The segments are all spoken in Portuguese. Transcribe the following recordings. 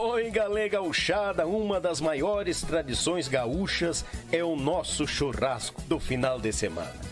Oi, galera gauchada, uma das maiores tradições gaúchas é o nosso churrasco do final de semana.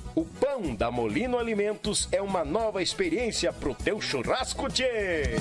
O pão da Molino Alimentos é uma nova experiência pro teu churrasco, tchê!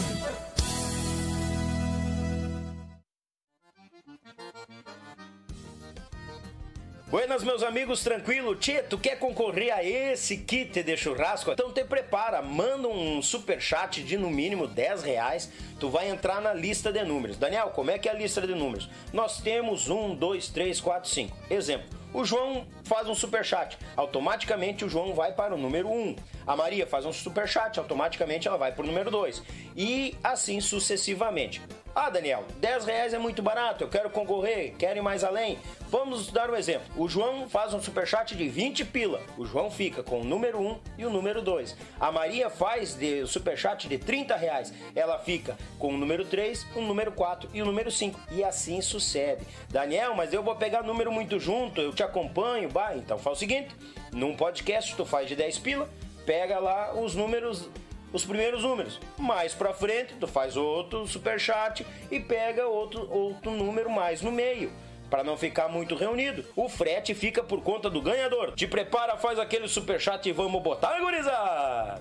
Buenas, meus amigos, tranquilo? Tchê, tu quer concorrer a esse kit de churrasco? Então te prepara, manda um super chat de no mínimo 10 reais, tu vai entrar na lista de números. Daniel, como é que é a lista de números? Nós temos 1, 2, 3, 4, 5. Exemplo, o João faz um super chat, automaticamente o João vai para o número 1. A Maria faz um super chat, automaticamente ela vai para o número 2. E assim sucessivamente. Ah, Daniel, 10 reais é muito barato, eu quero concorrer, quero ir mais além. Vamos dar um exemplo. O João faz um superchat de 20 pila. O João fica com o número 1 e o número 2. A Maria faz de superchat de 30 reais. Ela fica com o número 3, o número 4 e o número 5. E assim sucede. Daniel, mas eu vou pegar número muito junto, eu te acompanho. Bah, então faz o seguinte: num podcast tu faz de 10 pila, pega lá os números os primeiros números. Mais para frente, tu faz outro superchat e pega outro, outro número mais no meio. Para não ficar muito reunido, o frete fica por conta do ganhador. Te prepara, faz aquele superchat e vamos botar, gurizada!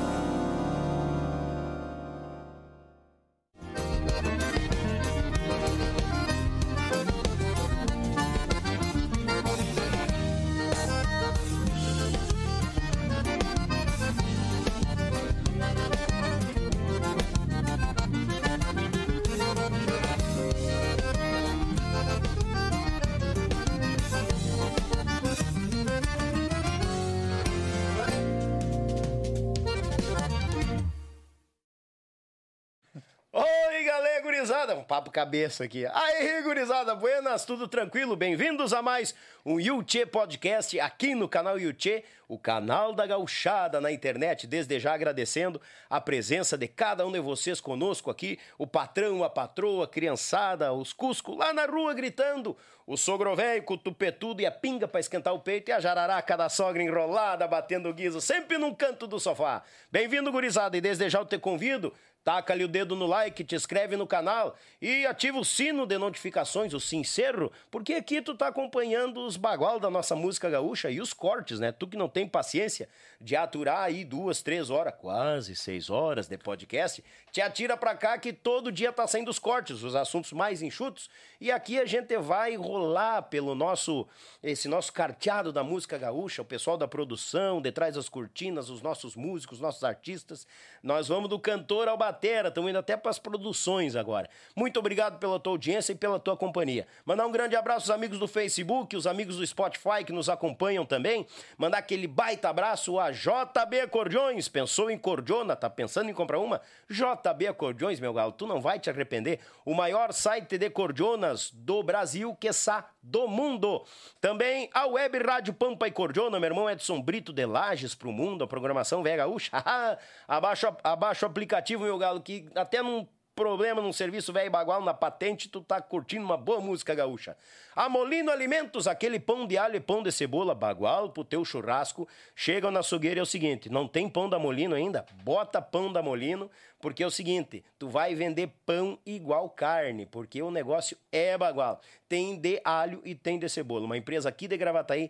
Papo cabeça aqui. Aí, gurizada, buenas, tudo tranquilo? Bem-vindos a mais um Yuchê Podcast aqui no canal Yuchê, o canal da gauchada na internet. Desde já agradecendo a presença de cada um de vocês conosco aqui, o patrão, a patroa, a criançada, os cuscos lá na rua gritando, o sogro velho tupetudo e a pinga para esquentar o peito e a jararaca da sogra enrolada batendo guiso sempre num canto do sofá. Bem-vindo, gurizada, e desde já eu te convido Taca ali o dedo no like, te inscreve no canal e ativa o sino de notificações, o sincero, porque aqui tu tá acompanhando os bagual da nossa música gaúcha e os cortes, né? Tu que não tem paciência de aturar aí duas, três horas, quase seis horas de podcast, te atira pra cá que todo dia tá saindo os cortes, os assuntos mais enxutos, e aqui a gente vai rolar pelo nosso, esse nosso carteado da música gaúcha, o pessoal da produção, detrás das cortinas, os nossos músicos, os nossos artistas. Nós vamos do cantor ao batera, estamos indo até para as produções agora. Muito obrigado pela tua audiência e pela tua companhia. Mandar um grande abraço aos amigos do Facebook, os amigos do Spotify que nos acompanham também. Mandar aquele baita abraço a JB Acordeões. Pensou em cordiona? Tá pensando em comprar uma? JB Acordeões, meu galo, tu não vai te arrepender. O maior site de cordionas do Brasil, quiçá do mundo. Também a Web Rádio Pampa e Cordiona, meu irmão Edson Brito de Lages pro mundo, a programação Vega Gaúcha. abaixo, abaixo o aplicativo, meu galo, que até num problema num serviço velho bagual na patente, tu tá curtindo uma boa música gaúcha. A Molino Alimentos, aquele pão de alho e pão de cebola bagual pro teu churrasco, chega na açougueira é o seguinte, não tem pão da Molino ainda? Bota pão da Molino, porque é o seguinte, tu vai vender pão igual carne, porque o negócio é bagual. Tem de alho e tem de cebola. Uma empresa aqui de Gravataí,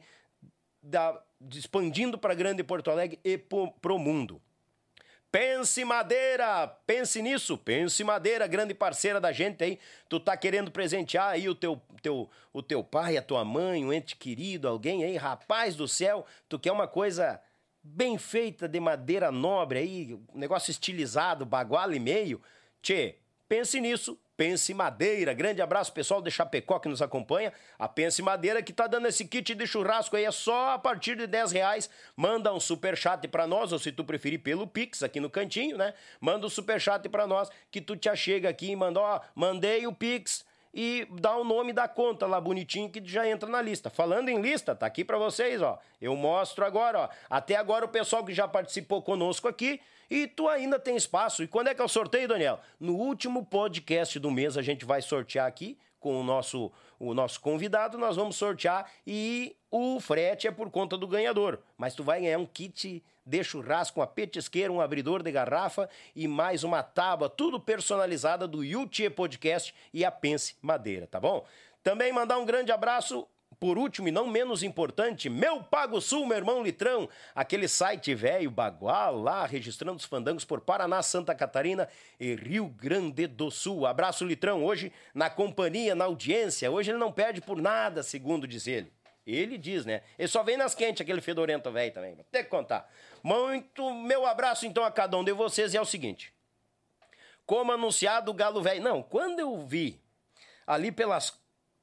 da, expandindo para Grande Porto Alegre e pro, pro mundo. Pense Madeira, pense nisso, pense Madeira, grande parceira da gente aí. Tu tá querendo presentear aí o teu, teu, o teu pai, a tua mãe, um ente querido, alguém aí, rapaz do céu, tu quer uma coisa bem feita de madeira nobre aí, um negócio estilizado, baguala e meio. Tchê, pense nisso, Pense Madeira. Grande abraço, pessoal de Chapecó que nos acompanha. A Pense Madeira que tá dando esse kit de churrasco aí é só a partir de 10 reais. Manda um super chat pra nós, ou se tu preferir pelo Pix aqui no cantinho, né? Manda um super chat pra nós que tu te achega aqui e manda, ó, mandei o Pix e dá o nome da conta lá bonitinho que já entra na lista. Falando em lista, tá aqui para vocês, ó. Eu mostro agora, ó. Até agora o pessoal que já participou conosco aqui e tu ainda tem espaço. E quando é que é o sorteio, Daniel? No último podcast do mês a gente vai sortear aqui com o nosso, o nosso convidado, nós vamos sortear e o frete é por conta do ganhador. Mas tu vai ganhar um kit de churrasco, uma petisqueira, um abridor de garrafa e mais uma tábua, tudo personalizada do YouTube Podcast e a Pense Madeira, tá bom? Também mandar um grande abraço por último e não menos importante, Meu Pago Sul, meu irmão Litrão, aquele site velho, bagual, lá registrando os fandangos por Paraná, Santa Catarina e Rio Grande do Sul. Abraço, Litrão, hoje na companhia, na audiência. Hoje ele não perde por nada, segundo diz ele. Ele diz, né? Ele só vem nas quentes, aquele fedorento velho também. Vou ter que contar. Muito meu abraço então a cada um de vocês e é o seguinte. Como anunciado, o Galo Velho. Não, quando eu vi ali pelas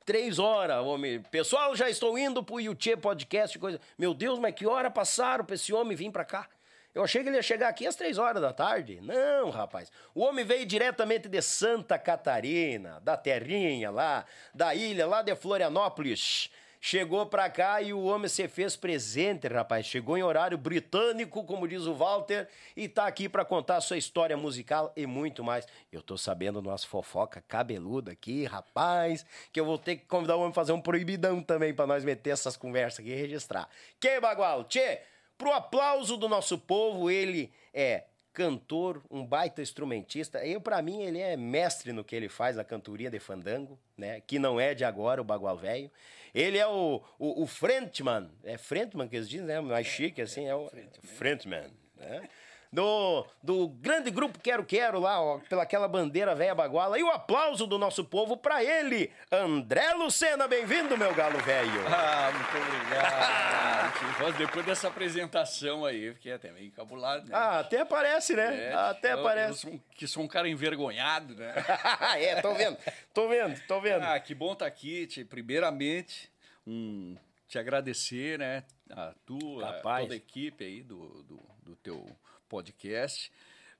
Três horas, homem. Pessoal, já estou indo pro Yuchê Podcast, coisa. Meu Deus, mas que hora passaram pra esse homem vir pra cá? Eu achei que ele ia chegar aqui às três horas da tarde. Não, rapaz. O homem veio diretamente de Santa Catarina, da terrinha lá, da ilha, lá de Florianópolis. Chegou pra cá e o homem se fez presente, rapaz. Chegou em horário britânico, como diz o Walter, e tá aqui para contar sua história musical e muito mais. Eu tô sabendo nossa fofoca cabeluda aqui, rapaz, que eu vou ter que convidar o homem a fazer um proibidão também para nós meter essas conversas aqui e registrar. Que bagual, tchê! Pro aplauso do nosso povo, ele é cantor, um baita instrumentista. Eu, para mim, ele é mestre no que ele faz, a cantoria de fandango, né? Que não é de agora, o bagual velho. Ele é o, o, o Frentman, é Frentman que eles dizem, né? Mais chique, assim, é o Frentman, né? Do, do grande grupo Quero Quero lá, ó, pela aquela bandeira velha baguala. E o aplauso do nosso povo para ele, André Lucena. Bem-vindo, meu galo velho. Ah, muito obrigado. Depois dessa apresentação aí, fiquei até meio encabulado, né? Ah, até parece, né? É, até eu, parece. Eu sou, que sou um cara envergonhado, né? é, tô vendo, tô vendo, tô vendo. Ah, que bom estar tá aqui. Te, primeiramente, um, te agradecer, né? A tua, a toda a equipe aí do, do, do teu podcast.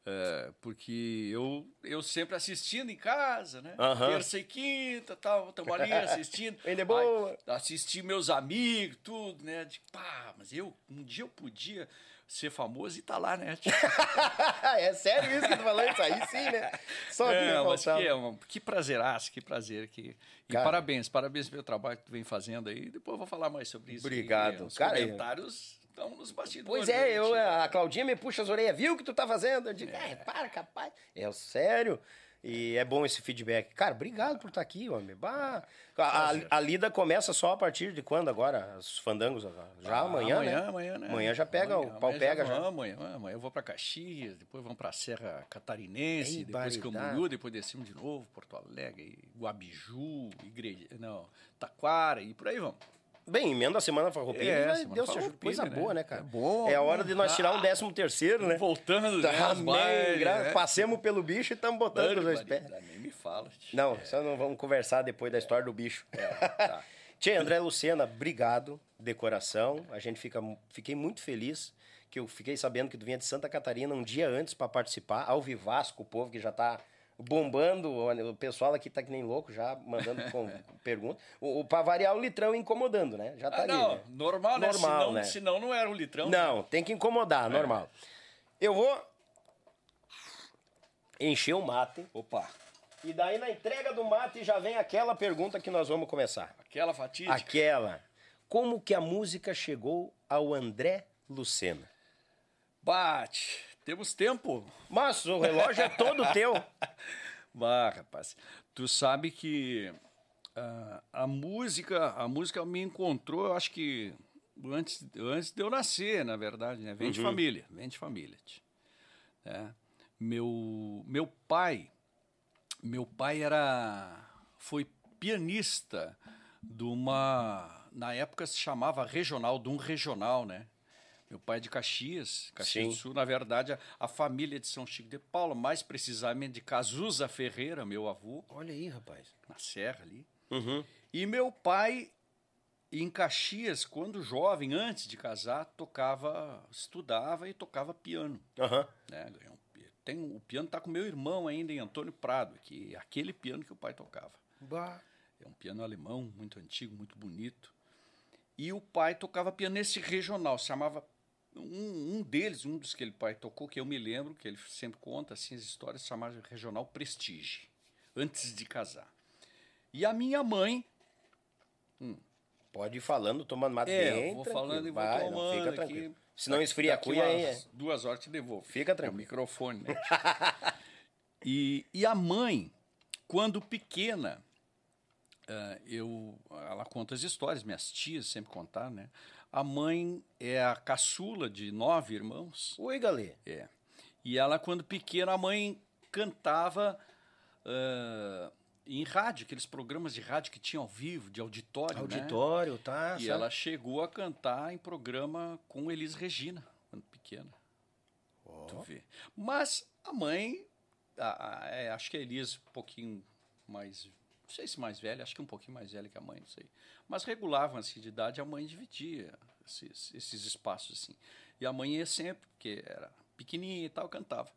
Uh, porque eu, eu sempre assistindo em casa, né? Uhum. Terça e quinta, tal, estamos ali assistindo. Ainda é boa. Assisti meus amigos, tudo, né? De pá, mas eu, um dia eu podia ser famoso e tá lá, né? é sério isso que tu falou? Isso aí sim, né? Só é, mas que, é uma, que prazeraço, que prazer. Que... E Cara, parabéns, parabéns pelo trabalho que tu vem fazendo aí. Depois eu vou falar mais sobre isso. Obrigado. Os Cara, comentários estão nos bastidores. Pois é, eu, a Claudinha me puxa as orelhas, viu o que tu tá fazendo? Eu digo, é. para, capaz. É sério. E é bom esse feedback. Cara, obrigado por estar tá aqui, homem. Bah, a, a, a, lida começa só a partir de quando agora? Os fandangos? Já ah, amanhã, amanhã, né? Amanhã, né? Amanhã já pega, amanhã, o pau pega já. já. Amanhã, amanhã eu vou para Caxias, depois vamos para Serra Catarinense, Ei, depois Camboriú, depois descemos de novo, Porto Alegre, Guabiju, Igreja, não, Taquara e por aí vamos. Bem, emenda a semana farroupilha, É, né? semana Deus te ajude. Coisa né? boa, né, cara? É bom, É a hora de nós tirar um Ah. décimo terceiro, né? Voltando, né? Tá, bailes, gra- né? Passemos pelo bicho e estamos botando os dois pés. Nem me fala. tio. Não, só não vamos conversar depois da história do bicho. tá. Tchê, André Lucena, obrigado, decoração. A gente fica, fiquei muito feliz que eu fiquei sabendo que tu vinha de Santa Catarina um dia antes para participar, ao Vivasco, o povo que já tá bombando, o pessoal aqui tá que nem louco já mandando com perguntas. O, o pra variar o litrão incomodando, né? Já tá Ah, ali, não, né? normal, né? Normal, senão, né? senão não era um litrão. Não, tem que incomodar, normal. Eu vou encher o mate Opa, e daí na entrega do mate já vem aquela pergunta que nós vamos começar. aquela fatídica. Aquela. Como que a música chegou ao André Lucena? Bate. Temos tempo? Mas o relógio é todo teu. Bah, rapaz. Tu sabe que ah, a música, a música me encontrou, eu acho que antes, antes de eu nascer, na verdade, né? Vem de família, vem de família. né? Meu, meu pai, meu pai era, foi pianista de uma, na época se chamava regional, de um regional, né? Meu pai é de Caxias, Caxias Sim. do Sul, na verdade, a, a família de São Chico de Paula, mais precisamente de Cazuza Ferreira, meu avô, Olha aí, rapaz. na serra ali. Uhum. E meu pai, em Caxias, quando jovem, antes de casar, tocava, estudava e tocava piano. Aham. Né? Ganhou um Tem, o piano está com meu irmão ainda, em Antônio Prado, que é aquele piano que o pai tocava. Bah. É um piano alemão, muito antigo, muito bonito. E o pai tocava piano nesse regional, se chamava. Um, um deles, um dos que ele pai tocou, que eu me lembro, que ele sempre conta assim as histórias, chamava Regional Prestige, antes de casar. E a minha mãe, Pode ir falando, tomando mate é, bem vou tranquilo. falando e vou Vai, não, tomando fica aqui. tranquilo. Se não esfria a cuia aí... é- Duas horas te devolvo. Fica É o tranquilo. microfone, né? e, e a mãe, quando pequena, ah, eu, ela conta as histórias, minhas tias sempre contaram, né? A mãe é a caçula de nove irmãos. Oi, Galê. É. E ela, quando pequena, a mãe cantava ah, em rádio, aqueles programas de rádio que tinham ao vivo, de auditório, né? Auditório, tá? E ela chegou a cantar em programa com Elis Regina, quando pequena. Tu vê. Mas a mãe, a- a- é, acho que a Elis um pouquinho mais, não sei se mais velha, acho que um pouquinho mais velha que a mãe, não sei. Mas regulavam assim de idade, a mãe dividia esses, esses espaços assim. E a mãe ia sempre, porque era pequenininha e tal, cantava.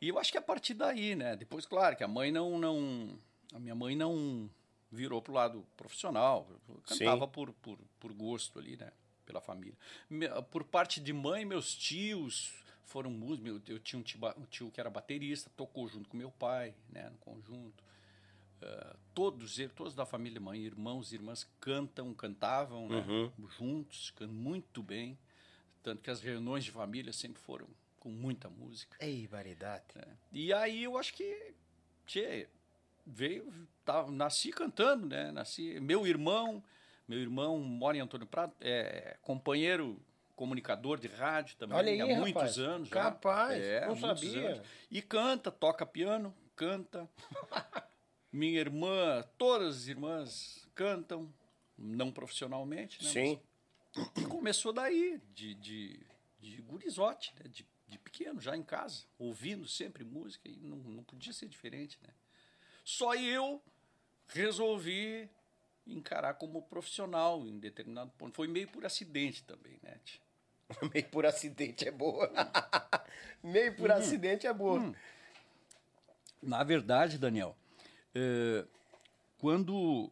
E eu acho que a partir daí, né? Depois, claro, que a mãe não, não a minha mãe não virou pro lado profissional, cantava por, por, por gosto ali, né? Pela família. Por parte de mãe, meus tios foram músicos. Eu tinha um tio, um tio que era baterista, tocou junto com meu pai, né? No conjunto. Ah, todos todos da família mãe, irmãos e irmãs cantam, cantavam, né? Juntos, cantam muito bem. Tanto que as reuniões de família sempre foram com muita música. Ei, variedade. né? E aí eu acho que tchê, veio, tá, nasci cantando, né? Nasci, meu irmão, meu irmão mora em Antônio Prado, é companheiro comunicador de rádio também Olha aí, há muitos rapaz. anos já. Capaz, é, não sabia. anos. E canta, toca piano, canta. Minha irmã, todas as irmãs cantam, não profissionalmente, né? Sim. E começou daí, de, de, de gurizote, né? de, de pequeno, já em casa, ouvindo sempre música, e não, não podia ser diferente. Né? Só eu resolvi encarar como profissional em determinado ponto. Foi meio por acidente também, né? Meio por acidente é boa. Meio Uhum. por acidente é boa. Na verdade, Daniel, eh, quando,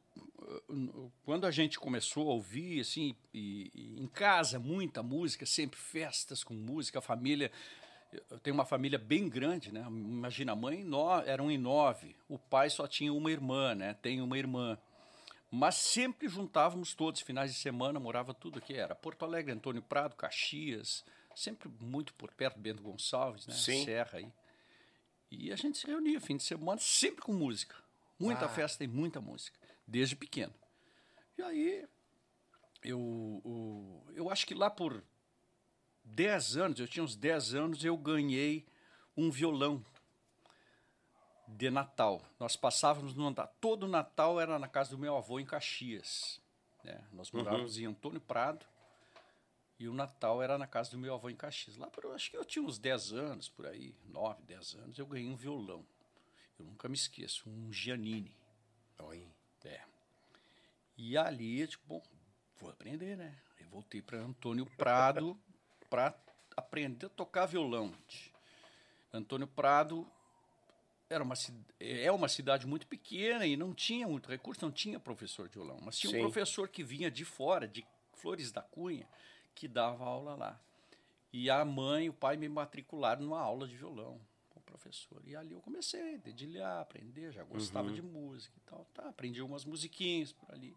quando a gente começou a ouvir, assim, e, e em casa, muita música, sempre festas com música, a família. Eu tenho uma família bem grande, né? Imagina, a mãe no, eram em nove, o pai só tinha uma irmã, né? Tem uma irmã. Mas sempre juntávamos todos, finais de semana, morava tudo aqui. Era Porto Alegre, Antônio Prado, Caxias, sempre muito por perto, Bento Gonçalves, né? Sim. Serra aí. E a gente se reunia fim de semana, sempre com música. Muita Ah. festa e muita música, desde pequeno. E aí, eu, o- eu acho que lá por 10 anos, eu tinha uns 10 anos, eu ganhei um violão de Natal. Nós passávamos no Natal. Todo Natal era na casa do meu avô em Caxias. Né? Nós morávamos uhum. em Antônio Prado e o Natal era na casa do meu avô em Caxias. Lá, por, acho que eu tinha uns 10 anos, por aí, 9, 10 anos, eu ganhei um violão. Eu nunca me esqueço, um Giannini. Oi. É. E ali, tipo, bom, vou aprender, né? Eu voltei para Antônio Prado para aprender a tocar violão. Antônio Prado era uma, é uma cidade muito pequena e não tinha muito recurso, não tinha professor de violão. Mas tinha Sim. um professor que vinha de fora, de Flores da Cunha, que dava aula lá. E a mãe e o pai me matricularam numa aula de violão professor. E ali eu comecei a dedilhar, aprender, já gostava uhum. de música e tal. Tá, aprendi umas musiquinhas por ali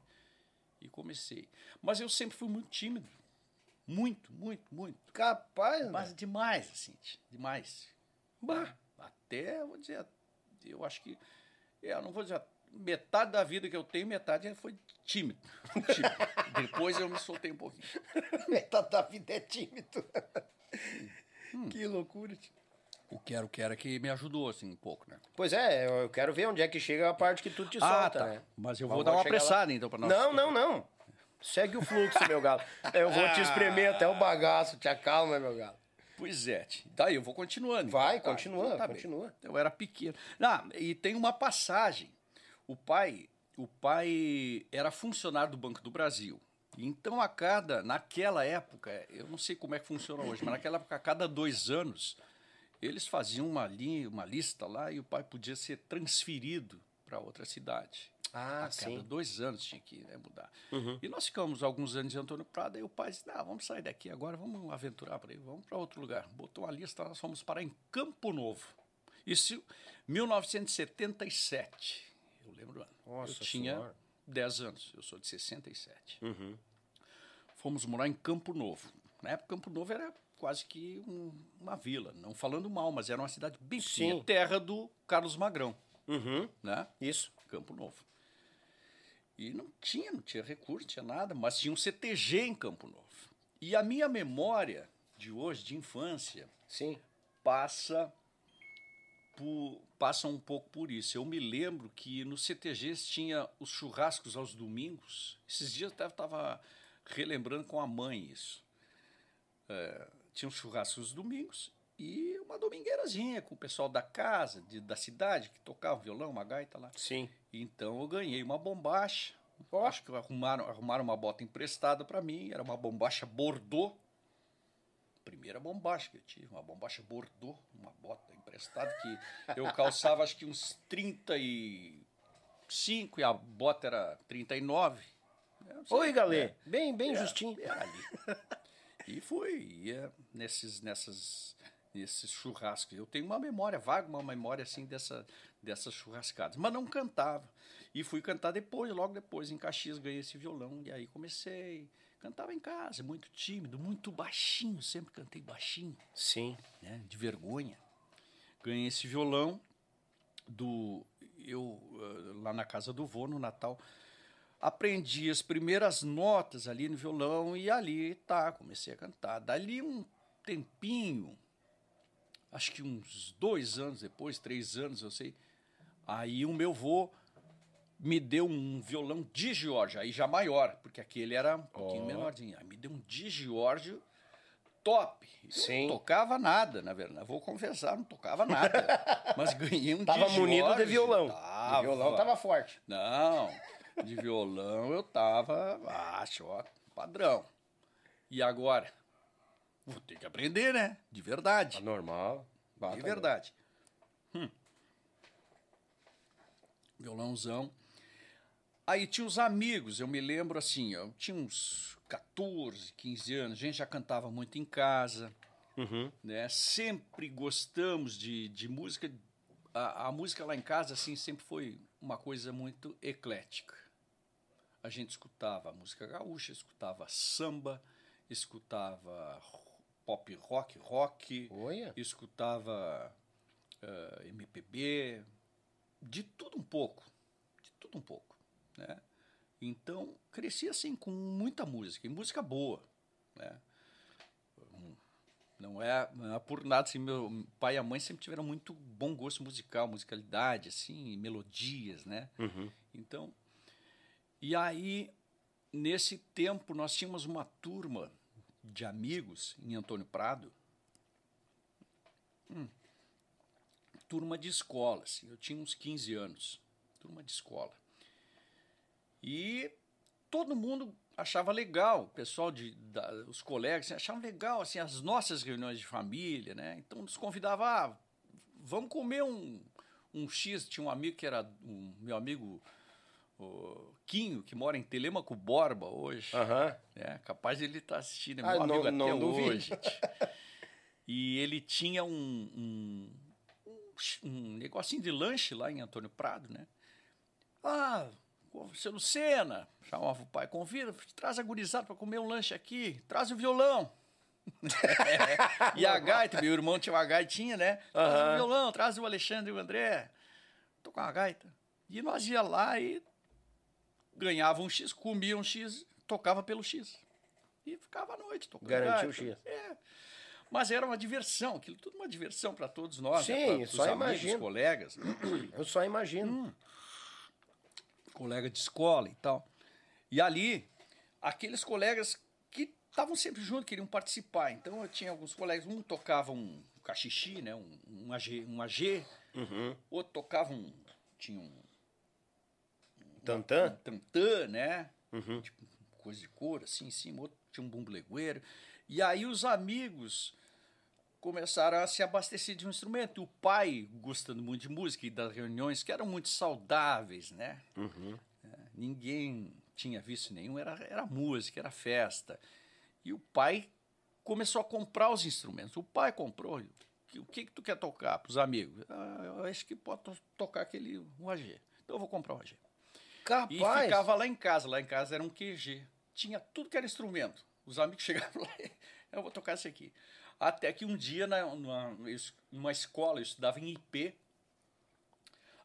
e comecei. Mas eu sempre fui muito tímido. Muito, muito, muito. Capaz, Mas né? demais, assim, demais. Bah. Até, vou dizer, eu acho que, é, eu não vou dizer, metade da vida que eu tenho, metade foi tímido. tímido. Depois eu me soltei um pouquinho. metade da vida é tímido. Hum. Que loucura. O quero, quero que me ajudou, assim, um pouco, né? Pois é, eu quero ver onde é que chega a parte que tu te ah, solta, tá. né? Mas eu vou dar uma apressada, então, pra nós. Não, não, não. Segue o fluxo, meu galo. Eu vou te espremer até o bagaço, te acalma, meu galo. Pois é, daí eu vou continuando. Vai, então. continua, então tá continua. Bem. Eu era pequeno. Ah, e tem uma passagem. O pai, o pai era funcionário do Banco do Brasil. Então, a cada, naquela época, eu não sei como é que funciona hoje, mas naquela época, a cada dois anos, eles faziam uma, linha, uma lista lá e o pai podia ser transferido para outra cidade. Ah, a cada dois anos tinha que né, mudar. Uhum. E nós ficamos alguns anos em Antônio Prado, e o pai disse, ah, vamos sair daqui agora, vamos aventurar para aí, vamos para outro lugar. Botou uma lista, nós fomos parar em Campo Novo. Isso 1977. Eu lembro ano. Nossa eu tinha senhora. 10 anos, eu sou de 67. Uhum. Fomos morar em Campo Novo. Na época, Campo Novo era quase que um, uma vila, não falando mal, mas era uma cidade bem pequena, terra do Carlos Magrão. Uhum. Né? Isso. Campo Novo. E não tinha, não tinha recurso, não tinha nada, mas tinha um CTG em Campo Novo. E a minha memória de hoje, de infância, Sim. passa por, passa um pouco por isso. Eu me lembro que no CTGs tinha os churrascos aos domingos. Esses dias eu estava relembrando com a mãe isso. É, tinha os churrascos domingos e uma domingueirazinha com o pessoal da casa, de, da cidade, que tocava violão, uma gaita lá. Sim. Então eu ganhei uma bombacha. Oh. Acho que arrumaram, arrumaram uma bota emprestada para mim. Era uma bombacha Bordeaux. Primeira bombacha que eu tive, uma bombacha Bordeaux, uma bota emprestada que eu calçava acho que uns 35 e a bota era 39. Oi, galê. É, bem, bem é, justinho. Era ali. E fui, ia nesses, nessas esses churrascos. Eu tenho uma memória vaga, uma memória assim dessa, dessas churrascadas, mas não cantava. E fui cantar depois, logo depois, em Caxias, ganhei esse violão. E aí comecei. Cantava em casa, muito tímido, muito baixinho, sempre cantei baixinho. Sim. Né, de vergonha. Ganhei esse violão do. Eu, eh, lá na casa do vô, no Natal, aprendi as primeiras notas ali no violão e ali tá, comecei a cantar. Dali um tempinho, acho que uns dois anos depois, três anos, eu sei. Aí o meu vô me deu um violão de Giorgio, aí já maior, porque aquele era um pouquinho oh. menorzinho. Aí me deu um de Giorgio top. Sim. Não tocava nada, na verdade. Vou confessar, não tocava nada. Mas ganhei um tava de munido de violão. Tava. De violão tava forte. Não, de violão eu tava, acho, ó, padrão. E agora? Vou ter que aprender, né? De verdade. Tá normal. de verdade. Hum. Violãozão. Aí tinha os amigos, eu me lembro assim, eu tinha uns 14, 15 anos, a gente já cantava muito em casa, uhum. né? Sempre gostamos de, de música. A, a música lá em casa, assim, sempre foi uma coisa muito eclética. A gente escutava música gaúcha, escutava samba, escutava pop rock, rock, Olha. escutava uh, eh, MPB, de tudo um pouco, de tudo um pouco, né? Então, cresci assim com muita música, e música boa, né? Não é, não é por nada assim, meu pai e a mãe sempre tiveram muito bom gosto musical, musicalidade, assim, melodias, né? Uhum. Então, e aí nesse tempo nós tínhamos uma turma de amigos em Antônio Prado. Hum, turma de escola, assim, eu tinha uns 15 anos. Turma de escola. E todo mundo achava legal, o pessoal de da, os colegas assim, achavam legal assim as nossas reuniões de família, né? Então nos convidava, ah, vamos comer um, um X, tinha um amigo que era um meu amigo o Quinho, que mora em Telemaco Borba hoje. Uhum. É, capaz de ele estar tá assistindo, é meu ah, amigo não, até não hoje. e ele tinha um, um, um, negocinho de lanche lá em Antônio Prado, né? Ah, seu Lucena, chamava o pai, convida, traz a gurizada para comer um lanche aqui, traz o violão. e a gaita, meu irmão tinha uma gaitinha, né? Traz uhum. o violão, traz o Alexandre e o André. Tô com a gaita. E nós ia lá e ganhava um X, comia um X, tocava pelo X. E ficava à noite tocando. Garantiu o X. É. Mas era uma diversão, aquilo tudo uma diversão para todos nós. Sim, né? só amigos, imagino. colegas. Eu só imagino. Hum. Colega de escola e tal. E ali, aqueles colegas que estavam sempre juntos, queriam participar. Então eu tinha alguns colegas, um tocava um cachixi, né? um, um AG, um AG uhum. outro tocava um. Tinha um Tantã? Tantã, né? Uhum. Tipo, coisa de cor, assim, em cima. Outro tinha um bumblegueiro. E aí os amigos começaram a se abastecer de um instrumento. O pai, gostando muito de música e das reuniões, que eram muito saudáveis, né? Uhum. É, ninguém tinha visto nenhum, era, era música, era festa. E o pai começou a comprar os instrumentos. O pai comprou. O que, que tu quer tocar para os amigos? Ah, eu acho que pode tocar aquele um AG. Então eu vou comprar um AG. Capaz. E ficava lá em casa. Lá em casa era um QG. Tinha tudo que era instrumento. Os amigos chegavam lá, eu vou tocar isso aqui. Até que um dia, na, numa, numa escola, eu estudava em IP,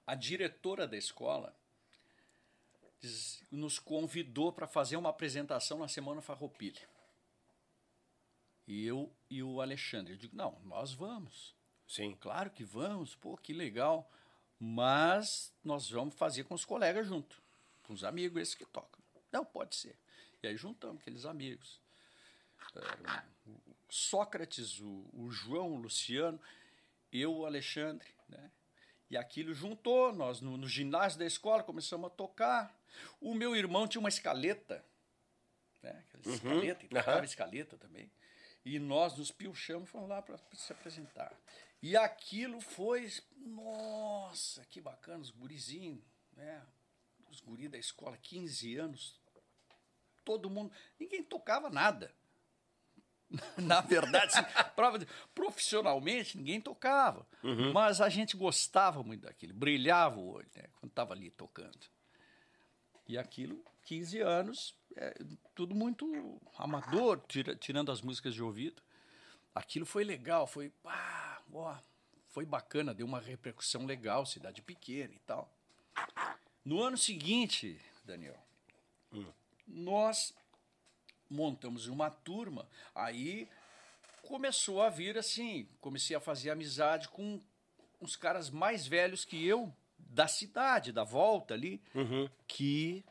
a diretora da escola nos convidou para fazer uma apresentação na Semana Farroupilha. E eu e o Alexandre. Eu digo, não, nós vamos. Sim. Claro que vamos, pô, que legal. Mas nós vamos fazer com os colegas junto com os amigos esses que tocam. Não, pode ser. E aí juntamos aqueles amigos. o Sócrates, o, o, João, o Luciano, eu, o Alexandre, né? E aquilo juntou, nós no, no, ginásio da escola começamos a tocar. O meu irmão tinha uma escaleta, né? Aquela uhum, escaleta, e tocava uhum. escaleta também. E nós nos piochamos e fomos lá para se apresentar. E aquilo foi, nossa, que bacana, os gurizinhos, né? Os guri da escola, 15 anos, todo mundo, ninguém tocava nada. Na verdade, assim, prova de, profissionalmente ninguém tocava, uhum. mas a gente gostava muito daquilo, brilhava o olho né, quando estava ali tocando. E aquilo, 15 anos, é, tudo muito amador, tira, tirando as músicas de ouvido. Aquilo foi legal, foi, pá, ó, foi bacana, deu uma repercussão legal, cidade pequena e tal. No ano seguinte, Daniel, hum. nós montamos uma turma, aí começou a vir assim, comecei a fazer amizade com uns caras mais velhos que eu, da cidade, da volta ali, uhum. que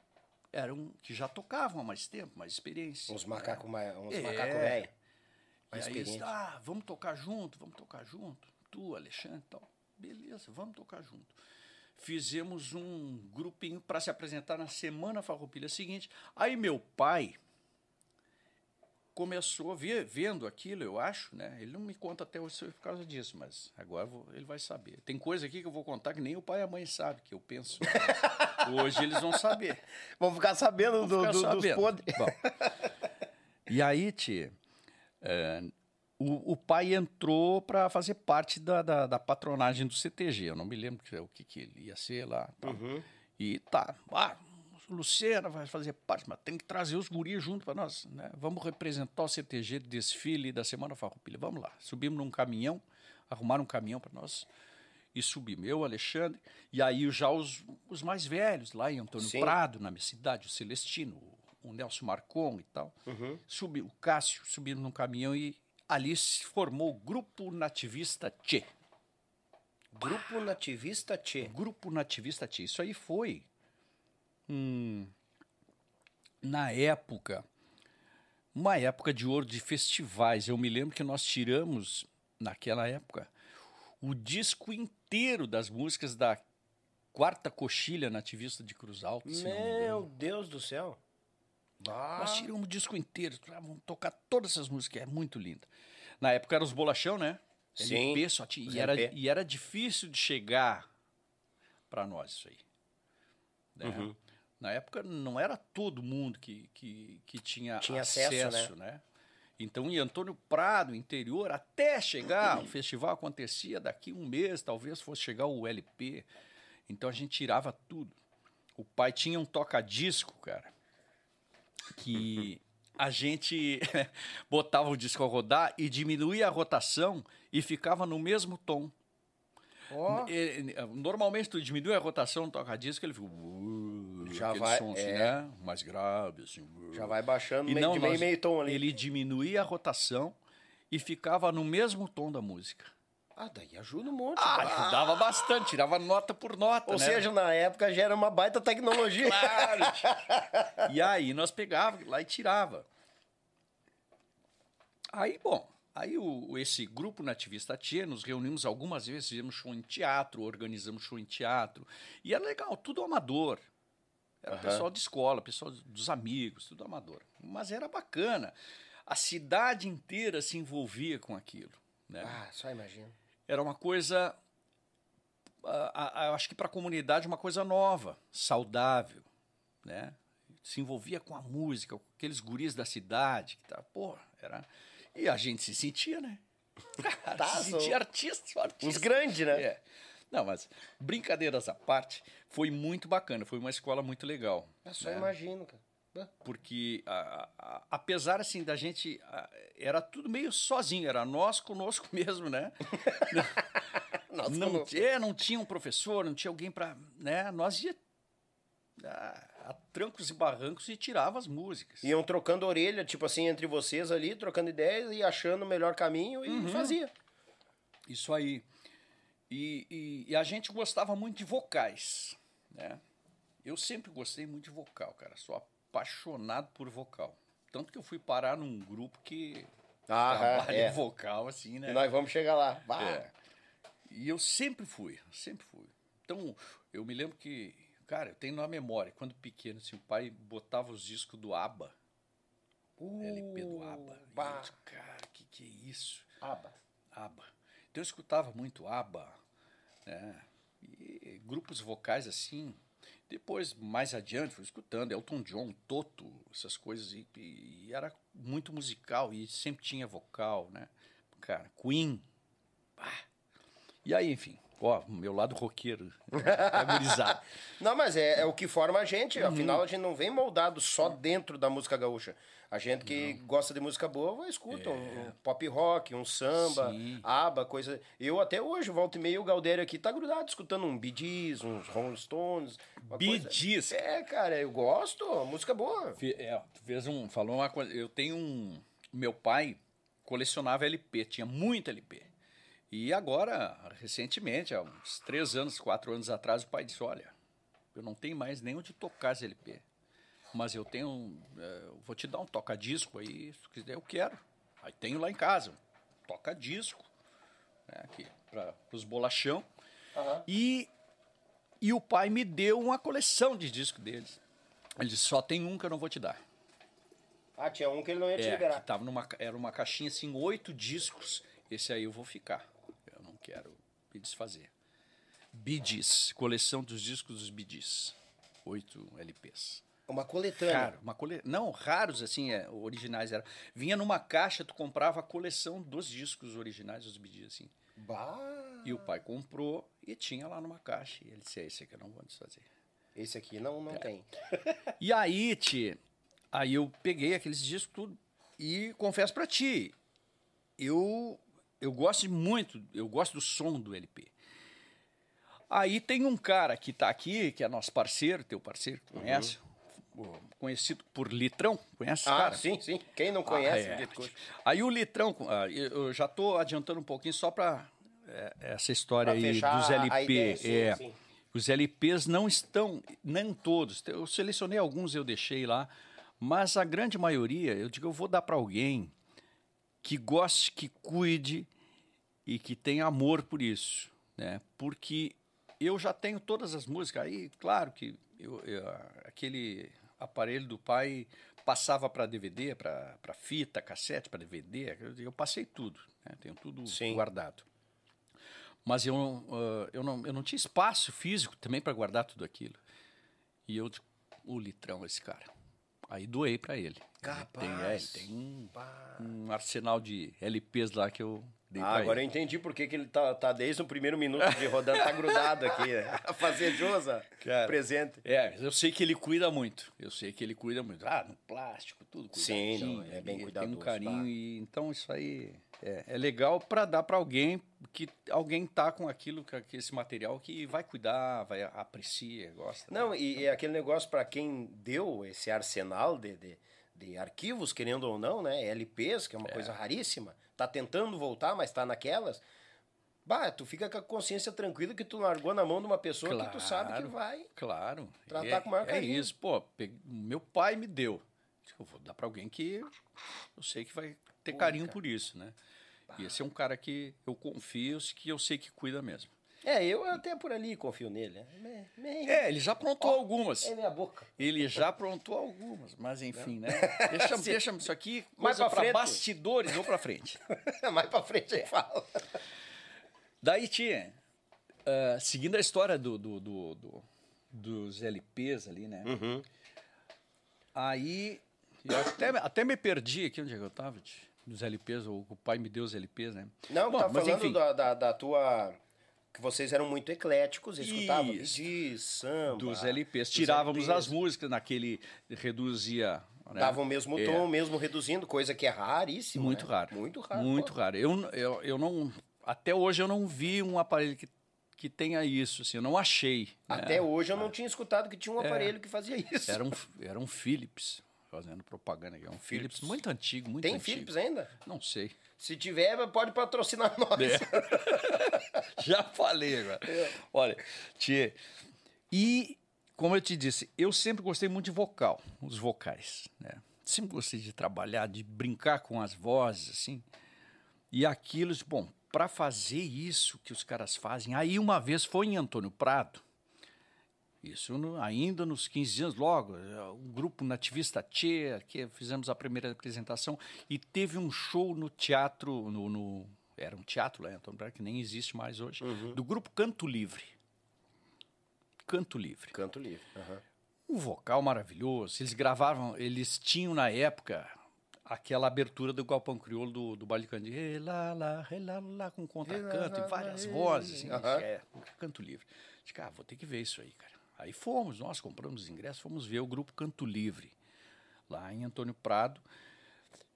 eram que já tocavam há mais tempo, mais experiência. Uns macacos mais, uns é. macaco velho. Mais e aí, ah, vamos tocar junto, vamos tocar junto. Tu, Alexandre, tal. Beleza, vamos tocar junto fizemos um grupinho para se apresentar na semana farroupilha seguinte. Aí meu pai começou a ver, vendo aquilo, eu acho, né? Ele não me conta até hoje por causa disso, mas agora vou, ele vai saber. Tem coisa aqui que eu vou contar que nem o pai e a mãe sabem, que eu penso. hoje eles vão saber. Vão ficar sabendo, vão ficar do, sabendo. dos podres. E aí, tia, é, o, o pai entrou para fazer parte da, da, da, patronagem do CTG. Eu não me lembro o que, que ele ia ser lá. Uhum. E tá, ah, Luciana vai fazer parte, mas tem que trazer os guris junto para nós. Né? Vamos representar o CTG do desfile da Semana Farroupilha. Vamos lá. Subimos num caminhão, arrumaram um caminhão para nós e subimos. Eu, Alexandre, e aí já os, os mais velhos, lá em Antônio Sim. Prado, na minha cidade, o Celestino, o Nelson Marcon e tal. Uhum. Subi, o Cássio, subimos num caminhão e ali se formou o Grupo Nativista Tchê. Grupo Nativista Tchê. Grupo Nativista Tchê. Isso aí foi. Hum, na época, uma época de ouro de festivais. Eu me lembro que nós tiramos, naquela época, o disco inteiro das músicas da quarta coxilha nativista de Cruz Alta. Meu Deus do céu. Bah. Nós tiramos o disco inteiro, vamos tocar todas essas músicas, é muito lindo. Na época era os bolachão, né? Sim. LP só tinha, e, era, e era difícil de chegar para nós isso aí. Né? Uhum. Na época não era todo mundo que, que, que tinha, tinha acesso, acesso né? né? Então, em Antônio Prado, interior, até chegar, o festival acontecia daqui um mês, talvez fosse chegar o LP. Então a gente tirava tudo. O pai tinha um toca-disco, cara, que a gente botava o disco a rodar e diminuía a rotação e ficava no mesmo tom. Oh. Normalmente tu diminui a rotação toca-disco, ele fica. Uh, já vai. Som, assim, é... né? Mais grave, assim. Uh. Já vai baixando e meio, não, de meio, meio tom ali. Ele diminuía a rotação e ficava no mesmo tom da música. Ah, daí ajuda um monte. Ah, ajudava bastante, tirava nota por nota. Ou né? seja, na época já era uma baita tecnologia. claro. e aí nós pegávamos lá e tirava. Aí, bom, aí o, esse grupo nativista Tia, nos reunimos algumas vezes, fizemos show em teatro, organizamos show em teatro. E era legal, tudo amador. Era uhum. pessoal de escola, pessoal dos amigos, tudo amador. Mas era bacana. A cidade inteira se envolvia com aquilo. Né? Ah, só imagina era uma coisa, eu acho que para a comunidade uma coisa nova, saudável, né? Se envolvia com a música, com aqueles guris da cidade, que tá, pô, era e a gente se sentia, né? tá, se sentia artista, artista. Os grandes, né? É. Não, mas brincadeiras à parte, foi muito bacana, foi uma escola muito legal. Eu só né? imagino, cara porque a, a, apesar assim da gente a, era tudo meio sozinho era nós conosco mesmo né? Nós não conosco. é, não tinha um professor não tinha alguém para né? Nós ia a, trancos e barrancos e tirava as músicas. Iam trocando orelha tipo assim entre vocês ali trocando ideias e achando o melhor caminho e uhum. fazia. Isso aí. E, e, e a gente gostava muito de vocais né? Eu sempre gostei muito de vocal cara. Só apaixonado por vocal. Tanto que eu fui parar num grupo que ah, trabalha é. vocal, assim, né? E nós vamos chegar lá. É. E eu sempre fui, sempre fui. Então, eu me lembro que, cara, eu tenho na memória, quando pequeno, assim, o pai botava os discos do ABBA. Uh, LP do ABBA. Bah. Eu cara, que que é isso? ABBA. ABBA. Então eu escutava muito ABBA, né? E grupos vocais assim, depois, mais adiante, fui escutando Elton John, Toto, essas coisas, e, e, era muito musical, e sempre tinha vocal, né? Cara, Queen. E aí, enfim, ó, meu lado roqueiro, agorizado. não, mas é, é, o que forma a gente, uhum. afinal a gente não vem moldado só dentro da música gaúcha. A gente que não. gosta de música boa, vai escuta é. um, pop rock, um samba, Sim. aba, coisa. Eu até hoje, volto e meio, o Galdério aqui tá grudado escutando um Bee Gees, uns Rolling Stones. Bee Gees? É, cara, eu gosto, música boa. É, fez um, falou uma coisa, eu tenho um, meu pai colecionava LP, tinha muito LP. E agora, recentemente, há uns três anos, quatro anos atrás, o pai disse, olha, eu não tenho mais nem onde tocar esse LP. Mas eu tenho. É, vou te dar um toca-disco aí, se quiser, eu quero. Aí tenho lá em casa, toca-disco, né, aqui, para os bolachão. Uhum. E, e o pai me deu uma coleção de discos deles. Ele disse: só tem um que eu não vou te dar. Ah, tinha um que ele não ia te é, liberar. tava numa, era uma caixinha assim, oito discos. Esse aí eu vou ficar. Quero me desfazer. Bidis, coleção dos discos dos Bidis. Oito LPs. Uma coletânea. Raro, uma cole... Não, raros, assim, é, originais. Era. Vinha numa caixa, tu comprava a coleção dos discos originais dos Bee assim. Bah. E o pai comprou e tinha lá numa caixa. E ele disse, é, esse aqui eu não vou desfazer. Esse aqui não, não é. tem. e aí, Ti, aí eu peguei aqueles discos tudo e confesso para ti, eu, eu gosto muito, eu gosto do som do LP. Aí tem um cara que está aqui, que é nosso parceiro, teu parceiro, que conhece, uhum conhecido por Litrão, conhece ah, cara? sim, sim. Quem não conhece? Ah, é. Aí o Litrão, ah, eu já estou adiantando um pouquinho só para é, essa história pra aí dos LP. Ideia, sim, é, sim. Os LPs não estão, nem todos. Eu selecionei alguns, eu deixei lá, Mas a grande maioria, eu digo, eu vou dar para alguém que goste, que cuide e que tenha amor por isso, né? Porque eu já tenho todas as músicas aí, claro que eu, eu, aquele aparelho do pai passava para DVD, para fita, cassete, para DVD, eu passei tudo, né? tenho tudo Sim. guardado. Mas eu, uh, eu, não, eu não tinha espaço físico também para guardar tudo aquilo. E eu, o litrão, esse cara. Aí doei para ele. Capaz. Tem, é, tem um, um, arsenal de LPs lá que eu ah, agora eu entendi por que, que ele tá, tá desde o primeiro minuto de rodando, tá grudado aqui. A fazer Josa presente. É, eu sei que ele cuida muito. Eu sei que ele cuida muito. Ah, no plástico, tudo Sim, não, é bem cuidadoso. Tem um carinho tá? e então isso aí é, é legal para dar para alguém que alguém tá com aquilo, com esse material que vai cuidar, vai aprecia, gosta. Não, né? e, então, e aquele negócio para quem deu esse arsenal de, de, de, arquivos, querendo ou não, né? LPs, que é uma é. coisa raríssima. Tá tentando voltar, mas tá naquelas. Bah, tu fica com a consciência tranquila que tu largou na mão de uma pessoa claro, que tu sabe que vai claro. tratar é, com o maior é carinho. É isso, pô. Meu pai me deu. Eu vou dar para alguém que eu sei que vai ter carinho por isso, né? E esse é um cara que eu confio, que eu sei que cuida mesmo. É, eu até por ali confio nele. Né? É, ele já aprontou oh, algumas. É minha boca. Ele já aprontou algumas, mas enfim, né? Deixa, deixa isso aqui mais para frente. bastidores ou para frente. mais para frente aí fala. Daí tinha, uh, seguindo a história do, do, do, do, dos LPs ali, né? Uhum. Aí, eu até, até me perdi aqui onde é que eu tava, dos LPs, ou o pai me deu os LPs, né? Não, Bom, tá falando da, da, da tua que vocês eram muito ecléticos, escutavam de samba. Dos LPs. Tirávamos LPs. as músicas naquele. reduzia. Né? Dava o mesmo é. tom, mesmo reduzindo, coisa que é raríssima. Muito né? raro. Muito raro. Muito pô. raro. Eu, eu, eu não. Até hoje eu não vi um aparelho que, que tenha isso, assim, eu não achei. Né? Até né? hoje eu não tinha escutado que tinha um é. aparelho é. que fazia isso. Era um, era um Philips, fazendo propaganda aqui. É um Philips. Philips muito antigo, muito Tem antigo. Philips ainda? Não sei. Se tiver, pode patrocinar nós. É. Já falei agora. É. Olha, tia. E, como eu te disse, eu sempre gostei muito de vocal, os vocais. Né? Sempre gostei de trabalhar, de brincar com as vozes, assim. E aquilo, bom, para fazer isso que os caras fazem. Aí, uma vez foi em Antônio Prado isso no, ainda nos 15 anos, logo, um grupo nativista Tchê, que fizemos a primeira apresentação, e teve um show no teatro, no, no era um teatro lá em Antônio que nem existe mais hoje, uhum. do grupo Canto Livre. Canto Livre. Canto Livre, uhum. Um vocal maravilhoso, eles gravavam, eles tinham na época aquela abertura do Galpão Crioulo do, do Baile Canto, lá, lá, lá, lá, com contracanto e várias vozes, assim, uhum. é, Canto Livre. Disse, ah, vou ter que ver isso aí, cara. Aí fomos, nós compramos os ingressos, fomos ver o grupo Canto Livre, lá em Antônio Prado.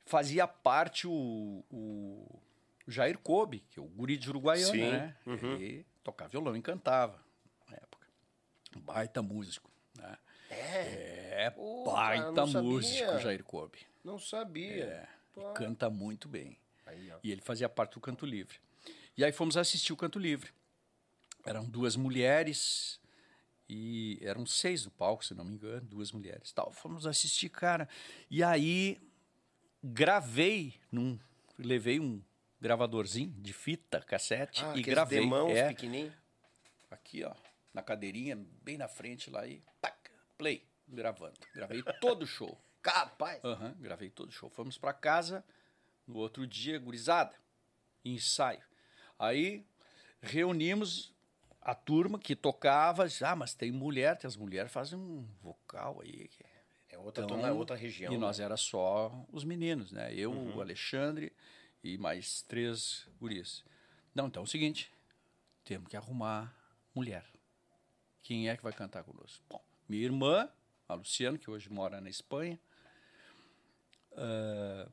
Fazia parte o, o Jair Kobe, que é o guri de Uruguaiana, Sim. né? Uhum. Ele tocava violão e cantava na época. Um baita músico, né? É? É, Pô, baita cara, músico, Jair Kobe. Não sabia. É, canta muito bem. Aí, e ele fazia parte do Canto Livre. E aí fomos assistir o Canto Livre. Eram duas mulheres e eram seis no palco, se não me engano, duas mulheres. Tal. Fomos assistir, cara. E aí gravei num. Levei um gravadorzinho de fita, cassete, ah, e gravei. Demãos é, pequenininho. Aqui, ó, na cadeirinha, bem na frente lá e tac, play, gravando. Gravei todo o show. Capaz! Uhum, gravei todo o show. Fomos para casa no outro dia, gurizada, ensaio. Aí reunimos a turma que tocava, ah, mas tem mulher, tem as mulheres fazem um vocal aí. É outra, então, tona, outra região. E né? nós era só os meninos, né? Eu, uhum. o Alexandre e mais três gurias. Não, então é o seguinte, temos que arrumar mulher. Quem é que vai cantar conosco? Bom, minha irmã, a Luciana, que hoje mora na Espanha. Uh,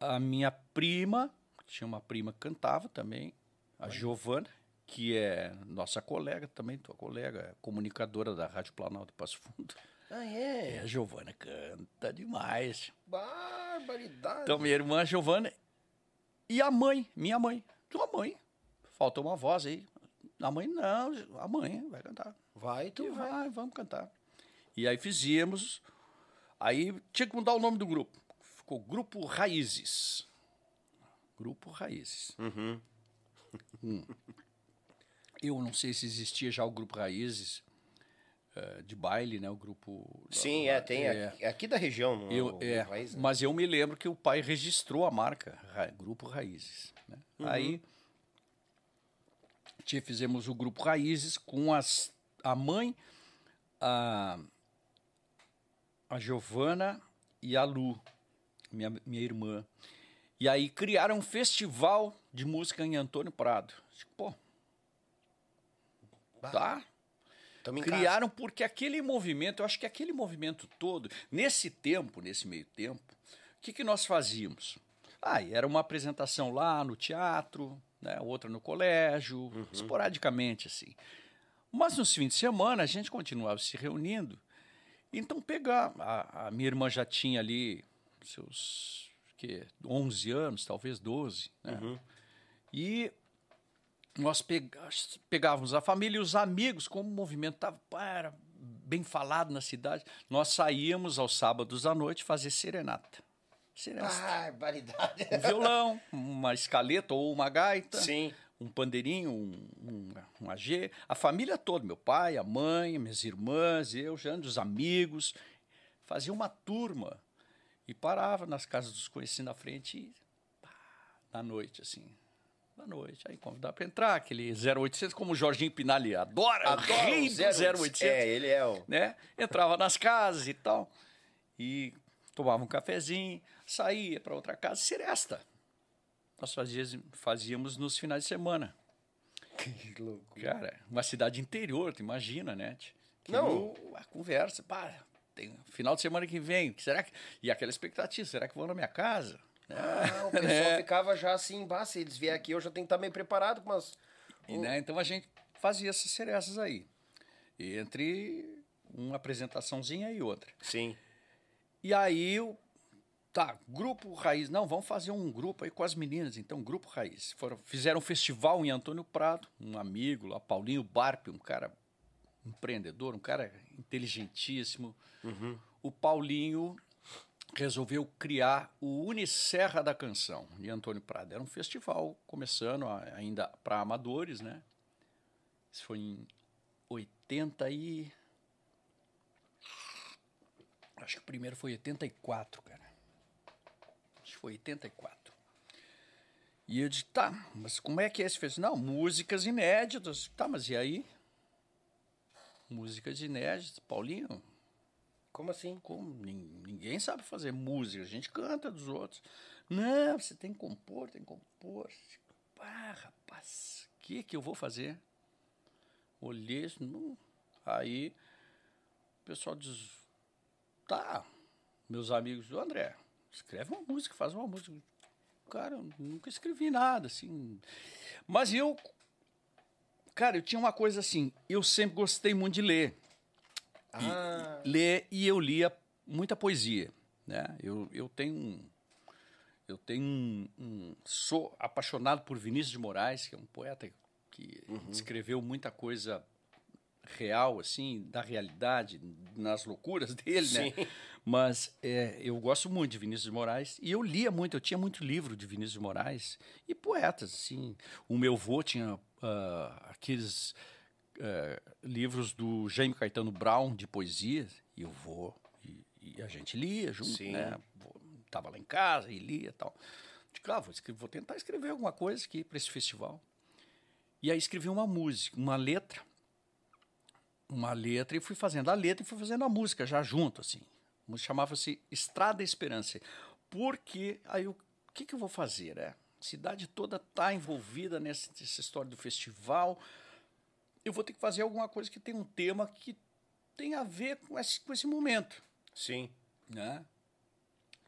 a minha prima, tinha uma prima que cantava também, a Giovana que é nossa colega também, tua colega, comunicadora da Rádio Planalto Passo Fundo. Ah, é? É, a Giovana canta demais. Barbaridade. Então, minha irmã Giovana e a mãe, minha mãe. Tua mãe. Faltou uma voz aí. A mãe, não, a mãe vai cantar. Vai, tu vai. vai. Vamos cantar. E aí fizemos Aí tinha que mudar o nome do grupo. Ficou Grupo Raízes. Grupo Raízes. Uhum. Hum. Eu não sei se existia já o Grupo Raízes de baile, né? O grupo. Sim, é, tem é, aqui, aqui, da região. No, eu, é, Raiz, né? Mas eu me lembro que o pai registrou a marca Grupo Raízes. Né? Uhum. Aí fizemos o Grupo Raízes com as, a mãe, a, a Giovana e a Lu, minha, minha irmã. E aí criaram um festival de música em Antônio Prado. Pô, tá? Criaram casa. porque aquele movimento, eu acho que aquele movimento todo, nesse tempo, nesse meio tempo, o que, que nós fazíamos? Ah, era uma apresentação lá no teatro, né, outra no colégio, uhum. esporadicamente assim. Mas nos fins de semana a gente continuava se reunindo. Então pegar, a, a minha irmã já tinha ali seus que 11 anos, talvez 12, né? Uhum. E nós pegávamos a família e os amigos, como o movimento estava era bem falado na cidade, nós saíamos aos sábados à noite fazer serenata. Serenata. Barbaridade. Um violão, uma escaleta ou uma gaita. Sim. Um pandeirinho, um, um, um AG. A família toda, meu pai, a mãe, minhas irmãs, eu, Jânio, os amigos. Fazia uma turma e parava nas casas dos conhecidos na frente e pá, na noite, assim. Da noite. Aí convidava para entrar, aquele 0800, como o Jorginho Pinali adora, adora rei 0800. É, ele é o... Né? Entrava nas casas e tal. E tomava um cafezinho, saía para outra casa, seresta. Nós fazíamos, fazíamos nos finais de semana. Que louco. Cara, uma cidade interior, tu imagina, né? Que Não. A conversa, pá, tem final de semana que vem. Será que... E aquela expectativa, será que vão na minha casa? Ah, o pessoal né? ficava já assim, bah, se eles vierem aqui, eu já tenho que estar bem preparado, mas. E, né, então a gente fazia essas cereças aí. Entre uma apresentaçãozinha e outra. Sim. E aí, tá, grupo Raiz. Não, vamos fazer um grupo aí com as meninas, então, grupo Raiz. Foram, fizeram um festival em Antônio Prado, um amigo lá, Paulinho Barpe, um cara empreendedor, um cara inteligentíssimo. Uhum. O Paulinho resolveu criar o Unicerra da Canção, de Antônio Prado. Era um festival começando ainda para amadores, né? Isso foi em 80 e... Acho que o primeiro foi 84, cara. Acho que foi 84. E eu disse, tá, mas como é que é esse festival? Não, músicas inéditas. Tá, mas e aí? músicas inéditas. Paulinho, como assim? Como? Ninguém sabe fazer música, a gente canta dos outros. Não, você tem que compor, tem que compor. Ah, rapaz, o que, que eu vou fazer? Olhei, não. aí o pessoal diz, tá, meus amigos do André, escreve uma música, faz uma música. Cara, eu nunca escrevi nada, assim. Mas eu, Cara, eu tinha uma coisa assim, eu sempre gostei muito de ler. Ah. E, ler e eu lia muita poesia, né? Eu, eu tenho eu tenho um, um, sou apaixonado por Vinícius de Moraes, que é um poeta que uhum. escreveu muita coisa real, assim, da realidade, nas loucuras dele, né? Sim. né? Mas é, eu gosto muito de Vinícius de Moraes e eu lia muito, eu tinha muito livro de Vinícius de Moraes e poetas, assim. O meu avô tinha uh, aqueles uh, livros do Jaime Caetano Brown de poesia e eu vou e, e, a gente lia junto, Sim. né? Tava lá em casa e lia e tal. Digo, ah, vou, escrever, vou tentar escrever alguma coisa aqui para esse festival. E aí escrevi uma música, uma letra uma letra e fui fazendo a letra e fui fazendo a música já junto, assim. Chamava-se Estrada Esperança. Porque aí o que, que eu vou fazer? É, a cidade toda está envolvida nessa, nessa história do festival. Eu vou ter que fazer alguma coisa que tenha um tema que tem a ver com esse, com esse momento. Sim. Né?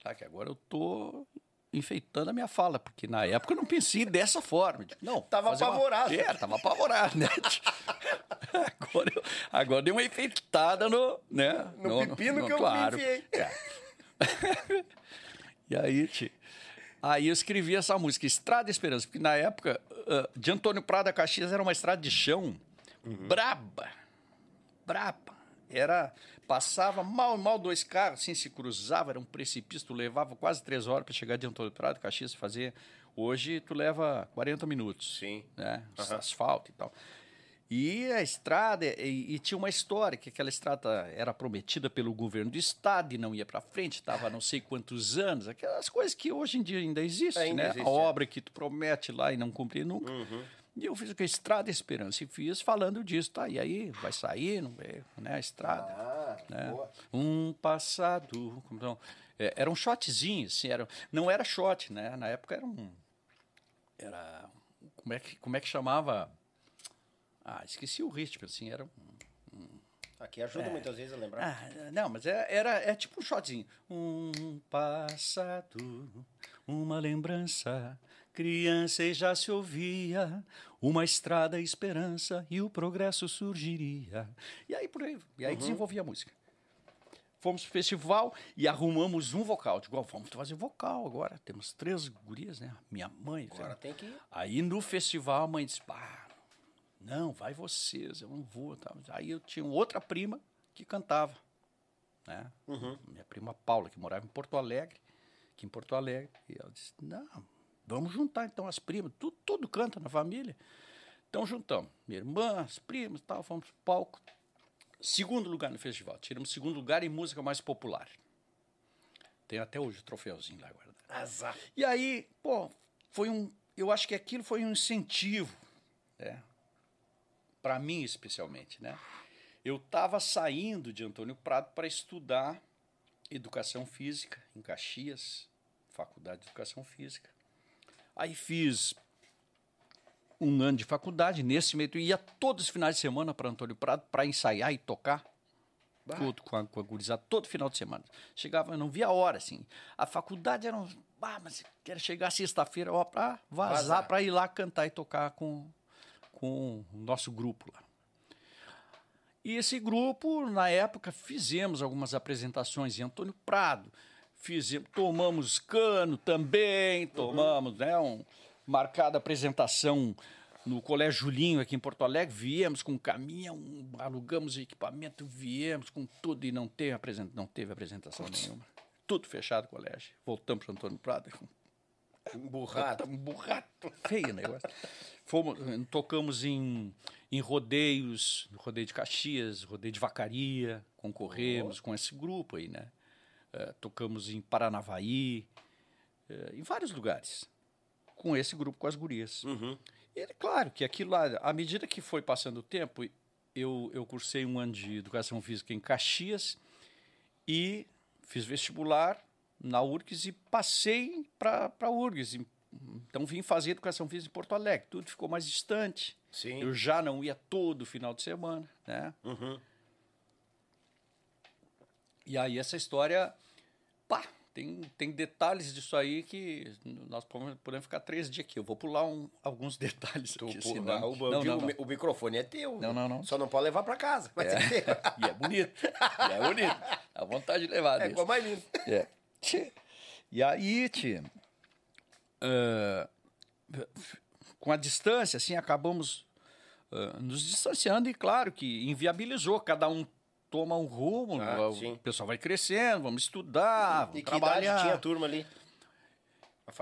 Tá, que agora eu tô enfeitando a minha fala, porque na época eu não pensei dessa forma. Não, tava apavorado. Uma... É, tava apavorado, né? agora, eu, agora deu uma enfeitada no, né? No, no pepino no, que eu claro. me enfiei. É. e aí, tio, aí eu escrevi essa música, Estrada Esperança, porque na época uh, de Antônio Prada Caxias era uma estrada de chão uhum. braba, braba. era passava mal mal dois carros, assim, se cruzava, era um precipício, tu levava quase três horas para chegar de Antônio Prado, Caxias, fazer. Hoje tu leva 40 minutos. Sim. Né? Uhum. Asfalto e tal. E a estrada, e, e, tinha uma história, que aquela estrada era prometida pelo governo do estado e não ia para frente, estava não sei quantos anos, aquelas coisas que hoje em dia ainda existem, ainda né? Existe, a é. obra que tu promete lá e não cumpre nunca. Uhum. E eu fiz a Estrada Esperança e fiz falando disso, tá? E aí vai sair, não é, né? A estrada. Ah, né? Boa. Um passado. Então, é, era um shotzinho, assim, era, não era shot, né? Na época era um. Era. Como é que, como é que chamava? Ah, esqueci o ritmo, assim, era um. um Aqui ajuda é, muitas vezes a lembrar. Ah, não, mas é, era, é tipo um shotzinho. Um passado, uma lembrança Criança e já se ouvia uma estrada esperança e o progresso surgiria. E aí por aí, e aí uhum. desenvolvia a música. Fomos pro festival e arrumamos um vocal. Digo, vamos fazer vocal agora. Temos três gurias, né? Minha mãe. Agora tem que ir. Aí no festival a mãe disse, pá, não, vai vocês, eu não vou. Tá. Aí eu tinha outra prima que cantava. Né? Uhum. Minha prima Paula, que morava em Porto Alegre, aqui em Porto Alegre. E ela disse, não, Vamos juntar então as primas, tudo, tudo canta na família. Então juntamos, minha irmã, as primas, tal, fomos pro palco. Segundo lugar no festival, tiramos segundo lugar em música mais popular. Tem até hoje o troféuzinho lá guardado. Azar. E aí, pô, foi um, eu acho que aquilo foi um incentivo, né? Para mim especialmente, né? Eu estava saindo de Antônio Prado para estudar educação física em Caxias, Faculdade de Educação Física. Aí fiz um ano de faculdade, nesse meio, ia todos os finais de semana para Antônio Prado para ensaiar e tocar. Bah. Tudo com a, com a gurizada, todo final de semana. Chegava, eu não via a hora, assim. A faculdade era um. Ah, mas quero chegar sexta-feira para vazar, para ir lá cantar e tocar com, com o nosso grupo lá. E esse grupo, na época, fizemos algumas apresentações em Antônio Prado, fizemos, tomamos cano também, tomamos, uhum. né, um, marcada apresentação no Colégio Julinho, aqui em Porto Alegre, viemos com um caminhão, alugamos equipamento, viemos com tudo e não teve, apresenta, não teve apresentação Putz. nenhuma. Tudo fechado o colégio. Voltamos para Antônio Prado. Emburrado. Emburrado. Feio o negócio. Fomos, tocamos em, em rodeios, rodeio de Caxias, rodeio de Vacaria, concorremos oh. com esse grupo aí, né? Eh, tocamos em Paranavaí, uh, em vários lugares, com esse grupo, com as gurias. Uhum. E é claro que aquilo lá, à medida que foi passando o tempo, eu, eu cursei um ano de educação física em Caxias e fiz vestibular na URGS e passei para a URGS. Então vim fazer educação física em Porto Alegre. Tudo ficou mais distante. Sim. Eu já não ia todo final de semana, né? Uhum. E aí essa história, pá, tem, tem detalhes disso aí que nós podemos ficar três dias aqui. Eu vou pular um, alguns detalhes tu, aqui. Senão... O, não, não, não. o, microfone é teu. Não, não, não. Só não pode levar para casa. Mas é. e é bonito. E é bonito. Dá vontade de levar. É igual mais lindo. É. E aí, tia, uh, com a distância, assim, acabamos uh, nos distanciando e, claro, que inviabilizou cada um toma um rumo, ah, o pessoal vai crescendo, vamos estudar, vamos e que trabalhar. idade tinha a turma ali?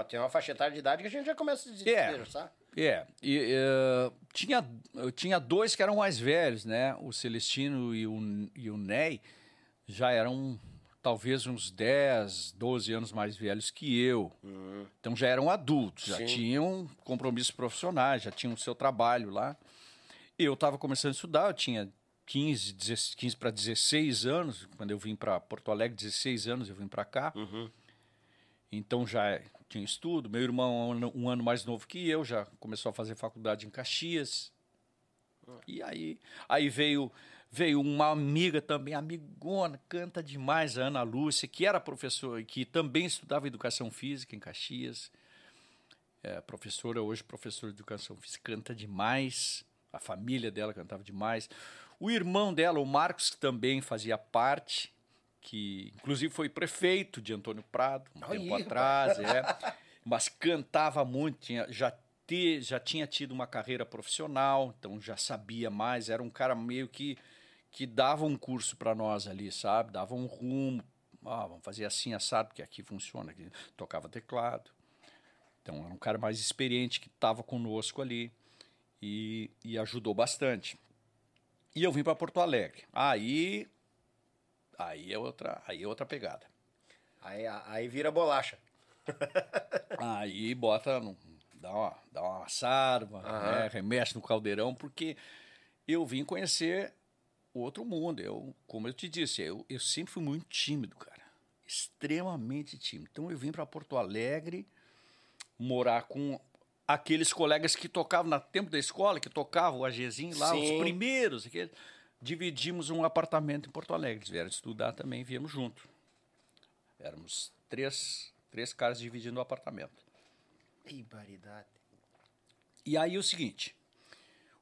Tem uma faixa etária de idade que a gente já começa a desesperar, é, é, e, uh, tinha, tinha dois que eram mais velhos, né? O Celestino e o, e o Ney já eram talvez uns 10, 12 anos mais velhos que eu. Uhum. Então já eram adultos, já Sim. tinham compromissos profissionais, já tinham o seu trabalho lá. Eu estava começando a estudar, eu tinha 15, 15 para 16 anos, quando eu vim para Porto Alegre, 16 anos eu vim para cá. Uhum. Então já tinha estudo. Meu irmão, um, um ano mais novo que eu, já começou a fazer faculdade em Caxias. Uhum. E aí, aí veio veio uma amiga também, amigona, canta demais, a Ana Lúcia, que era professora, que também estudava educação física em Caxias. É, professora, hoje professora de educação física, canta demais. A família dela cantava demais. O irmão dela, o Marcos, que também fazia parte, que inclusive foi prefeito de Antônio Prado um tempo atrás, é, mas cantava muito, tinha, já, já tinha tido uma carreira profissional, então já sabia mais, era um cara meio que, que davam um curso para nós ali, sabe? Davam um rumo. Ah, vamos fazer assim, assado, porque aqui funciona. Aqui. Tocava teclado. Então, era um cara mais experiente que estava conosco ali e, e ajudou bastante. E eu vim para Porto Alegre. Aí, aí é outra, aí é outra pegada. Aí, aí vira bolacha. aí bota, dá uma, dá uma assada, uhum. né, remexe no caldeirão, porque eu vim conhecer outro mundo. Eu, como eu te disse, eu, eu sempre fui muito tímido, cara. Extremamente tímido. Então eu vim para Porto Alegre morar com aqueles colegas que tocavam no tempo da escola, que tocavam o AGzinho lá, Sim. os primeiros. Aqueles. Dividimos um apartamento em Porto Alegre. Eles vieram estudar também, viemos junto. Éramos três, três caras dividindo o apartamento. Ibaridade. E aí o seguinte,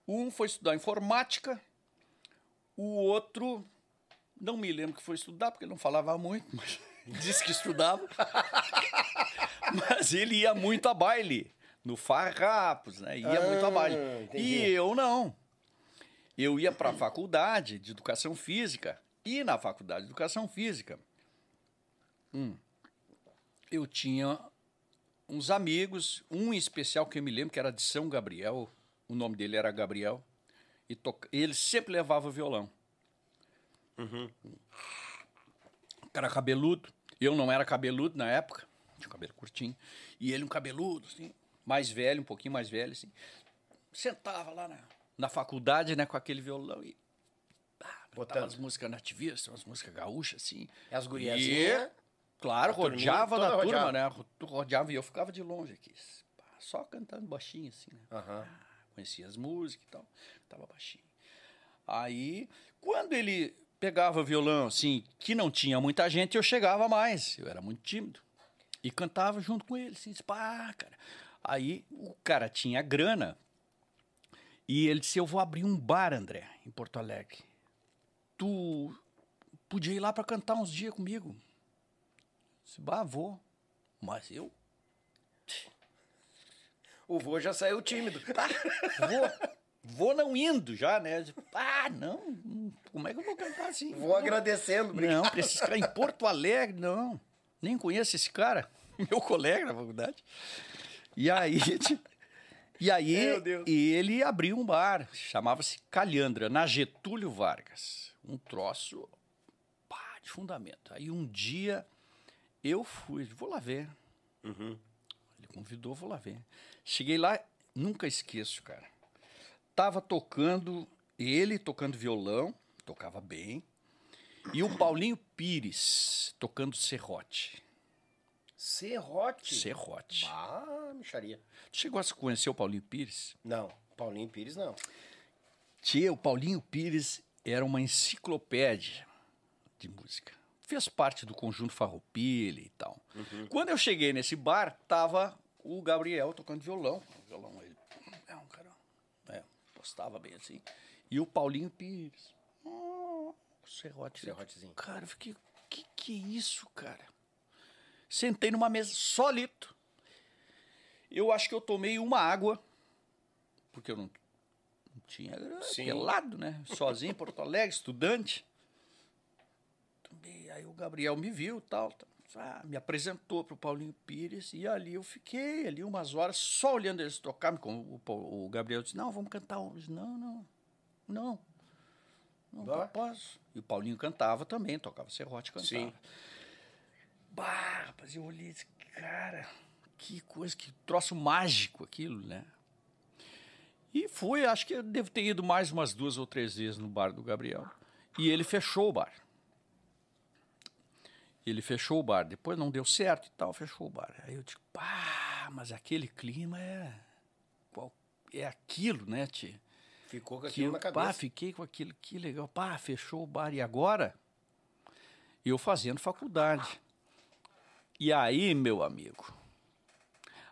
um foi estudar informática, o outro não me lembro que foi estudar, porque não falava muito, mas disse que estudava. mas ele ia muito a baile, no Farrapos, né? Ia ah, muito a baile. Entendi. E eu não. Eu ia para a faculdade de educação física. E na faculdade de educação física, hum, eu tinha uns amigos, um em especial que eu me lembro que era de São Gabriel, o nome dele era Gabriel, e to... ele sempre levava violão. Uhum. Era cabeludo, eu não era cabeludo na época, tinha cabelo curtinho, e ele um cabeludo, assim, mais velho, um pouquinho mais velho, assim, sentava lá na, na faculdade, né, com aquele violão e ah, botava as músicas nativistas, umas músicas gaúchas, assim. As guriazinhas? E, claro, rodeava na turma, rodeava. né, rodeava e eu ficava de longe aqui, só cantando baixinho, assim, né. Uhum. Ah, conhecia as músicas e tal, tava baixinho. Aí, quando ele pegava violão, assim, que não tinha muita gente, eu chegava mais. Eu era muito tímido. E cantava junto com ele, assim, pá, cara. Aí o cara tinha grana. E ele disse: Eu vou abrir um bar, André, em Porto Alegre. Tu podia ir lá para cantar uns dias comigo. Eu disse, bah, vou. Mas eu. O vô já saiu tímido. Tá, vou. Vou não indo já, né? Ah, não, como é que eu vou cantar assim? Vou não, agradecendo, obrigado. Não, esses caras em Porto Alegre, não. Nem conheço esse cara, meu colega na faculdade. E aí, e aí ele abriu um bar, chamava-se Calhandra, na Getúlio Vargas. Um troço pá, de fundamento. Aí um dia eu fui, vou lá ver. Uhum. Ele convidou, vou lá ver. Cheguei lá, nunca esqueço, cara tava tocando, ele tocando violão, tocava bem, e o Paulinho Pires tocando serrote. Serrote? Serrote. Ah, micharia. Chegou a conhecer o Paulinho Pires? Não, Paulinho Pires não. Tia, o Paulinho Pires era uma enciclopédia de música. Fez parte do conjunto Farroupilha e tal. Uhum. Quando eu cheguei nesse bar, tava o Gabriel tocando violão. violão gostava bem assim. E o Paulinho Pires. Oh, serrote. Serrotezinho. Cara, eu fiquei, que que é isso, cara? Sentei numa mesa solito. Eu acho que eu tomei uma água, porque eu não, não tinha Sim. pelado, né? Sozinho em Porto Alegre, estudante. Tomei, aí o Gabriel me viu tal, tal. Ah, me apresentou para o Paulinho Pires e ali eu fiquei ali umas horas só olhando eles tocar. Como o, o Gabriel disse, não, vamos cantar hoje. Não, não, não. Não, não posso. E o Paulinho cantava também, tocava serrote, cantava. Sim. Bah, rapaz, eu olhei e disse, cara, que coisa, que troço mágico aquilo, né? E fui, acho que eu devo ter ido mais umas duas ou três vezes no bar do Gabriel. E ele fechou o bar. Ele fechou o bar. Depois não deu certo e tal, fechou o bar. Aí eu digo, pá, mas aquele clima é. É aquilo, né, tia? Ficou com aquilo que, na cabeça. Pá, fiquei com aquilo, que legal. Pá, fechou o bar. E agora? Eu fazendo faculdade. E aí, meu amigo,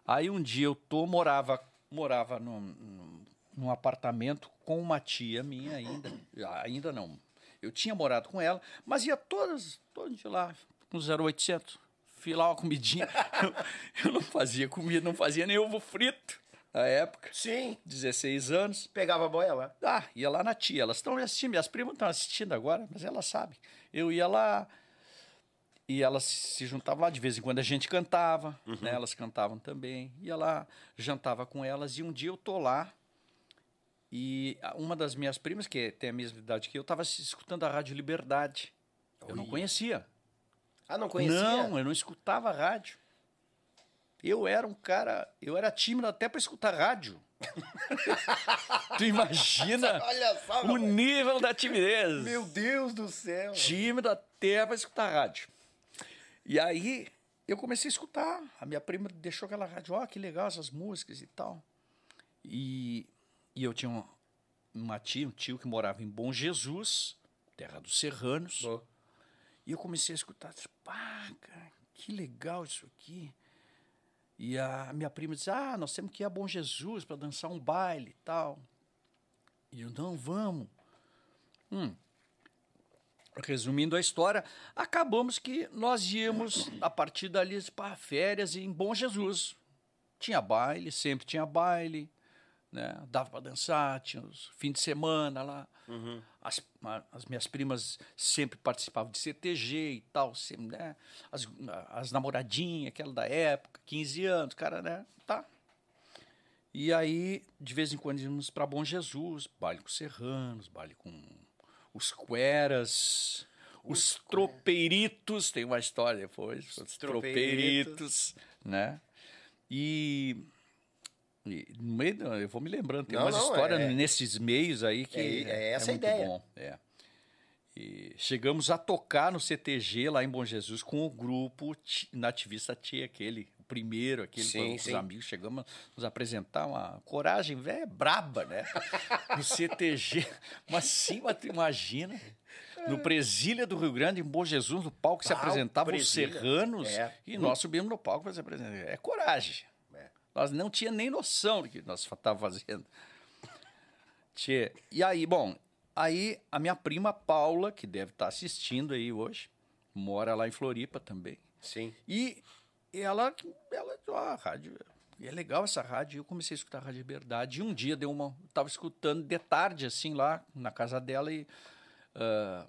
aí um dia eu tô, morava, morava num, num, num apartamento com uma tia minha ainda. Ainda não. Eu tinha morado com ela, mas ia todas, todo dia lá no 0800. Fiz lá uma comidinha. eu, eu não fazia comida, não fazia nem ovo frito. na época. Sim. 16 anos. Pegava a boia lá. Ah, ia lá na tia. Elas estão assistindo, minhas primas estão assistindo agora, mas elas sabem. Eu ia lá e elas se juntavam lá. De vez em quando a gente cantava, uhum. né? Elas cantavam também. Ia lá, jantava com elas. E um dia eu tô lá e uma das minhas primas, que tem a mesma idade que eu, estava escutando a Rádio Liberdade. Oi. Eu não conhecia. Ah, não conhecia? Não, eu não escutava rádio. Eu era um cara, eu era tímido até para escutar rádio. tu imagina só, o nível da timidez. Meu Deus do céu. Tímido até para escutar rádio. E aí eu comecei a escutar. A minha prima deixou aquela rádio, ó, oh, que legal essas músicas e tal. E, e eu tinha uma, uma tia, um tio que morava em Bom Jesus, terra dos serranos. Oh. E eu comecei a escutar, pá, cara, que legal isso aqui. E a minha prima disse: Ah, nós temos que ir a Bom Jesus para dançar um baile e tal. E eu, não, vamos. Hum. Resumindo a história, acabamos que nós íamos, a partir dali, para férias em Bom Jesus. Tinha baile, sempre tinha baile, né? dava para dançar, tinha os fim de semana lá. Uhum. As, as, minhas primas sempre participavam de CTG e tal, sempre, né? As, as namoradinhas, aquela da época, 15 anos, cara, né? Tá. E aí, de vez em quando, íamos para Bom Jesus, baile com serranos, baile com os cueras, os, os tropeiritos, tem uma história depois, os, os tropeiritos, tropeiritos, né? E no meio, eu vou me lembrando, tem não, umas histórias é, nesses meios aí que é, é essa é a ideia. Bom. É. E chegamos a tocar no CTG lá em Bom Jesus com o grupo Nativista Tia, aquele, primeiro, aquele sim, com sim. os amigos. Chegamos a nos apresentar uma coragem velha braba, né? no CTG. Mas sim, imagina. No Presília do Rio Grande, em Bom Jesus, no palco que se apresentavam os serranos. É. E nós subimos no palco para se apresentar. É coragem. Nós não tinha nem noção do que nós estávamos fazendo. Tchê. E aí, bom, aí a minha prima Paula, que deve estar tá assistindo aí hoje, mora lá em Floripa também. Sim. E ela, ela, ó, a rádio, é legal essa rádio. Eu comecei a escutar a Rádio Liberdade. E um dia deu uma, estava escutando de tarde assim lá na casa dela e uh,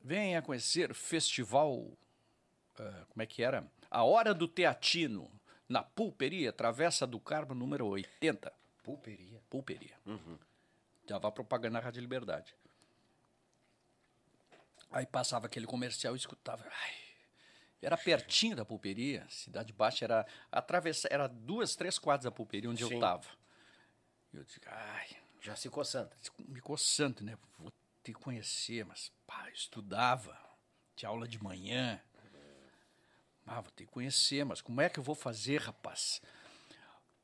venha conhecer festival, uh, como é que era? A Hora do Teatino na Pulperia, Travessa do Carmo, número 80. Pulperia? Pulperia. Uhum. Já vai propaganda na Rádio Liberdade. Aí passava aquele comercial e escutava. Ai, era pertinho da pulperia, Cidade Baixa era atravessa, era duas, três quadras da pulperia onde Sim. eu estava. Eu disse, ai, já se coçando. Me coçando, né? Vou ter que conhecer, mas pá, estudava, tinha aula de manhã. Ah, vou ter que conhecer, mas como é que eu vou fazer, rapaz?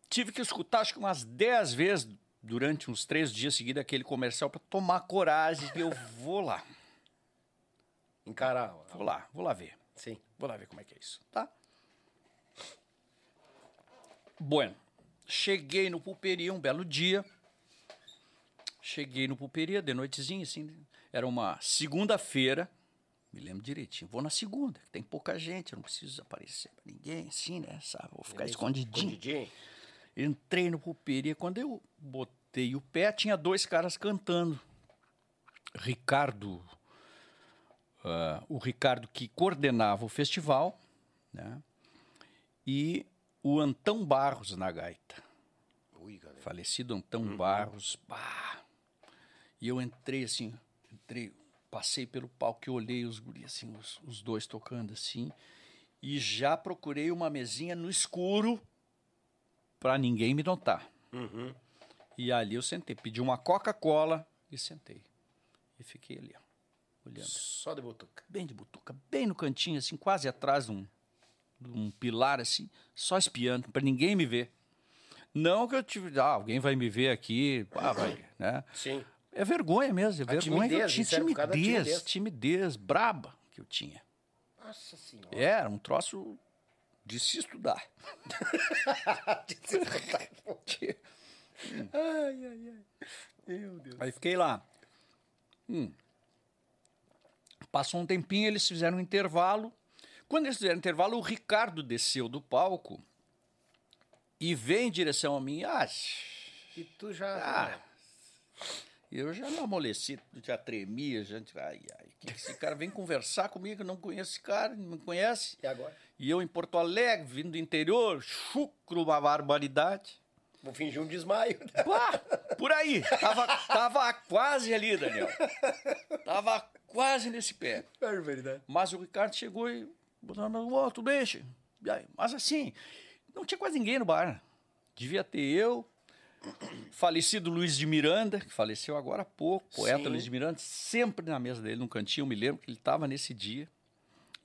Tive que escutar acho que umas 10 vezes durante uns três dias seguidos aquele comercial para tomar coragem e eu vou lá. Encarar. Vou lá, vou lá ver. Sim. Vou lá ver como é que é isso, tá? Bueno, cheguei no pulperia um belo dia. Cheguei no pulperia de noitezinha, assim. Era uma segunda-feira. Me lembro direitinho. Vou na segunda, tem pouca gente, eu não preciso aparecer pra ninguém, assim, né? Sabe? Vou ficar escondidinho. escondidinho. Entrei no pulperia. Quando eu botei o pé, tinha dois caras cantando. Ricardo, uh, o Ricardo que coordenava o festival, né? E o Antão Barros na gaita. Ui, Falecido Antão uhum. Barros. Bah. E eu entrei assim, entrei passei pelo palco e olhei os guris, assim, os, os dois tocando assim, e já procurei uma mesinha no escuro para ninguém me notar. Uhum. E ali eu sentei, pedi uma Coca-Cola e sentei. E fiquei ali, olhando. Só de butuca. Bem de butuca, bem no cantinho, assim, quase atrás de um, de um pilar, assim, só espiando, para ninguém me ver. Não que eu tive, ah, alguém vai me ver aqui, ah, vai, né? Sim. É vergonha mesmo, é vergonha. Timidez, eu tinha timidez, timidez, timidez, braba que eu tinha. Nossa Senhora. Era um troço de se estudar. de se estudar. ai, ai, ai. Meu Deus. Aí fiquei lá. Hum. Passou um tempinho, eles fizeram um intervalo. Quando eles fizeram um intervalo, o Ricardo desceu do palco e vem em direção a mim. Ah, e tu já. Ah, eu já não amoleci, já tremia, gente. Ai, ai, que esse cara vem conversar comigo, eu não conheço esse cara, não me conhece. E agora? E eu em Porto Alegre, vindo do interior, chucro uma barbaridade. Vou fingir um desmaio. Pá, por aí. Tava, tava quase ali, Daniel. Tava quase nesse pé. É verdade. Mas o Ricardo chegou e. Oh, tudo bem, Mas assim, não tinha quase ninguém no bar. Devia ter eu, falecido Luiz de Miranda, que faleceu agora há pouco, poeta Sim. Luiz de Miranda, sempre na mesa dele, num cantinho, eu me lembro que ele estava nesse dia.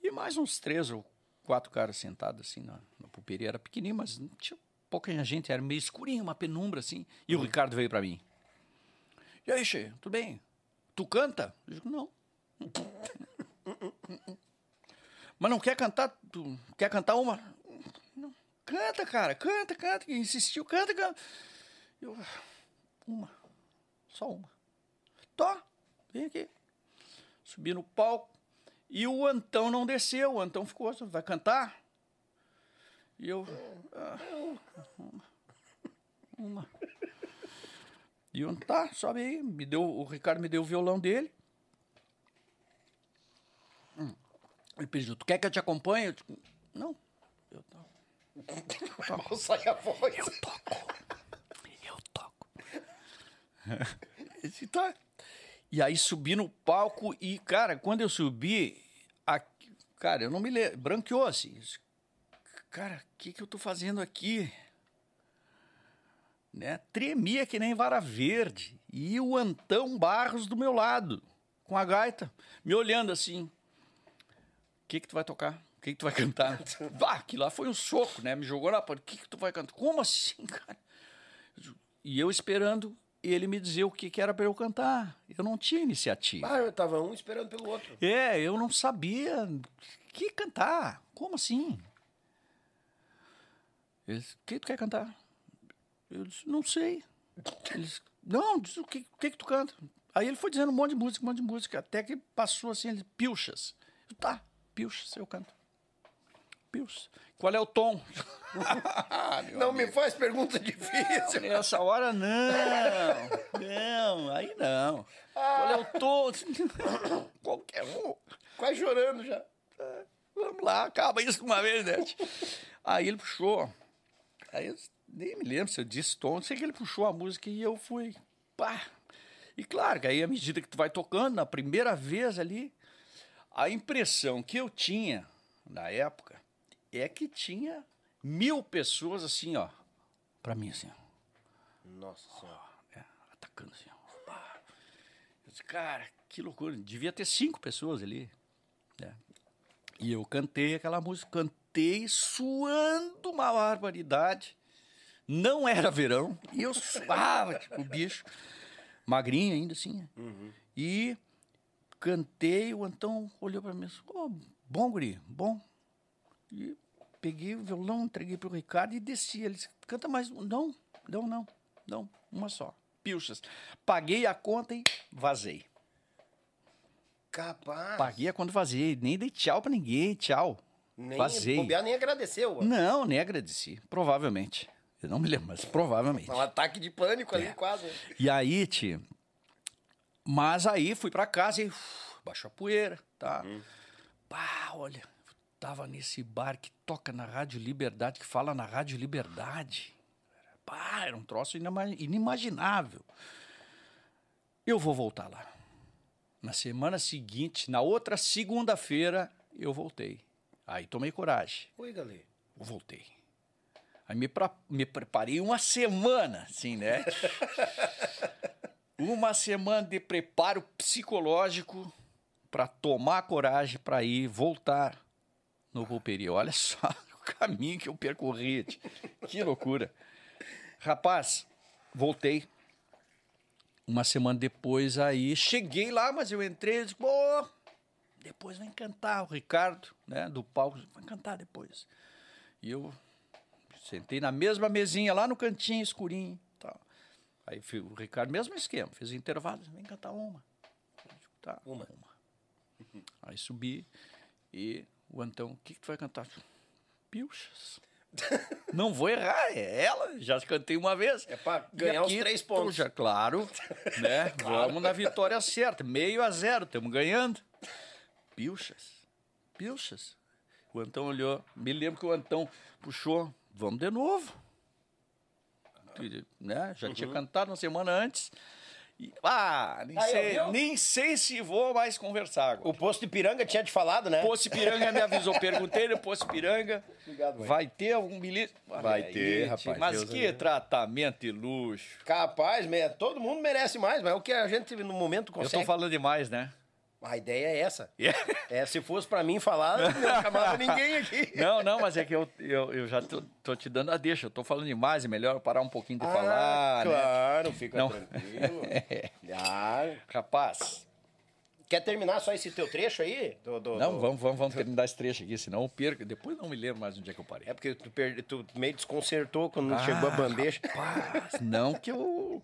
E mais uns três ou quatro caras sentados assim na, na pulperia. Era pequenininho, mas não tinha pouca gente, era meio escurinho, uma penumbra assim. E uhum. o Ricardo veio para mim. E aí, Che, tudo bem? Tu canta? Eu digo, não. Mas não quer cantar? Tu quer cantar uma? Não. Canta, cara, canta, canta. Insistiu, canta, canta. Eu, uma, só uma. Tó, vem aqui. Subi no palco e o Antão não desceu. O Antão ficou, vai cantar? E eu. Ah, uma. uma. E eu, tá, sobe aí. Me deu, o Ricardo me deu o violão dele. Hum. Ele pediu, tu quer que eu te acompanhe? Eu, tipo, não, eu toco. Mal sai a voz. Eu toco. Eu toco. e, tá. e aí subi no palco e, cara, quando eu subi, a, cara, eu não me lembro, branqueou assim cara, o que, que eu tô fazendo aqui? Né? Tremia que nem vara verde. E o Antão Barros do meu lado, com a gaita, me olhando assim. O que, que tu vai tocar? O que, que tu vai cantar? Vá, que lá foi um soco, né? Me jogou na porta. O que, que tu vai cantar? Como assim, cara? E eu esperando ele me dizer o que, que era para eu cantar. Eu não tinha iniciativa. Ah, eu tava um esperando pelo outro. É, eu não sabia que cantar. Como assim? Eles, o que tu quer cantar? Eu disse, não sei. Eles, não, diz, o que, o que que tu canta? Aí ele foi dizendo um monte de música, um monte de música, até que passou assim, ele, pilchas. Eu, tá, pilchas, eu canto. Pilchas. Qual é o tom? não me faz pergunta difícil. Nessa hora, não. Não, aí não. Qual é o tom? Qualquer um. Quase chorando já. vamos lá, acaba isso de uma vez, né? Aí ele puxou. Aí eu nem me lembro se eu disse tom, sei que ele puxou a música e eu fui, pá. E claro, que aí à medida que tu vai tocando, na primeira vez ali, a impressão que eu tinha na época é que tinha mil pessoas assim, ó, pra mim assim, ó. Nossa Senhora. É, atacando assim, ó. Eu disse, cara, que loucura. Devia ter cinco pessoas ali. Né? E eu cantei aquela música, cantei suando uma barbaridade. Não era verão, e eu suava, tipo, bicho. Magrinho ainda, assim. Uhum. E cantei, o Antão olhou para mim e disse, oh, bom, guri, bom. E peguei o violão, entreguei pro Ricardo e desci. Ele disse, canta mais. Não, não, não, não, uma só. Pilchas. Paguei a conta e vazei. Capaz. Paguei quando vazei. Nem dei tchau pra ninguém. Tchau. Nem, vazei. Bobear, nem agradeceu. Não, nem agradeci. Provavelmente. Eu não me lembro, mas provavelmente. Um ataque de pânico é. ali, quase. E aí, tio. Mas aí fui pra casa e uf, baixou a poeira, tá? Hum. Pá, olha, tava nesse bar que toca na Rádio Liberdade, que fala na Rádio Liberdade. Pá, era um troço inimaginável. Eu vou voltar lá. Na semana seguinte, na outra segunda-feira, eu voltei. Aí tomei coragem. Oi, galera. Voltei. Aí me, pra, me preparei uma semana, assim, né? uma semana de preparo psicológico para tomar coragem para ir voltar no Pulperia. Olha só o caminho que eu percorri. Que loucura. Rapaz, voltei uma semana depois aí, cheguei lá, mas eu entrei e disse, pô, depois vai cantar o Ricardo, né, do palco, vai cantar depois. E eu sentei na mesma mesinha lá no cantinho escurinho. Aí o Ricardo, mesmo esquema, fez intervalo, vem cantar uma. Tá, uma. uma. Aí subi e o Antão, o que, que tu vai cantar? Pilchas. Não vou errar, é ela. Já cantei uma vez. É pra ganhar aqui, os três pontos. Já, claro, né? claro. Vamos na vitória certa. Meio a zero, estamos ganhando. Pilchas. Pilchas. O Antão olhou. Me lembro que o Antão puxou. Vamos de novo. Né? Já uhum. tinha cantado uma semana antes. Ah, nem, Aí, sei, nem sei se vou mais conversar agora. O Posto Ipiranga tinha te falado, né? Posto Ipiranga me avisou. Perguntei no Posto Ipiranga. Obrigado, vai ter algum bilhete? Vai ter, rapaz. Mas Deus que Deus. tratamento e luxo. Capaz, todo mundo merece mais, mas é o que a gente no momento consegue. Eu tô falando demais, né? A ideia é essa. Yeah. É, se fosse para mim falar, não chamava ninguém aqui. Não, não, mas é que eu, eu, eu já tô, tô, te dando a deixa. Eu tô falando demais, é melhor parar um pouquinho de ah, falar. Né? Claro, né? fica não. tranquilo. ah. Rapaz. Quer terminar só esse teu trecho aí? Do, do, não, do... Vamos, vamos, vamos terminar esse trecho aqui, senão eu perco. Depois não me lembro mais onde é que eu parei. É porque tu, per... tu meio desconcertou quando ah, chegou a bandeja. Rapaz, não que eu.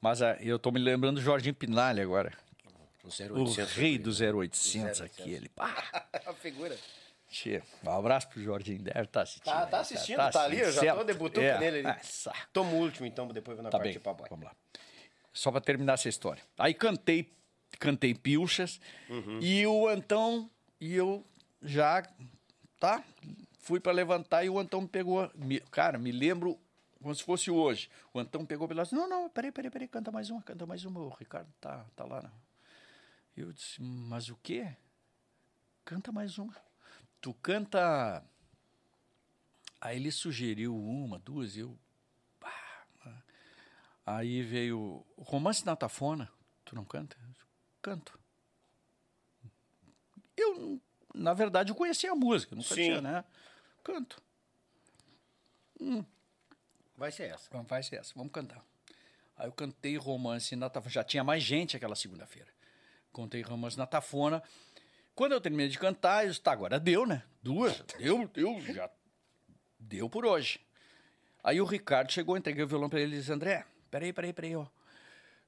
Mas ah, eu tô me lembrando do Jorginho Pinalha agora. O, 0800, o rei do 0800, 0800. aquele. a figura. Tchê, um abraço pro Jorginho, deve tá assistindo. Tá, tá assistindo, tá, tá, tá ali, eu já tô debutando é, nele. Ali. Toma o último, então, depois vou na tá parte bem, Vamos lá. Só para terminar essa história. Aí cantei, cantei pilchas uhum. e o Antão e eu já, tá? Fui para levantar e o Antão me pegou. Me, cara, me lembro como se fosse hoje. O Antão pegou pela. Não, não, peraí, peraí, peraí, canta mais uma, canta mais uma. O Ricardo tá, tá lá. Não. Eu disse, mas o quê? Canta mais uma. Tu canta. Aí ele sugeriu uma, duas, eu. Aí veio Romance na Tafona. Tu não canta? Eu canto. Eu, na verdade, eu conhecia a música, nunca Sim. tinha, né? Canto. Hum. Vai ser essa. Vai ser essa, vamos cantar. Aí eu cantei Romance na Tafona. Já tinha mais gente aquela segunda-feira contei Ramos na Tafona. Quando eu terminei de cantar, eu tá, agora deu, né? Duas, deu, deu, já deu por hoje. Aí o Ricardo chegou, entreguei o violão para ele e disse, André, peraí, peraí, peraí, ó.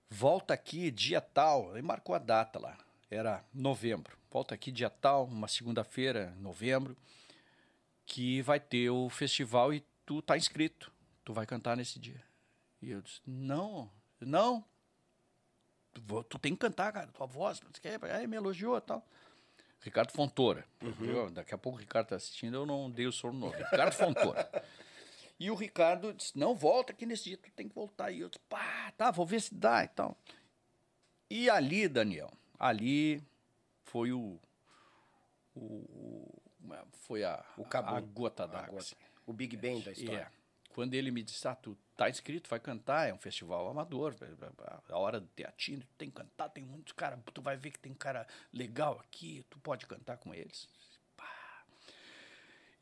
Volta aqui dia tal, aí marcou a data lá, era novembro. Volta aqui dia tal, uma segunda-feira, novembro, que vai ter o festival e tu tá inscrito, tu vai cantar nesse dia. E eu disse, não, não, tu tem que cantar, cara, tua voz, aí me elogiou e tal. Ricardo Fontoura. Uhum. Daqui a pouco o Ricardo está assistindo, eu não dei o novo. Ricardo Fontoura. E o Ricardo disse: Não, volta aqui nesse dia, tu tem que voltar. E eu disse: Pá, tá, vou ver se dá e tal. E ali, Daniel, ali foi o. o foi a, o cabo, a gota d'água. Assim. O Big Bang da história. É. Quando ele me disse: Ah, tu tá inscrito, vai cantar, é um festival amador, a hora do teatino, tu tem que cantar, tem muitos caras, tu vai ver que tem cara legal aqui, tu pode cantar com eles. Pá.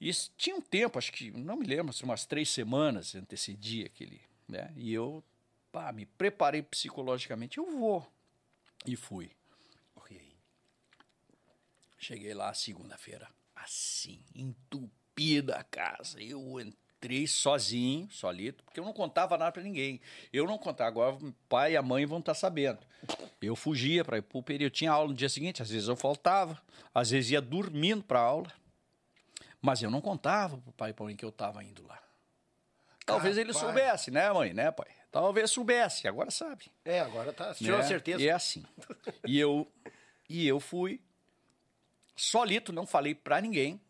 E tinha um tempo, acho que, não me lembro, umas três semanas antecedia aquele, né? E eu, pá, me preparei psicologicamente, eu vou. E fui. Cheguei lá segunda-feira, assim, entupida a casa. Eu entrei entrei sozinho, solito, porque eu não contava nada para ninguém. Eu não contava, agora pai e a mãe vão estar tá sabendo. Eu fugia para ir para o período. Eu tinha aula no dia seguinte, às vezes eu faltava, às vezes ia dormindo para aula. Mas eu não contava para o pai e para a mãe que eu estava indo lá. Talvez ele soubesse, né, mãe, né, pai? Talvez soubesse, agora sabe. É, agora tá, tinha né? certeza. E é assim. E eu, e eu fui solito, não falei para ninguém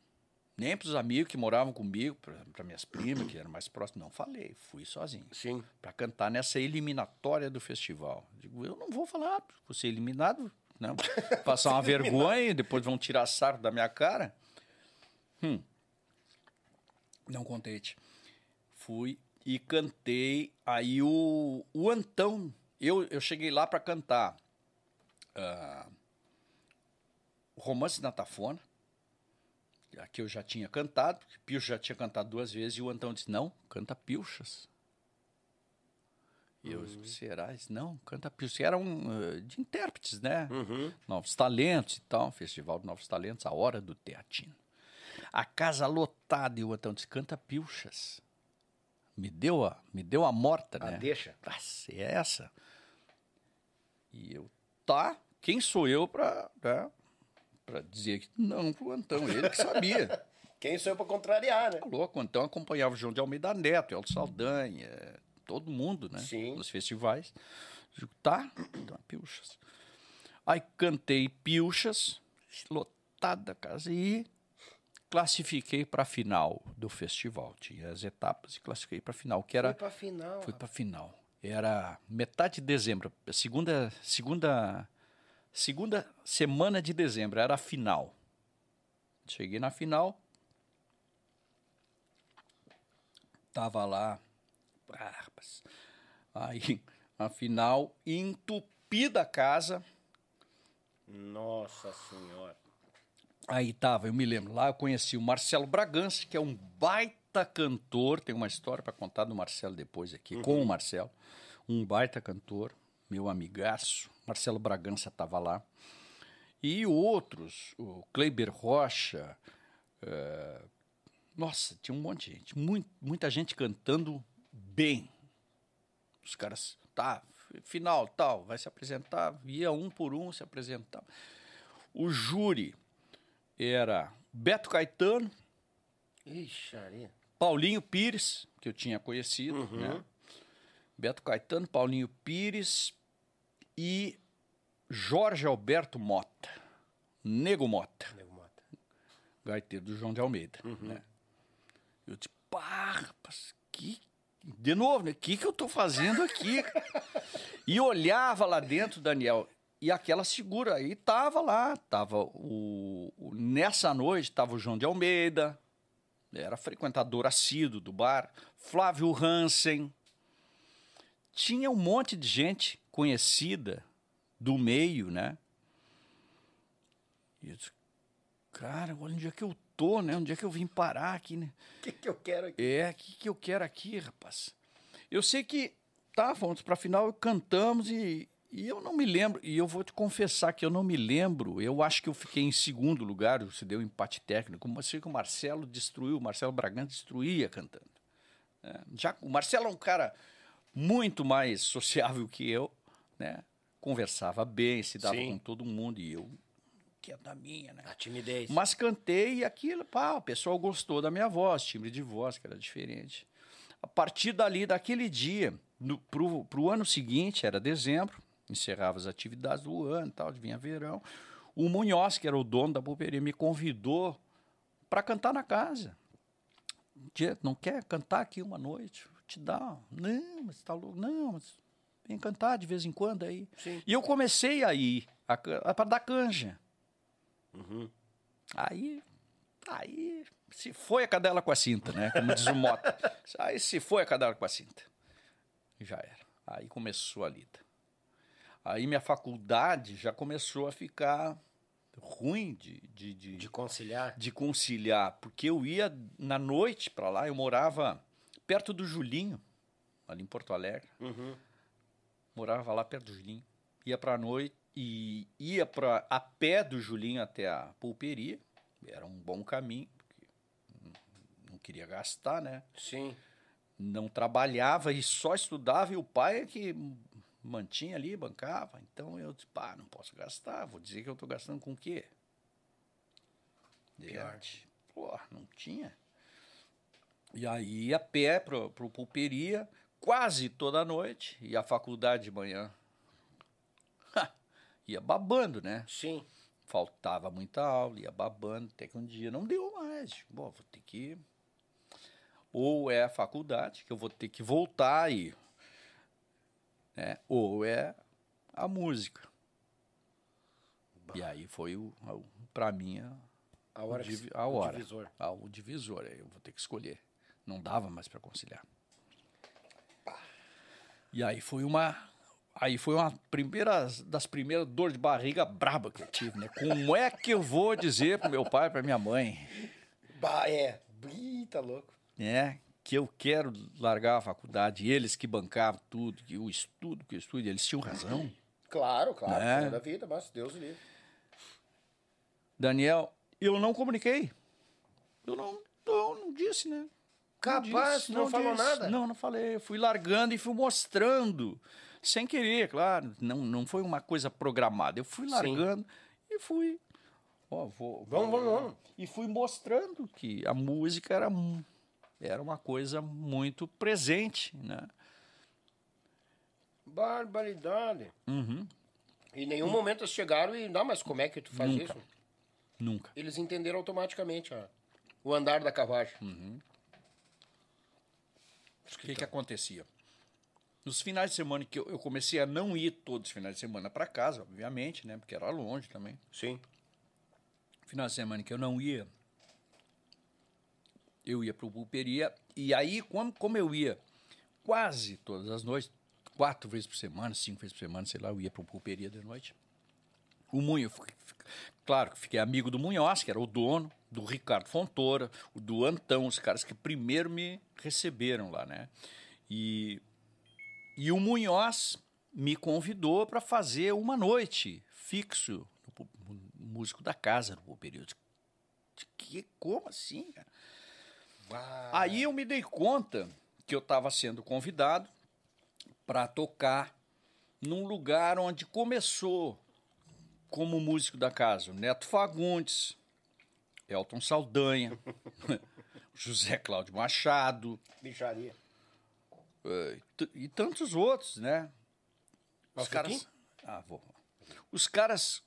nem para os amigos que moravam comigo, para minhas primas, que eram mais próximas, não falei, fui sozinho. Sim. Para cantar nessa eliminatória do festival. Digo, eu não vou falar, vou ser eliminado, não. Passar uma vergonha depois vão tirar sarro da minha cara. Hum. Não contente. Fui e cantei. Aí o, o Antão, eu, eu cheguei lá para cantar uh, Romance na Tafona Aqui eu já tinha cantado, porque Pilcha já tinha cantado duas vezes, e o Antão disse: Não, canta Pilchas. E eu disse: uhum. Será? Disse, não, canta Pilchas. Eram uh, de intérpretes, né? Uhum. Novos Talentos e tal, Festival de Novos Talentos, a hora do teatino. A casa lotada, e o Antão disse: Canta Pilchas. Me deu a, me deu a morta, a né? deixa. Ah, é essa. E eu, tá, quem sou eu para né? Para dizer que não pro Antão, ele que sabia. Quem sou eu pra contrariar, né? Tá louco, então acompanhava o João de Almeida Neto, El Saldanha, todo mundo, né? Sim. Nos festivais. Digo, tá, então, Pilchas. Aí cantei Pilchas, lotada a casa, e classifiquei para a final do festival. Tinha as etapas e classifiquei para a final, que era... Foi pra final. Fui para final. Era metade de dezembro, segunda, segunda, segunda semana de dezembro, era a final. Cheguei na final, tava lá, ah, aí a final entupida a casa. Nossa senhora. Aí tava, eu me lembro, lá eu conheci o Marcelo Bragança, que é um baita cantor, tem uma história para contar do Marcelo depois aqui, uhum. com o Marcelo um baita cantor, meu amigaço, Marcelo Bragança estava lá, e outros, o Kleiber Rocha, uh, nossa, tinha um monte de gente, muito, muita gente cantando bem. Os caras, tá, final, tal, vai se apresentar, ia um por um se apresentar. O júri era Beto Caetano, Ixi, Paulinho Pires, que eu tinha conhecido, uhum. né? Beto Caetano, Paulinho Pires e Jorge Alberto Mota, Nego Mota. Nego Mota. Gaiteiro do João de Almeida. Uhum. Né? Eu disse, pá, rapaz, que. De novo, né? O que, que eu tô fazendo aqui? e olhava lá dentro, Daniel, e aquela segura aí tava lá, tava o, o, nessa noite tava o João de Almeida, era frequentador assíduo do bar, Flávio Hansen, tinha um monte de gente conhecida do meio, né? E eu disse, cara, olha onde é que eu tô, né? Onde é que eu vim parar aqui, né? O que, que eu quero aqui? É, o que, que eu quero aqui, rapaz? Eu sei que, tá, fomos pra final, cantamos e, e eu não me lembro, e eu vou te confessar que eu não me lembro, eu acho que eu fiquei em segundo lugar, você deu um empate técnico, como sei que o Marcelo destruiu, o Marcelo Bragança destruía cantando. É, já, o Marcelo é um cara muito mais sociável que eu, né? Conversava bem, se dava Sim. com todo mundo e eu que é da minha, né? A timidez. Mas cantei e aquilo, pá, o pessoal gostou da minha voz, timbre de voz que era diferente. A partir dali, daquele dia, no, pro, pro ano seguinte, era dezembro, encerrava as atividades do ano, tal, vinha verão. O Munhoz, que era o dono da pulperia, me convidou para cantar na casa. Não quer cantar aqui uma noite? te dá. Não, mas tá louco. Não, mas vem cantar de vez em quando aí. Sim. E eu comecei a ir para dar canja. Uhum. Aí, aí se foi a cadela com a cinta, né? Como diz o Mota. Aí se foi a cadela com a cinta. Já era. Aí começou a lida. Aí minha faculdade já começou a ficar ruim de, de, de, de conciliar. De conciliar, porque eu ia na noite para lá, eu morava perto do Julinho, ali em Porto Alegre. Uhum. Morava lá perto do Julinho. Ia para a noite e ia para a pé do Julinho até a pulperia. Era um bom caminho, porque não queria gastar, né? Sim. Não trabalhava e só estudava e o pai é que mantinha ali, bancava. Então eu disse, pá, não posso gastar, vou dizer que eu estou gastando com o quê? Pior. Pô, não tinha. E aí ia a pé para pro pulperia, quase toda noite, e a faculdade de manhã. ia babando, né? Sim. Faltava muita aula, ia babando, até que um dia não deu mais. Bom, vou ter que. Ou é a faculdade, que eu vou ter que voltar aí. Né? Ou é a música. Bah. E aí foi o, para mim a, a hora, o, a hora, o divisor. A, o divisor, eu vou ter que escolher. Não dava mais para conciliar. E aí foi uma aí foi uma primeira das primeiras dor de barriga braba que eu tive, né? Como é que eu vou dizer pro meu pai, para minha mãe? Bah, é, Ih, tá louco. É, que eu quero largar a faculdade, eles que bancavam tudo, que o estudo, que o estudo, eles tinham razão. Claro, claro, né? da vida, mas Deus livre. Daniel, eu não comuniquei. Eu não, eu não disse, né? Capaz, não, não falou disse. nada? Não, não falei. Eu fui largando e fui mostrando. Sem querer, claro. Não, não foi uma coisa programada. Eu fui largando Sim. e fui. Oh, vou, vamos, vamos, vamos. E fui mostrando que a música era, era uma coisa muito presente, né? Barbaridade. Uhum. Em nenhum momento eles chegaram e, não, mas como é que tu faz Nunca. isso? Nunca. Eles entenderam automaticamente a, o andar da carruagem. Uhum. O que, que acontecia? Nos finais de semana que eu, eu comecei a não ir todos os finais de semana para casa, obviamente, né? Porque era longe também. Sim. Final de semana que eu não ia, eu ia para o pulperia. E aí, como, como eu ia quase todas as noites, quatro vezes por semana, cinco vezes por semana, sei lá, eu ia para o pulperia de noite. O Munho, claro que fiquei amigo do Munhoz, que era o dono, do Ricardo Fontoura, do Antão, os caras que primeiro me receberam lá, né? E, e o Munhoz me convidou para fazer uma noite fixo, no, no músico da casa, no período. Que, como assim, cara? Uau. Aí eu me dei conta que eu estava sendo convidado para tocar num lugar onde começou como músico da casa Neto Fagundes, Elton Saldanha, José Cláudio Machado. Bicharia. Uh, e tantos outros, né? Os caras. Ah, vou. Os caras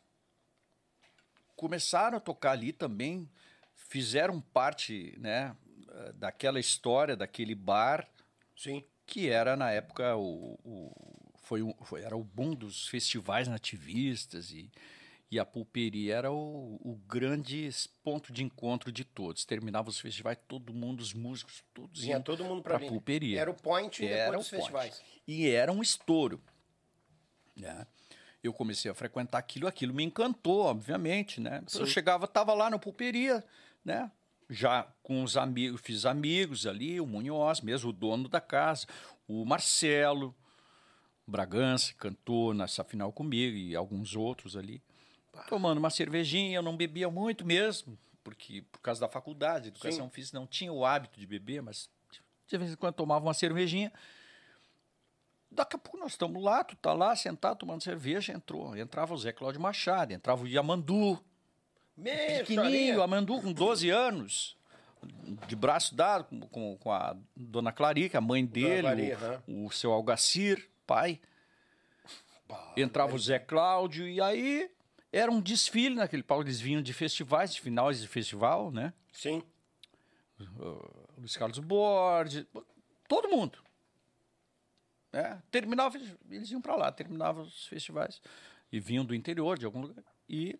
começaram a tocar ali também, fizeram parte, né, daquela história, daquele bar. Sim. Que era, na época, o, o foi, um, foi, era o boom dos festivais nativistas e e a pulperia era o, o, grande ponto de encontro de todos. Terminava os festivais, todo mundo, os músicos, todos Vinha todo mundo para a pulperia. Era o point era depois dos festivais. E era um estouro. Né? Eu comecei a frequentar aquilo, aquilo me encantou, obviamente, né? Eu chegava, estava lá na pulperia, né? Já com os amigos, fiz amigos ali, o Munhoz, mesmo o dono da casa, o Marcelo, Bragança, cantou nessa final comigo e alguns outros ali tomando uma cervejinha, eu não bebia muito mesmo, porque por causa da faculdade, educação Sim. física, não tinha o hábito de beber, mas de vez em quando tomava uma cervejinha. Daqui a pouco nós estamos lá, tu tá lá sentado tomando cerveja, entrou, entrava o Zé Cláudio Machado, entrava o Yamandu, Meu pequenininho, Yamandu com 12 anos, de braço dado com, com a dona Clarica, a mãe dele, Maria, o, né? o seu Algacir, pai. Bah, entrava o Zé Cláudio e aí era um desfile naquele palco, eles vinham de festivais, de finais de festival, né? Sim. Uh, Luiz Carlos Borges, todo mundo. É, terminava, eles iam para lá, terminavam os festivais e vinham do interior, de algum lugar. E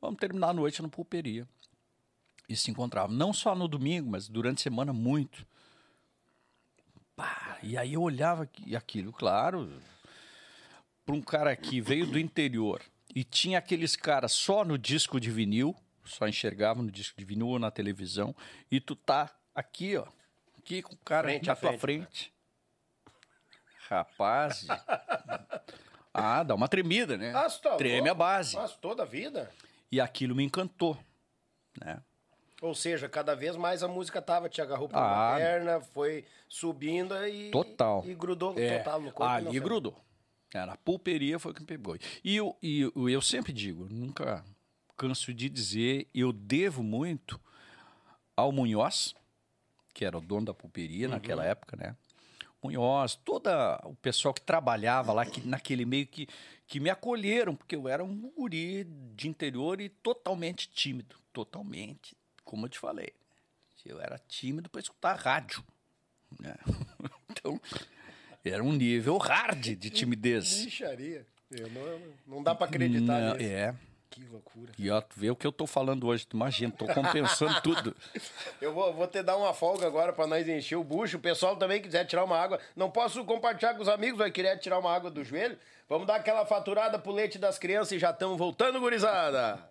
vamos terminar a noite no Pulperia. E se encontravam, não só no domingo, mas durante a semana muito. Pá, e aí eu olhava aquilo, claro, para um cara que veio do interior e tinha aqueles caras só no disco de vinil, só enxergava no disco de vinil ou na televisão, e tu tá aqui, ó, aqui com o cara frente na tua frente. frente. Rapaz. ah, dá uma tremida, né? Ah, tá Treme louco. a base. Mas toda a vida. E aquilo me encantou, né? Ou seja, cada vez mais a música tava, te agarrou pela ah, perna, foi subindo e, total. e grudou é, total no corpo. Ali grudou. Era a pulperia foi o que me pegou. E eu, e eu, eu sempre digo, nunca canso de dizer, eu devo muito ao Munhoz, que era o dono da pulperia uhum. naquela época, né? Munhoz, todo o pessoal que trabalhava lá, que, naquele meio que, que me acolheram, porque eu era um guri de interior e totalmente tímido. Totalmente, como eu te falei. Eu era tímido para escutar rádio. Né? então, era um nível hard de timidez. Lixaria. Não, não, dá para acreditar não, nisso. É. Que loucura. E ó, tu vê o que eu tô falando hoje, tu imagina, tô compensando tudo. Eu vou, vou te dar uma folga agora para nós encher o bucho. O pessoal também quiser tirar uma água. Não posso compartilhar com os amigos, vai querer tirar uma água do joelho. Vamos dar aquela faturada pro leite das crianças e já estamos voltando, gurizada.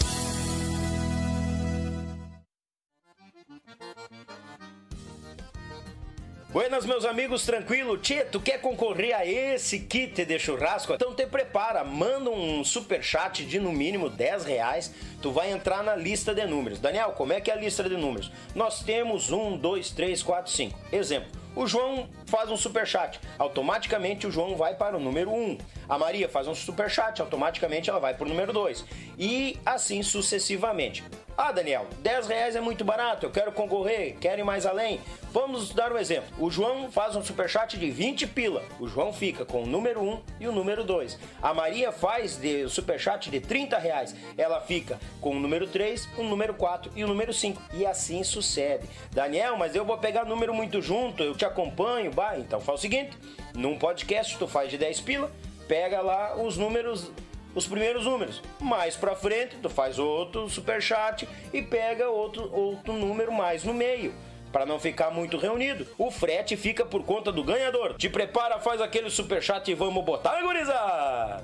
Buenas, meus amigos, tranquilo? Tu quer concorrer a esse kit de churrasco? Então te prepara, manda um super chat de no mínimo 10 reais, tu vai entrar na lista de números. Daniel, como é que é a lista de números? Nós temos um, dois, três, quatro, cinco. Exemplo, o João faz um super chat, automaticamente o João vai para o número 1. A Maria faz um super chat, automaticamente ela vai para o número 2. E assim sucessivamente. Ah, Daniel, 10 reais é muito barato, eu quero concorrer, quero ir mais além. Vamos dar um exemplo. O João faz um superchat de 20 pila. O João fica com o número 1 e o número 2. A Maria faz de superchat de 30 reais. Ela fica com o número 3, o número 4 e o número 5. E assim sucede. Daniel, mas eu vou pegar número muito junto, eu te acompanho. Bah, então faz o seguinte: num podcast tu faz de 10 pila, pega lá os números os primeiros números. Mais para frente, tu faz outro super chat e pega outro, outro número mais no meio. Para não ficar muito reunido, o frete fica por conta do ganhador. Te prepara, faz aquele super chat e vamos botar, gurizada!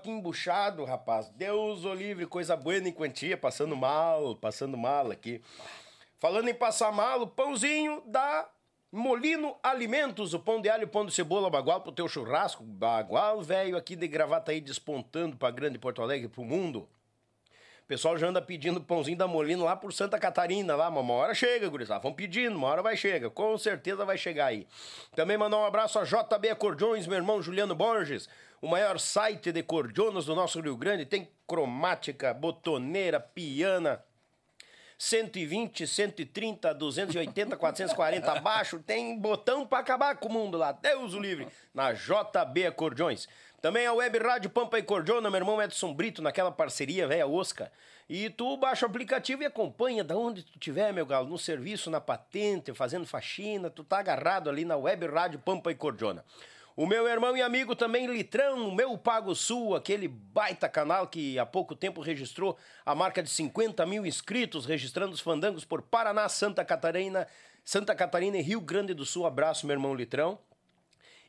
Aqui embuchado, rapaz. Deus o livre, coisa boa em quantia, passando mal, passando mal aqui. Falando em passar mal, o pãozinho da Molino Alimentos, o pão de alho, o pão de cebola, bagual pro teu churrasco, bagual velho aqui de gravata aí despontando pra grande Porto Alegre, pro mundo. O pessoal já anda pedindo pãozinho da Molino lá por Santa Catarina, lá, uma hora chega, gurizada. Vão pedindo, uma hora vai chegar, com certeza vai chegar aí. Também mandar um abraço a JB Acordeões, meu irmão Juliano Borges, o maior site de cordionas do nosso Rio Grande. Tem cromática, botoneira, piana. 120, 130, 280, 440 abaixo, tem botão para acabar com o mundo lá. Deus o livre, na JB Acordeões. Também a Web Rádio Pampa e Cordiona, meu irmão Edson Brito, naquela parceria, velha Oscar. E tu baixa o aplicativo e acompanha da onde tu tiver, meu galo, no serviço, na patente, fazendo faxina, tu tá agarrado ali na Web Rádio Pampa e Cordiona. O meu irmão e amigo também Litrão, meu Pago Sul, aquele baita canal que há pouco tempo registrou a marca de 50 mil inscritos, registrando os fandangos por Paraná, Santa Catarina, Santa Catarina e Rio Grande do Sul. Abraço, meu irmão Litrão.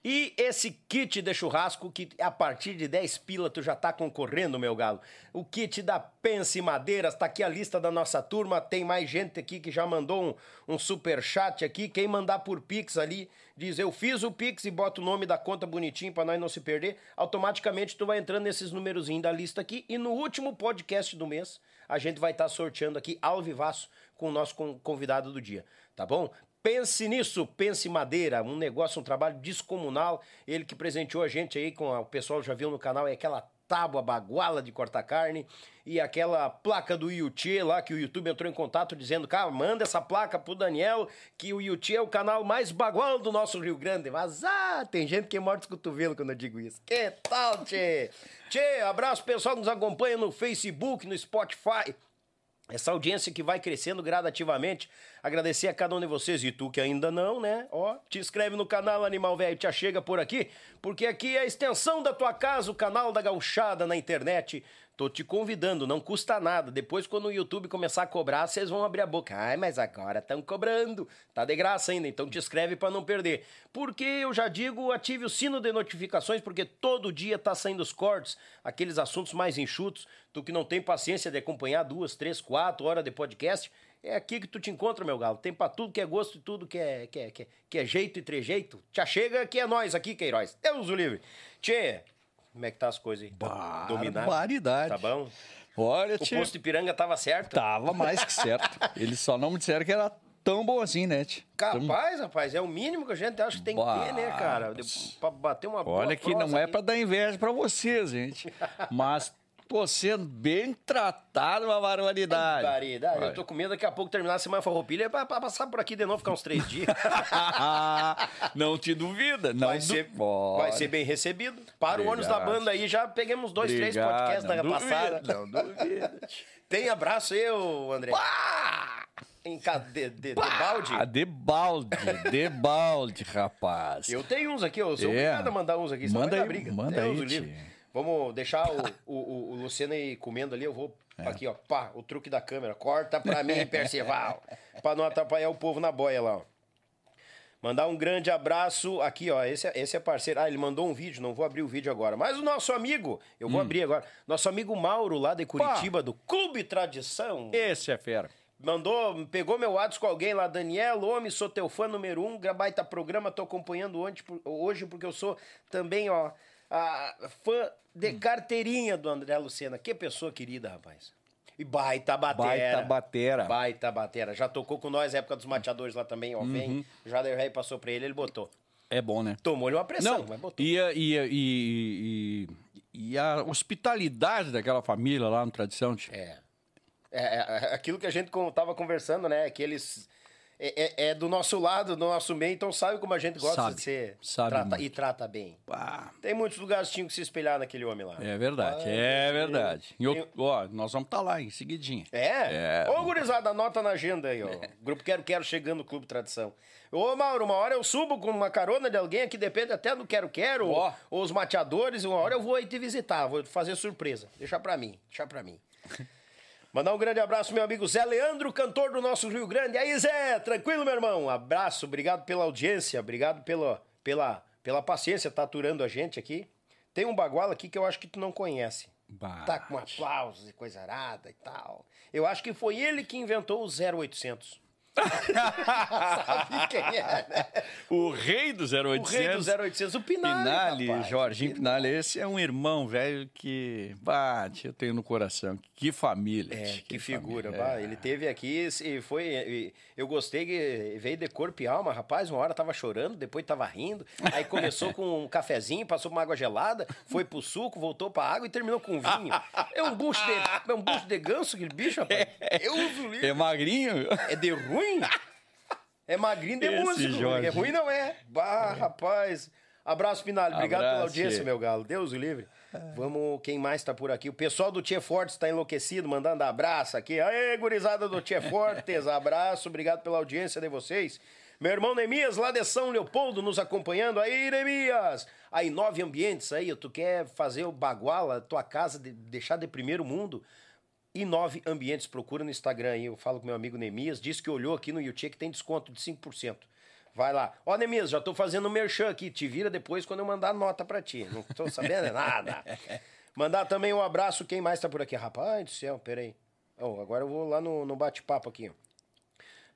E esse kit de churrasco que a partir de 10 pila tu já tá concorrendo, meu galo. O kit da Pense Madeiras, tá aqui a lista da nossa turma, tem mais gente aqui que já mandou um, um super chat aqui. Quem mandar por Pix ali, diz eu fiz o Pix e bota o nome da conta bonitinho para nós não se perder, automaticamente tu vai entrando nesses númerozinhos da lista aqui e no último podcast do mês a gente vai estar tá sorteando aqui ao vivaço com o nosso convidado do dia, tá bom? Pense nisso, pense madeira, um negócio, um trabalho descomunal. Ele que presenteou a gente aí com a, o pessoal já viu no canal, é aquela tábua baguala de cortar carne e aquela placa do Yuti lá que o YouTube entrou em contato dizendo, cara, manda essa placa pro Daniel que o Yuti é o canal mais bagual do nosso Rio Grande. Mas ah, tem gente que morre de cotovelo quando eu digo isso. Que tal, tchê? Tchê, abraço pessoal que nos acompanha no Facebook, no Spotify, essa audiência que vai crescendo gradativamente. Agradecer a cada um de vocês e tu que ainda não, né? Ó, te inscreve no canal Animal Velho, te chega por aqui, porque aqui é a extensão da tua casa, o canal da gauchada na internet. Tô te convidando, não custa nada. Depois, quando o YouTube começar a cobrar, vocês vão abrir a boca. Ai, mas agora estão cobrando. Tá de graça ainda, então te inscreve para não perder. Porque eu já digo, ative o sino de notificações, porque todo dia tá saindo os cortes, aqueles assuntos mais enxutos. Tu que não tem paciência de acompanhar duas, três, quatro horas de podcast, é aqui que tu te encontra, meu galo. Tem pra tudo que é gosto e tudo que é, que é, que é, que é jeito e trejeito. Já chega que é nós aqui, Queiroz. Deus o livre. Tchê, como é que tá as coisas aí? Tá Barbaridade. Tá bom? Olha, O posto de Piranga tava certo? Tava mais que certo. Eles só não me disseram que era tão bom assim, né? Tch? Capaz, rapaz, é o mínimo que a gente acha que tem que ter, né, cara? Pra bater uma Olha que não é para dar inveja para vocês, gente. Mas Pô, sendo bem tratado, uma barbaridade. Barbaridade. Eu tô com medo daqui a pouco terminar a semana farroupilha pra, pra passar por aqui de novo, ficar uns três dias. não te duvida. Não vai, du... ser, vai ser bem recebido. Para Obrigado. o ônibus da banda aí, já peguemos dois, Obrigado. três podcasts da passada. Não duvida. Tem abraço aí, André? Pá! Em de, de, de balde? Ah, de balde, de balde, rapaz. Eu tenho uns aqui, eu sou é. obrigado a mandar uns aqui. Manda aí, briga. manda Deus aí. Vamos deixar o, o, o, Luciano aí comendo ali, eu vou é. aqui, ó, pá, o truque da câmera. Corta pra mim, Percival, pra não atrapalhar o povo na boia lá, ó. Mandar um grande abraço aqui, ó. Esse, é, esse é parceiro. Ah, ele mandou um vídeo, não vou abrir o vídeo agora. Mas o nosso amigo, eu vou hum. abrir agora. Nosso amigo Mauro, lá de Curitiba, Pá. do Clube Tradição. Esse é fera. Mandou, pegou meu WhatsApp com alguém lá, Daniel, homem, sou teu fã número um, baita programa, tô acompanhando hoje porque eu sou também, ó, a fã de carteirinha do André Lucena. Que pessoa querida, rapaz. E baita batera. Baita batera. Baita batera. Já tocou com nós, época dos mateadores lá também, ó. Uhum. Vem. Já deu rei, passou pra ele, ele botou. É bom, né? Tomou-lhe uma pressão, Não, mas botou. E, e, e, e, a hospitalidade daquela família lá no Tradição. É. É, é, é aquilo que a gente tava conversando, né? Que eles é, é, é, do nosso lado, do nosso meio, então sabe como a gente gosta sabe, de ser sabe trata, e trata bem. Tem muitos lugares que tinham que se espelhar naquele homem lá. É verdade, é verdade. Eu, ó, nós vamos estar tá lá em seguidinha. É? é. Ô, gurizada, anota na agenda aí, ó. É. Grupo Quero Quero chegando no Clube Tradição. Ô, Mauro, uma hora eu subo com uma carona de alguém que depende até do Quero Quero, ou, ou os mateadores, uma hora eu vou aí te visitar, vou fazer surpresa. Deixa pra mim, deixa pra mim. Mandar um grande abraço, meu amigo Zé Leandro, cantor do nosso Rio Grande. Aí, Zé, tranquilo, meu irmão? Abraço, obrigado pela audiência, obrigado pela, pela, pela paciência, tá aturando a gente aqui. Tem um baguala aqui que eu acho que tu não conhece. Tá com aplausos e coisa arada e tal. Eu acho que foi ele que inventou o 0800. Sabe quem é, né? O rei do 0800. O rei do 0800, o Pinali. Pinali, rapaz, Jorginho Pinali. Esse é um irmão velho que bate, eu tenho no coração. Que família. É, que, que figura. Bah, é. Ele teve aqui e foi. Eu gostei que veio de corpo e alma, rapaz. Uma hora tava chorando, depois tava rindo. Aí começou com um cafezinho, passou por uma água gelada, foi pro suco, voltou pra água e terminou com vinho. É um bucho de, é um bucho de ganso aquele bicho, rapaz. Uso É magrinho? É de ruim ruim. É magrinho de Esse músico. Jorge. É ruim não é. Bah, rapaz. Abraço, Pinalho. Obrigado Abraço, pela audiência, meu galo. Deus o livre. Vamos, quem mais tá por aqui? O pessoal do Tia Fortes tá enlouquecido, mandando abraço aqui. Aê, gurizada do Tia Fortes, abraço, obrigado pela audiência de vocês. Meu irmão Nemias, lá de São Leopoldo, nos acompanhando. Aí, Nemias! Aí, nove ambientes aí, tu quer fazer o baguala, tua casa, de, deixar de primeiro mundo? E nove ambientes. Procura no Instagram aí, eu falo com meu amigo Nemias, disse que olhou aqui no YouTube que tem desconto de 5%. Vai lá. Ó, Nemias, já tô fazendo um merchan aqui. Te vira depois quando eu mandar nota pra ti. Não tô sabendo nada. Mandar também um abraço. Quem mais tá por aqui? Rapaz do céu, peraí. Oh, agora eu vou lá no, no bate-papo aqui.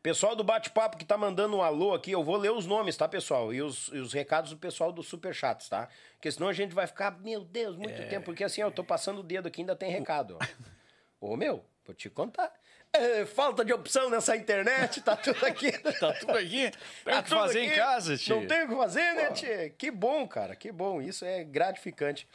Pessoal do bate-papo que tá mandando um alô aqui, eu vou ler os nomes, tá, pessoal? E os, e os recados do pessoal do Superchats, tá? Porque senão a gente vai ficar, meu Deus, muito é... tempo. Porque assim, eu tô passando o dedo aqui ainda tem recado. Ô, meu, vou te contar. É, falta de opção nessa internet, tá tudo aqui. tá tudo aqui. Tem tá que fazer aqui. em casa, tio. Não tem o que fazer, né, tio? Que bom, cara, que bom. Isso é gratificante.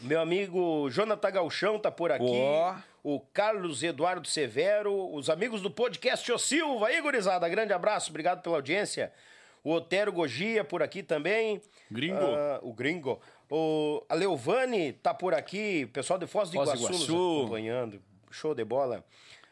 Meu amigo Jonathan Galchão tá por aqui. Oh. O Carlos Eduardo Severo. Os amigos do podcast O Silva. Aí, gurizada, grande abraço. Obrigado pela audiência. O Otero Gogia por aqui também. Gringo. Uh, o Gringo. O, a Leovane tá por aqui. Pessoal de Foz do Iguaçu, Foz Iguaçu. acompanhando. Show de bola.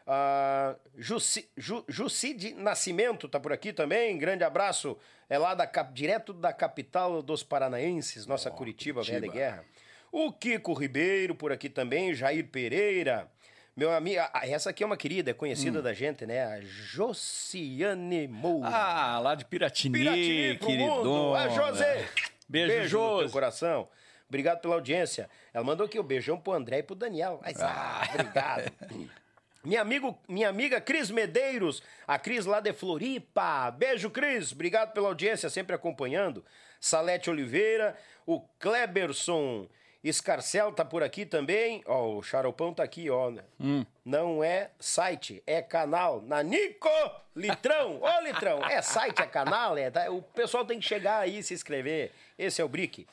Uh, Jussi, Ju, Jucide Nascimento tá por aqui também. Grande abraço. É lá da, direto da capital dos paranaenses, nossa oh, Curitiba, Curitiba, velha guerra. O Kiko Ribeiro por aqui também, Jair Pereira. Meu amigo, essa aqui é uma querida, é conhecida hum. da gente, né? A Josiane Moura. Ah, lá de Piratini, Piratini queridona. A José. Beijo, Beijo no teu coração. Obrigado pela audiência. Ela mandou aqui o um beijão pro André e pro Daniel. Mas, ah, ah obrigado. Minha, amigo, minha amiga Cris Medeiros, a Cris lá de Floripa. Beijo, Cris. Obrigado pela audiência, sempre acompanhando. Salete Oliveira, o Kleberson Escarcel tá por aqui também. Ó, o Charopão tá aqui, ó. Hum. Não é site, é canal. Nanico Litrão. Ô, Litrão, é site, é canal, é. Tá? O pessoal tem que chegar aí e se inscrever. Esse é o Brick.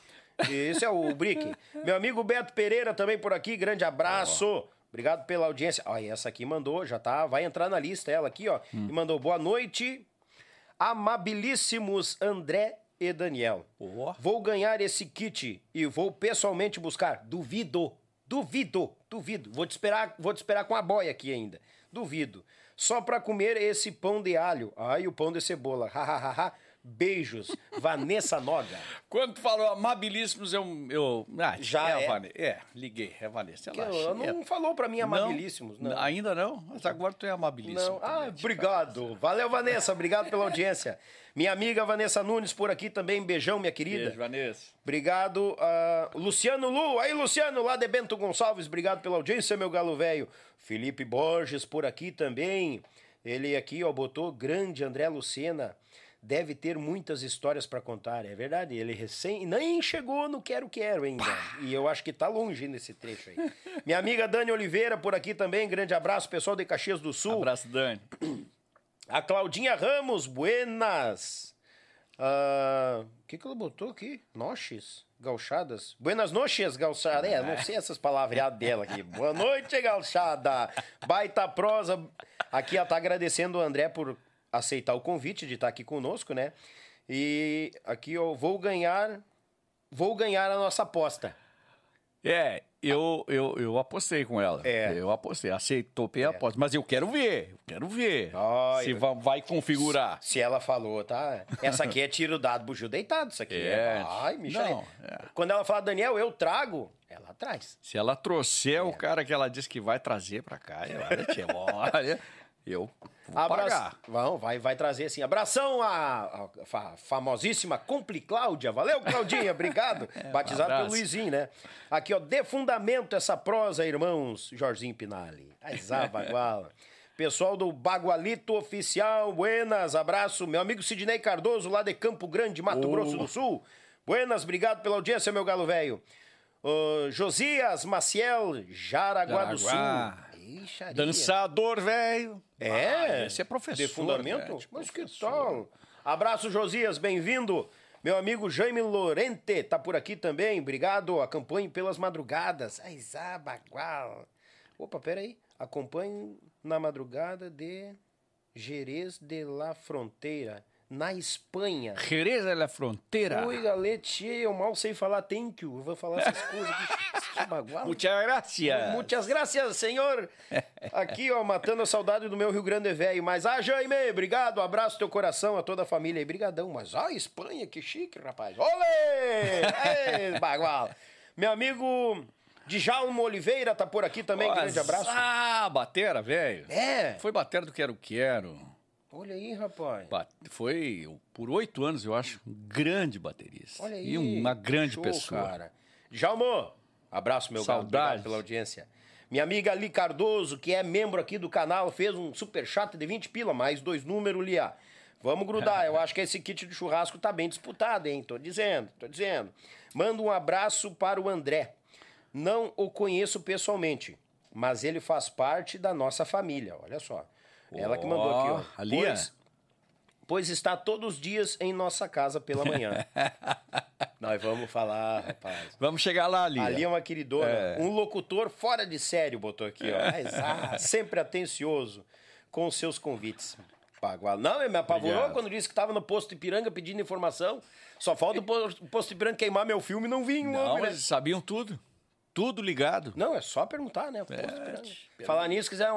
Esse é o Brick. Meu amigo Beto Pereira também por aqui. Grande abraço. Obrigado pela audiência. Ó, essa aqui mandou, já tá, vai entrar na lista ela aqui, ó. Hum. E mandou boa noite. Amabilíssimos André e Daniel. Oh. Vou ganhar esse kit e vou pessoalmente buscar. Duvido, duvido, duvido. Vou te esperar, vou te esperar com a boia aqui ainda. Duvido. Só para comer esse pão de alho. Ai, o pão de cebola. Hahaha. Beijos, Vanessa Noga. Quando tu falou amabilíssimos, eu. eu ah, Já é, é? É, liguei, é Vanessa. Ela, não é. falou pra mim amabilíssimos, não, não, Ainda não? Mas agora tu é amabilíssimo. Não. Ah, obrigado. Valeu, Vanessa. Obrigado pela audiência. Minha amiga Vanessa Nunes por aqui também. Beijão, minha querida. Beijo, Vanessa. Obrigado. Uh, Luciano Lu. Aí, Luciano, lá de Bento Gonçalves. Obrigado pela audiência, meu galo velho. Felipe Borges por aqui também. Ele aqui, ó, botou grande André Lucena deve ter muitas histórias para contar. É verdade, ele recém nem chegou no Quero Quero ainda. E eu acho que tá longe nesse trecho aí. Minha amiga Dani Oliveira por aqui também, grande abraço, pessoal de Caxias do Sul. Abraço, Dani. A Claudinha Ramos, buenas. O uh, ah, que que ela botou aqui? Noches, gauchadas. Buenas noches, gauchada. É, não sei essas palavreadas dela aqui. Boa noite, gauchada. Baita prosa. Aqui ela tá agradecendo o André por aceitar o convite de estar aqui conosco, né? E aqui eu vou ganhar, vou ganhar a nossa aposta. É, eu, eu, eu apostei com ela. É. Eu apostei, aceitou a é. aposta. Mas eu quero ver, eu quero ver. se vai, vai, configurar. Se, ela falou, tá? Essa aqui é tiro dado, bujo deitado. Isso aqui é. é... Ai, Michel. É. Quando ela fala, Daniel, eu trago, ela traz. Se ela trouxer o é. cara que ela disse que vai trazer pra cá, olha, tia, olha. Eu vou Abra... pagar. Vão, vai, vai trazer assim. Abração à, à famosíssima Compli Cláudia. Valeu, Claudinha. Obrigado. é, Batizado um pelo Luizinho, né? Aqui, ó. De fundamento essa prosa, irmãos. Jorginho Pinali. Baguala. Pessoal do Bagualito Oficial, buenas, abraço. Meu amigo Sidney Cardoso, lá de Campo Grande, Mato oh. Grosso do Sul. Buenas, obrigado pela audiência, meu galo velho. Uh, Josias Maciel, Jaraguá, Jaraguá. do Sul. Dançador, velho. É? Ah, esse é professor. De fundamento? Né? Mas que tal? Abraço, Josias, bem-vindo. Meu amigo Jaime Lorente tá por aqui também. Obrigado. Acompanhe pelas madrugadas. Aizabagual. Opa, peraí. Acompanhe na madrugada de Jerez de la Fronteira na Espanha. Jerez é a fronteira. Oi, galete, eu mal sei falar thank you. Eu vou falar essas coisas bagual. Muitas gracias. Muitas gracias, senhor. Aqui, ó, matando a saudade do meu Rio Grande velho. Mas, ah, Jaime, obrigado. Abraço teu coração a toda a família aí. Brigadão. Mas, ah, Espanha, que chique, rapaz. Olê! Ei, bagual. Meu amigo... Djalma Oliveira tá por aqui também, Nossa, grande abraço. Ah, batera, velho. É. Foi batera do Quero Quero. Olha aí, rapaz. Foi, por oito anos, eu acho, um grande baterista. Olha aí. E uma grande Show, pessoa. cara. Abraço, meu Saudades. pela audiência. Minha amiga Ali Cardoso, que é membro aqui do canal, fez um super chat de 20 pila, mais dois números, Lia. Vamos grudar. Eu acho que esse kit de churrasco tá bem disputado, hein? Tô dizendo, tô dizendo. Manda um abraço para o André. Não o conheço pessoalmente, mas ele faz parte da nossa família. Olha só. Ela que mandou aqui, ó. Ali, pois, pois está todos os dias em nossa casa pela manhã. Nós vamos falar, rapaz. Vamos chegar lá, Ali. Ali é uma queridona. É. Um locutor fora de sério, botou aqui, ó. Ah, sempre atencioso com seus convites. Paguá. Não, me apavorou Obrigado. quando disse que estava no posto Ipiranga pedindo informação. Só falta o posto Ipiranga queimar meu filme e não vinha. Não, homem, eles sabiam tudo. Tudo ligado. Não, é só perguntar, né? É, Falar nisso, quiser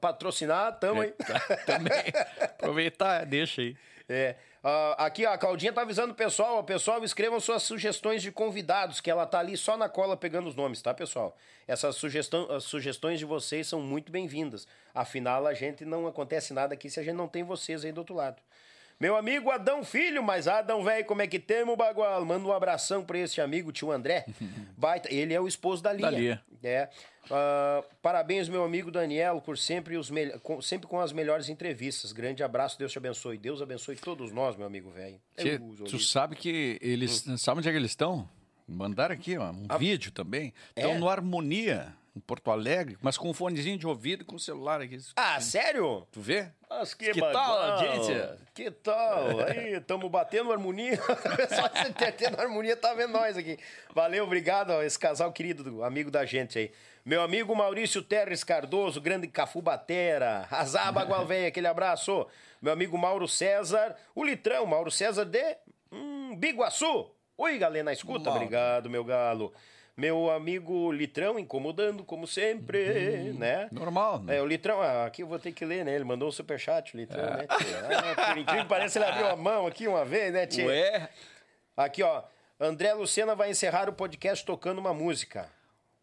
patrocinar, tamo é, aí. Tá, também. Aproveitar, deixa aí. É. Uh, aqui, ó, a Claudinha tá avisando o pessoal. O pessoal, escrevam suas sugestões de convidados, que ela tá ali só na cola pegando os nomes, tá, pessoal? Essas sugestão, sugestões de vocês são muito bem-vindas. Afinal, a gente não acontece nada aqui se a gente não tem vocês aí do outro lado. Meu amigo Adão Filho, mas Adão, velho, como é que temos, Bagual? Manda um abração pra esse amigo, tio André. Baita, ele é o esposo da Lia. Da Lia. É. Uh, parabéns, meu amigo Daniel, por sempre, os me... com, sempre com as melhores entrevistas. Grande abraço, Deus te abençoe. Deus abençoe todos nós, meu amigo velho. Tu sabe que eles. Hum. Sabe onde é que eles estão? Mandaram aqui, ó, um vídeo também. Estão é? no Harmonia em Porto Alegre, mas com um fonezinho de ouvido e com o celular aqui. Ah, sério? Tu vê? Mas que, que tal, audiência? Que tal? Aí, estamos batendo harmonia. Só você ter tendo harmonia tá vendo nós aqui. Valeu, obrigado, esse casal querido, amigo da gente aí. Meu amigo Maurício Terres Cardoso, grande Cafu Batera. Azaba Gualveia, aquele abraço. Meu amigo Mauro César, o Litrão, Mauro César de hum, Biguaçu. Oi, galera escuta. Mauro. Obrigado, meu galo. Meu amigo Litrão incomodando, como sempre, uhum. né? Normal. Né? É, o Litrão, ah, aqui eu vou ter que ler, né? Ele mandou um superchat, o Litrão, é. né? Ah, por incrível parece, ele abriu a mão aqui uma vez, né, tia? Ué? Aqui, ó. André Lucena vai encerrar o podcast tocando uma música.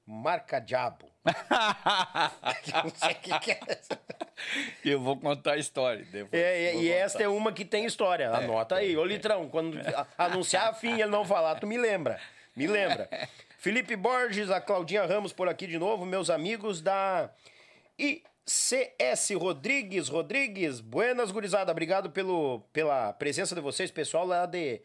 Marca Diabo. não sei o que, que é. Eu vou contar a história. É, e esta é uma que tem história. É, Anota é, aí. Ô, Litrão, quando anunciar a fim e ele não falar, tu me lembra. Me lembra. Felipe Borges, a Claudinha Ramos por aqui de novo, meus amigos da ICS Rodrigues. Rodrigues, buenas, gurizada. Obrigado pelo, pela presença de vocês, pessoal lá de,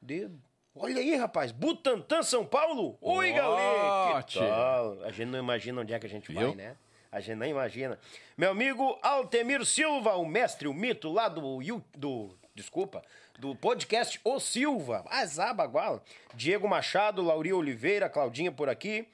de Olha aí, rapaz, Butantã, São Paulo. Oi, oh, galera. Que tal? A gente não imagina onde é que a gente Viu? vai, né? A gente não imagina. Meu amigo Altemir Silva, o mestre, o mito lá do, do desculpa, do podcast O Silva, Azabaguala. Diego Machado, Lauri Oliveira, Claudinha por aqui.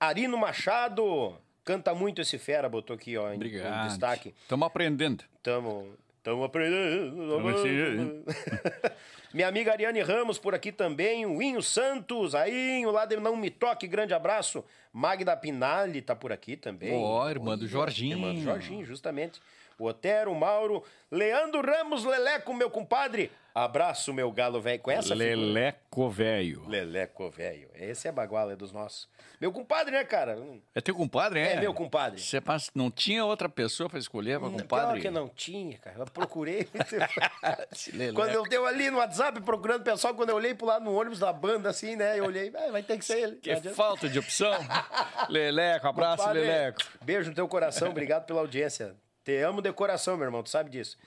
Arino Machado, canta muito esse fera, botou aqui, ó, em, em destaque. Estamos aprendendo. Estamos Estamos aprendendo. Minha amiga Ariane Ramos por aqui também. O Inho Santos, aí, lá de Não Me Toque, grande abraço. Magda Pinali tá por aqui também. Ó, oh, irmã do Jorginho. Irmã do Jorginho, justamente. O Otero, o Mauro, Leandro Ramos Leleco, meu compadre. Abraço, meu galo velho. Com essa Leleco velho. Leleco velho. Esse é baguala, é dos nossos. Meu compadre, né, cara? É teu compadre, é? É meu compadre. Você não tinha outra pessoa pra escolher pra compadre? Claro que não tinha, cara. Eu procurei. quando eu dei ali no WhatsApp procurando pessoal, quando eu olhei pro lado no ônibus da banda, assim, né? Eu olhei, ah, vai ter que ser ele. Que falta de opção. Leleco, abraço, compadre, Leleco. Beijo no teu coração, obrigado pela audiência. Te amo de coração, meu irmão, tu sabe disso.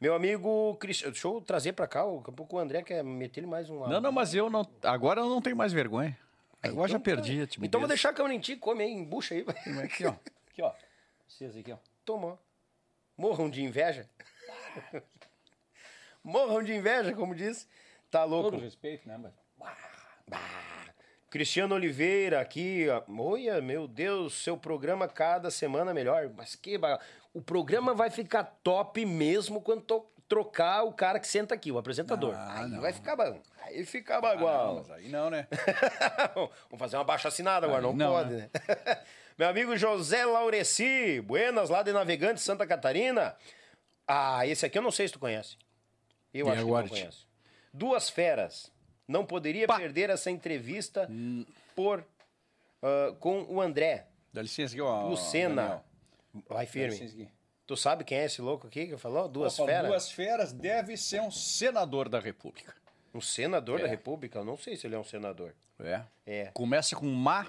Meu amigo Cristiano, deixa eu trazer pra cá, um pouco o André quer meter ele mais um Não, não, mas eu não. Agora eu não tenho mais vergonha. Agora então, já perdi a timidez. Então vou deixar a câmera em ti, come aí, embucha aí. Aqui, ó. Aqui, ó. Vocês aqui, ó. Toma. Morram de inveja. Morram de inveja, como disse. Tá louco. Todo respeito, né, mas... Cristiano Oliveira aqui, olha, meu Deus, seu programa cada semana melhor. Mas que o programa vai ficar top mesmo quando to trocar o cara que senta aqui, o apresentador. Ah, aí não. vai ficar bom. Aí fica bagual. Ah, mas aí não, né? Vamos fazer uma baixa assinada agora, não, não, pode, né? né? Meu amigo José Laureci, Buenas, lá de Navegante, Santa Catarina. Ah, esse aqui eu não sei se tu conhece. Eu acho que não conheço. Duas Feras. Não poderia Pá. perder essa entrevista hum. por uh, com o André. Dá licença aqui, ó. Lucena. Daniel. Vai firme. Tu sabe quem é esse louco aqui que falou? Duas Opa, feras? Duas feras deve ser um senador da República. Um senador É. da República? Eu não sei se ele é um senador. É. É. Começa com ma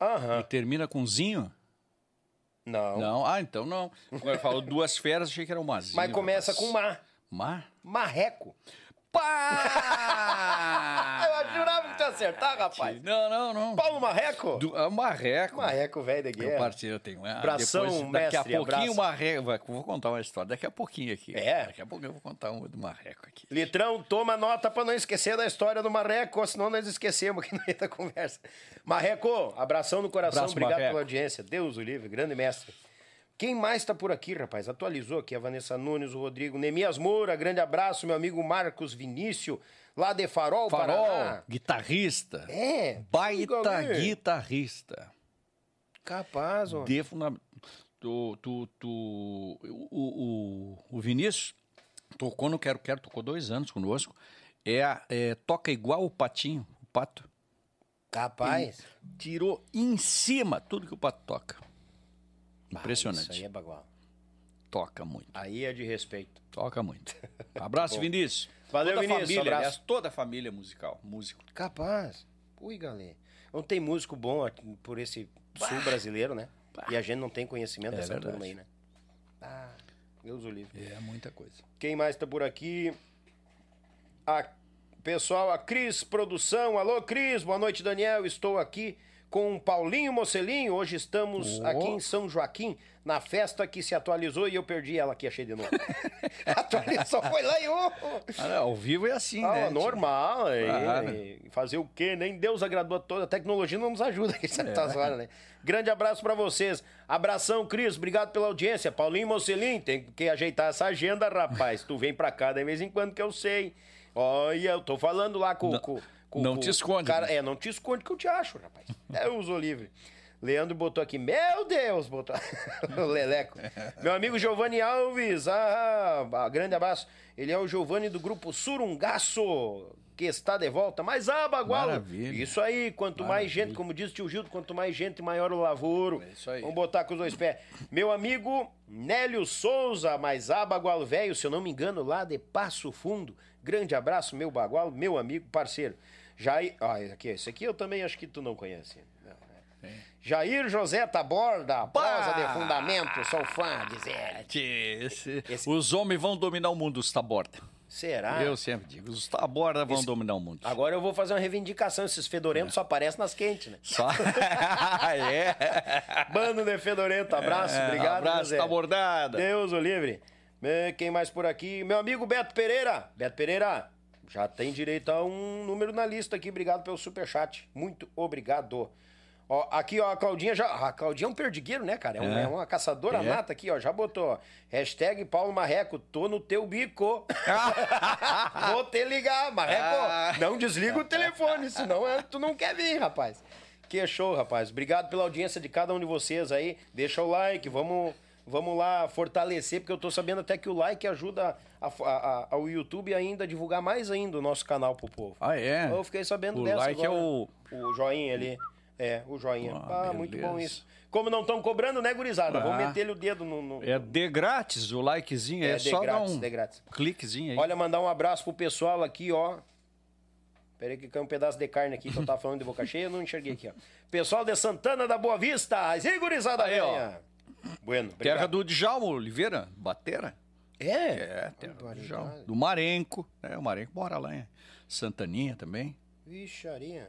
Aham. e termina com zinho? Não. Não. Ah, então não. Quando eu falo duas feras, achei que era uma zinho. Mas começa rapaz. com mar. Ma? Marreco. Pá! Eu jurava que tu ia acertar, rapaz. Não, não, não. Paulo Marreco? Do, é um marreco. Marreco, velho da Meu guerra. parceiro, eu tenho. Ah, Abração, depois, daqui a mestre, pouquinho, abraço. o marreco. vai- Vou contar uma história. Daqui a pouquinho aqui. É? Daqui a pouco eu vou contar uma do marreco aqui. Litrão, toma nota pra não esquecer da história do Marreco, senão nós esquecemos aqui no meio da conversa. Marreco, abração no coração, Abraço, obrigado Marreco. pela audiência. Deus o livre, grande mestre. Quem mais tá por aqui, rapaz? Atualizou aqui a Vanessa Nunes, o Rodrigo Nemias Moura, grande abraço, meu amigo Marcos Vinícius, lá de Farol, Farol, Paraná. guitarrista. É, Baita guitarrista. Capaz, ó. De funda... tu, tu, tu... O, o, o Vinícius tocou no Quero Quero, tocou dois anos conosco. É, é, toca igual o Patinho, o Pato. Capaz. Tirou em cima tudo que o Pato toca. Impressionante. Isso aí é bagual. Toca muito. Aí é de respeito. Toca muito. Abraço, Vinícius. Valeu, toda Vinícius, Família, abraço. aliás, toda a família musical, músico. Capaz. Ui, galera. Não tem músico bom aqui por esse sul brasileiro, né? E a gente não tem conhecimento É dessa verdade. turma aí, né? Ah, Deus o livre. É muita coisa. Quem mais tá por aqui? A pessoal, a Cris Produção. Alô, Cris. Boa noite, Daniel. Estou aqui com o Paulinho Mocelinho. Hoje estamos Oh. aqui em São Joaquim, na festa que se atualizou e eu perdi ela aqui, achei de novo. Atualizou, foi lá e ô! Ah, não, ao vivo é assim, Ah, né? normal. e- Claro. e fazer o quê? Nem Deus agradou a toda. A tecnologia não nos ajuda aqui É. horas, né? Grande abraço pra vocês. Abração, Cris. Obrigado pela audiência. Paulinho Mocelin, tem que ajeitar essa agenda, rapaz. tu vem pra cá de vez em quando que eu sei. Olha, eu tô falando lá com... Não- com, com não com te esconde, Cara, né? É, não te esconde que eu te acho, rapaz. É, eu uso livre. Leandro botou aqui, meu Deus, botou o Leleco. Meu amigo Giovanni Alves, ah, ah, grande abraço. Ele é o Giovanni do grupo Surungaço, que está de volta. Mas ah, Bagualo, Maravilha. isso aí, quanto mais gente, como diz o tio Gildo, quanto mais gente, maior o lavoro. É isso aí. Vamos botar com os dois pés. Meu amigo Nélio Souza, mas ah, Bagualo velho, se eu não me engano, lá de Passo Fundo. Grande abraço, meu Bagualo, meu amigo, parceiro. Jair, ah, aqui, esse aqui eu também acho que tu não conhece. Não, é. Jair José Taborda, prosa de fundamento, sou fã, diz ele. Esse- Esse- Os homens vão dominar o mundo, os taborda. Será? Eu sempre digo, os taborda vão Esse- dominar o mundo. Agora eu vou fazer uma reivindicação, esses fedorentos só aparecem nas quentes, né? Só... é. Bando de fedorento, abraço, É, obrigado, Abraço, José. tabordada. Deus o livre. Eh, Quem mais por aqui? Meu amigo Beto Pereira. Beto Pereira, já tem direito a um número na lista aqui. Obrigado pelo superchat. Muito obrigado. Ó, aqui, ó, a Claudinha já. A Claudinha é um perdigueiro, né, cara? É, um- É. é uma caçadora É. nata aqui, ó. Já botou, ó. Hashtag Paulo Marreco, tô no teu bico. Vou te ligar, Marreco. Ah. Não desliga o telefone, senão é, tu não quer vir, rapaz. Que show, rapaz. Obrigado pela audiência de cada um de vocês aí. Deixa o like, vamos, vamos lá fortalecer, porque eu tô sabendo até que o like ajuda a, a- a- ao YouTube ainda a divulgar mais ainda o nosso canal pro povo. Ah, é? Eu fiquei sabendo O dessa like é agora. o- O joinha ali. É, o joinha. Ah, Ah, muito bom isso. Como não estão cobrando, né, gurizada? Vamos Ah. meter o dedo no... no- É de grátis o likezinho, é, É, de só grátis, dar um de grátis. cliquezinho aí. Olha, mandar um abraço pro pessoal aqui, ó. Peraí que caiu um pedaço de carne aqui que eu tava falando de boca cheia, eu não enxerguei aqui, ó. Pessoal de Santana da Boa Vista, e gurizada Aí, ó. Bueno, Terra do Djalma Oliveira, Batera. É? É, terra do. Djalma. Do Marenco, né? O Marenco mora lá em Santaninha também. Vixaria.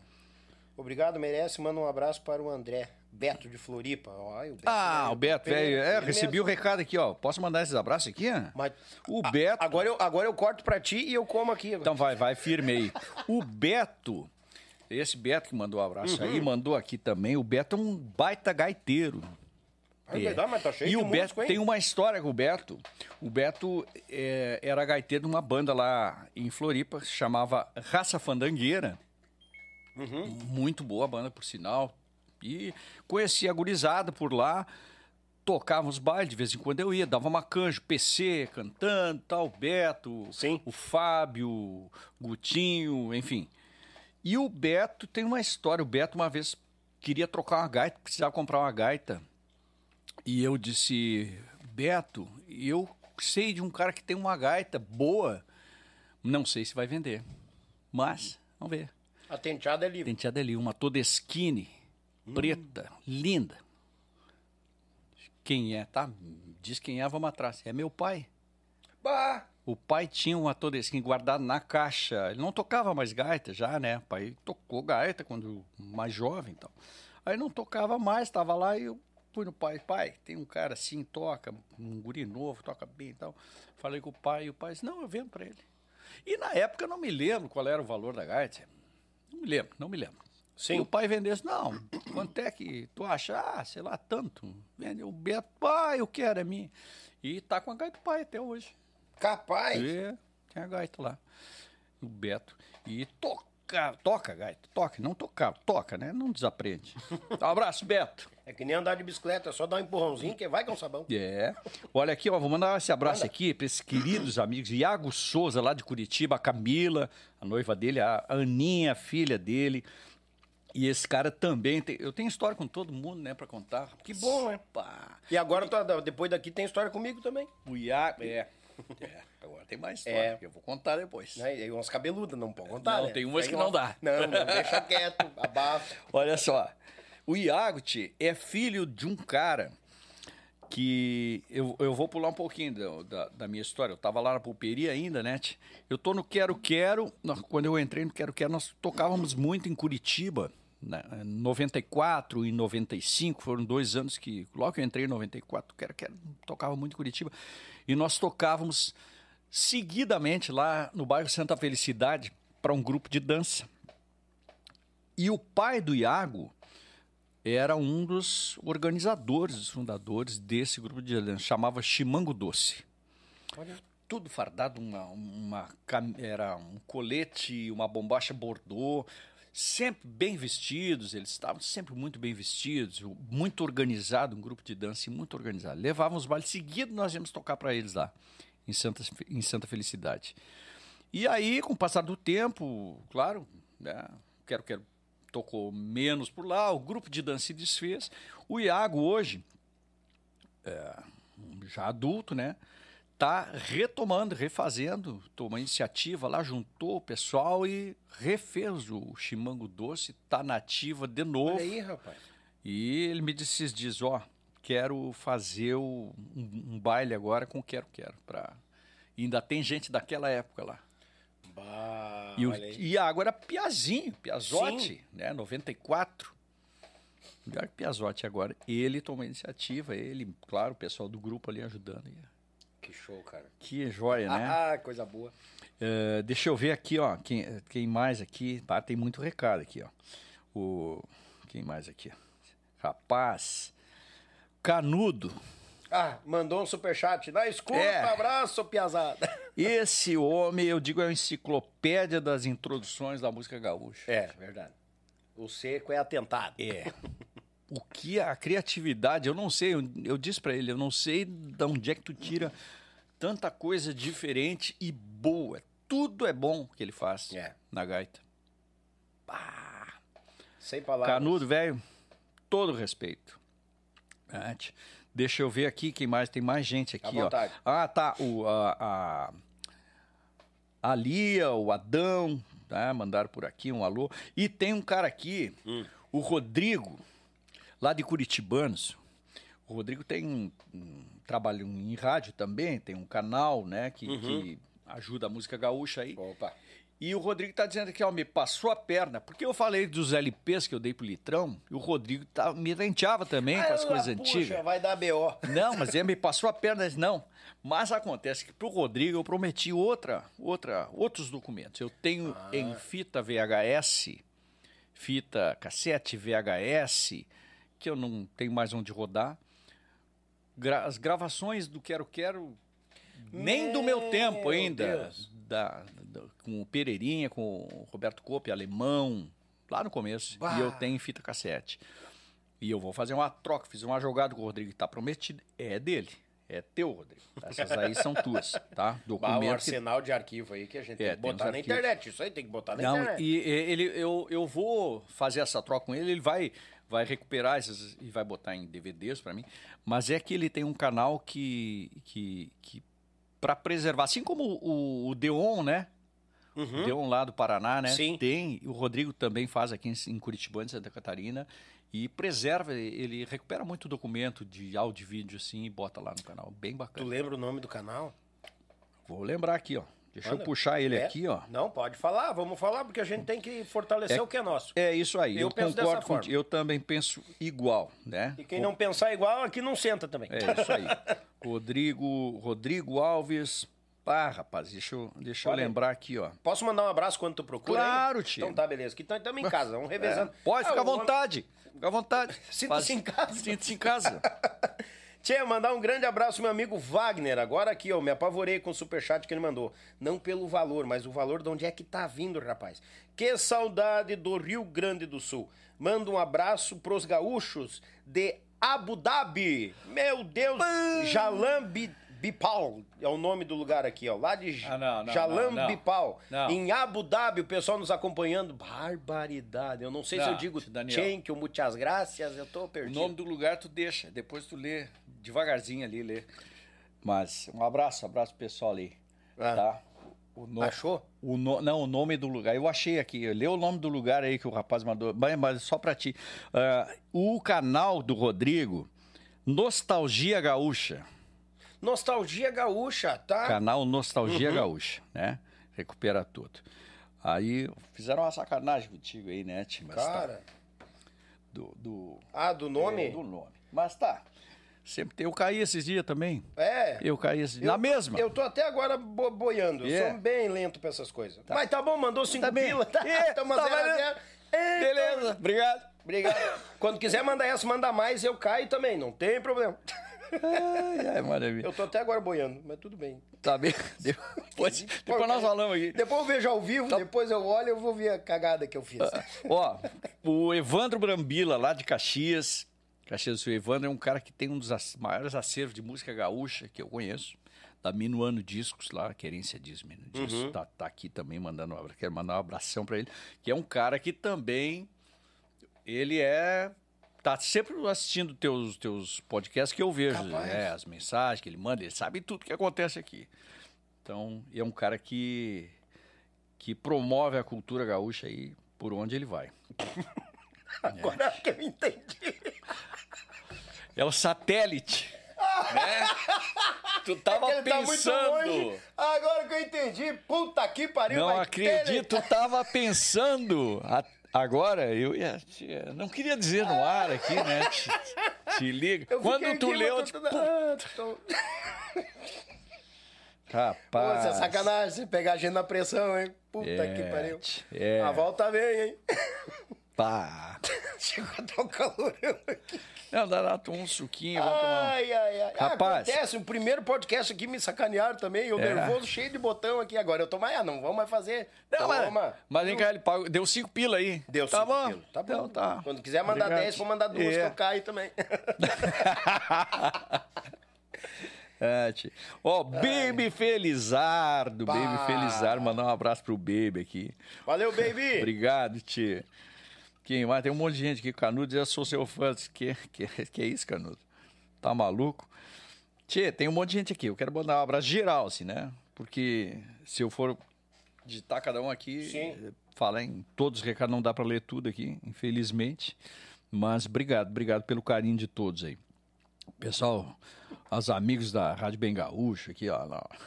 Obrigado, merece. Manda um abraço para o André Beto de Floripa. Ó, o Beto, Ah, velho, o Beto, velho. É, ele recebi mesmo. o recado aqui, ó. Posso mandar esses abraços aqui? Mas- O a- Beto. Agora eu, agora eu corto pra ti e eu como aqui. agora. Então vai, vai firme aí. O Beto, esse Beto que mandou o abraço Uhum. aí, mandou aqui também. O Beto é um baita gaiteiro. É verdade, mas tá cheio e o Beto músico, tem uma história com o Beto. O Beto é, era gaiteiro de uma banda lá em Floripa, se chamava Raça Fandangueira. Uhum. Muito boa a banda, por sinal. E conhecia a gurizada por lá. Tocava os bailes, de vez em quando eu ia, dava uma canja, PC, cantando, tal, Beto, Sim. o Fábio, Gutinho, enfim. E o Beto tem uma história. O Beto uma vez queria trocar uma gaita, precisava comprar uma gaita E eu disse, Beto, eu sei de um cara que tem uma gaita boa. Não sei se vai vender. Mas, vamos ver. A tenteada é livre. Tenteada é livre. Uma toda skinny, hum. preta, linda. Quem é, tá? Diz quem é, vamos atrás. É meu pai. Bah! O pai tinha uma toda skinny guardada na caixa. Ele não tocava mais gaita já, né? O pai tocou gaita quando mais jovem então. Aí não tocava mais, estava lá e eu fui no pai. Pai, tem um cara assim, toca, um guri novo, toca bem e tal. Falei com o pai e o pai disse, não, eu vendo para ele. E na época eu não me lembro qual era o valor da gaita. Não me lembro, não me lembro. Sim. E o pai vendesse, não, quanto é que tu acha? Ah, sei lá, tanto. Vende o Beto, pai, eu quero, é minha. E tá com a gaita do pai até hoje. Capaz? É, tem a gaita lá. O Beto. E toca, toca, gaita, toca, não tocar, toca, né? Não desaprende. Um abraço, Beto. É que nem andar de bicicleta, é só dar um empurrãozinho que vai com sabão. É. Olha aqui, ó, vou mandar esse abraço Manda. aqui para esses queridos amigos. Iago Souza, lá de Curitiba, a Camila, a noiva dele, a Aninha, a filha dele. E esse cara também tem. Eu tenho história com todo mundo, né, pra contar. Que bom, né? Pá. E agora, e... depois daqui, tem história comigo também. O Iago. É. É, agora tem mais história, é. que eu vou contar depois. É, e umas cabeludas, não pode contar, Não, né? tem umas que não dá. Não, não, deixa quieto, abafa. Olha só, o Iago é filho de um cara que eu, eu vou pular um pouquinho da, da, da, minha história. Eu tava lá na pulperia ainda, né? Eu tô no Quero Quero. Quando eu entrei no Quero Quero, nós tocávamos muito em Curitiba. Né? 94 e 95 foram dois anos que, logo que eu entrei em 94, Quero Quero tocava muito em Curitiba. E nós tocávamos seguidamente lá no bairro Santa Felicidade para um grupo de dança. E o pai do Iago era um dos organizadores, dos fundadores desse grupo de dança, chamava Chimango Doce. Olha. Tudo fardado, uma, uma, era um colete, uma bombacha bordô, sempre bem vestidos, eles estavam sempre muito bem vestidos, muito organizado, um grupo de dança muito organizado. Levavam os bailes seguidos, nós íamos tocar para eles lá, em Santa, em Santa Felicidade. E aí, com o passar do tempo, claro, né, quero, quero tocou menos por lá, o grupo de dança se desfez. O Iago hoje, é, já adulto, né? Tá retomando, refazendo, tomou iniciativa lá, juntou o pessoal e refez o Chimango Doce, tá nativa de novo. Olha aí, rapaz. E ele me disse dias, ó, quero fazer o, um, um, baile agora com Quero Quero. Pra... E ainda tem gente daquela época lá. Bah, e o Iago era Piazinho, Piazotti, né? 94. O Piazotti agora. Ele tomou a iniciativa, ele, claro, o pessoal do grupo ali ajudando. Que show, cara. Que joia, né? Ah, coisa boa. Uh, deixa eu ver aqui, ó. Quem, quem mais aqui? Ah, tem muito recado aqui, ó. O, quem mais aqui? Rapaz. Canudo. Ah, mandou um superchat. Na escuta, é. abraço, piazada. Esse homem, eu digo, é a enciclopédia das introduções da música gaúcha. É, verdade. O seco é atentado. É. o que a criatividade, eu não sei, eu, eu disse para ele, eu não sei de onde é que tu tira tanta coisa diferente e boa. Tudo é bom que ele faz é. na gaita. Ah. Sem palavras. Canudo, velho, todo respeito. Right? Deixa eu ver aqui quem mais. Tem mais gente aqui, ó. Ah, tá. O, a, a, a Lia, o Adão, tá? Mandaram por aqui um alô. E tem um cara aqui, hum. o Rodrigo, lá de Curitibanos. O Rodrigo tem um, um trabalho em rádio também, tem um canal, né, que, uhum. que ajuda a música gaúcha aí. Opa. E o Rodrigo tá dizendo que ó, me passou a perna, porque eu falei dos LPs que eu dei pro Litrão, e o Rodrigo tá, me renteava também ah, com as coisas puxa, antigas. vai dar BO. Não, mas ele me passou a perna, não. Mas acontece que pro Rodrigo eu prometi outra, outra, outros documentos. Eu tenho ah. em fita VHS, fita cassete VHS, que eu não tenho mais onde rodar. Gra as gravações do Quero Quero, nem meu do meu tempo ainda, da, com o Pereirinha, com o Roberto Coppe, alemão, lá no começo. Bah. E eu tenho fita cassete. E eu vou fazer uma troca, fiz uma jogada com o Rodrigo, tá prometido. É dele. É teu, Rodrigo. Essas aí são tuas, tá? Documento. um arsenal de arquivo aí que a gente é, tem que botar na internet. Isso aí tem que botar na Não, internet. E ele, eu, eu vou fazer essa troca com ele, ele vai vai recuperar esses e vai botar em DVDs para mim. Mas é que ele tem um canal que, que, que para preservar, assim como o, o Deon, né? Uhum. Deon lá do Paraná, né? Sim. Tem, o Rodrigo também faz aqui em, em Curitiba, em Santa Catarina e preserva, ele recupera muito documento de áudio e vídeo assim e bota lá no canal, bem bacana. Tu lembra o nome do canal? Vou lembrar aqui, ó. Deixa Manda. eu puxar ele é. aqui, ó. Não, pode falar, vamos falar, porque a gente tem que fortalecer é, o que é nosso. É isso aí, eu, eu concordo com Eu também penso igual, né? E quem não pensar igual, aqui não senta também. É isso aí. Rodrigo, Rodrigo Alves. Ah, rapaz, deixa eu, deixa eu lembrar aqui, ó. Posso mandar um abraço quando tu procura? Claro, tio. Então tá, beleza. Então estamos em casa, vamos revezando. É, pode, ah, fica à vontade. Fica à vontade. Sinta-se em casa. Sinta-se em casa. Tchê, mandar um grande abraço meu amigo Wagner. Agora aqui, ó, me apavorei com o superchat que ele mandou. Não pelo valor, mas o valor de onde é que tá vindo, rapaz. Que saudade do Rio Grande do Sul. Manda um abraço pros gaúchos de Abu Dhabi. Meu Deus, Jalambi Bipal é o nome do lugar aqui, ó. Lá de ah, não, não, Jalam não, Bipal. Em Abu Dhabi, o pessoal nos acompanhando. Barbaridade. Eu não sei se eu digo thank you, muitas graças, eu tô perdido. O nome do lugar tu deixa, depois tu lê devagarzinho ali, lê. Mas um abraço, abraço pro pessoal ali. Ah. Tá? O no... Achou? O no... Não, o nome do lugar. Eu achei aqui. Lê o nome do lugar aí que o rapaz mandou. Mas só pra ti. Uh, o canal do Rodrigo, Nostalgia Gaúcha. Nostalgia Gaúcha, tá? Canal Nostalgia uhum. Gaúcha, né? Recupera tudo. Aí fizeram uma sacanagem contigo aí, né, Tim? Cara. Tá. Do, do, Ah, do nome? É, do nome. Mas tá. Sempre tem. Eu caí esses dias também. É. Eu caí esses dias. Na mesma. Eu tô até agora bo boiando. Eu é. sou bem lento pra essas coisas. Tá. Mas tá bom, mandou cinco tá pila. Tá, é, tamo tá zero, zero. Beleza. Obrigado. Obrigado. Quando quiser mandar essa, manda mais, eu caio também. Não tem problema. Ai, ai, maravilha. Eu tô até agora boiando, mas tudo bem. Tá bem. Depois, depois nós falamos aqui. Depois eu vejo ao vivo, tá. depois eu olho e eu vou ver a cagada que eu fiz. Ah, ó, o Evandro Brambila, lá de Caxias. Caxias do Sul. Evandro é um cara que tem um dos maiores acervos de música gaúcha que eu conheço. Da Minuano Discos lá, Querência diz Minuano Discos. Uhum. Tá, tá aqui também mandando um abraço. Quero mandar um abração pra ele. Que é um cara que também. Ele é tá sempre assistindo teus teus podcasts que eu vejo, né? As mensagens que ele manda, ele sabe tudo que acontece aqui. Então, é um cara que que promove a cultura gaúcha aí por onde ele vai. Agora é. que eu entendi. É o satélite. né? Tu tava é pensando. Tá Agora que eu entendi, puta que pariu. Não acredito, tu tava pensando. A Agora, eu ia, não queria dizer no ar aqui, né? Te, te liga. Quando tu leu. Tipo, ah, tô... Rapaz. Pô, é sacanagem você pegar a gente na pressão, hein? Puta é, que pariu. É. A volta vem, hein? Pá. Chegou a dar um calorão aqui. Não, dá lá um suquinho, vamos tomar Ai, ai, ai. Rapaz. Acontece, o primeiro podcast aqui me sacanearam também, eu é. nervoso, cheio de botão aqui agora. Eu tô mais, ah, não vamos mais fazer. Não, Toma. mas, vem cá, ele pagou, deu cinco pila aí. Deu tá cinco bom. pila. Tá bom. Então, tá. Quando quiser mandar Obrigado. dez, vou mandar duas é. que eu caio também. É, Ó, oh, Baby Felizardo, bah. Baby Felizardo, mandar um abraço pro Baby aqui. Valeu, Baby! Obrigado, tia. Quem mais? Tem um monte de gente aqui. Canudo já sou seu fã. Que, que, que é isso, Canudo? Tá maluco? Tchê, tem um monte de gente aqui. Eu quero mandar um abraço geral, assim, né? Porque se eu for digitar cada um aqui, Sim. falar em todos os recados, não dá para ler tudo aqui, infelizmente. Mas obrigado, obrigado pelo carinho de todos aí. Pessoal, os amigos da Rádio Bem Gaúcho aqui, ó.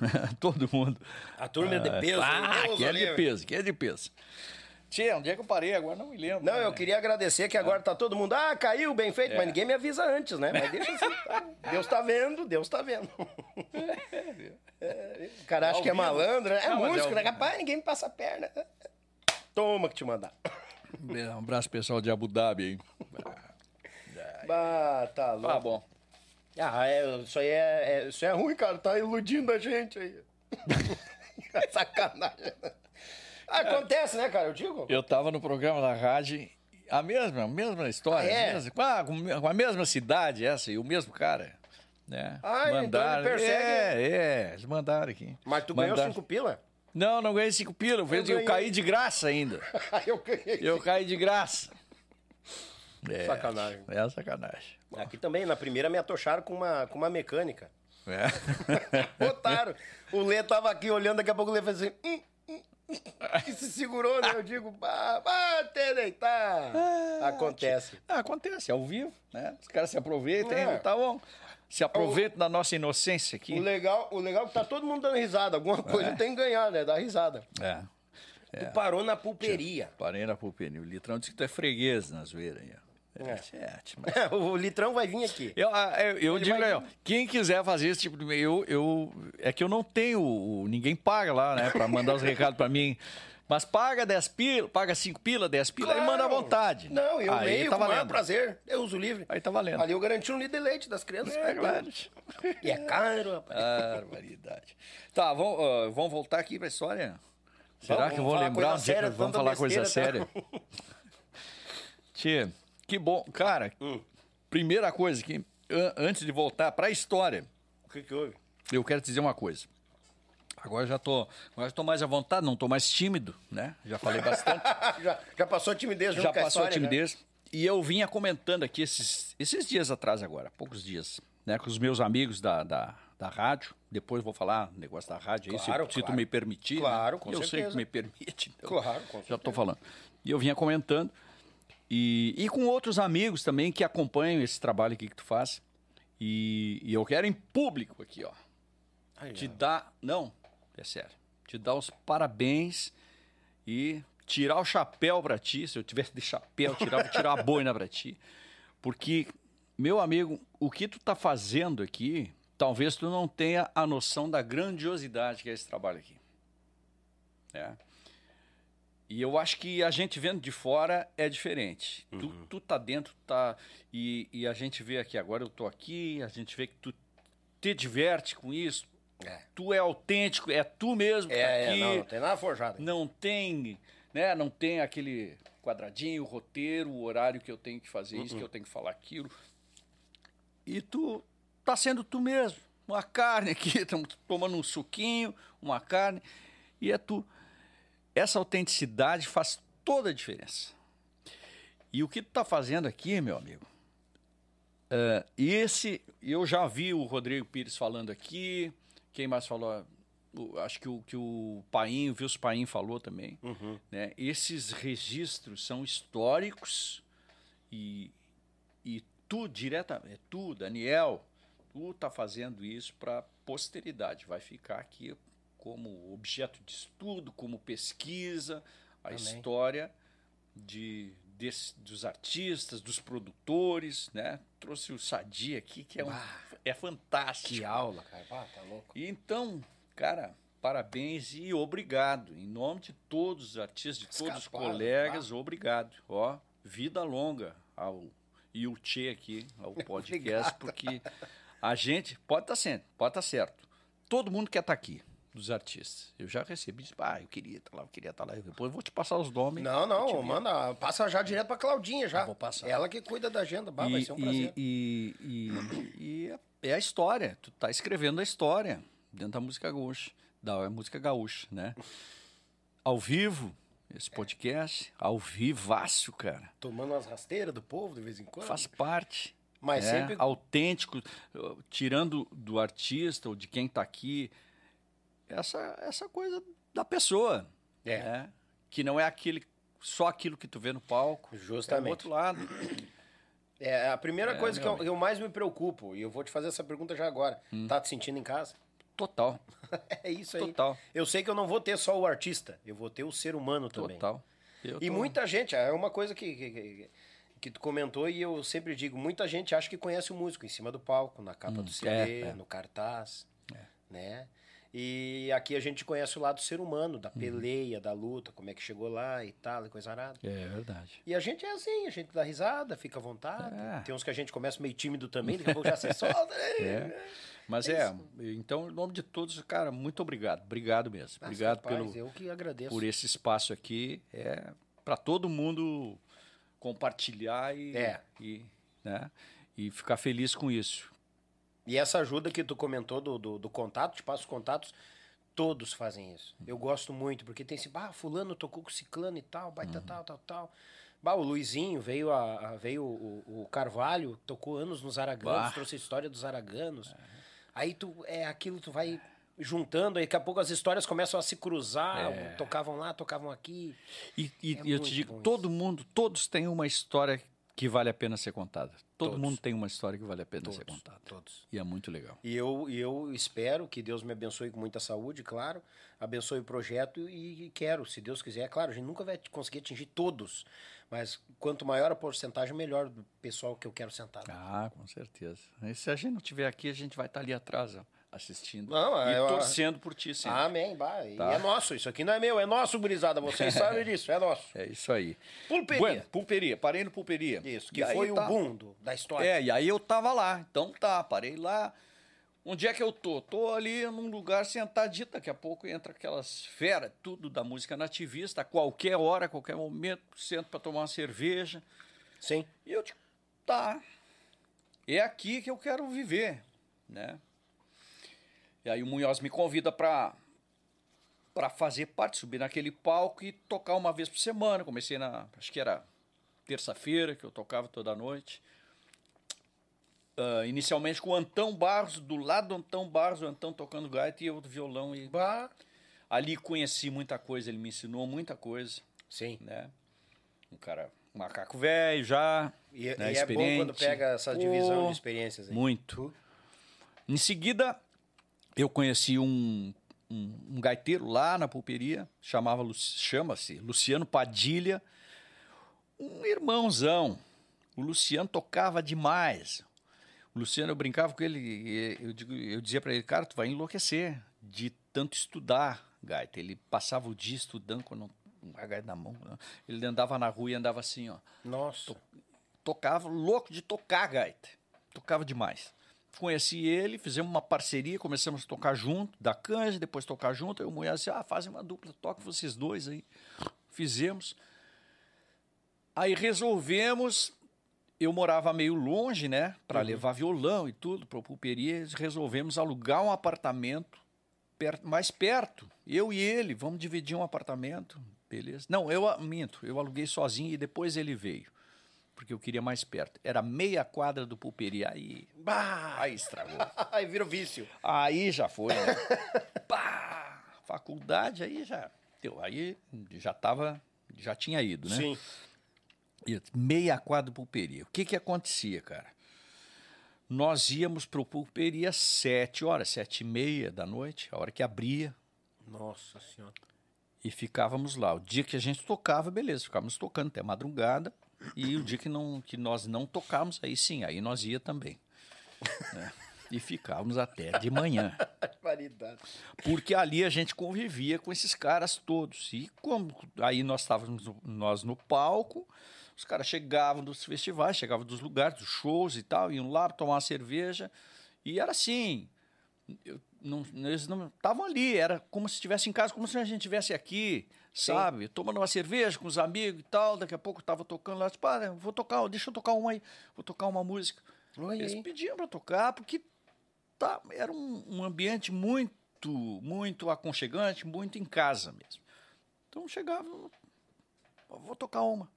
todo mundo. A turma é de peso. Ah, que é de peso, que é de peso. Tia, onde é que eu parei? Agora não me lembro. Não, né? eu queria agradecer que agora tá todo mundo, ah, caiu, bem feito, é. mas ninguém me avisa antes, né? Mas deixa assim, tá? Deus tá vendo, Deus tá vendo. É, o cara acha que é malandro, né? É não, músico, é né? Rapaz, ninguém me passa a perna. Toma que te mandar. Um abraço pessoal de Abu Dhabi aí. Bah, tá louco. Tá bom. Ah, é, isso aí é, é, isso é ruim, cara. Tá iludindo a gente aí. Sacanagem. Acontece, né, cara? Eu digo. Eu tava no programa da rádio, a mesma, a mesma história, ah, é? mesma, com, a, com a mesma cidade essa, e o mesmo cara. Né? Ah, mandaram, então ele persegue. É, é, eles mandaram aqui. Mas tu mandaram. ganhou cinco pila? Não, não ganhei cinco pila, eu, eu, eu caí de graça ainda. eu ganhei. Eu caí de graça. É, sacanagem. É sacanagem. Aqui também, na primeira, me atocharam com uma, com uma mecânica. É. Botaram. O Lê tava aqui olhando, daqui a pouco o Lê fez assim. Hum, e se segurou, né? Eu digo, bate deitar. É, acontece. Ah, acontece, ao vivo, né? Os caras se aproveitam, é. tá bom. Se aproveitam da nossa inocência aqui. O legal, o legal é que tá todo mundo dando risada. Alguma coisa é. tem que ganhar, né? Dar risada. É. Tu parou na pulperia. Parei na pulperia. O litrão disse que tu é freguês na zoeira aí, ó. É. é mas... o litrão vai vir aqui. Eu, ah, eu, eu digo aí, ó, quem quiser fazer esse tipo de. Eu, eu, é que eu não tenho. Ninguém paga lá, né? Pra mandar os recados pra mim. Mas paga 10 pila, paga 5 pila, 10 pila claro. e manda à vontade. Não, eu aí leio tá com o maior prazer. Eu uso livre. Aí tá valendo. Ali eu garanti um litro de leite das crianças. É, claro. E é caro, rapaz. Barbaridade. Tá, vamos, uh, vamos voltar aqui pra história? Será vamos, que eu vou lembrar? Séria, vamos falar coisa tá? séria. Tia, que bom. Cara, hum. primeira coisa que, antes de voltar pra história. O que, que houve? Eu quero te dizer uma coisa. Agora já tô, agora já tô mais à vontade, não tô mais tímido, né? Já falei bastante. já, já passou a timidez, Já passou a, história, a né? timidez. Né? E eu vinha comentando aqui esses, esses dias atrás agora, poucos dias, né? Com os meus amigos da, da, da rádio. Depois vou falar negócio da rádio aí, claro, se, claro. tu me permitir. Né? Claro, né? com eu certeza. sei que me permite. Então claro, com Já estou falando. E eu vinha comentando. E, e com outros amigos também que acompanham esse trabalho aqui que tu faz. E, e eu quero em público aqui, ó. Ai, te dar. Não, é sério. Te dar os parabéns e tirar o chapéu para ti. Se eu tivesse de chapéu, tirar, tirar a boina para ti. Porque, meu amigo, o que tu tá fazendo aqui, talvez tu não tenha a noção da grandiosidade que é esse trabalho aqui. É. E eu acho que a gente vendo de fora é diferente. Uhum. Tu, tu tá dentro, tá. E, e, a gente vê aqui, agora eu tô aqui, a gente vê que tu te diverte com isso, é. Tu é autêntico, é tu mesmo. É, tá é não, não, tem nada forjado. Não tem, né? Não tem aquele quadradinho, o roteiro, o horário que eu tenho que fazer isso, uh -uh. que eu tenho que falar aquilo. E tu tá sendo tu mesmo. Uma carne aqui, estamos tomando um suquinho, uma carne, e é tu. Essa autenticidade faz toda a diferença. E o que tu tá fazendo aqui, meu amigo? Uh, esse, eu já vi o Rodrigo Pires falando aqui, quem mais falou? acho que o, que o Paim, o Wilson Paim falou também. Uhum. Né? Esses registros são históricos e, e tu, direta, é tu, Daniel, tu tá fazendo isso para posteridade. Vai ficar aqui como objeto de estudo, como pesquisa, a história de, desse, dos artistas, dos produtores, né? Trouxe o Sadi aqui, que é, um, é fantástico. Que aula, cara. Ah, tá louco. E então, cara, parabéns e obrigado. Em nome de todos os artistas, de todos os colegas, obrigado. Ó, vida longa ao e o Tchê aqui, ao podcast, porque a gente pode estar tá sendo, pode estar tá certo. Todo mundo quer estar tá aqui dos artistas. Eu já recebi, ah, eu queria estar lá, eu queria estar lá. Depois eu vou te passar os nomes. Não, não, manda, passa já direto pra Claudinha já. Eu vou passar. Ela que cuida da agenda, bah, e, vai ser um prazer. E, e, e, é a história, tu tá escrevendo a história dentro da música gaúcha, da música gaúcha, né? Ao vivo, esse podcast, ao vivaço, cara. Tomando as rasteiras do povo de vez em quando. Faz parte. Mas é, sempre... Autêntico, tirando do artista ou de quem tá aqui, essa, essa coisa da pessoa. É. Né? Que não é aquele só aquilo que tu vê no palco. Justamente. É outro lado. É, a primeira é, coisa que eu, eu, mais me preocupo, e eu vou te fazer essa pergunta já agora. Hum. Tá te sentindo em casa? Total. é isso aí. Total. Eu sei que eu não vou ter só o artista, eu vou ter o ser humano também. Total. Eu e tô... muita gente, é uma coisa que, que, que, que, tu comentou e eu sempre digo, muita gente acha que conhece o músico em cima do palco, na capa hum, do CD, é, é. no cartaz, é. né? E aqui a gente conhece o lado ser humano, da uhum. peleia, uhum. da luta, como é que chegou lá e tal, e coisa arada. É verdade. E a gente é assim, a gente dá risada, fica à vontade. É. Tem uns que a gente começa meio tímido também, daqui a pouco já se solta. Né? É. Mas é, é então, em nome de todos, cara, muito obrigado. Obrigado mesmo. Nossa, obrigado rapaz, pelo eu que agradeço. por esse espaço aqui. É para todo mundo compartilhar e, é. e, né, e ficar feliz com isso. E essa ajuda que tu comentou do, do, do contato, te passo os contatos, todos fazem isso. Eu gosto muito, porque tem esse, ah, fulano tocou com ciclano e tal, baita uhum. tal, tal, tal. Bah, o Luizinho veio, a, a veio o, o, Carvalho, tocou anos nos Araganos, bah. trouxe a história dos Araganos. É. Aí tu é aquilo, tu vai juntando, aí daqui a pouco as histórias começam a se cruzar, é. tocavam lá, tocavam aqui. E, e, é eu te digo, todo mundo, todos têm uma história que vale a pena ser contada. Todo todos. mundo tem uma história que vale a pena todos, ser contada. Todos. E é muito legal. E eu, e eu espero que Deus me abençoe com muita saúde, claro, abençoe o projeto e quero, se Deus quiser. Claro, a gente nunca vai conseguir atingir todos, mas quanto maior a porcentagem, melhor do pessoal que eu quero sentar. Ah, com certeza. E se a gente não tiver aqui, a gente vai estar ali atrás. Ó assistindo não, e eu, torcendo por ti sempre. Amém. Bah, tá. é nosso, isso aqui não é meu, é nosso, gurizada. Vocês sabem disso, é nosso. É isso aí. Pulperia. Bueno, pulperia, parei no pulperia. Isso, que e foi o tá... boom do, da história. É, e aí eu tava lá. Então tá, parei lá. Onde é que eu tô? Tô ali num lugar sentadinho, daqui a pouco entra aquelas feras, tudo da música nativista, a qualquer hora, a qualquer momento, sento para tomar uma cerveja. Sim. E eu digo, tá, é aqui que eu quero viver, né? E aí o Munhoz me convida para para fazer parte, subir naquele palco e tocar uma vez por semana. Comecei na, acho que era terça-feira, que eu tocava toda noite. Uh, inicialmente com o Antão Barros, do lado do Antão Barros, o Antão tocando gaita e eu do violão. E bah. ali conheci muita coisa, ele me ensinou muita coisa. Sim. Né? Um cara, um macaco velho já. E, né, e é bom quando pega essa divisão oh, de experiências. Aí. Muito. Em seguida, eu conheci um, um, um gaiteiro lá na pulperia, chamava chama-se Luciano Padilha, um irmãozão. O Luciano tocava demais. O Luciano, eu brincava com ele, eu, eu dizia para ele, cara, tu vai enlouquecer de tanto estudar gaita. Ele passava o dia estudando com a gaita na mão. Né? Ele andava na rua e andava assim, ó. Nossa. tocava, louco de tocar gaita. Tocava demais conheci ele, fizemos uma parceria, começamos a tocar junto, da canja, depois tocar junto. Aí o Munhoz disse, ah, fazem uma dupla, toque vocês dois aí. Fizemos. Aí resolvemos, eu morava meio longe, né, para uhum. levar violão e tudo, para pulperia, resolvemos alugar um apartamento perto, mais perto. Eu e ele, vamos dividir um apartamento, beleza? Não, eu minto, eu aluguei sozinho e depois ele veio porque eu queria mais perto. Era meia quadra do pulperia. Aí, bah, aí estragou. aí virou vício. Aí já foi, né? bah, faculdade, aí já. Aí já tava, já tinha ido, né? Sim. E meia quadra do pulperia. O que que acontecia, cara? Nós íamos pro pulperia sete horas, sete e meia da noite, a hora que abria. Nossa Senhora. E ficávamos lá. O dia que a gente tocava, beleza, ficávamos tocando até madrugada. E o dia que, não, que nós não tocamos, aí sim, aí nós ia também. Né? E ficávamos até de manhã. Porque ali a gente convivia com esses caras todos. E como aí nós estávamos nós no palco, os caras chegavam dos festivais, chegavam dos lugares, dos shows e tal, iam lá tomar uma cerveja. E era assim. Eu, não, eles não estavam ali, era como se estivesse em casa, como se a gente estivesse aqui sabe? Tomando uma cerveja com os amigos e tal. Daqui a pouco eu tava tocando lá, tipo, ah, vou tocar, deixa eu tocar uma aí, vou tocar uma música. Oi, Eles pediam para tocar porque tá, era um, um, ambiente muito, muito aconchegante, muito em casa mesmo. Então chegava, vou tocar uma.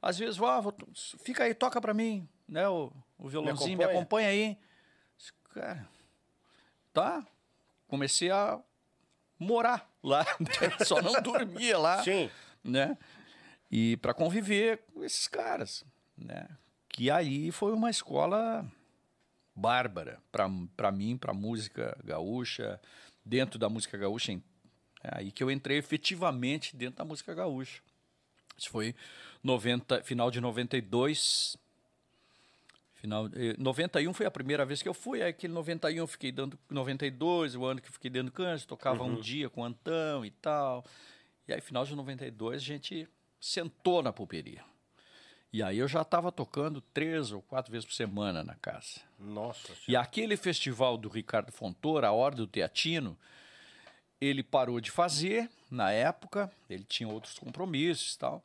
Às vezes, ah, vou, fica aí, toca para mim, né? O, o violãozinho, me acompanha, me acompanha aí. Cara, tá. Comecei a morar lá, só não dormia lá, Sim. né? E para conviver com esses caras, né? Que aí foi uma escola bárbara para mim, para música gaúcha, dentro da música gaúcha, é aí que eu entrei efetivamente dentro da música gaúcha. Isso foi 90, final de 92, Final, 91 eh, foi a primeira vez que eu fui, aí aquele 91 eu fiquei dando 92, o ano que eu fiquei dando câncer, tocava uhum. um dia com o Antão e tal. E aí final de 92 a gente sentou na pulperia. E aí eu já estava tocando três ou quatro vezes por semana na casa. Nossa E aquele festival do Ricardo Fontoura, a Ordem do Teatino, ele parou de fazer na época, ele tinha outros compromissos e tal.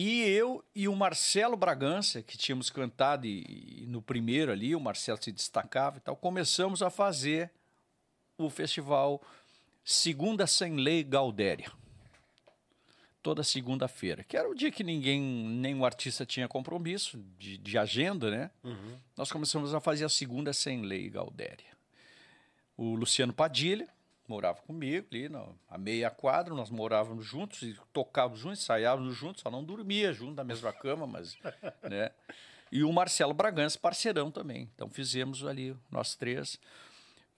E eu e o Marcelo Bragança, que tínhamos cantado e, e no primeiro ali, o Marcelo se destacava e tal, começamos a fazer o festival Segunda Sem Lei Gaudéria. toda segunda-feira, que era o dia que ninguém, nenhum artista tinha compromisso de, de agenda, né? Uhum. Nós começamos a fazer a segunda sem lei Galdéria. O Luciano Padilha morava comigo ali, na, a meia quadra, nós morávamos juntos e tocávamos juntos, ensaiávamos juntos, só não dormia junto na mesma cama, mas, né? E o Marcelo Bragança, parceirão também. Então fizemos ali nós três.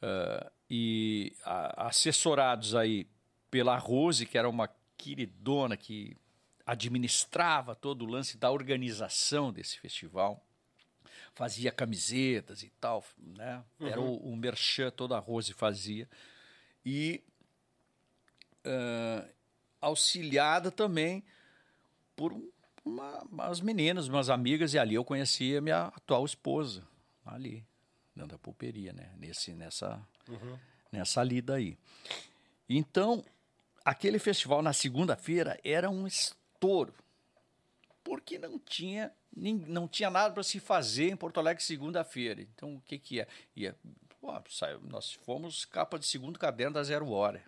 Uh, e a, assessorados aí pela Rose, que era uma queridona que administrava todo o lance da organização desse festival, fazia camisetas e tal, né? Uhum. Era o, o merchan, toda a Rose fazia. E uh, auxiliada também por uma, umas meninas, umas amigas, e ali eu conheci a minha atual esposa, ali, dentro da pulperia, né? Nesse, nessa, uhum. nessa lida aí. Então, aquele festival na segunda-feira era um estouro, porque não tinha, não tinha nada para se fazer em Porto Alegre segunda-feira. Então, o que que ia? ia pô, saiu, nós fomos capa de segundo caderno da Zero Hora.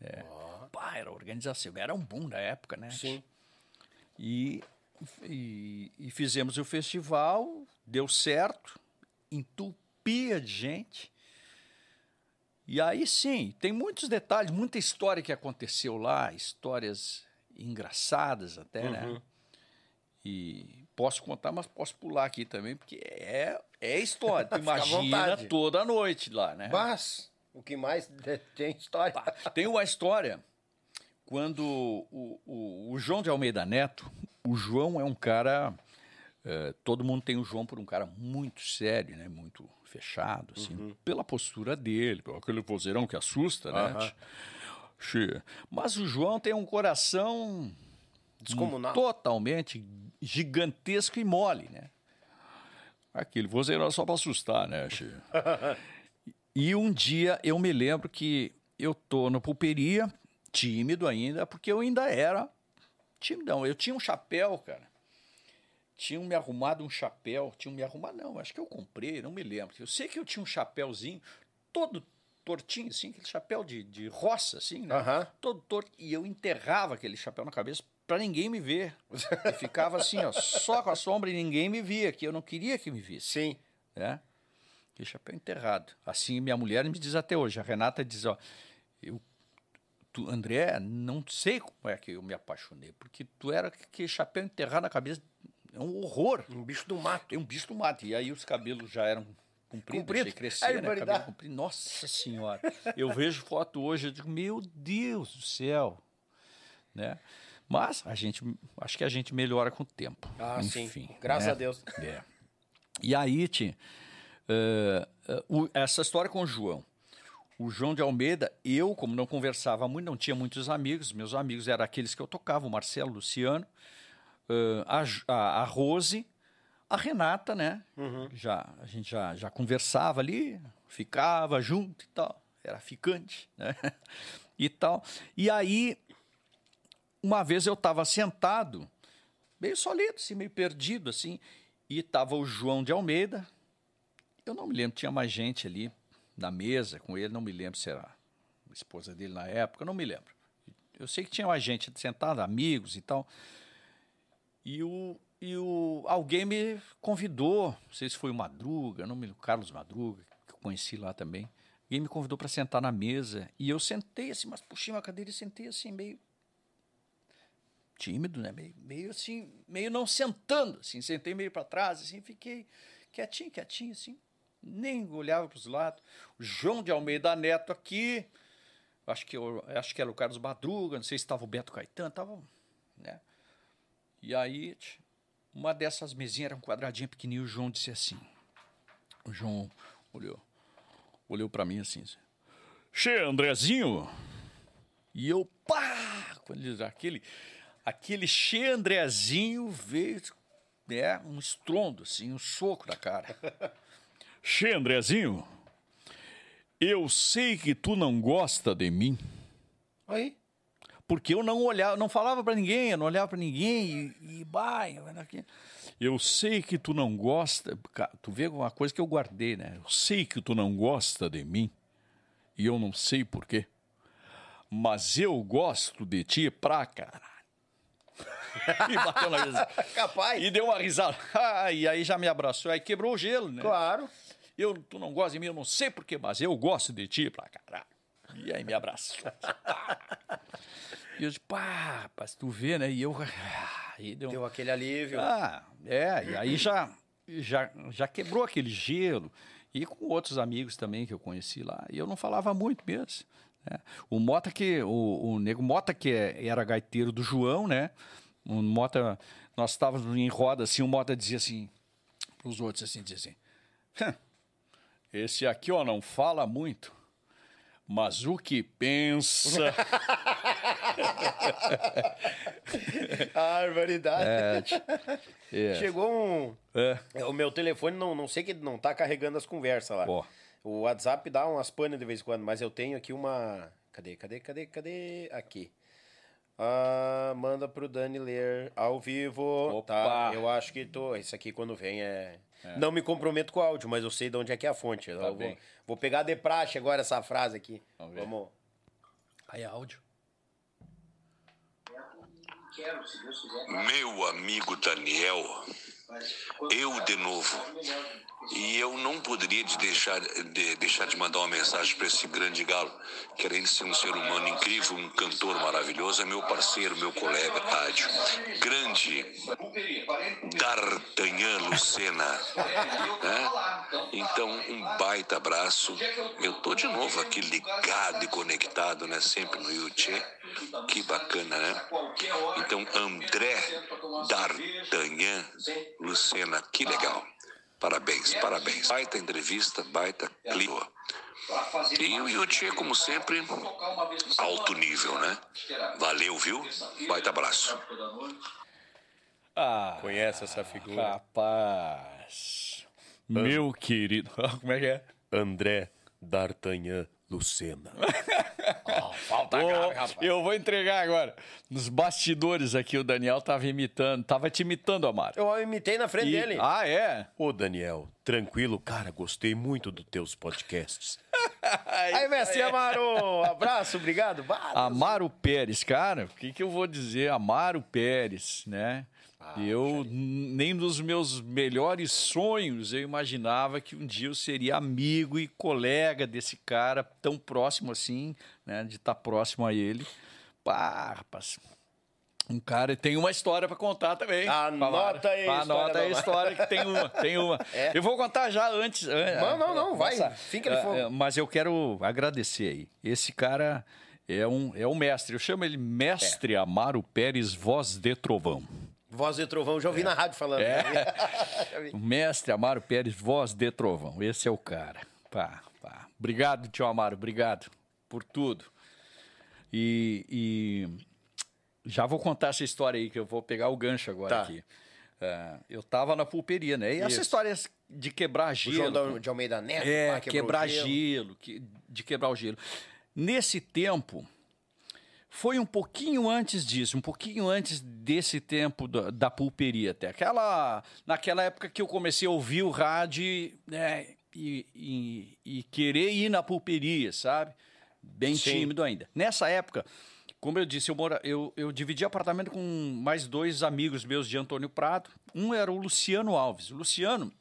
É. Oh. Pá, era organização, era um boom na época, né? Sim. E, e, e fizemos o festival, deu certo, entupia de gente. E aí sim, tem muitos detalhes, muita história que aconteceu lá, histórias engraçadas até, né? uhum. né? E posso contar, mas posso pular aqui também, porque é, é história. Tu imagina toda a noite lá, né? Mas, o que mais tem história? Tem uma história quando o, o, o João de Almeida Neto, o João é um cara. É, todo mundo tem o João por um cara muito sério, né? Muito fechado, assim, uhum. pela postura dele, pelo aquele vozeirão que assusta, né? Uhum. Mas o João tem um coração descomunal, totalmente gigantesco e mole, né? Aquele vozeirão só para assustar, né, Che? e um dia eu me lembro que eu tô na pulperia, tímido ainda, porque eu ainda era timidão. Eu tinha um chapéu, cara tinham me arrumado um chapéu, tinham me arrumado, não, acho que eu comprei, não me lembro. Eu sei que eu tinha um chapéuzinho todo tortinho, assim, aquele chapéu de, de roça, assim, né? Uhum. Todo torto. E eu enterrava aquele chapéu na cabeça para ninguém me ver. E ficava assim, ó, só com a sombra e ninguém me via, que eu não queria que me visse. Sim. Né? Aquele chapéu enterrado. Assim, minha mulher me diz até hoje. A Renata diz, ó, eu Tu, André, não sei como é que eu me apaixonei, porque tu era aquele chapéu enterrado na cabeça é um horror. Um bicho do mato. É um bicho do mato. E aí os cabelos já eram compridos, Comprido. crescer, né? Cabelo comprido. Nossa Senhora. Eu vejo foto hoje, eu digo, meu Deus do céu. Né? Mas a gente, acho que a gente melhora com o tempo. Ah, Enfim, sim. Graças né? a Deus. É. E aí, Tim, uh, uh, essa história com o João. O João de Almeida, eu, como não conversava muito, não tinha muitos amigos, meus amigos eram aqueles que eu tocava, o Marcelo, o Luciano, uh, a, a, Rose, a Renata, né? Uhum. Já, a gente já, já conversava ali, ficava junto e tal. Era ficante, né? e tal. E aí, uma vez eu estava sentado, meio solido, assim, meio perdido, assim, e estava o João de Almeida. Eu não me lembro, tinha mais gente ali na mesa com ele, não me lembro se era a esposa dele na época, não me lembro. Eu sei que tinha mais gente sentada, amigos e tal. E o, e o alguém me convidou, não sei se foi o Madruga, não me o Carlos Madruga, que eu conheci lá também. Alguém me convidou para sentar na mesa e eu sentei assim, mas puxei uma cadeira e sentei assim meio tímido, né? Meio, meio assim, meio não sentando, assim, sentei meio para trás, assim, fiquei quietinho, quietinho, assim, nem olhava para os lados. O João de Almeida Neto aqui, acho que eu, acho que era o Carlos Madruga, não sei se estava o Beto Caetano, estava, né? E aí, uma dessas mesinhas era um quadradinho pequenininho, o João disse assim. O João olhou, olhou para mim assim, assim. Che, Andrezinho. E eu, pá! Quando ele, aquele, aquele Che Andrezinho veio, né, um estrondo, assim, um soco na cara. che Andrezinho, eu sei que tu não gosta de mim. Aí? porque eu não olhava, não falava para ninguém, eu não olhava para ninguém e, e bah, eu sei que tu não gosta, tu vê uma coisa que eu guardei, né? Eu sei que tu não gosta de mim e eu não sei por quê, mas eu gosto de ti pra caralho. e bateu na mesa. Capaz. E deu uma risada. Ah, e aí já me abraçou. Aí quebrou o gelo, né? Claro. Eu, tu não gosta de mim, eu não sei porquê, mas eu gosto de ti pra caralho. E aí me abraçou. e eu disse, pá, rapaz, tu vê, né? E eu. Aí deu, deu aquele alívio. Ah, é, e aí já, já, já quebrou aquele gelo. E com outros amigos também que eu conheci lá. E eu não falava muito mesmo. Né? O Mota que. O, o Nego Mota, que é, era gaiteiro do João, né? O Mota, nós estávamos em roda assim, o Mota dizia assim, para os outros assim, dizia assim. Esse aqui, ó, não fala muito, mas o que pensa. Barbaridade. É, é. Chegou um. É. O meu telefone, não, não sei que não tá carregando as conversas lá. Oh. O WhatsApp dá umas panas de vez em quando, mas eu tenho aqui uma. Cadê, cadê, cadê, cadê? Aqui. Ah, manda pro Dani ler ao vivo. Opa. Tá, eu acho que tô. Esse aqui quando vem é. é. Não me comprometo com o áudio, mas eu sei de onde é que é a fonte. Tá vou, vou, pegar de praxe agora essa frase aqui. Vamos. Vamos. Aí é áudio. Meu amigo Daniel, eu de novo. E eu não poderia de deixar, de, deixar de mandar uma mensagem para esse grande galo, que além de ser um ser humano incrível, um cantor maravilhoso, é meu parceiro, meu colega rádio. Grande D'Artagnan Lucena. Né? Então, um baita abraço. Eu tô de novo aqui ligado e conectado, né? Sempre no YouTube. Que bacana, né? Então, André D'Artagnan Lucena, que legal. Parabéns, parabéns. Baita entrevista, baita clima. E o Yuti, como sempre, alto nível, né? Valeu, viu? Baita abraço. Ah, Conhece essa figura? Rapaz. Meu querido. Como é que é? André D'Artagnan Lucena. oh, falta oh, cara, rapaz. Eu vou entregar agora. Nos bastidores aqui, o Daniel tava imitando, tava te imitando, Amaro. Eu imitei na frente e... dele. Ah, é? Ô, Daniel, tranquilo, cara, gostei muito dos teus podcasts. Aí, mestre Amaro, abraço, obrigado. Amaro Pérez, cara, o que, que eu vou dizer? Amaro Pérez, né? Ah, eu, nem nos meus melhores sonhos, eu imaginava que um dia eu seria amigo e colega desse cara tão próximo assim, né? De estar tá próximo a ele. Pá, rapaz. Um cara tem uma história para contar também. Anota aí. Anota aí a história que tem uma, tem uma. É. Eu vou contar já antes. Não, não, não, vai. Fica ele fogo. Mas eu quero agradecer aí. Esse cara é um, é um mestre. Eu chamo ele Mestre é. Amaro Pérez Voz de Trovão. Voz de Trovão, já ouvi é. na rádio falando. É. o mestre Amaro Pérez, Voz de Trovão. Esse é o cara. Pá, pá. Obrigado, tio Amaro, obrigado por tudo. E, e, já vou contar essa história aí, que eu vou pegar o gancho agora tá. aqui. Uh, eu tava na pulperia, né? E Isso. essa história de quebrar gelo. O João de Almeida Neto, é, quebrar gelo, gelo que, de quebrar o gelo. Nesse tempo, foi um pouquinho antes disso, um pouquinho antes desse tempo da, da pulperia até. Aquela, naquela época que eu comecei a ouvir o rádio né, e, e, e querer ir na pulperia, sabe? Bem Sim. tímido ainda. Nessa época, como eu disse, eu, mora, eu, eu dividi apartamento com mais dois amigos meus de Antônio Prado. Um era o Luciano Alves. O Luciano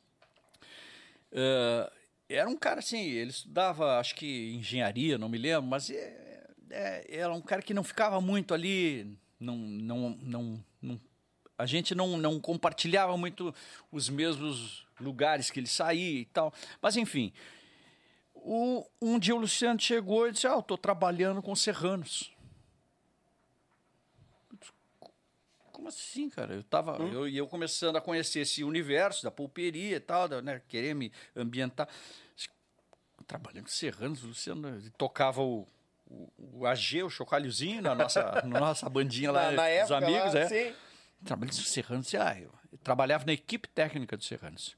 uh, era um cara assim, ele estudava, acho que engenharia, não me lembro, mas é, é, era um cara que não ficava muito ali, não, não, não, não a gente não, não compartilhava muito os mesmos lugares que ele saía e tal. Mas, enfim, o, um dia o Luciano chegou e disse: Ah, eu estou trabalhando com serranos. Como assim, cara? Eu tava, hum? eu, eu começando a conhecer esse universo da pulperia e tal, né, querer me ambientar. Trabalhando com serranos, o Luciano tocava o o, AG, o chocalhozinho, na nossa, na nossa bandinha lá, na, na dos época, amigos, lá, é. Sim. Trabalhei no Serranos, ah, eu trabalhava na equipe técnica do Serranos.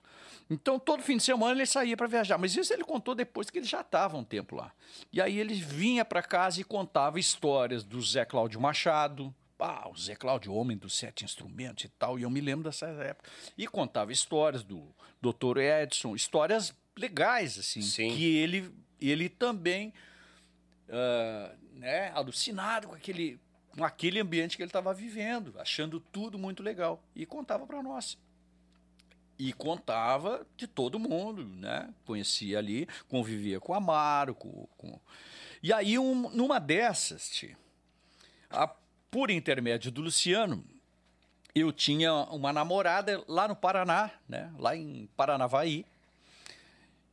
Então, todo fim de semana ele saía para viajar. Mas isso ele contou depois que ele já estava um tempo lá. E aí ele vinha para casa e contava histórias do Zé Cláudio Machado. Ah, o Zé Cláudio, homem dos sete instrumentos e tal. E eu me lembro dessa época. E contava histórias do Dr. Edson, histórias legais, assim. Sim. Que ele, ele também uh, né, alucinado com aquele, com aquele ambiente que ele estava vivendo, achando tudo muito legal. E contava para nós. E contava de todo mundo, né? Conhecia ali, convivia com Amaro, com, com... E aí, um, numa dessas, tia, a, por intermédio do Luciano, eu tinha uma namorada lá no Paraná, né? Lá em Paranavaí.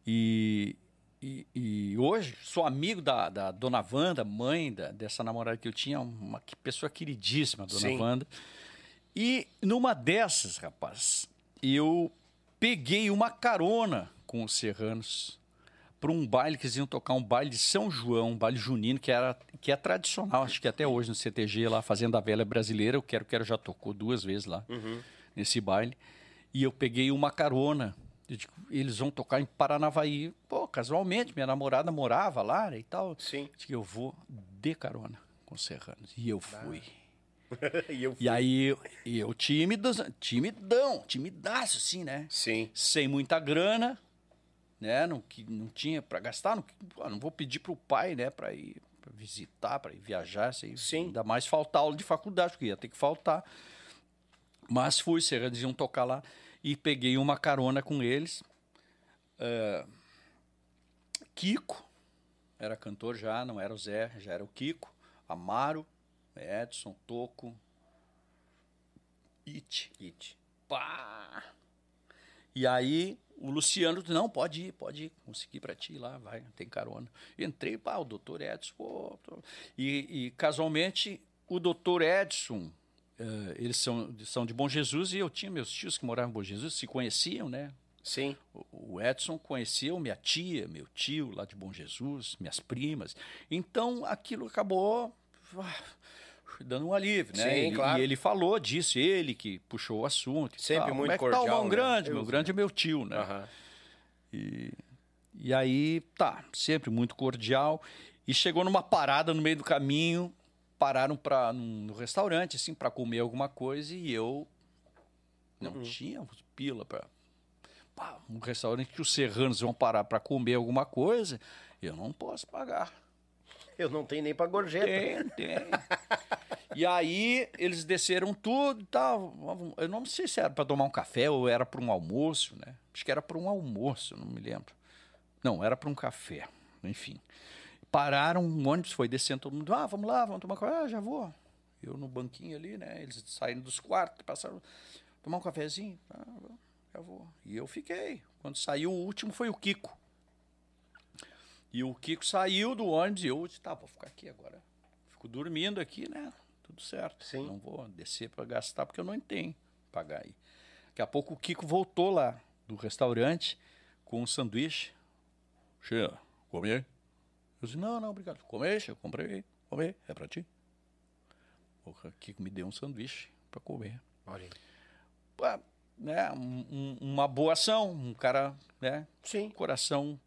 E, e, e, hoje sou amigo da, da dona Wanda, mãe da, dessa namorada que eu tinha, uma pessoa queridíssima, dona Sim. Wanda. E numa dessas, rapaz, eu peguei uma carona com os serranos para um baile que eles iam tocar um baile de São João, um baile junino que era que é tradicional, acho que até hoje no CTG lá Fazenda Velha Brasileira, o Quero Quero já tocou duas vezes lá uhum. nesse baile. E eu peguei uma carona Digo, eles vão tocar em Paranavaí. Pô, casualmente, minha namorada morava lá né, e tal. Sim. Digo, eu vou de carona com os serranos. E eu fui. e, eu fui. e aí, eu tímido, timidão, timidaço, assim, né? Sim. Sem muita grana, né? Não, que, não tinha para gastar. Não, não vou pedir pro pai, né? Para ir pra visitar, para ir viajar. Assim, Sim. Ainda mais faltar aula de faculdade, porque ia ter que faltar. Mas fui, serranos iam tocar lá e peguei uma carona com eles. Uh, Kiko, era cantor já, não era o Zé, já era o Kiko. Amaro, Edson, Toco, It. It. Pá! E aí o Luciano não, pode ir, pode ir, consegui para ti lá, vai, tem carona. Entrei, pá, o doutor Edson, pô, e, e casualmente o doutor Edson Uh, eles são, são de Bom Jesus e eu tinha meus tios que moravam em Bom Jesus, se conheciam, né? Sim. O, o Edson conheceu minha tia, meu tio lá de Bom Jesus, minhas primas. Então aquilo acabou ah, dando um alívio, né? Sim, e, claro. e ele falou disso, ele que puxou o assunto. Sempre tal. muito Como é que cordial. tá o né? grande? Meu grande é meu tio, né? Uhum. E, e aí, tá, sempre muito cordial. E chegou numa parada no meio do caminho, pararam para no restaurante assim para comer alguma coisa e eu não uhum. tinha pila para um restaurante que os serranos vão parar para comer alguma coisa, eu não posso pagar. Eu não tenho nem para gorjeta. Tem, tem. e aí eles desceram tudo e tal. Eu não sei se era para tomar um café ou era para um almoço, né? Acho que era para um almoço, não me lembro. Não, era para um café. Enfim. Pararam, um ônibus foi descendo, todo mundo, ah, vamos lá, vamos tomar café, ah, já vou. Eu no banquinho ali, né? Eles saíram dos quartos, passaram, tomar um cafezinho, ah, já vou. E eu fiquei. Quando saiu o último foi o Kiko. E o Kiko saiu do ônibus e eu disse, tá, vou ficar aqui agora. Fico dormindo aqui, né? Tudo certo. Sim. Não vou descer para gastar porque eu não tenho pagar aí. Daqui a pouco o Kiko voltou lá do restaurante com um sanduíche. Cheia, comer eu disse, não, não, obrigado. Comer, eu comprei, comer, é para ti. O Kiko me deu um sanduíche para comer. Olha aí. né, um, uma boa ação, um cara, né? Sim. Coração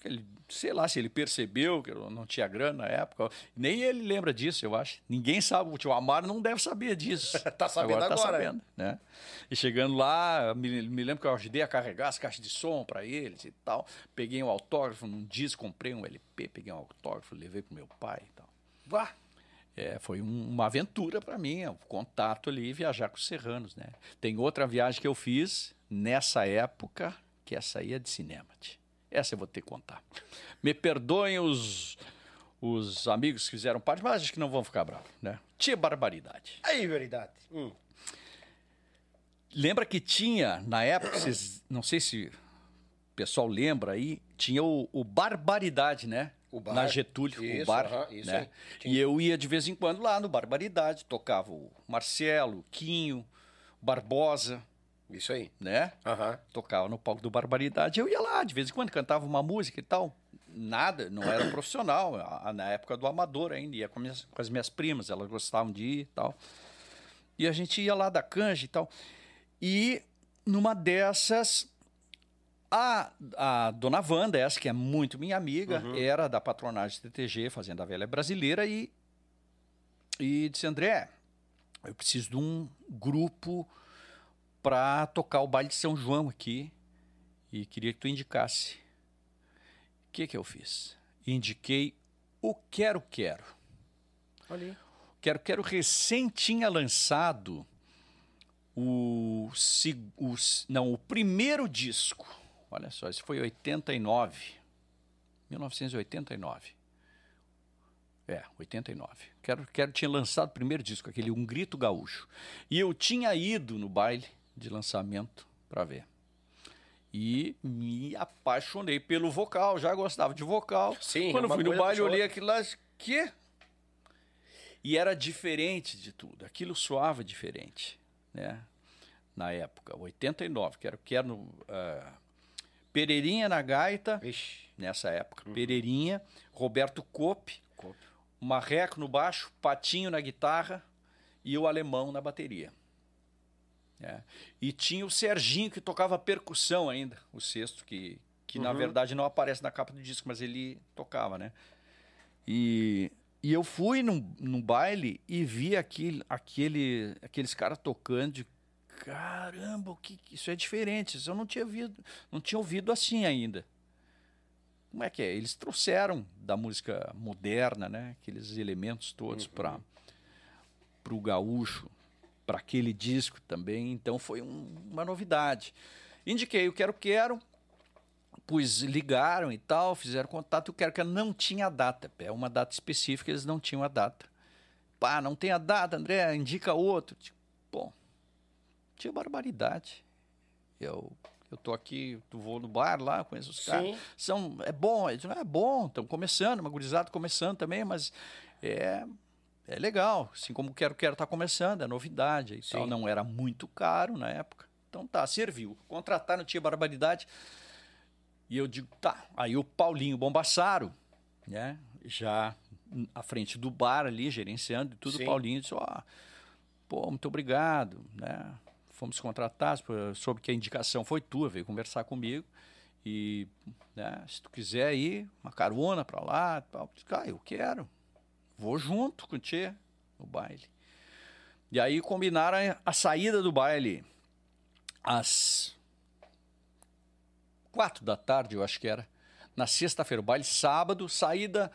que ele, sei lá se ele percebeu que eu não tinha grana na época. Nem ele lembra disso, eu acho. Ninguém sabe. O tio Amaro não deve saber disso. tá sabendo agora. Tá sabendo, né? E chegando lá, me, me lembro que eu ajudei a carregar as caixas de som para eles e tal. Peguei um autógrafo num disco, comprei um LP, peguei um autógrafo, levei pro meu pai e tal. Vá! É, foi um, uma aventura para mim, o um contato ali, viajar com os serranos, né? Tem outra viagem que eu fiz nessa época, que essa aí é de cinema. Tia. Essa eu vou ter que contar. Me perdoem os, os amigos que fizeram parte, mas acho que não vão ficar bravos, né? Tinha barbaridade. Aí, verdade. Hum. Lembra que tinha, na época, vocês, não sei se o pessoal lembra aí, tinha o, o Barbaridade, né? O bar. Na Getúlio, isso, o bar. Uh -huh, né? E eu ia de vez em quando lá no Barbaridade, tocava o Marcelo, o Quinho, Barbosa, isso aí. Né? Uhum. Tocava no palco do Barbaridade. Eu ia lá, de vez em quando, cantava uma música e tal. Nada, não era profissional. Na época do amador ainda, ia com, minhas, com as minhas primas, elas gostavam de ir e tal. E a gente ia lá da canja e tal. E numa dessas, a, a dona Wanda, essa que é muito minha amiga, uhum. era da patronagem TTG, Fazenda Velha Brasileira, e, e disse: André, eu preciso de um grupo para tocar o baile de São João aqui e queria que tu indicasse. O que que eu fiz? Indiquei o Quero Quero. Olha Quero Quero recém tinha lançado o, o, não, o primeiro disco. Olha só, isso foi 89. 1989. É, 89. Quero, quero tinha lançado o primeiro disco, aquele Um Grito Gaúcho. E eu tinha ido no baile de lançamento para ver. E me apaixonei pelo vocal, já gostava de vocal. Sim, Quando fui no baile, olhei aquilo lá, que? E era diferente de tudo. Aquilo soava diferente, né? Na época, 89, que era, que era no, uh, Pereirinha na gaita, Ixi. nessa época. Uhum. Pereirinha, Roberto Cope, Cope, Marreco no baixo, Patinho na guitarra e o Alemão na bateria. É. E tinha o Serginho que tocava percussão ainda, o sexto, que, que uhum. na verdade não aparece na capa do disco, mas ele tocava, né? E, e eu fui num, num baile e vi aquele, aquele, aqueles caras tocando de caramba, o que, isso é diferente, isso eu não tinha ouvido, não tinha ouvido assim ainda. Como é que é? Eles trouxeram da música moderna, né? Aqueles elementos todos uhum. para o gaúcho, para aquele disco também. Então foi um, uma novidade. Indiquei o Quero Quero, pois ligaram e tal, fizeram contato. O Quero Quero não tinha data, é uma data específica, eles não tinham a data. Pá, não tem a data, André, indica outro. Tipo, bom, tinha barbaridade. Eu eu tô aqui, tu vou no bar lá, conheço os caras. São, é bom, é, é bom, estão começando, uma gurizada começando também, mas é, é legal. Assim como Quero Quero tá começando, é novidade e Sim. tal. Não era muito caro na época. Então tá, serviu. Contratar não tinha barbaridade. E eu digo, tá. Aí o Paulinho Bombassaro, né? Já à frente do bar ali, gerenciando e tudo, Sim. o Paulinho disse, ó, oh, pô, muito obrigado, né? fomos contratados, soube que a indicação foi tua, veio conversar comigo. E né, se tu quiser ir, uma carona para lá, tal, ah, eu quero. Vou junto com você no baile. E aí combinaram a saída do baile às quatro da tarde, eu acho que era. Na sexta-feira, o baile sábado, saída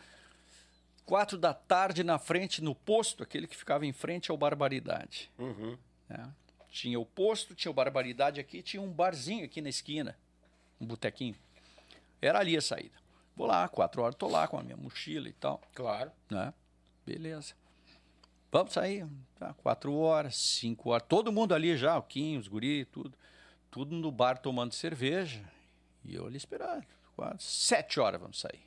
quatro da tarde na frente, no posto, aquele que ficava em frente ao Barbaridade. Uhum. Né? Tinha o posto, tinha o Barbaridade aqui, tinha um barzinho aqui na esquina, um botequinho. Era ali a saída. Vou lá, quatro horas, tô lá com a minha mochila e tal. Claro. Né? Beleza. Vamos sair. Tá, quatro horas, cinco horas. Todo mundo ali já, o Kim, os guri, tudo. Tudo no bar tomando cerveja. E eu ali esperando. Quatro, sete horas vamos sair.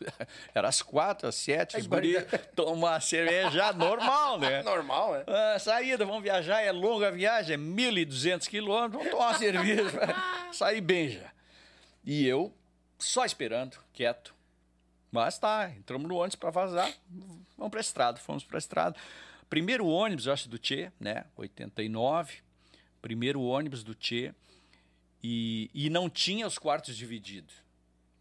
Era às quatro, às sete, os guri tomar cerveja normal, né? normal, né? Ah, saída, vamos viajar, é longa a viagem, é 1.200 quilômetros, vamos tomar uma cerveja, sair bem já. E eu só esperando, quieto. Mas tá, entramos no ônibus para vazar, vamos para estrada, fomos para estrada. Primeiro ônibus, eu acho, do Tchê, né? 89. Primeiro ônibus do Tchê. E, e não tinha os quartos divididos.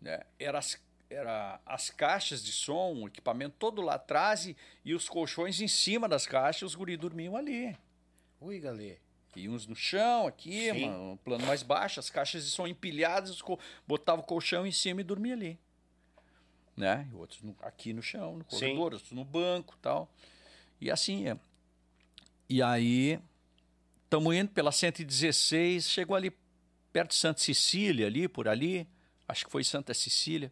Né? Era as era as caixas de som, o equipamento todo lá atrás e, e os colchões em cima das caixas, os guri dormiam ali. Ui, galê. E uns no chão, aqui, um plano mais baixo, as caixas de som empilhadas, botava o colchão em cima e dormia ali. Né? Outros no, aqui no chão, no corredor, Sim. outros no banco tal. E assim é. E aí, estamos indo pela 116, chegou ali perto de Santa Cecília, ali, por ali. Acho que foi Santa Cecília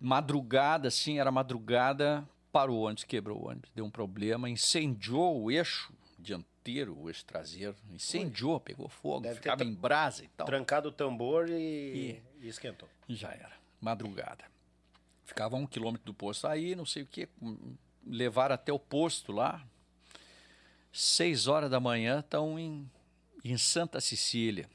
madrugada, assim, era madrugada, parou o ônibus, quebrou o ônibus, deu um problema, incendiou o eixo dianteiro, o eixo traseiro, incendiou, Ui. pegou fogo, Deve ficava em brasa e tal. Trancado o tambor e, e, e esquentou. Já era, madrugada. Ficava a um quilômetro do posto aí, não sei o que, levaram até o posto lá. Seis horas da manhã estão em, em Santa Cecília.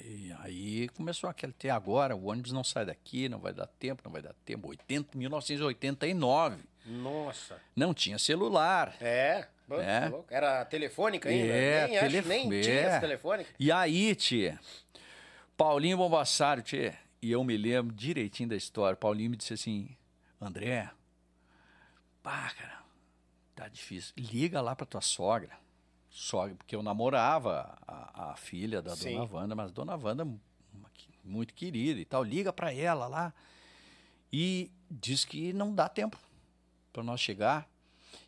E aí começou aquele até agora, o ônibus não sai daqui, não vai dar tempo, não vai dar tempo. 80, 1989. Nossa. Não tinha celular. É. é. Era telefônica ainda? É, nem, telef... acho, nem é. tinha essa telefônica. E aí, tia, Paulinho Bombassaro, tia, e eu me lembro direitinho da história. Paulinho me disse assim: André, pá, cara, tá difícil. Liga lá pra tua sogra sogra, porque eu namorava a, a filha da Sim. dona Wanda, mas a dona Wanda muito querida e tal, liga para ela lá e diz que não dá tempo. para nós chegar.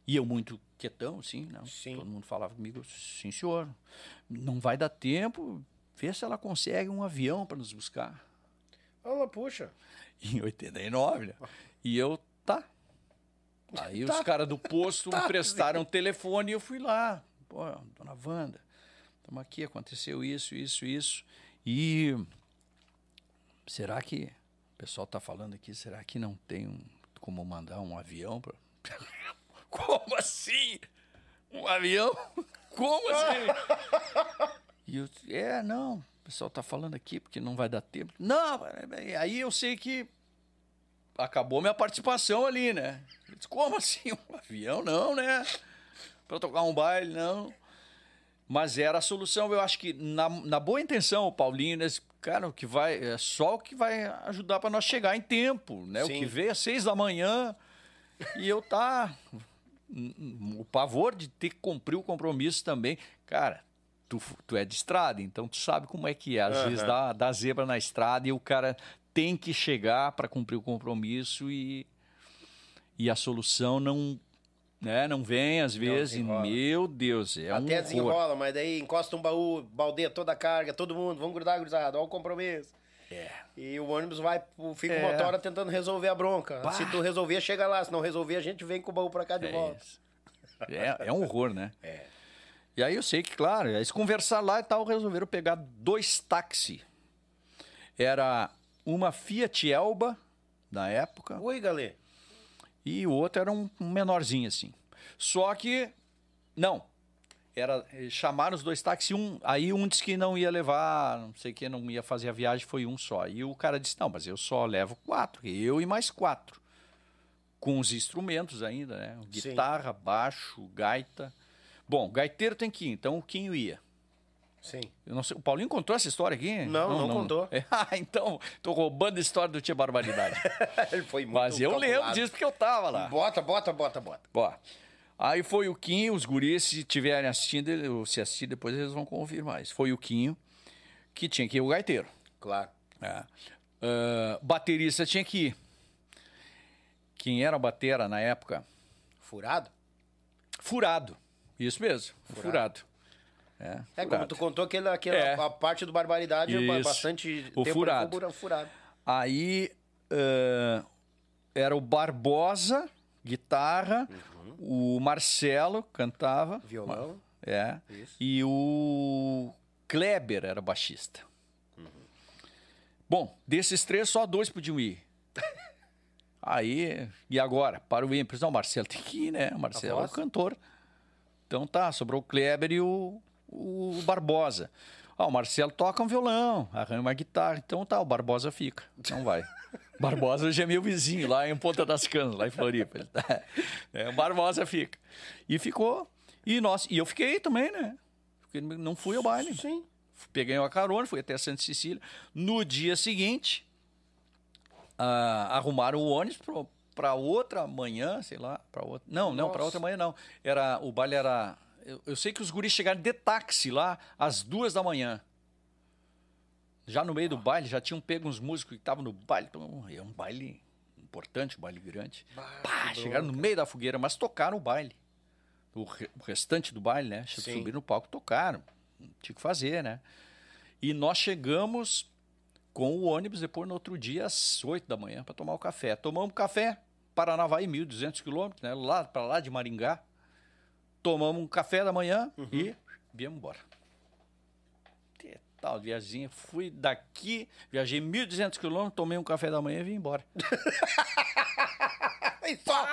E eu muito quietão, assim, não. Sim. Todo mundo falava comigo, sim, senhor. Não vai dar tempo. Vê se ela consegue um avião para nos buscar. Ela puxa. Em 89, né? E eu, tá. Aí tá. os caras do posto tá, me prestaram o telefone e eu fui lá. Pô, dona Wanda, estamos aqui, aconteceu isso, isso, isso. E será que o pessoal está falando aqui, será que não tem um, como mandar um avião para Como assim? Um avião? Como assim? e eu, é, não, pessoal tá falando aqui porque não vai dar tempo. Não, aí eu sei que acabou minha participação ali, né? Disse, Como assim? Um avião? Não, né? Para tocar um baile, não. Mas era a solução, eu acho que na, na boa intenção, o Paulinho, né? cara, o que vai, é só o que vai ajudar para nós chegar em tempo, né? Sim. O que veio às seis da manhã e eu tá o pavor de ter que cumprir o compromisso também. Cara, tu, tu é de estrada, então tu sabe como é que é. Às uhum. vezes dá, dá zebra na estrada e o cara tem que chegar para cumprir o compromisso e, e a solução não né? Não vem às vezes, meu Deus, é Até um desenrola, mas daí encosta um baú, baldeia toda a carga, todo mundo, vamos grudar, grudado, olha o compromisso. É. E o ônibus vai, fica é. o motora tentando resolver a bronca. Se tu resolver, chega lá. Se não resolver, a gente vem com o baú pra cá de é volta. É, é um horror, né? É. E aí eu sei que, claro, eles conversar lá e tal, resolveram pegar dois táxis. Era uma Fiat Elba, na época. Oi, galê. E o outro era um menorzinho, assim. Só que, não, era eh, chamaram os dois táxis, um, aí um disse que não ia levar, não sei que, não ia fazer a viagem, foi um só. E o cara disse: "Não, mas eu só levo quatro, eu e mais quatro". Com os instrumentos ainda, né? Guitarra, Sim. baixo, gaita. Bom, gaiteiro tem que ir, então o Quinho ia. Sim. Não sei, o Paulinho contou essa história aqui? Não, não, não contou. ah, então, tô roubando a história do Tia Barbaridade. Ele foi muito Mas eu calculado. lembro disso porque eu tava lá. Bota, bota, bota, bota. Bota. Aí foi o Quinho, os guris, se tiverem assistindo, se assistir depois eles vão confirmar isso. Foi o Quinho que tinha que ir o gaiteiro. Claro. É. Uh, baterista tinha que ir. Quem era batera na época? Furado? Furado. Isso mesmo, furado. furado. É, é furado. como tu contou aquela, aquela é. a parte do Barbaridade Isso. bastante o tempo furado. furado. Aí uh, era o Barbosa, guitarra, uhum o Marcelo cantava. Violão. É. Isso. E o Kleber era baixista. Uhum. Bom, desses três, só dois podiam ir. Aí, e agora? Para o ímpio. Não, o Marcelo tem que ir, né? Marcelo é o cantor. Então tá, sobrou o Kleber e o, o Barbosa. Ah, o Marcelo toca um violão, arranha uma guitarra. Então tá, o Barbosa fica. Então vai. Barbosa hoje é meu vizinho, lá em Ponta das Canas, lá em Floripa. É, Barbosa fica. E ficou. E, nós, e eu fiquei também, né? Não fui ao baile. Sim. Peguei uma carona, fui até Santa Cecília. No dia seguinte, uh, arrumaram o ônibus para outra manhã, sei lá, para outra. Não, não, para outra manhã não. Era o baile era. Eu, eu sei que os guris chegaram de táxi lá às duas da manhã. Já no meio do baile, já tinham pego uns músicos que estavam no baile. Então, é um baile importante, um baile grande. Pá, chegaram no meio da fogueira, mas tocaram o baile. O, re, o restante do baile, né? Subiram no palco, tocaram. Tinha que fazer, né? E nós chegamos com o ônibus depois no outro dia às 8 da manhã para tomar o café. Tomamos café, Paranavaí, 1.200 quilômetros, né? Lá para lá de Maringá. Tomamos um café da manhã uhum. e viemos embora tal, viagemzinha. Fui daqui, viajei 1.200 quilômetros, tomei um café da manhã e vim embora. e só?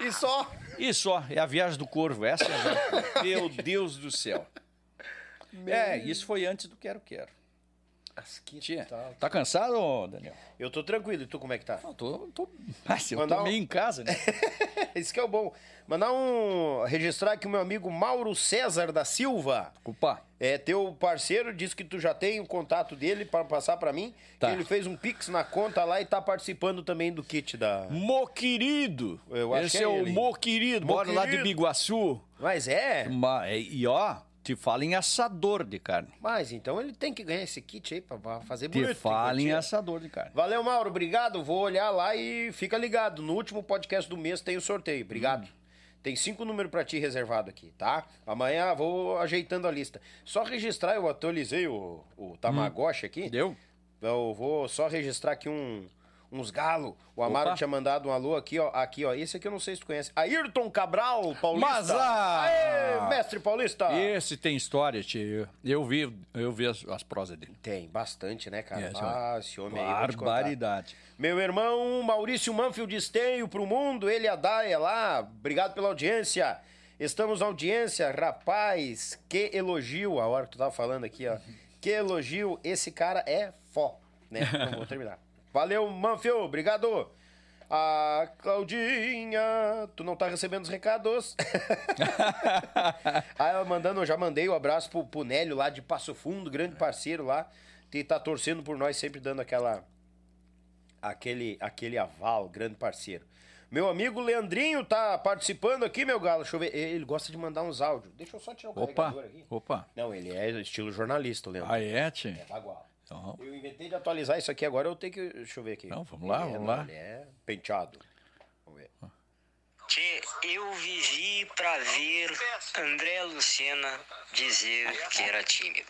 E só? E só. É a viagem do corvo. Essa é a Meu Deus do céu. Meu... É, isso foi antes do Quero Quero. Tia, tá cansado, Daniel? Eu tô tranquilo. E tu como é que tá? Não, tô, tô... Mas eu tô meio um... em casa, né? Isso que é o bom. Mandar um... Registrar aqui o meu amigo Mauro César da Silva. Opa. É teu parceiro, disse que tu já tem o contato dele para passar para mim. Tá. Que ele fez um pix na conta lá e tá participando também do kit da... Mo querido. Eu acho Esse que é, é o Mo querido. Mo Bora querido. lá de Biguaçu. Mas é? Uma... E ó... te fala em assador de carne. Mas então ele tem que ganhar esse kit aí pra fazer bonito. Te fala em assador de carne. Valeu, Mauro. Obrigado. Vou olhar lá e fica ligado. No último podcast do mês tem o sorteio. Obrigado. Hum. Tem cinco números para ti reservado aqui, tá? Amanhã vou ajeitando a lista. Só registrar, eu atualizei o, o Tamagotchi hum. aqui. Deu? Eu vou só registrar aqui um, uns galos. O Amaro Opa. tinha mandado um alô aqui, ó. Aqui, ó. Esse aqui eu não sei se tu conhece. Ayrton Cabral, paulista. Mas, ah, Aê, mestre paulista. Esse tem história, tio. Eu vi, eu vi as, as prosas dele. Tem, bastante, né, cara? É, ah, esse homem aí. Barbaridade. Meu irmão Maurício Manfield Esteio pro mundo, ele a Daia lá. Obrigado pela audiência. Estamos na audiência, rapaz. Que elogio. A hora que tu tava falando aqui, ó. Que elogio. Esse cara é fó, né? Não vou terminar. Valeu, Manfio, obrigado. A Claudinha, tu não tá recebendo os recados. ah, eu mandando, eu já mandei o um abraço pro, pro Nélio lá de Passo Fundo, grande parceiro lá, que tá torcendo por nós, sempre dando aquela aquele aquele aval, grande parceiro. Meu amigo Leandrinho tá participando aqui, meu galo. Deixa eu ver. Ele gosta de mandar uns áudios. Deixa eu só tirar o opa, aqui. Opa. Não, ele é estilo jornalista, Leandro. Ah, é, tio? É bagual. Uhum. Eu inventei de atualizar isso aqui agora, eu tenho que. Deixa eu ver aqui. Não, vamos lá, é, vamos lá. Ele é penteado. Vamos ver. Tchê, eu vivi pra ver André Lucena dizer que era tímido.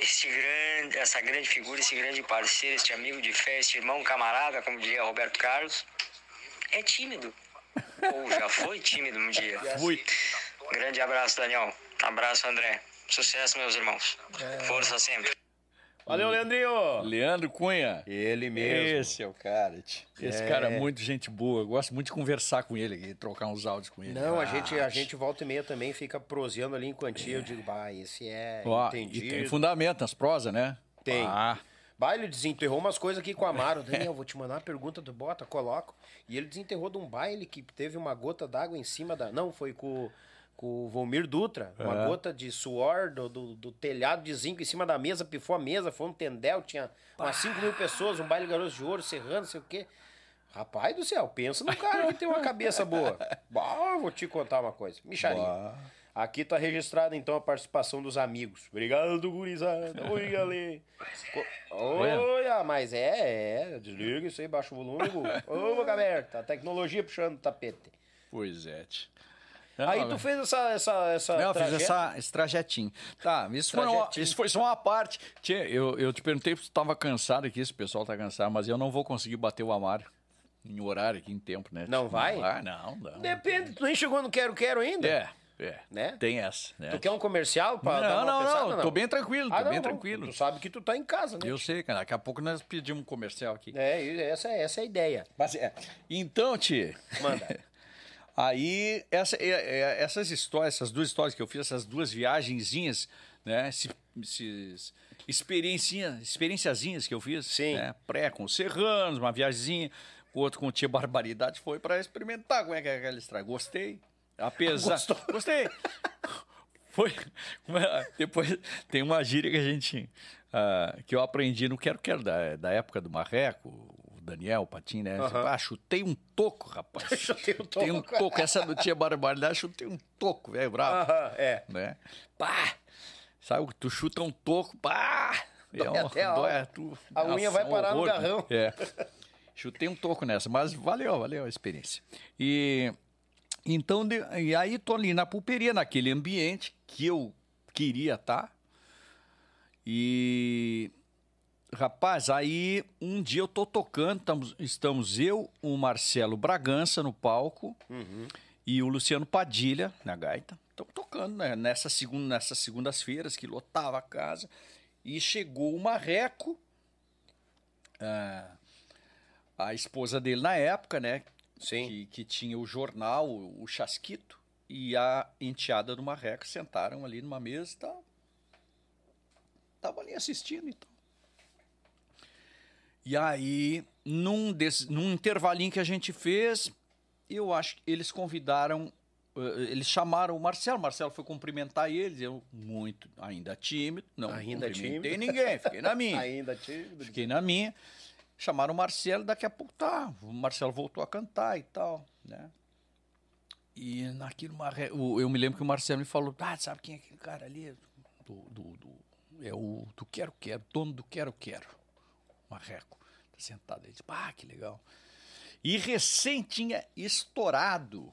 Este grande, essa grande figura, esse grande parceiro, este amigo de fé, este irmão camarada, como diria Roberto Carlos, é tímido. Ou já foi tímido um dia. Fui. Grande abraço, Daniel. Abraço, André. Sucesso, meus irmãos. Força sempre. Valeu, Leandrinho! Leandro Cunha. Ele mesmo. Esse é o cara. Esse é. cara é muito gente boa. Eu gosto muito de conversar com ele, trocar uns áudios com ele. Não, ah, a, gente, a gente volta e meia também fica proseando ali em quantia. É. Eu digo, bah, esse é Ó, entendido. E tem fundamento nas prosas, né? Tem. Ah. Bah, ele desenterrou umas coisas aqui com o Amaro. Daniel, vou te mandar uma pergunta do Bota, coloco. E ele desenterrou de um baile que teve uma gota d'água em cima da... Não, foi com com o Volmir Dutra. Uma é. gota de suor do, do, do, telhado de zinco em cima da mesa, pifou a mesa, foi um tendel, tinha umas 5 mil pessoas, um baile garoto de ouro, serrando, sei o quê. Rapaz do céu, pensa no cara que tem uma cabeça boa. Bah, vou te contar uma coisa. Micharinho. Aqui tá registrada então a participação dos amigos. Obrigado, gurizada. Oi, galera. Oi, ah, mas é, é. Desliga isso aí, baixa o volume. Ô, boca aberta. A tecnologia puxando o tapete. Pois é. Não, Aí tu fez essa. essa, essa não, fiz essa, esse trajetinho. Tá, isso foi, uma, isso foi só uma parte. Tchê, eu, eu te perguntei se tu estava cansado aqui, se o pessoal tá cansado, mas eu não vou conseguir bater o Amário em horário aqui, em tempo, né? Não vai? Ah, não, não. Depende, tu nem chegou no Quero Quero ainda? É. É, né? Tem essa. Né? Tu quer um comercial pra não, não, pensada, não, não, tô bem tranquilo, tô ah, bem tranquilo. Tu sabe que tu tá em casa, né? Eu sei, cara. Daqui a pouco nós pedimos um comercial aqui. É, essa, essa é a ideia. Mas, é. Então, Tia. Manda. Aí, essa, essas histórias, essas duas histórias que eu fiz, essas duas viagenzinhas, né? Experiencinha, experienciazinhas que eu fiz. Sim. Né? Pré com os serranos, uma viagemzinha. O outro com o Tia Barbaridade foi para experimentar como é que é aquela estrada. Gostei. Apesar. Gostou? Gostei. Foi. Depois tem uma gíria que a gente. Uh, que eu aprendi no Quero Quero, da, da época do Marreco, Daniel, Patim, né? Uhum. ah, chutei um toco, rapaz. chutei um toco. Tem um toco. Essa não tinha barbaridade, chutei um toco, velho, bravo. Uhum, é. Né? Pá! Sabe, tu chuta um toco, pá! Dói é, até a, dói, tu, a unha vai parar horror, no garrão. É. Chutei um toco nessa, mas valeu, valeu a experiência. E então, de, e aí tô ali na pulperia, naquele ambiente que eu queria estar. Tá, e Rapaz, aí um dia eu tô tocando, estamos, estamos eu, o Marcelo Bragança no palco uhum. e o Luciano Padilha na gaita. Estamos tocando né? Nessa segunda, nessas segundas-feiras que lotava a casa. E chegou o Marreco, a, a esposa dele na época, né? Sim. Que, que tinha o jornal, o Chasquito, e a enteada do Marreco sentaram ali numa mesa e tal. Tava ali assistindo então. E aí, num, desse, num intervalinho que a gente fez, eu acho que eles convidaram, uh, eles chamaram o Marcelo. O Marcelo foi cumprimentar eles, eu muito, ainda tímido, não ainda cumprimentei tímido. ninguém, fiquei na minha. ainda tímido. Fiquei na minha. Chamaram o Marcelo, daqui a pouco tá, o Marcelo voltou a cantar e tal, né? e naquilo, eu me lembro que o Marcelo me falou, ah, sabe quem é aquele cara ali? Do, do, do é o do Quero Quero, dono do Quero Quero. Marreco. Tá sentado aí, disse, ah, que legal. E recém tinha estourado.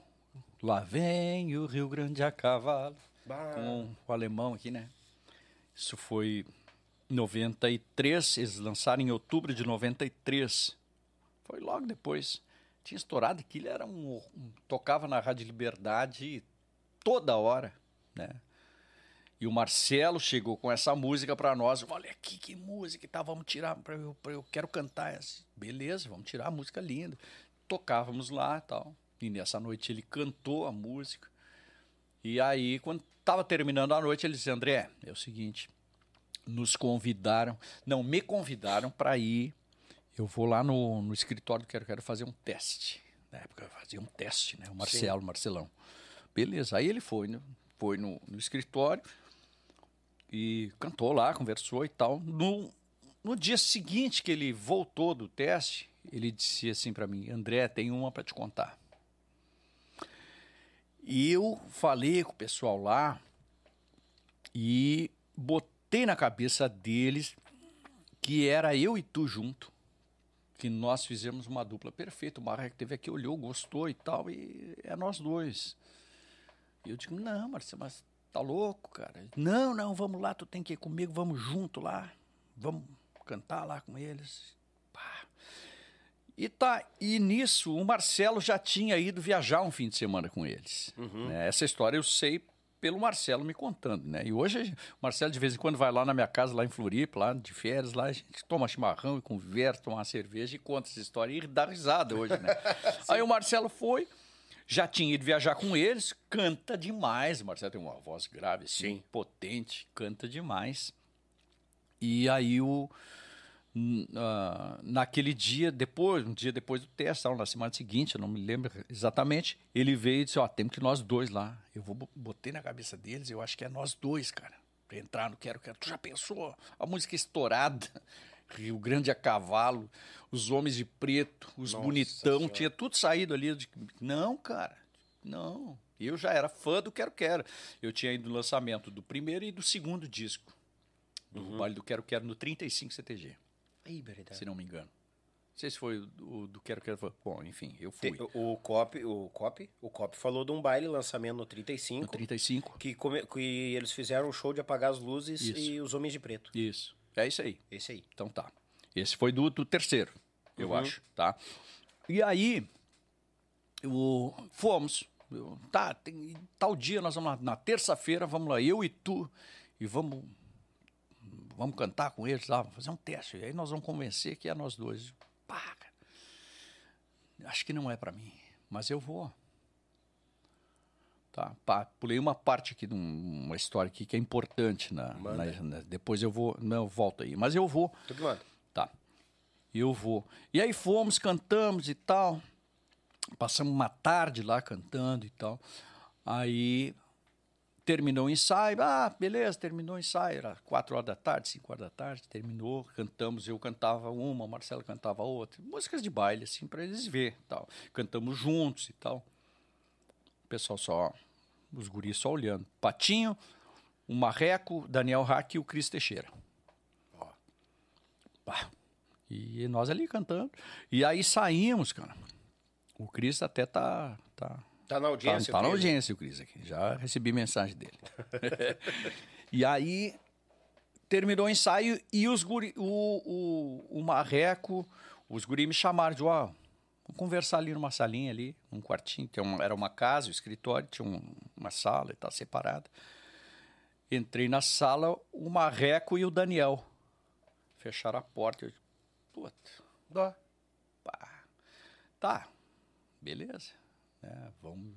Lá vem o Rio Grande a cavalo. Bah. Com o alemão aqui, né? Isso foi 93, eles lançaram em outubro de 93. Foi logo depois. Tinha estourado aquilo, era um, um tocava na Rádio Liberdade toda hora, né? E o Marcelo chegou com essa música para nós. Olha aqui que música, tá? Vamos tirar para eu, eu quero cantar essa. Beleza, vamos tirar a música linda. Tocávamos lá, tal. E nessa noite ele cantou a música. E aí quando estava terminando a noite, ele disse: "André, é o seguinte, nos convidaram, não, me convidaram para ir. Eu vou lá no, no escritório que eu quero fazer um teste. Na época fazia um teste, né? O Marcelo, Sim. Marcelão. Beleza, aí ele foi, né? foi no, no escritório e cantou lá, conversou e tal. No, no dia seguinte que ele voltou do teste, ele disse assim para mim: André, tem uma para te contar. E eu falei com o pessoal lá e botei na cabeça deles que era eu e tu junto, que nós fizemos uma dupla perfeita. O Marreco teve aqui, olhou, gostou e tal, e é nós dois. E eu digo, não, Marcelo, mas tá louco, cara? Não, não, vamos lá, tu tem que ir comigo, vamos junto lá, vamos cantar lá com eles. Pá. E tá, e nisso o Marcelo já tinha ido viajar um fim de semana com eles. Uhum. Né? Essa história eu sei pelo Marcelo me contando, né? E hoje o Marcelo de vez em quando vai lá na minha casa, lá em Floripa, lá de férias, lá a gente toma chimarrão e conversa, toma uma cerveja e conta essa história e dá risada hoje, né? Aí o Marcelo foi, já tinha ido viajar com eles, canta demais. O Marcelo tem uma voz grave, assim, Sim. potente, canta demais. E aí o uh, naquele dia, depois, um dia depois do teste, na semana seguinte, eu não me lembro exatamente, ele veio e disse, ó, oh, temos que nós dois lá. Eu vou botei na cabeça deles, eu acho que é nós dois, cara, pra entrar no Quero Quero. Tu já pensou? A música estourada, Rio Grande a cavalo, os homens de preto, os Nossa bonitão, senhora. tinha tudo saído ali. De... Não, cara, não. Eu já era fã do Quero Quero. Eu tinha ido no lançamento do primeiro e do segundo disco. Do uhum. baile do Quero Quero no 35 CTG. Ih, se não me engano. Não sei se foi o do Quero Quero. Bom, enfim, eu fui. O Cop, o Cop, o Cop falou de um baile lançamento no 35. No 35. Que, come, que eles fizeram um show de apagar as luzes isso. e os homens de preto. Isso. É isso aí. Esse aí. Então tá. Esse foi do, do terceiro, eu uhum. acho, tá? E aí, o, fomos. Eu, tá, tem, tal dia nós vamos lá, na terça-feira, vamos lá, eu e tu, e vamos vamos cantar com eles lá, vamos fazer um teste. E aí nós vamos convencer que é nós dois. Pá, cara, acho que não é para mim, mas eu vou. Tá, pá, pulei uma parte aqui de uma história aqui que é importante na, na, na depois eu vou, não volto aí, mas eu vou. Tudo bem. Tá. Eu vou. E aí fomos, cantamos e tal. Passamos uma tarde lá cantando e tal. Aí terminou o ensaio, ah, beleza, terminou o ensaio, era quatro horas da tarde, cinco horas da tarde, terminou, cantamos, eu cantava uma, o Marcelo cantava outra, músicas de baile, assim, para eles ver, tal. Cantamos juntos e tal. Pessoal só, os guris só olhando. Patinho, o Marreco, Daniel Hack e o Cris Teixeira. Ó. Pá. E nós ali cantando. E aí saímos, cara. O Cris até tá, tá Tá na audiência. Tá, tá na audiência o Cris aqui. Já recebi mensagem dele. e aí terminou o ensaio e os guri, o, o, o Marreco, os guri me chamaram de, ó, vamos conversar ali numa salinha ali, um quartinho, tem uma, era uma casa, um escritório, tinha um, uma sala e tal, separada. Entrei na sala, o Marreco e o Daniel. Fecharam a porta. Eu, puta, dó. Pá. Tá, beleza. É, vamos,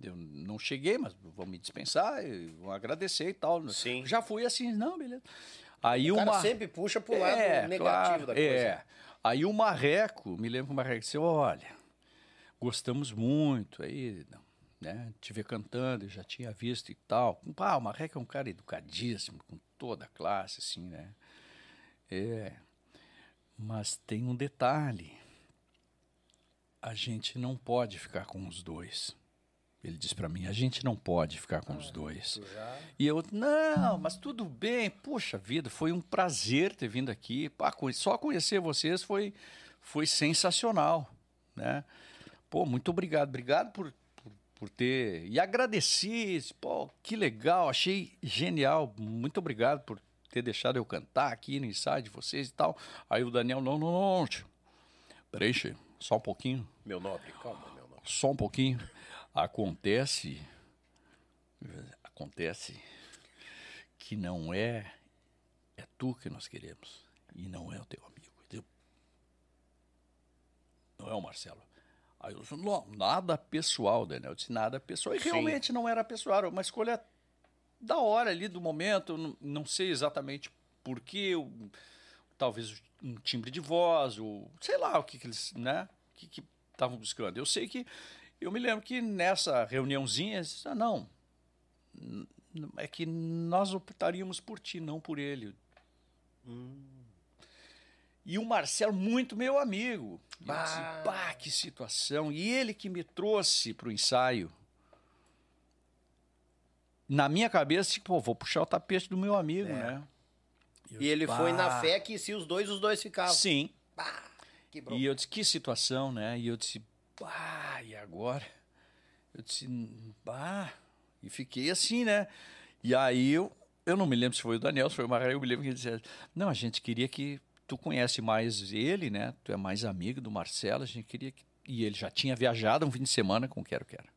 eu não cheguei, mas vão me dispensar, vão agradecer e tal. Sim. Já fui assim, não, beleza. Aí o uma... sempre puxa pro lado é, negativo claro, da coisa. É. Aí o Marreco, me lembro que o Marreco disse, olha, gostamos muito, aí, né, te ver cantando, já tinha visto e tal. Pá, o Marreco é um cara educadíssimo, com toda a classe, assim, né. É, mas tem um detalhe, a gente não pode ficar com os dois. Ele disse para mim: a gente não pode ficar com os dois. E eu, não, mas tudo bem. Puxa vida, foi um prazer ter vindo aqui. Só conhecer vocês foi, foi sensacional, né? Pô, muito obrigado. Obrigado por, por, por ter. E agradeci. Pô, que legal, achei genial. Muito obrigado por ter deixado eu cantar aqui no ensaio de vocês e tal. Aí o Daniel, não, não, não, tio. Peraí, só um pouquinho. Meu nobre, calma, meu nobre. Só um pouquinho. Acontece. Acontece que não é. É tu que nós queremos. E não é o teu amigo. Entendeu? Não é o Marcelo. Aí eu disse, não, nada pessoal, Daniel. Eu disse, nada pessoal. E realmente Sim. não era pessoal, era uma escolha da hora ali, do momento. Não, não sei exatamente porquê, talvez um timbre de voz, ou sei lá o que, que eles, né? O que estavam buscando. Eu sei que. Eu me lembro que nessa reuniãozinha, disse, ah, não. É que nós optaríamos por ti, não por ele. Hum. E o Marcelo, muito meu amigo. Bah. Disse, bah, que situação. E ele que me trouxe para o ensaio. Na minha cabeça, tipo, vou puxar o tapete do meu amigo, é. né? E, ele disse, foi na fé que se os dois, os dois ficavam. Sim. Bah, e eu disse, que situação, né? E eu disse, bah, e agora? Eu disse, bah. E fiquei assim, né? E aí eu, eu não me lembro se foi o Daniel, se foi o Marraio, eu me lembro que ele disse, não, a gente queria que tu conhece mais ele, né? Tu é mais amigo do Marcelo, a gente queria que... E ele já tinha viajado um fim de semana com o Quero Quero.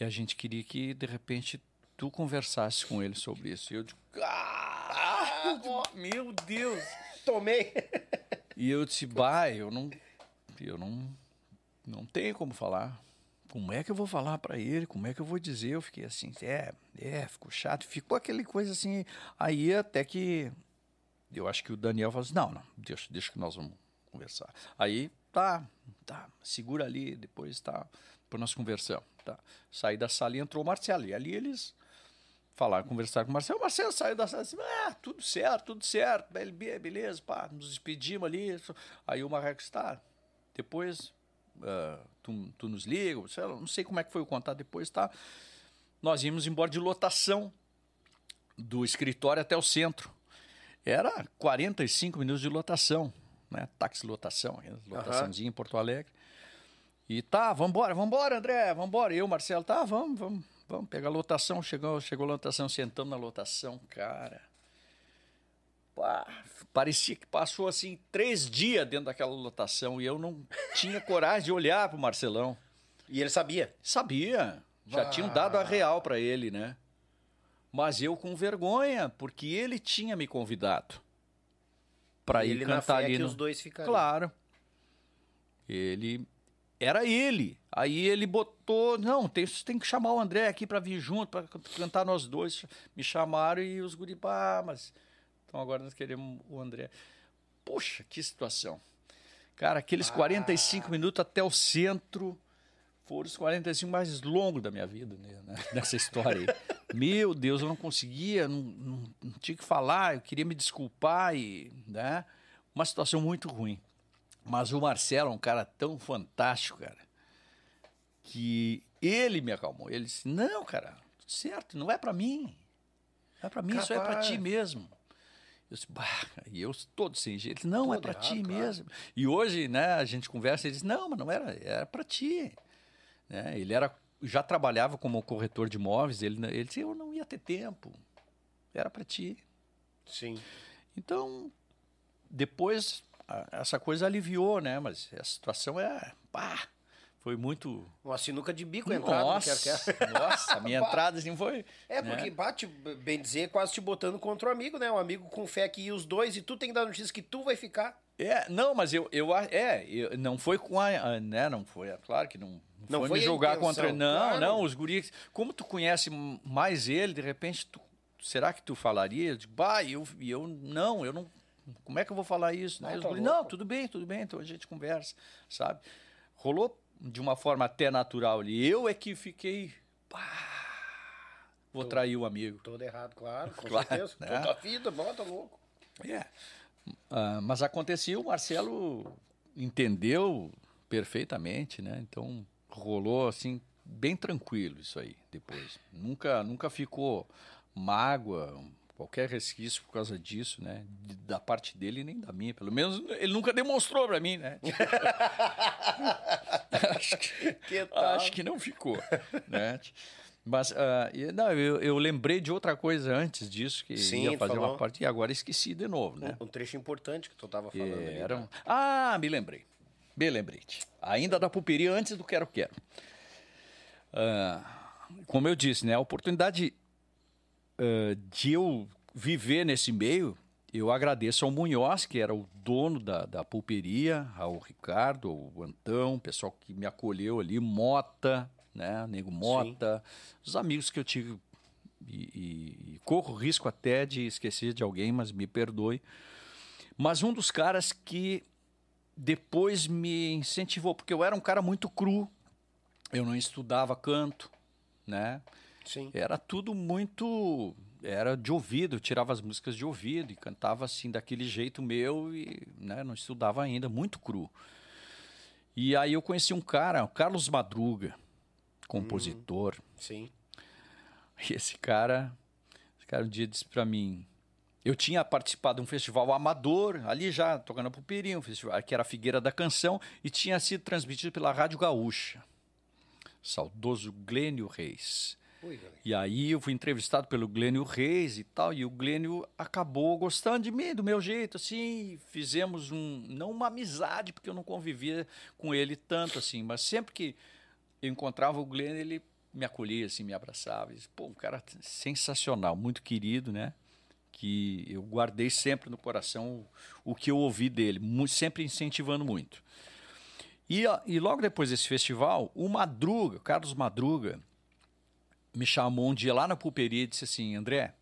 E a gente queria que, de repente, tu conversasse com ele sobre isso. E eu digo, ah, meu Deus! Tomei! E eu disse, bah, eu não... Eu não... Não tenho como falar. Como é que eu vou falar para ele? Como é que eu vou dizer? Eu fiquei assim, é, é, ficou chato. Ficou aquele coisa assim. Aí até que eu acho que o Daniel falou assim: não, não, deixa, deixa que nós vamos conversar. Aí, tá, tá, segura ali, depois tá, depois nós conversamos. Tá. Saí da sala e entrou o Marcelo. E ali eles falaram, conversaram com o Marcelo. O Marcelo saiu da sala e disse: ah, tudo certo, tudo certo, beleza, pá, nos despedimos ali. Aí o Marcos está, depois uh, tu, tu nos liga, não sei como é que foi o contato depois, tá? Nós íamos embora de lotação do escritório até o centro era 45 minutos de lotação, né? Táxi lotação, lotaçãozinha uhum. em Porto Alegre. E tá, vambora, vambora, André, vambora. Eu, Marcelo, tá, vamos, vamos, vamos pegar a lotação. Chegou, chegou a lotação, sentamos na lotação, cara. Pá, parecia que passou assim três dias dentro daquela lotação e eu não tinha coragem de olhar pro Marcelão. E ele sabia? Sabia. Já tinham dado a real para ele, né? mas eu com vergonha, porque ele tinha me convidado para ir cantar ali. No... os dois ficaram. Claro. Ele era ele. Aí ele botou, não, tem, tem que chamar o André aqui para vir junto, para cantar nós dois. Me chamaram e os guripá, mas então agora nós queremos o André. Poxa, que situação. Cara, aqueles ah. 45 minutos até o centro foram os 45 mais longos da minha vida né, nessa história aí. Meu Deus, eu não conseguia, não, não, não, tinha que falar, eu queria me desculpar e, né? Uma situação muito ruim. Mas o Marcelo é um cara tão fantástico, cara, que ele me acalmou. Ele disse: "Não, cara, certo, não é para mim. Não é para mim, Capaz. isso é para ti mesmo." Eu disse, bah, e eu todo sem jeito. Não, é todo é para ti claro. mesmo. E hoje, né, a gente conversa e diz: "Não, mas não era, era para ti." Né? Ele era, já trabalhava como corretor de imóveis, ele, ele disse, eu não ia ter tempo, era para ti. Sim. Então, depois, a, essa coisa aliviou, né? Mas a situação é, pá, foi muito... Uma sinuca de bico entrada nossa. Nossa, a minha entrada assim foi... É, né? porque bate, bem dizer, quase te botando contra o um amigo, né? Um amigo com fé que ia os dois e tu tem que dar notícia que tu vai ficar. É, não, mas eu, eu é, eu, não foi com a, né, não foi, é claro que não, não foi, foi me jogar contra ele. Não, claro. não, os guris, como tu conhece mais ele, de repente, tu, será que tu falaria? Eu digo, bah, eu, eu, não, eu não, como é que eu vou falar isso? Né? Não, tá guris, não, tudo bem, tudo bem, então a gente conversa, sabe? Rolou de uma forma até natural ali. Eu é que fiquei, pá, vou trair o amigo. Todo errado, claro, com claro, certeza. Né? Toda a vida, bota louco. É. Uh, mas acontecia, o Marcelo entendeu perfeitamente, né? Então rolou assim bem tranquilo isso aí depois. Nunca, nunca ficou mágoa, qualquer resquício por causa disso, né? Da parte dele nem da minha, pelo menos ele nunca demonstrou para mim, né? acho, que, que acho que não ficou, né? Mas uh, não, eu, eu, lembrei de outra coisa antes disso, que Sim, ia fazer falou. uma parte, e agora esqueci de novo, né? Um, um trecho importante que tu estava falando. É, era um... Ah, me lembrei. Me lembrei. Ainda da pulperia antes do Quero Quero. Uh, como eu disse, né? A oportunidade uh, de eu viver nesse meio, eu agradeço ao Munhoz, que era o dono da, da pulperia, ao Ricardo, ao Antão, o pessoal que me acolheu ali, Mota, né? Nego Mota, Sim. os amigos que eu tive. E, e, e corro risco até de esquecer de alguém, mas me perdoe. Mas um dos caras que depois me incentivou, porque eu era um cara muito cru, eu não estudava canto, né? Sim. Era tudo muito. Era de ouvido, eu tirava as músicas de ouvido e cantava assim daquele jeito meu e né, não estudava ainda, muito cru. E aí eu conheci um cara, o Carlos Madruga, compositor. Hum, sim. E esse cara, esse cara um dia disse para mim, eu tinha participado de um festival amador, ali já tocando pulpeirinho, um festival que era a Figueira da Canção, e tinha sido transmitido pela Rádio Gaúcha. Saudoso Glênio Reis. E aí eu fui entrevistado pelo Glênio Reis e tal, e o Glênio acabou gostando de mim, do meu jeito, assim, fizemos um, não uma amizade, porque eu não convivia com ele tanto assim, mas sempre que eu encontrava o Glenn, ele me acolhia, assim, me abraçava. Disse, Pô, um cara sensacional, muito querido, né? Que eu guardei sempre no coração o, o que eu ouvi dele, sempre incentivando muito. E, e logo depois desse festival, o Madruga, o Carlos Madruga, me chamou um dia lá na pulperia e disse assim: André,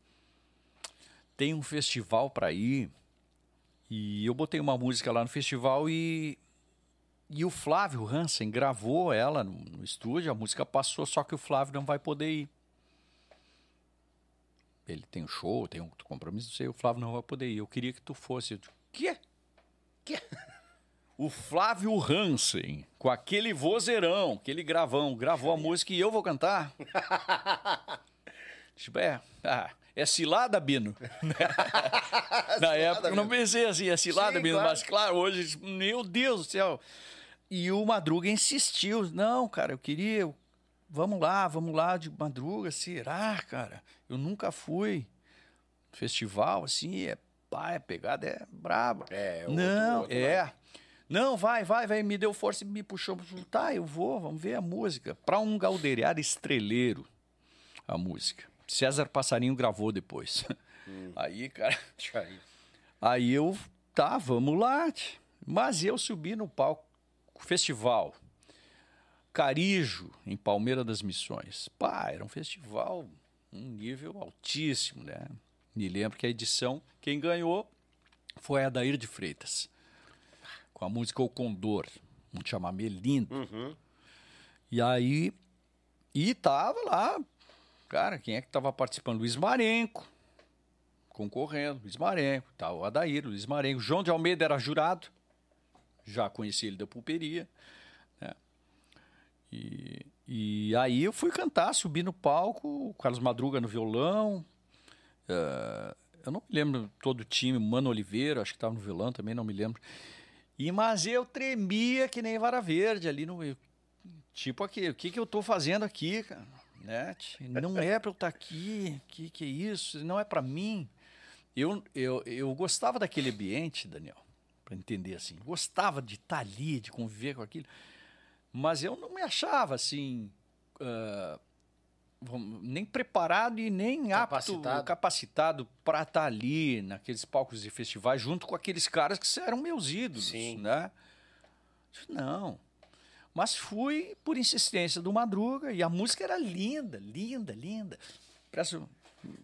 tem um festival para ir. E eu botei uma música lá no festival e e o Flávio Hansen gravou ela no, no, estúdio, a música passou, só que o Flávio não vai poder ir. Ele tem um show, tem um compromisso, não sei, o Flávio não vai poder ir. Eu queria que tu fosse. Eu digo, quê? Quê? O Flávio Hansen, com aquele vozeirão, aquele gravão, gravou a música e eu vou cantar? tipo, é, ah, é cilada, Bino. Na época eu não pensei assim, é cilada, Sim, Bino, claro. mas claro, hoje, meu Deus do céu. E o Madruga insistiu: não, cara, eu queria. Vamos lá, vamos lá de madruga. Será, cara? Eu nunca fui. Festival, assim, é. Pá, é pegada, é braba. É, outro, Não, outro, é. Não, vai, vai, vai. Me deu força e me puxou. Tá, eu vou, vamos ver a música. Para um galdeiriar estreleiro, a música. César Passarinho gravou depois. Hum. Aí, cara. Aí eu, tá, vamos lá. Mas eu subi no palco festival Carijo, em Palmeira das Missões. Pá, era um festival, um nível altíssimo, né? Me lembro que a edição, quem ganhou foi a Daír de Freitas, com a música O Condor, um chamamé lindo. Uhum. E aí, e tava lá, cara, quem é que tava participando? Luiz Marenco, concorrendo, Luiz Marenco, tal, o Adair, Luiz Marenco. João de Almeida era jurado, já conheci ele da pulperia. Né? E, e aí eu fui cantar, subi no palco, o Carlos Madruga no violão. Uh, eu não me lembro todo o time, Mano Oliveira, acho que estava no violão também, não me lembro. E, mas eu tremia que nem vara verde ali no. Tipo aqui, o que, que eu estou fazendo aqui, cara? Né? Não é para eu estar tá aqui, que que é isso? Não é para mim. Eu, eu, eu gostava daquele ambiente, Daniel para entender assim. Gostava de estar tá ali, de conviver com aquilo, mas eu não me achava assim uh, nem preparado e nem capacitado. apto, capacitado para estar tá ali naqueles palcos de festivais junto com aqueles caras que eram meus ídolos, Sim. né? Não. Mas fui por insistência do Madruga e a música era linda, linda, linda. Peço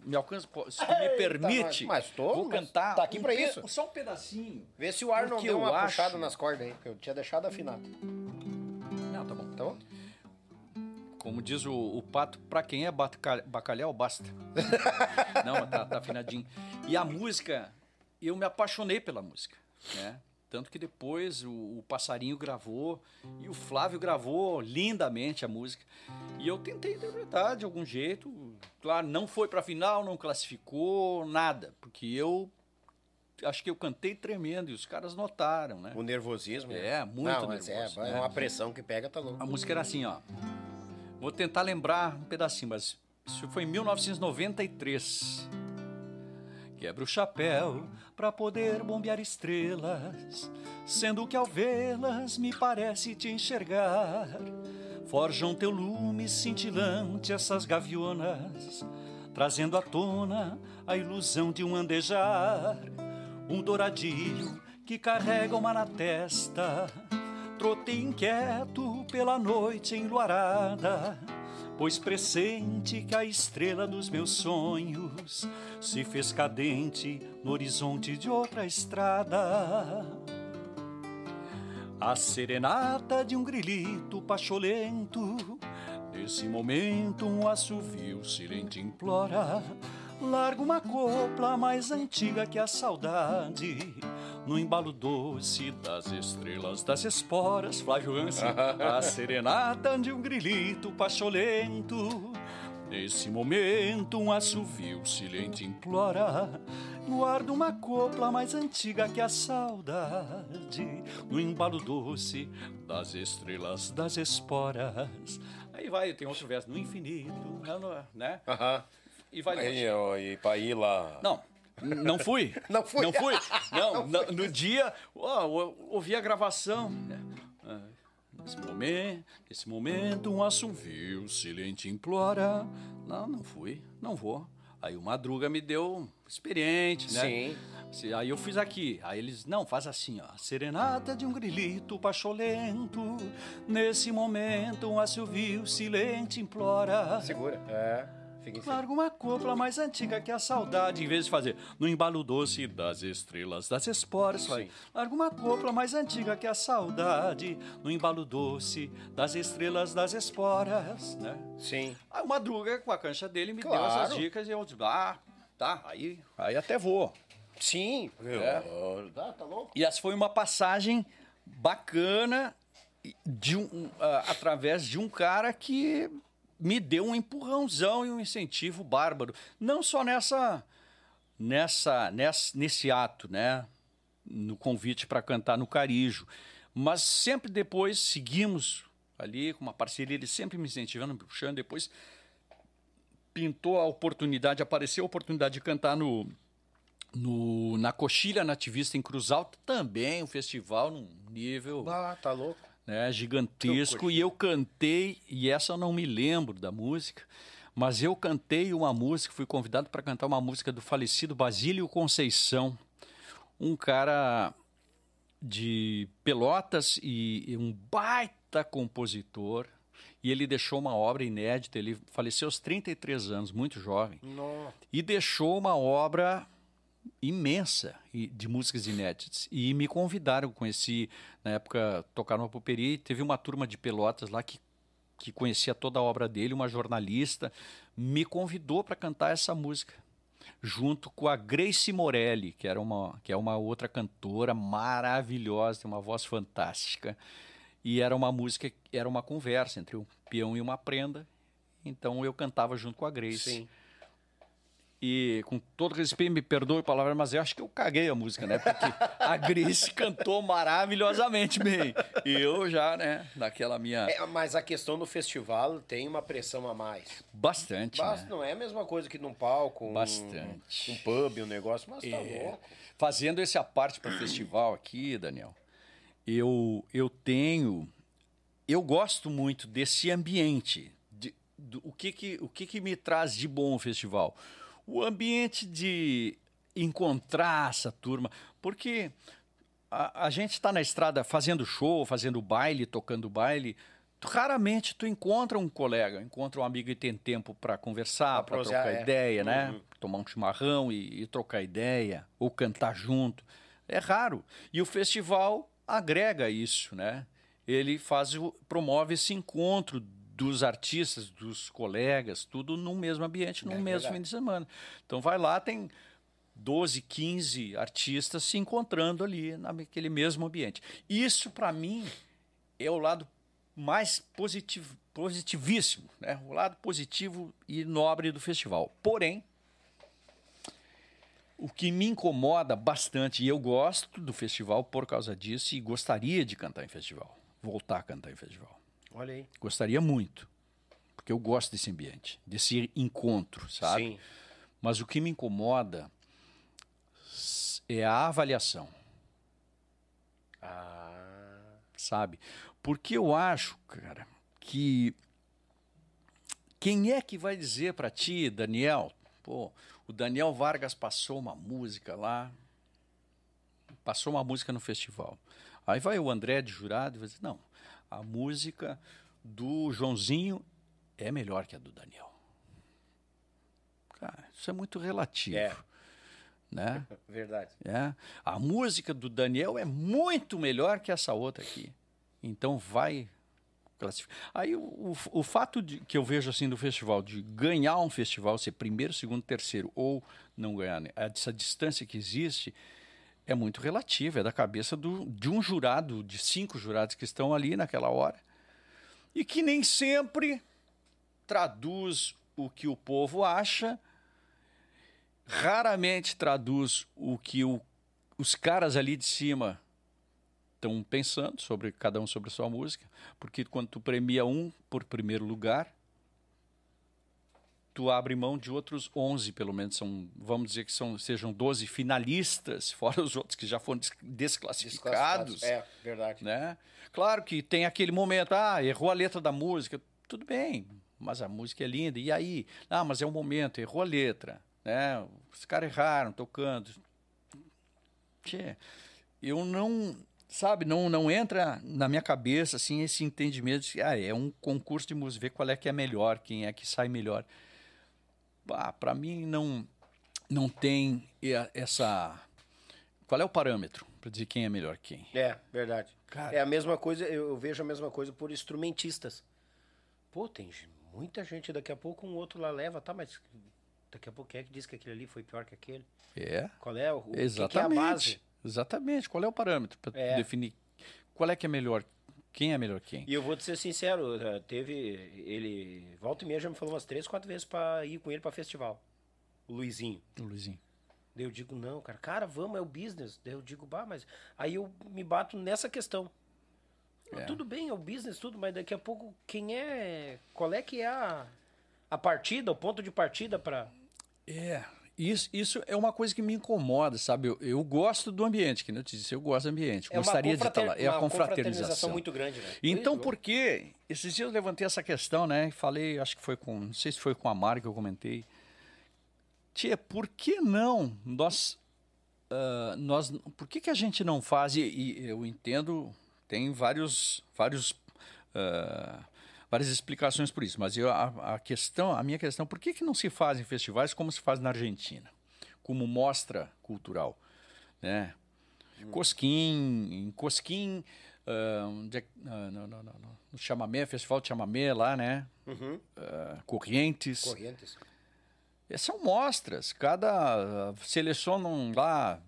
me alcança, se me permite, mas, mas tô, vou cantar. Tá aqui um para isso. Só um pedacinho. Vê se o ar não deu uma acho... puxada nas cordas aí, porque eu tinha deixado afinado. Não, tá bom. Tá bom? Como diz o, o pato, pra quem é bacalhau, basta. não, tá, tá afinadinho. E a música, eu me apaixonei pela música, né? Tanto que depois o, o, Passarinho gravou e o Flávio gravou lindamente a música. E eu tentei interpretar de algum jeito. Claro, não foi para final, não classificou, nada. Porque eu acho que eu cantei tremendo e os caras notaram, né? O nervosismo. Né? É, muito não, mas nervoso. É, é uma pressão que pega, tá louco. A música era assim, ó. Vou tentar lembrar um pedacinho, mas isso foi em 1993. Quebra o chapéu para poder bombear estrelas, sendo que ao vê-las me parece te enxergar. Forjam teu lume cintilante essas gavionas, trazendo à tona a ilusão de um andejar. Um douradilho que carrega uma na testa, trotei inquieto pela noite enluarada pois pressente que a estrela dos meus sonhos se fez cadente no horizonte de outra estrada. A serenata de um grilito pacholento, nesse momento um assovio silente implora. Larga uma copla mais antiga que a saudade no embalo doce das estrelas das esporas, Flávio Hansen, a serenata de um grilito pacholento. Nesse momento, um assovio silente implora no ar de uma copla mais antiga que a saudade, no embalo doce das estrelas das esporas. Aí vai, tem outro verso, no infinito, né? Uhum. E vai e pra ir lá. Não, não fui. Não fui. Não fui. Não, não no dia, oh, ouvi a gravação. É, nesse momento, nesse momento, um assovio silente implora. Não, não fui, não vou. Aí o Madruga me deu experiente, né? Sim. Aí eu fiz aqui. Aí eles, não, faz assim, ó. Serenata de um grilito pacholento. Nesse momento, um assovio silente implora. Segura. É. Larga uma copla mais antiga que a saudade, em vez de fazer no embalo doce das estrelas, das esporas, vai. Larga uma copla mais antiga que a saudade, no embalo doce das estrelas, das esporas, né? Sim. Aí o Madruga, com a cancha dele, me claro. deu essas dicas e eu disse, ah, tá, aí, aí até vou. Sim. É. Tá, tá louco? E essa foi uma passagem bacana de um, uh, através de um cara que me deu um empurrãozão e um incentivo bárbaro. Não só nessa, nessa, nessa nesse ato, né? No convite para cantar no Carijo. Mas sempre depois seguimos ali com uma parceria, ele sempre me incentivando, me puxando. Depois pintou a oportunidade, apareceu a oportunidade de cantar no, no, na Coxilha Nativista em Cruz Alta, também um festival num nível. Ah, tá louco né, gigantesco, e eu cantei, e essa eu não me lembro da música, mas eu cantei uma música, fui convidado para cantar uma música do falecido Basílio Conceição, um cara de Pelotas e, e um baita compositor, e ele deixou uma obra inédita, ele faleceu aos 33 anos, muito jovem, Nossa. e deixou uma obra imensa de músicas inéditas. E me convidaram, conheci, na época, tocar no Poperi, teve uma turma de Pelotas lá que, que conhecia toda a obra dele, uma jornalista, me convidou para cantar essa música. Junto com a Grace Morelli, que, era uma, que é uma outra cantora maravilhosa, tem uma voz fantástica. E era uma música, era uma conversa entre um peão e uma prenda. Então eu cantava junto com a Grace. Sim. E com todo respeito, me perdoe a palavra, mas eu acho que eu caguei a música, né? Porque a Grace cantou maravilhosamente bem. E eu já, né, naquela minha. É, mas a questão do festival tem uma pressão a mais. Bastante. Bast... Né? Não é a mesma coisa que num palco, um, Bastante. um pub, um negócio, mas tá é. louco. Fazendo esse a parte para o festival aqui, Daniel, eu, eu tenho. Eu gosto muito desse ambiente. De, do, o que, que, o que, que me traz de bom o festival? O ambiente de encontrar essa turma, porque a, a gente está na estrada fazendo show, fazendo baile, tocando baile. Raramente tu encontra um colega, encontra um amigo e tem tempo para conversar, para trocar é. ideia, né? Uhum. Tomar um chimarrão e, e trocar ideia, ou cantar junto. É raro. E o festival agrega isso, né? Ele faz, promove esse encontro dos artistas, dos colegas, tudo no mesmo ambiente, no é mesmo verdade. fim de semana. Então vai lá, tem 12, 15 artistas se encontrando ali naquele mesmo ambiente. Isso, para mim, é o lado mais positivo, positivíssimo, né? o lado positivo e nobre do festival. Porém, o que me incomoda bastante, e eu gosto do festival por causa disso, e gostaria de cantar em festival, voltar a cantar em festival. Olha aí. Gostaria muito, porque eu gosto desse ambiente, desse encontro, sabe? Sim. Mas o que me incomoda é a avaliação. Ah. Sabe? Porque eu acho, cara, que quem é que vai dizer para ti, Daniel, pô, o Daniel Vargas passou uma música lá, passou uma música no festival. Aí vai o André de jurado e vai dizer, não, a música do Joãozinho é melhor que a do Daniel. Cara, isso é muito relativo. É. Né? Verdade. É. A música do Daniel é muito melhor que essa outra aqui. Então vai classificar. Aí o, o, o, fato de, que eu vejo assim do festival, de ganhar um festival, ser primeiro, segundo, terceiro, ou não ganhar, né? essa distância que existe é muito relativa, é da cabeça do, de um jurado, de cinco jurados que estão ali naquela hora, e que nem sempre traduz o que o povo acha raramente traduz o que o, os caras ali de cima estão pensando sobre cada um sobre a sua música, porque quando tu premia um por primeiro lugar, tu abre mão de outros 11, pelo menos são, vamos dizer que são sejam 12 finalistas, fora os outros que já foram desclassificados. desclassificados. É, verdade. Né? Claro que tem aquele momento, ah, errou a letra da música, tudo bem, mas a música é linda. E aí? Ah, mas é um momento, errou a letra né? Os caras erraram tocando. Tchê, eu não, sabe, não, não entra na minha cabeça assim esse entendimento de ah, é um concurso de música, ver qual é que é melhor, quem é que sai melhor. Para mim não não tem essa qual é o parâmetro para dizer quem é melhor quem? É, verdade. Cara, é a mesma coisa, eu vejo a mesma coisa por instrumentistas. Pô, tem muita gente, daqui a pouco um outro lá leva, tá, mas Daqui a pouco quem é que diz que aquele ali foi pior que aquele? É. Qual é o, Exatamente. Que é a base? Exatamente. Qual é o parâmetro para é. definir qual é que é melhor? Quem é melhor quem? E eu vou te ser sincero, eh, teve ele volta e meia já me falou umas três, quatro vezes para ir com ele para festival. O Luizinho. O Luizinho. Daí eu digo, não, cara, cara, vamos, é o business. Daí eu digo, bah, mas. Aí eu me bato nessa questão. É. Tudo bem, é o business, tudo, mas daqui a pouco quem é. Qual é que é a, a partida, o ponto de partida para é, isso, isso é uma coisa que me incomoda, sabe? Eu, eu gosto do ambiente, que eu te disse, eu gosto do ambiente. É Gostaria de estar lá. É a confraternização. muito grande, né? Então, por que? Esses dias eu levantei essa questão, né? Falei, acho que foi com. Não sei se foi com a Mari que eu comentei. Tia, por que não nós. Uh, nós por que, que a gente não faz? E, e eu entendo, tem vários. vários uh, várias explicações por isso, mas eu, a, a, questão, a minha questão, por que, que não se fazem festivais como se faz na Argentina, como mostra cultural, né? Hum. Cosquim, em Cosquim, uh, uh, no, no, no, no Chamamé, Festival de Chamamé lá, né? Uhum. Uh, Correntes. Correntes. São mostras, cada selecionam lá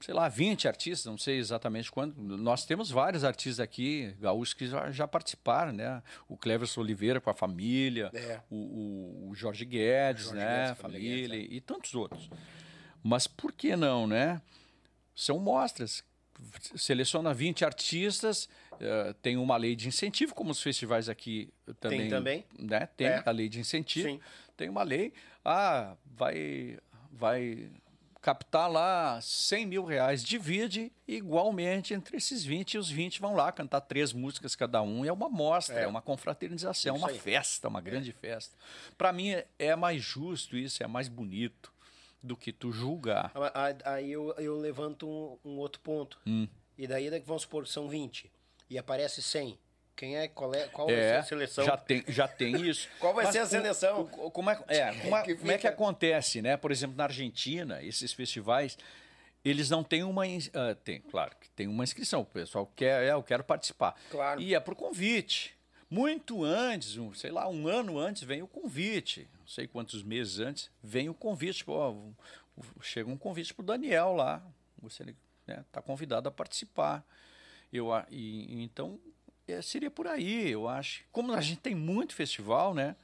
sei lá, 20 artistas, não sei exatamente quando. Nós temos vários artistas aqui, gaúchos, que já, já participaram, né? O Cleverson Oliveira com a família, é. o, o, Jorge Guedes, Jorge né? Guedes, família, Guedes, é. e tantos outros. Mas por que não, né? São mostras. Seleciona 20 artistas, uh, tem uma lei de incentivo, como os festivais aqui também. Tem também. Né? Tem é. a lei de incentivo. Sim. Tem uma lei. Ah, vai, vai captar lá 100 mil reais, divide igualmente entre esses 20 e os 20 vão lá cantar três músicas cada um. E é uma mostra, é, é uma confraternização, é uma aí. festa, uma grande é. festa. Para mim é mais justo isso, é mais bonito do que tu julgar. Aí eu, eu levanto um, um outro ponto. Hum. E daí, vamos supor que são 20 e aparece 100. Quem é, qual, é, qual é, vai ser a seleção? Já tem, já tem isso. qual vai Mas ser a seleção? O, o, como é, é, como, é, que como é que acontece, né? Por exemplo, na Argentina, esses festivais, eles não têm uma. Uh, tem, claro que tem uma inscrição. O pessoal quer, é, eu quero participar. Claro. E é por convite. Muito antes, um, sei lá, um ano antes, vem o convite. Não sei quantos meses antes, vem o convite. Pô, chega um convite para o Daniel lá. Você está né, tá convidado a participar. Eu, e, então, é, seria por aí, eu acho. Como a gente tem muito festival, né?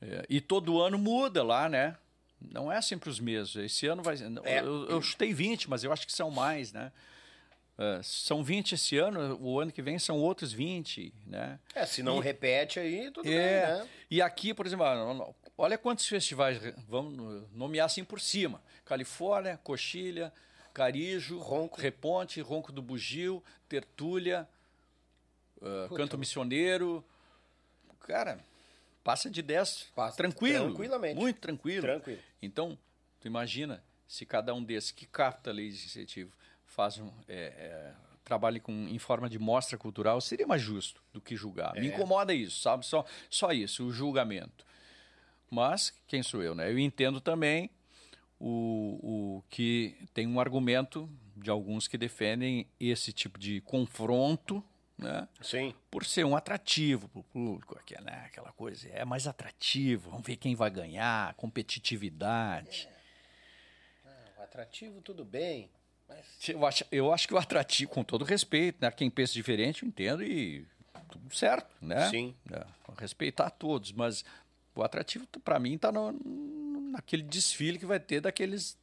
É, e todo ano muda lá, né? Não é sempre os mesmos. Esse ano vai. É. Eu, eu chutei 20, mas eu acho que são mais, né? Uh, são 20 esse ano, o ano que vem são outros 20, né? É, se não e, repete aí, tudo é, bem, né? E aqui, por exemplo, ah, olha quantos festivais, vamos nomear assim por cima. Califórnia, Coxilha, Carijo, Ronco. Reponte, Ronco do Bugio, Tertúlia, uh, Canto Missioneiro. Cara, passa de 10 passa tranquilo. Tranquilamente. Muito tranquilo. Tranquilo. Então, tu imagina se cada um desses que capta legislativo faz um, é, é, trabalhe com, em forma de mostra cultural, seria mais justo do que julgar. É. Me incomoda isso, sabe? Só, só isso, o julgamento. Mas, quem sou eu, né? Eu entendo também o, o que tem um argumento de alguns que defendem esse tipo de confronto, né? Sim. Por ser um atrativo para o público, aquela, né? aquela coisa, é mais atrativo, vamos ver quem vai ganhar, competitividade. É. Ah, atrativo, tudo bem. Mas... Eu, acho, eu acho que o atrativo, com todo respeito, né? quem pensa diferente, eu entendo e tudo certo, né? Sim. É, respeitar todos, mas o atrativo, para mim, está naquele desfile que vai ter daqueles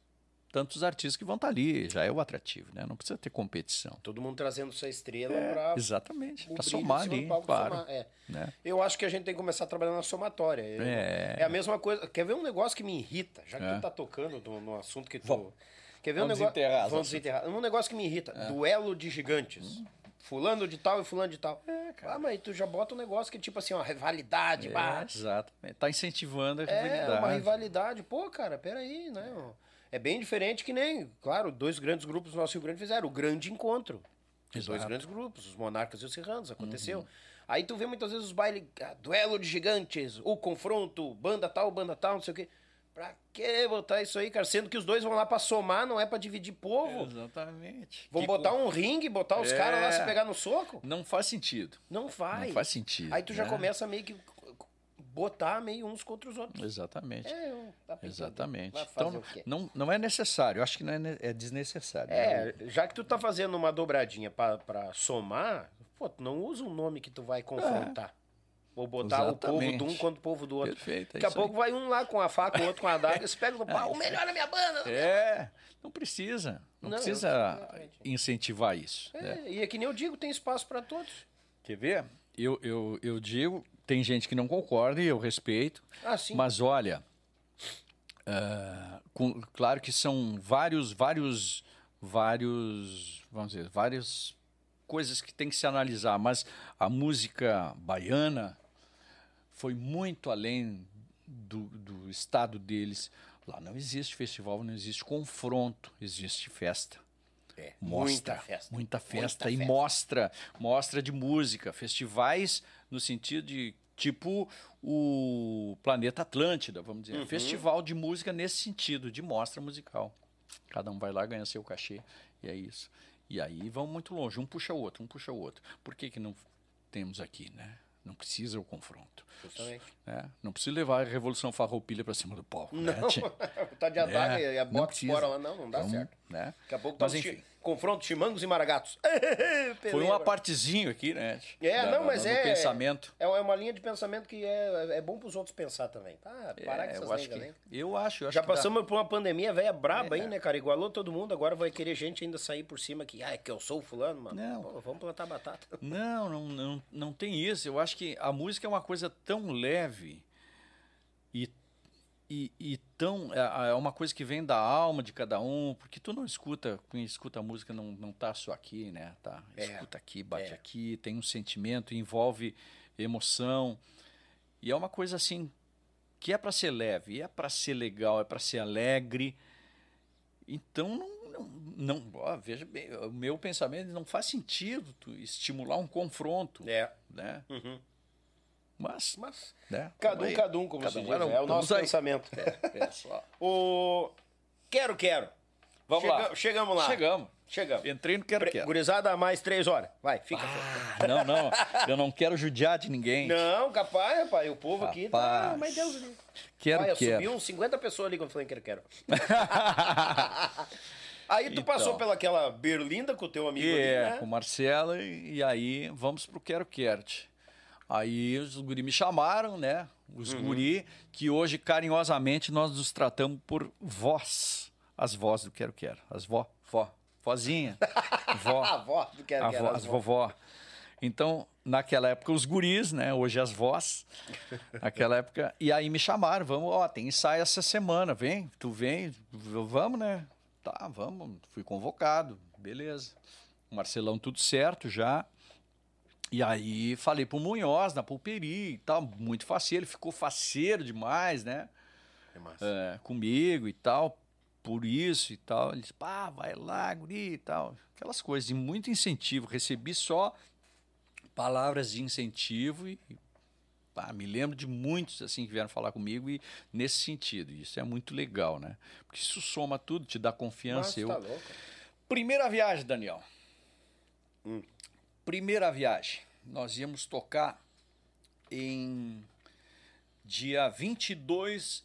tantos artistas que vão estar tá ali. Já é o atrativo, né? Não precisa ter competição. Todo mundo trazendo sua estrela é, para. Exatamente, para somar ali, claro. Somar. É. Né? Eu acho que a gente tem que começar a trabalhar na somatória. É. é a mesma coisa. Quer ver um negócio que me irrita, já que é. tu tá tocando no, no assunto que tu. Vamos. Quer ver Vamos um negócio. Vamos desenterrar. Um negócio que me irrita. É. Duelo de gigantes. Hum. Fulano de tal e fulano de tal. É, cara. Ah, mas tu já bota um negócio que, tipo assim, ó, rivalidade, é, Exatamente. Tá incentivando a rivalidade. É, uma rivalidade. Pô, cara, peraí, né? É bem diferente que nem, claro, dois grandes grupos do nosso Rio Grande fizeram. O grande encontro. Os dois grandes grupos, os Monarcas e os Serranos, aconteceu. Uhum. Aí tu vê muitas vezes os bailes, ah, duelo de gigantes, o confronto, banda tal, banda tal, não sei o quê. Pra que botar isso aí, cara? Sendo que os dois vão lá pra somar, não é pra dividir povo. Exatamente. Vão que botar um ringue, botar os é... caras lá se pegar no soco? Não faz sentido. Não faz. Não faz sentido. Aí tu já né? começa meio que botar meio uns contra os outros. Exatamente. É, tá Exatamente. Então, não, não é necessário. Eu acho que não é, é desnecessário. É, né? já que tu tá fazendo uma dobradinha para somar, pô, tu não usa um nome que tu vai confrontar. É. Vou botar Exatamente. o povo de um contra o povo do outro. Perfeito. É Daqui a pouco aí. vai um lá com a faca, o outro com a adaga, e se pega no pau, o melhor é minha banda. É, não precisa. Não, não precisa incentivar isso. É, né? E é que nem eu digo, tem espaço para todos. Quer ver? Eu, eu, eu digo, tem gente que não concorda e eu respeito. Ah, sim. Mas olha, uh, com, claro que são vários, vários, vários, vamos dizer, várias coisas que tem que se analisar. Mas a música baiana foi muito além do, do estado deles. Lá não existe festival, não existe confronto, existe festa. É, mostra, muita festa. Muita festa muita e festa. mostra, mostra de música, festivais no sentido de tipo o Planeta Atlântida, vamos dizer, uhum. festival de música nesse sentido, de mostra musical. Cada um vai lá ganha seu cachê e é isso. E aí vão muito longe, um puxa o outro, um puxa o outro. Por que que não temos aqui, né? Não precisa o confronto. Né? Não precisa levar a Revolução Farroupilha para cima do palco. Não, né? tá de adaga é, e a bota fora lá, não, não dá certo. Né? Daqui a pouco tá Mas, enfim, confronto Chimangos e Maragatos. Foi uma partezinho aqui, né? É, da, não, mas é. pensamento. É uma linha de pensamento que é, é bom para os outros pensar também. Ah, parar é, com essas eu acho, que, eu acho, eu acho Já passamos dá. por uma pandemia velha braba é. aí, né, cara? Igualou todo mundo, agora vai querer gente ainda sair por cima que, ah, é que eu sou o fulano, mano. Não. Pô, vamos plantar batata. Não, não, não, não tem isso. Eu acho que a música é uma coisa tão leve e e, e tão é, é, uma coisa que vem da alma de cada um, porque tu não escuta, quem escuta a música não, não tá só aqui, né? Tá, é, escuta aqui, bate é. aqui, tem um sentimento, envolve emoção. E é uma coisa assim que é para ser leve, é para ser legal, é para ser alegre. Então não, não, não ó, veja bem, o meu pensamento não faz sentido estimular um confronto, é. né? Uhum. Mas, Mas né? cada um, cada um, como cada se diz. Um, é o nosso aí. pensamento. É, é só. o Quero, quero. Vamos Chega, lá. Chegamos lá. Chegamos. Chegamos. Entrei no quero quero. Gurizada, mais três horas. Vai, fica. Ah, não, não. Eu não quero judiar de ninguém. Não, capaz, rapaz. O povo rapaz. aqui tá. Mas Deus ali. Quero, Olha, quero. Subiu uns 50 pessoas ali quando eu falei quero, quero. aí tu então, passou pelaquela berlinda com o teu amigo ali, é, né? com o Marcelo, e, e aí vamos pro Quero Quero. Aí os guri me chamaram, né? Os uhum. guri, que hoje carinhosamente nós nos tratamos por vós. As vós do Quero Quero. As vó, vó, vozinha. vó. a vó do Quero Quero. As vovó. Então, naquela época, os guris, né? Hoje as vós. Naquela época. E aí me chamaram, vamos, ó, tem ensaio essa semana, vem, tu vem, vamos, né? Tá, vamos. Fui convocado, beleza. Marcelão, tudo certo já. E aí falei pro Munhoz na pulperia e tal, muito faceiro, ele ficou faceiro demais, né? É é, comigo e tal, por isso e tal. Ele disse, pá, vai lá, guri e tal. Aquelas coisas, e muito incentivo. Recebi só palavras de incentivo e pá, me lembro de muitos assim que vieram falar comigo e nesse sentido. Isso é muito legal, né? Porque isso soma tudo, te dá confiança. Nossa, eu... tá Primeira viagem, Daniel. Hum. Primeira viagem, nós íamos tocar em dia 22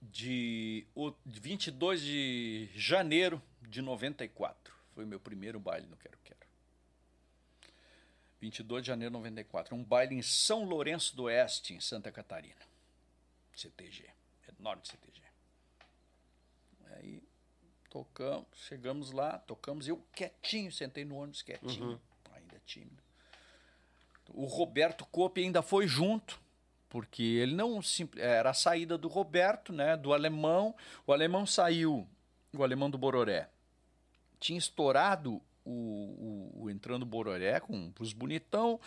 de 22 de janeiro de 94. Foi meu primeiro baile no Quero Quero. 22 de janeiro de 94. Um baile em São Lourenço do Oeste, em Santa Catarina. CTG. Enorme CTG. Aí Tocamos, chegamos lá, tocamos, eu quietinho, sentei no ônibus quietinho, uhum. ainda tímido. O Roberto Cope ainda foi junto, porque ele não era a saída do Roberto, né, do alemão. O alemão saiu, o alemão do Bororé. Tinha estourado o, o, o entrando Bororé com os bonitão,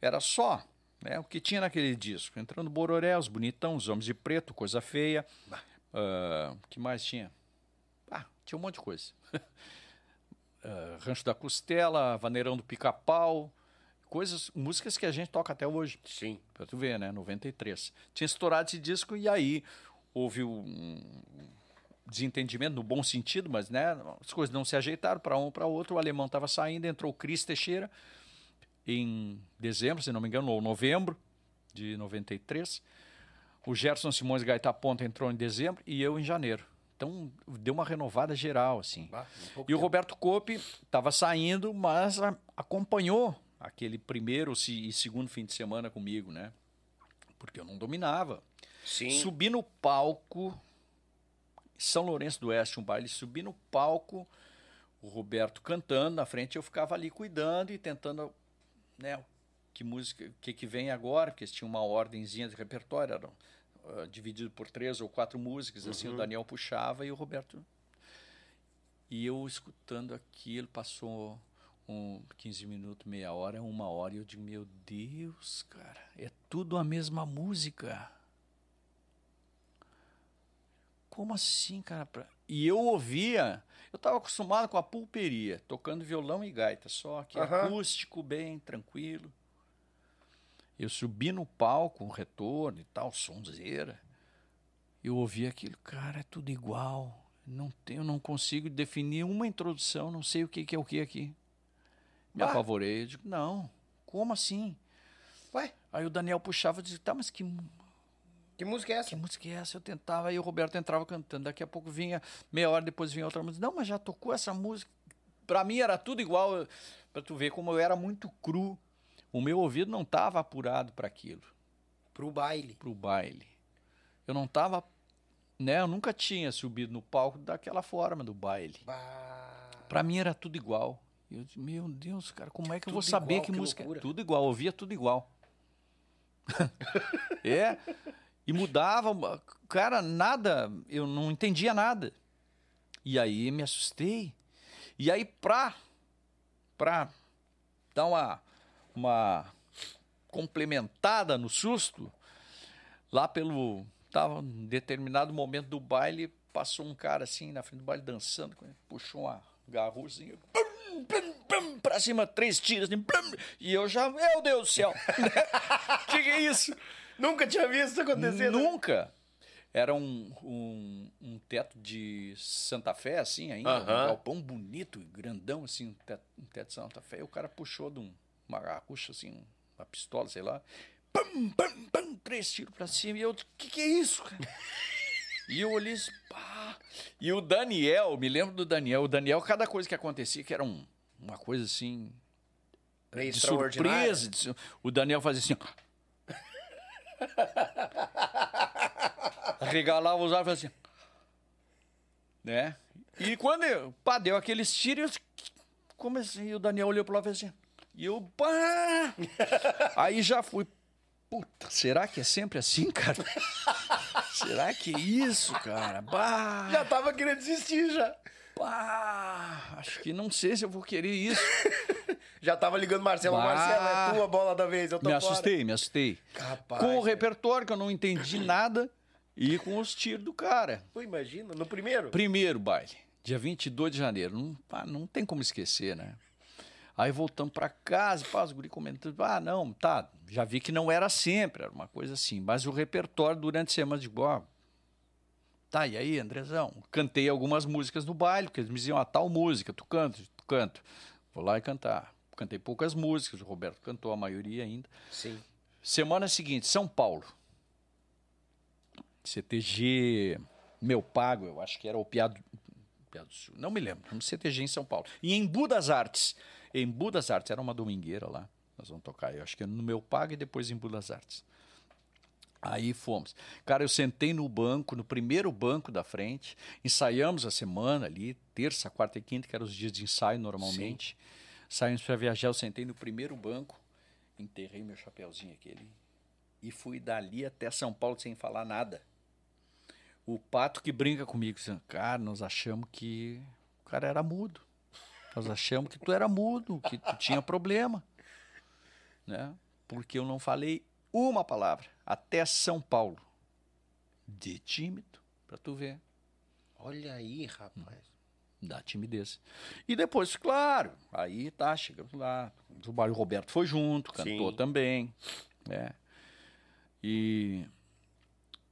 era só né, o que tinha naquele disco. Entrando Bororé, os bonitão, os homens de preto, coisa feia. O uh, que mais tinha? Tinha um monte de coisa. uh, Rancho da Costela, Vaneirão do Pica-Pau, coisas, músicas que a gente toca até hoje. Sim. Pra tu ver, né? 93. Tinha estourado esse disco e aí houve um desentendimento no bom sentido, mas né, as coisas não se ajeitaram para um para outro. O alemão estava saindo, entrou o Cris Teixeira em dezembro, se não me engano, ou novembro de 93. O Gerson Simões Gaita Ponta entrou em dezembro e eu em janeiro. Então, deu uma renovada geral, assim. Bah, um e o Roberto Cope estava saindo, mas acompanhou aquele primeiro e segundo fim de semana comigo, né? Porque eu não dominava. Sim. Subi no palco, São Lourenço do Oeste, um baile, subi no palco, o Roberto cantando na frente, eu ficava ali cuidando e tentando, né? Que música, que que vem agora, porque tinha uma ordemzinha de repertório, eram uh, dividido por três ou quatro músicas, uhum. assim, o uhum. Daniel puxava e o Roberto. E eu escutando aquilo, passou um 15 minutos, meia hora, uma hora, e eu digo, meu Deus, cara, é tudo a mesma música. Como assim, cara? E eu ouvia, eu estava acostumado com a pulperia, tocando violão e gaita, só que uhum. acústico, bem, tranquilo. Eu subi no palco, um retorno e tal, sonzeira. Eu ouvi aquilo, cara, é tudo igual. Não tenho, não consigo definir uma introdução, não sei o que, que é o que aqui. Me ah. apavorei, eu digo, não, como assim? Ué? Aí o Daniel puxava e dizia, tá, mas que. Que música é essa? Que música é essa? Eu tentava, aí o Roberto entrava cantando. Daqui a pouco vinha, meia hora depois vinha outra música. Não, mas já tocou essa música. Pra mim era tudo igual. Pra tu ver como eu era muito cru o meu ouvido não estava apurado para aquilo. Para o baile. Para o baile. Eu não estava. Né, eu nunca tinha subido no palco daquela forma do baile. Para mim era tudo igual. Eu disse, meu Deus, cara, como é que tudo eu vou saber igual, que, que música é? Tudo igual, ouvia tudo igual. é. E mudava, cara, nada, eu não entendia nada. E aí me assustei. E aí, pra, pra dar uma uma complementada no susto, lá pelo. Tava em determinado momento do baile, passou um cara assim na frente do baile dançando, puxou uma garruzinha, pra cima, três tiros, assim, e eu já, meu Deus do céu, que que é isso? Nunca tinha visto isso acontecer. Né? Nunca. Era um, um, um, teto de Santa Fé, assim, ainda. Uh -huh. Um galpão bonito, grandão, assim, um teto, um teto de Santa Fé. E o cara puxou de um, uma racucha, assim, uma pistola, sei lá. Pam, pam, pam, três tiros pra cima. E eu, o que, que é isso, cara? E eu olhei assim, pá. E o Daniel, me lembro do Daniel. O Daniel, cada coisa que acontecia, que era um, uma coisa assim. Meio de surpresa. De, o Daniel fazia assim. Regalava os olhos e fazia assim. Né? E quando eu, pá, deu aqueles tiros, comecei, o Daniel olhou pro lado e fez assim. E eu, pá! Aí já fui, puta, será que é sempre assim, cara? será que é isso, cara? Bah! Já tava querendo desistir, já. Bah, acho que não sei se eu vou querer isso. Já tava ligando Marcelo. Bah, Marcelo, é tua bola da vez, eu tô Me assustei, me assustei. Capaz, com o repertório, que eu não entendi nada, e com os tiros do cara. Pô, imagina, no primeiro? Primeiro baile, dia 22 de janeiro. Não, não tem como esquecer, né? Aí voltamos para casa, pá, os guri comentando, ah, não, tá, já vi que não era sempre, era uma coisa assim, mas o repertório durante a semana de ó, tá, e aí, Andrezão? Cantei algumas músicas no baile, porque eles me diziam, ah, tal música, tu canta, tu canta. Vou lá e cantar. Cantei poucas músicas, o Roberto cantou a maioria ainda. Sim. Semana seguinte, São Paulo. CTG Meu Pago, eu acho que era o Piado, Piado Sul, não me lembro, um CTG em São Paulo. E em Budas Artes, em Budas Artes, era uma domingueira lá, nós vamos tocar, eu acho que é no Meu Pago e depois em Budas Artes. Aí fomos. Cara, eu sentei no banco, no primeiro banco da frente, ensaiamos a semana ali, terça, quarta e quinta, que eram os dias de ensaio normalmente. Sim. Saímos para viajar, eu sentei no primeiro banco, enterrei meu chapéuzinho aquele e fui dali até São Paulo sem falar nada. O pato que brinca comigo, dizendo, cara, nós achamos que o cara era mudo. Nós achamos que tu era mudo, que tu tinha problema. Né? Porque eu não falei uma palavra até São Paulo. De tímido, para tu ver. Olha aí, rapaz. Da timidez. E depois, claro, aí tá, chegamos lá. O Mário Roberto foi junto, cantou Sim. também. Né? E,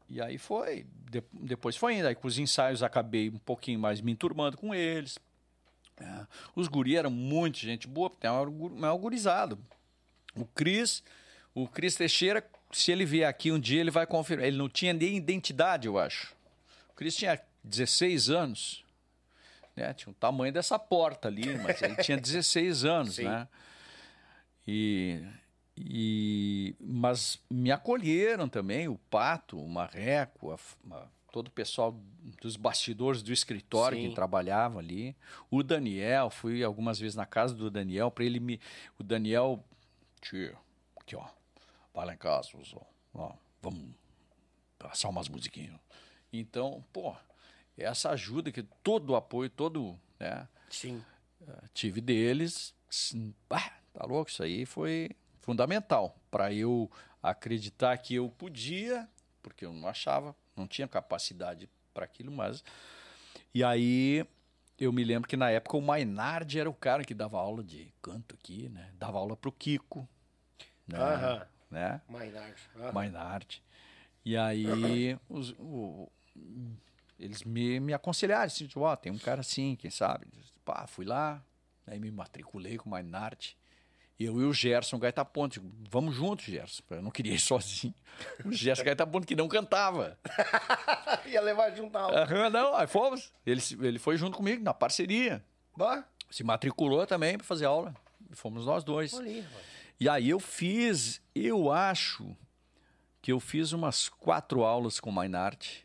e aí foi. De, depois foi indo. Aí com os ensaios acabei um pouquinho mais me enturmando com eles. É. Os guri eram muito gente boa, porque tem uma gurizado. O Cris o Cris Teixeira, se ele vier aqui um dia, ele vai confirmar. Ele não tinha nem identidade, eu acho. O Cris tinha 16 anos. Né? Tinha o tamanho dessa porta ali, mas ele tinha 16 anos, Sim. né? E, e, mas me acolheram também, o Pato, o Marreco, a, a, todo o pessoal dos bastidores do escritório Sim. que trabalhava ali. O Daniel, fui algumas vezes na casa do Daniel, para ele me. O Daniel, tio, aqui ó, vai lá em casa, ó, vamos passar umas musiquinhas. Então, pô, essa ajuda que todo o apoio, todo, né? Sim. Uh, tive deles, ah, tá louco, isso aí foi fundamental para eu acreditar que eu podia, porque eu não achava, não tinha capacidade para aquilo, mas e aí eu me lembro que na época o Mainardi era o cara que dava aula de canto aqui, né? Dava aula pro Kiko, né? Aham né? Mainarte. Uhum. Mainarte. E aí os, o, eles me, me aconselharam, assim, tipo, ó, tem um cara assim, quem sabe? Pá, fui lá, aí me matriculei com o Mainarte. Eu e o Gerson Gaita Ponte, vamos juntos, Gerson. Eu não queria ir sozinho. O Gerson Gaita Ponte que não cantava. Ia levar junto a aula. não, aí fomos. Ele, ele foi junto comigo, na parceria. Bah. Se matriculou também para fazer aula. E fomos nós dois. Olha, e aí eu fiz, eu acho que eu fiz umas quatro aulas com o Mainart.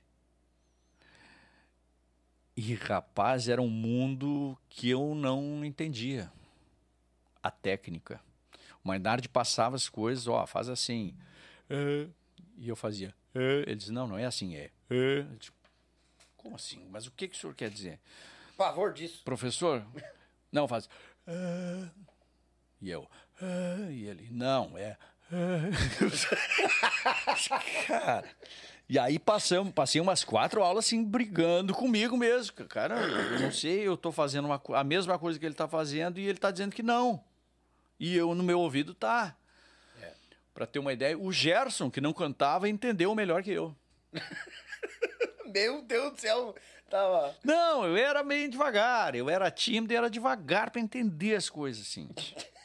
E, rapaz, era um mundo que eu não entendia. A técnica. O Mainard passava as coisas, ó, faz assim. Uh, e eu fazia. Uh, ele disse, não, não é assim, é. Uh. Disse, Como assim? Mas o que, que o senhor quer dizer? Pavor disso. Professor? Não, faz. E eu. E ele, não, é. Cara. E aí passamos, passei umas quatro aulas assim, brigando comigo mesmo. Cara, eu não sei, eu tô fazendo uma, a mesma coisa que ele tá fazendo e ele tá dizendo que não. E eu, no meu ouvido, tá. É. Pra ter uma ideia, o Gerson, que não cantava, entendeu melhor que eu. Meu Deus do céu. Tava... Não, eu era meio devagar. Eu era tímido e era devagar para entender as coisas, assim.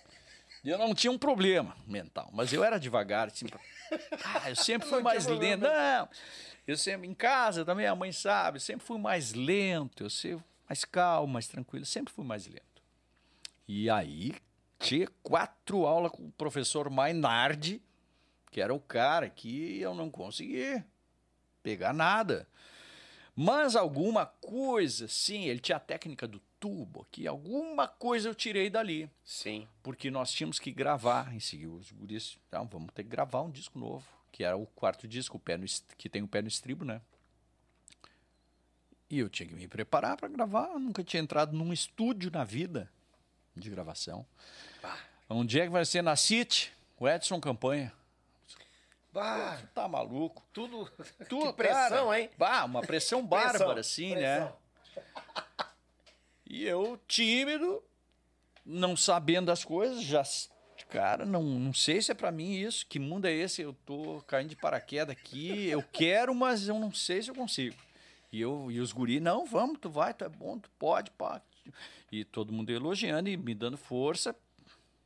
Eu não tinha um problema mental, mas eu era devagar, assim. Pra... Ah, eu sempre fui mais lento. Não, eu sempre, em casa também, a mãe sabe, sempre fui mais lento, eu sempre mais calmo, mais tranquilo, sempre fui mais lento. E aí, tinha quatro aulas com o professor Mainardi, que era o cara que eu não consegui pegar nada. Mas alguma coisa, sim, ele tinha a técnica do tubo aqui, alguma coisa eu tirei dali. Sim. Porque nós tínhamos que gravar em seguida. Os guris, então, vamos ter que gravar um disco novo, que era o quarto disco, o pé no, que tem o pé no estribo, né? E eu tinha que me preparar para gravar, eu nunca tinha entrado num estúdio na vida de gravação. Bah. Onde é que vai ser na City? O Edson Campanha. Bah, Pô, tá maluco. Tudo. Tudo que pressão, cara. hein? Bah, uma pressão bárbara, assim, né? E eu, tímido, não sabendo das coisas, já. Cara, não, não sei se é para mim isso. Que mundo é esse? Eu tô caindo de paraquedas aqui. Eu quero, mas eu não sei se eu consigo. E, eu, e os guri, não, vamos, tu vai, tu é bom, tu pode, pá. E todo mundo elogiando e me dando força,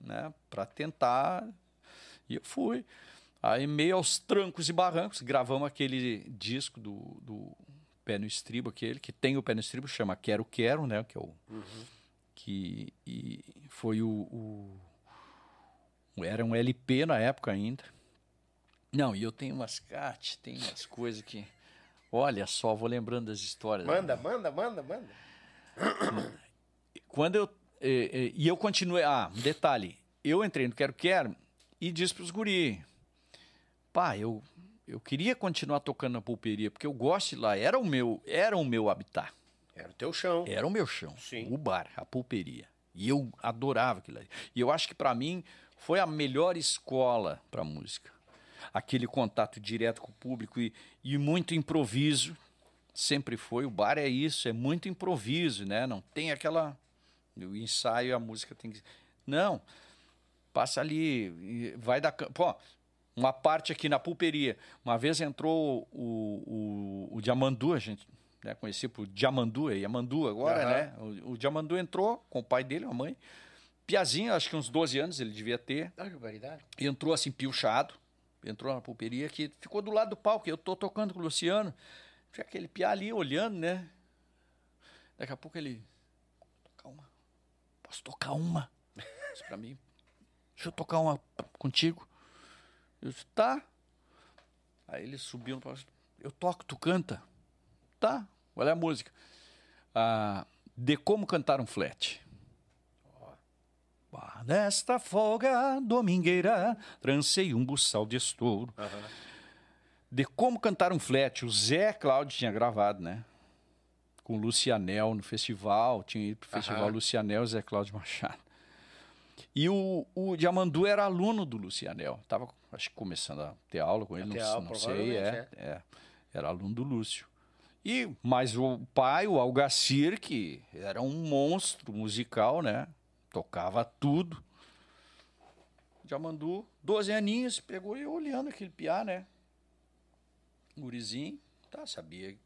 né, para tentar. E eu fui. Aí, meio aos trancos e barrancos, gravamos aquele disco do, do Pé no Estribo, aquele que tem o Pé no Estribo, chama Quero Quero, né? Que é o. Uhum. Que e foi o, o, Era um LP na época ainda. Não, e eu tenho umas cat, tem umas coisas que. Olha só, vou lembrando das histórias. Manda, né? manda, manda, manda. Quando eu. E, e eu continuei. Ah, um detalhe. Eu entrei no Quero Quero e disse para os guri pá, eu, eu queria continuar tocando na pulperia, porque eu gosto de lá, era o meu, era o meu habitat. Era o teu chão. Era o meu chão. Sim. O bar, a pulperia. E eu adorava aquilo ali. E eu acho que para mim foi a melhor escola para música. Aquele contato direto com o público e, e muito improviso. Sempre foi. O bar é isso, é muito improviso, né? Não tem aquela. O ensaio, a música tem que. Não. Passa ali, vai da. Pô, uma parte aqui na pulperia. Uma vez entrou o, o, o Diamandu, a gente né, conhecia por Diamandu, é Yamandu agora, uhum. né? O, o Diamandu entrou com o pai dele, a mãe. Piazinho, acho que uns 12 anos ele devia ter. Ah, que entrou assim, piochado. Entrou na pulperia que ficou do lado do palco. Eu tô tocando com o Luciano. Tinha aquele piá ali olhando, né? Daqui a pouco ele. Posso tocar uma? Isso pra mim. Deixa eu tocar uma contigo. Eu disse, tá. Aí ele subiu no palco. Eu toco, tu canta? Tá. Olha a música. Ah, de como cantar um flat. Oh. Nesta folga domingueira, trancei um buçal de estouro. Uhum. De como cantar um flat, o Zé Cláudio tinha gravado, né? Com o Lucianel no festival, tinha ido pro festival uhum. Lucianel e Zé Cláudio Machado. E o, o Diamandu era aluno do Lucianel. Tava, acho que começando a ter aula com ele, não, aula, não sei. É, é. é, Era aluno do Lúcio. E, mas o pai, o Algacir, que era um monstro musical, né? Tocava tudo. Diamandu, 12 aninhos, pegou e olhando aquele piá, né? Gurizinho, tá, sabia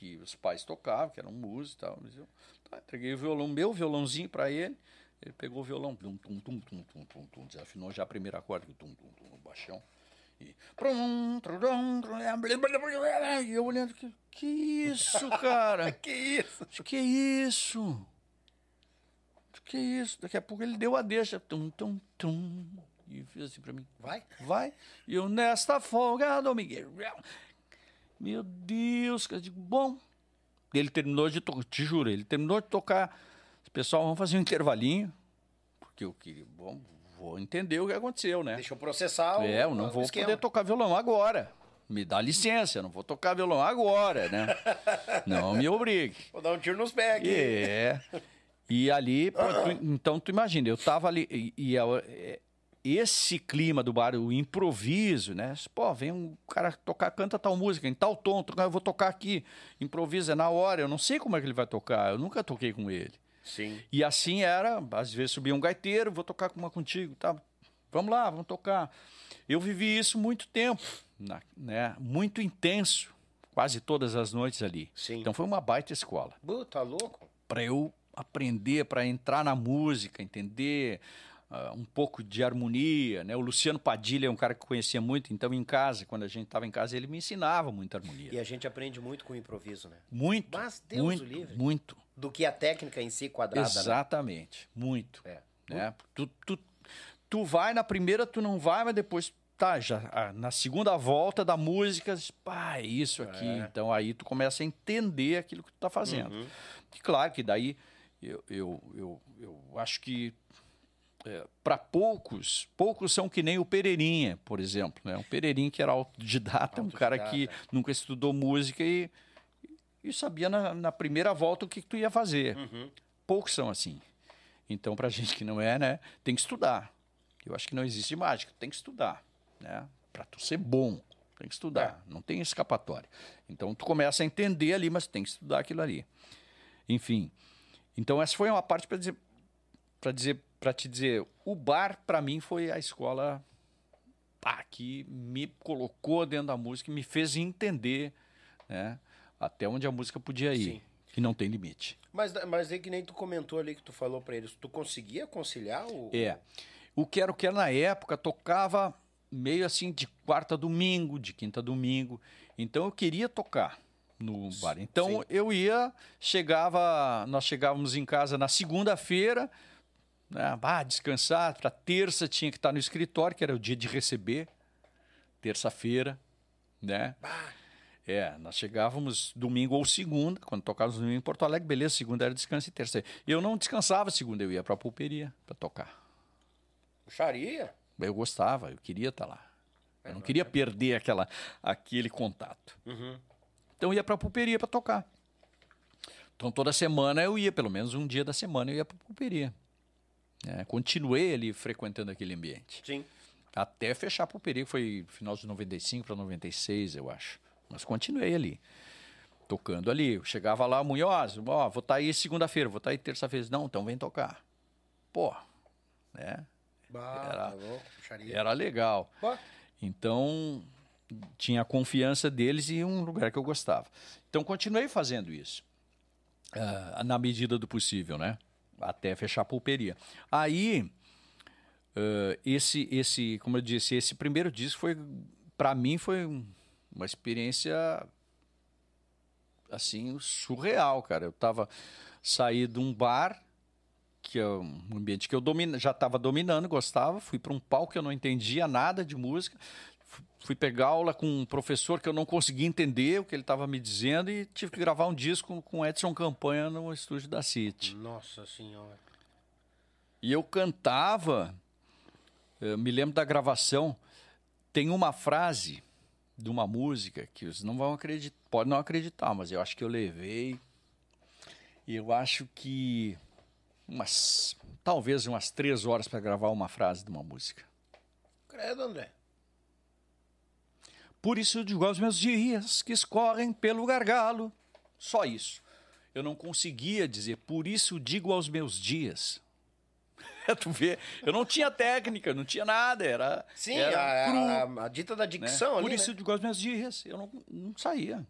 que os pais tocavam, que eram músicos e tal. Mas eu tá, entreguei o violão, meu violãozinho para ele. Ele pegou o violão, tum, tum, tum, tum, tum, tum, tum, desafinou já a primeira acorde, tum, tum, tum, no baixão. E, eu olhando, que, que isso, cara? que isso? Que isso? Que isso? Daqui a pouco ele deu a deixa, tum, tum, tum, e fez assim pra mim. Vai? Vai. E eu, nesta folga, Miguel. Meu Deus, cara, digo, bom. Ele terminou de tocar, te juro, ele terminou de tocar Pessoal, vamos fazer um intervalinho, porque eu queria. Bom, vou entender o que aconteceu, né? Deixa eu processar. É, eu não vou esquema. poder tocar violão agora. Me dá licença, eu não vou tocar violão agora, né? não me obrigue. Vou dar um tiro nos pés aqui. É. E ali, então tu imagina, eu tava ali. E, e é, esse clima do bar, o improviso, né? Pô, vem um cara tocar, canta tal música, em tal tom, eu vou tocar aqui, improvisa na hora, eu não sei como é que ele vai tocar, eu nunca toquei com ele. Sim. E assim era, às vezes subia um gaiteiro, vou tocar com uma contigo, tá? Vamos lá, vamos tocar. Eu vivi isso muito tempo, né? Muito intenso quase todas as noites ali. Sim. Então foi uma baita escola. Buh, tá louco? Para eu aprender, para entrar na música, entender uh, um pouco de harmonia, né? O Luciano Padilha é um cara que conhecia muito, então em casa, quando a gente estava em casa, ele me ensinava muita harmonia. E a gente aprende muito com o improviso, né? Muito. Mas Deus muito, o livre. Muito. Do que a técnica em si quadrada. né? Exatamente. Né? Muito. É. Né? Tu, tu, tu vai na primeira, tu não vai, mas depois tá, já, ah, na segunda volta da música, pá, é isso aqui. É. Então aí tu começa a entender aquilo que tu tá fazendo. Uhum. E claro que daí eu, eu, eu, eu acho que é, para poucos, poucos são que nem o Pereirinha, por exemplo. Né? O Pereirinha que era autodidata, autodidata. um cara que nunca estudou música e, e sabia na, na primeira volta o que, que tu ia fazer. Uhum. Poucos são assim. Então, para gente que não é, né, tem que estudar. Eu acho que não existe mágica, tem que estudar, né? Para tu ser bom, tem que estudar, é. não tem escapatória. Então, tu começa a entender ali, mas tem que estudar aquilo ali. Enfim, então essa foi uma parte para dizer, para dizer, para te dizer, o bar para mim foi a escola pá, que me colocou dentro da música, me fez entender, né, até onde a música podia ir. Sim. Que não tem limite. Mas, mas é que nem tu comentou ali que tu falou para eles, tu conseguia conciliar o. É. O Quero Quero na época tocava meio assim de quarta a domingo, de quinta a domingo. Então eu queria tocar no bar. Então Sim. eu ia, chegava, nós chegávamos em casa na segunda-feira, né, ah, descansar, para terça tinha que estar no escritório, que era o dia de receber, terça-feira, né? Bah. É, nós chegávamos domingo ou segunda, quando tocávamos domingo em Porto Alegre, beleza, segunda era descanso e terça. Eu não descansava segunda, eu ia para a pulperia para tocar. Puxaria? Eu gostava, eu queria estar lá. Eu não queria perder aquela, aquele contato. Uhum. Então eu ia para a pulperia para tocar. Então toda semana eu ia, pelo menos um dia da semana eu ia para a pulperia. É, continuei ali frequentando aquele ambiente. Sim. Até fechar a pulperia, que foi final de 95 para 96, eu acho. Mas continuei ali, tocando ali. Eu chegava lá, Munhoz, ó, vou estar tá aí segunda-feira, vou estar tá aí terça-feira. Não, então vem tocar. Pô, né? Bah, era, tá era legal. Bah. Então, tinha a confiança deles e um lugar que eu gostava. Então, continuei fazendo isso, uh, na medida do possível, né? Até fechar a pulperia. Aí, uh, esse, esse, como eu disse, esse primeiro disco foi, para mim, foi uma experiência assim surreal, cara. Eu tava saí de um bar que é um ambiente que eu domina, já estava dominando, gostava, fui para um palco que eu não entendia nada de música, fui pegar aula com um professor que eu não conseguia entender o que ele estava me dizendo e tive que gravar um disco com Edson Campanha no estúdio da City. Nossa senhora. E eu cantava, eu me lembro da gravação, tem uma frase de uma música que vocês não vão acreditar, pode não acreditar, mas eu acho que eu levei. E eu acho que umas talvez umas três horas para gravar uma frase de uma música. Credo, André. Por isso eu digo aos meus dias que escorrem pelo gargalo. Só isso. Eu não conseguia dizer, por isso digo aos meus dias. tu vê, eu não tinha técnica, não tinha nada, era. Sim, era a, a, a, dita da dicção né? ali. Por isso né? eu digo aos meus dias, eu não, não saía.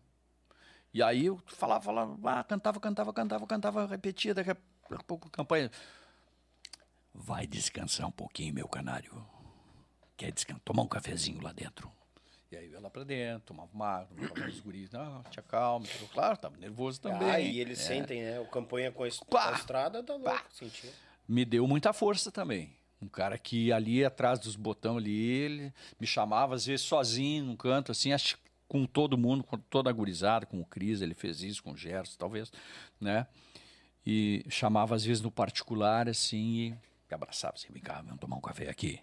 E aí eu falava, falava, ah, cantava, cantava, cantava, cantava, repetia, daqui a pouco campanha. Vai descansar um pouquinho, meu canário. Quer descansar? Tomar um cafezinho lá dentro. E aí eu ia lá pra dentro, tomava uma água, tomava os guris, não, tinha calma, claro, tava nervoso também. Ah, e eles é. sentem, né? O campanha com a, estrada tá louco, sentiu me deu muita força também. Um cara que ali atrás dos botões ali, ele me chamava às vezes sozinho num canto, assim, acho com todo mundo, com toda a gurizada, com o Cris, ele fez isso, com o Gerson, talvez, né? E chamava às vezes no particular, assim, e abraçava assim, vem cá, vamos tomar um café aqui.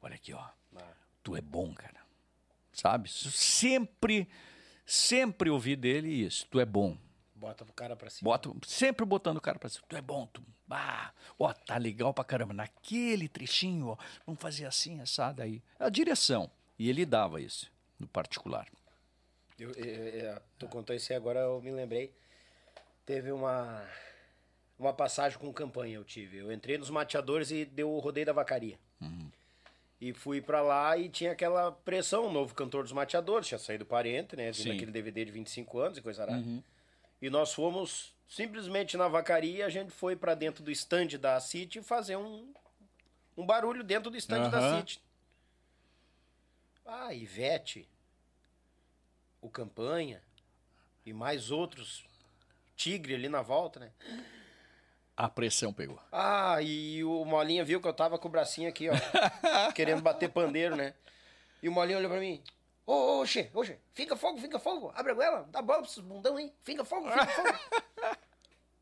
Olha aqui, ó. Tu é bom, cara. Sabe? Sempre, sempre ouvi dele isso. Tu é bom. Bota o cara pra cima. Bota, sempre botando o cara pra cima. Tu é bom, tu. Ah, ó, tá legal pra caramba. Naquele trechinho, ó, vamos fazer assim, assado aí. A direção. E ele dava isso, no particular. Eu, eu, eu, tu contou isso aí agora, eu me lembrei. Teve uma, uma passagem com campanha, eu tive. Eu entrei nos mateadores e deu o rodeio da vacaria. Uhum. E fui para lá e tinha aquela pressão, o novo cantor dos mateadores, tinha saído parente, né? Vindo aquele DVD de 25 anos e coisa rara. Uhum. E nós fomos simplesmente na vacaria, a gente foi para dentro do stand da City fazer um, um barulho dentro do stand uhum. da City. Ah, Ivete, o Campanha e mais outros tigre ali na volta, né? A pressão pegou. Ah, e o Molinha viu que eu tava com o bracinho aqui, ó. querendo bater pandeiro, né? E o Molinha olhou pra mim. Ô, ô, Xê, ô, fica fogo, fica fogo. Abre a goela, dá bola pra esses bundão aí. Fica fogo, fica fogo.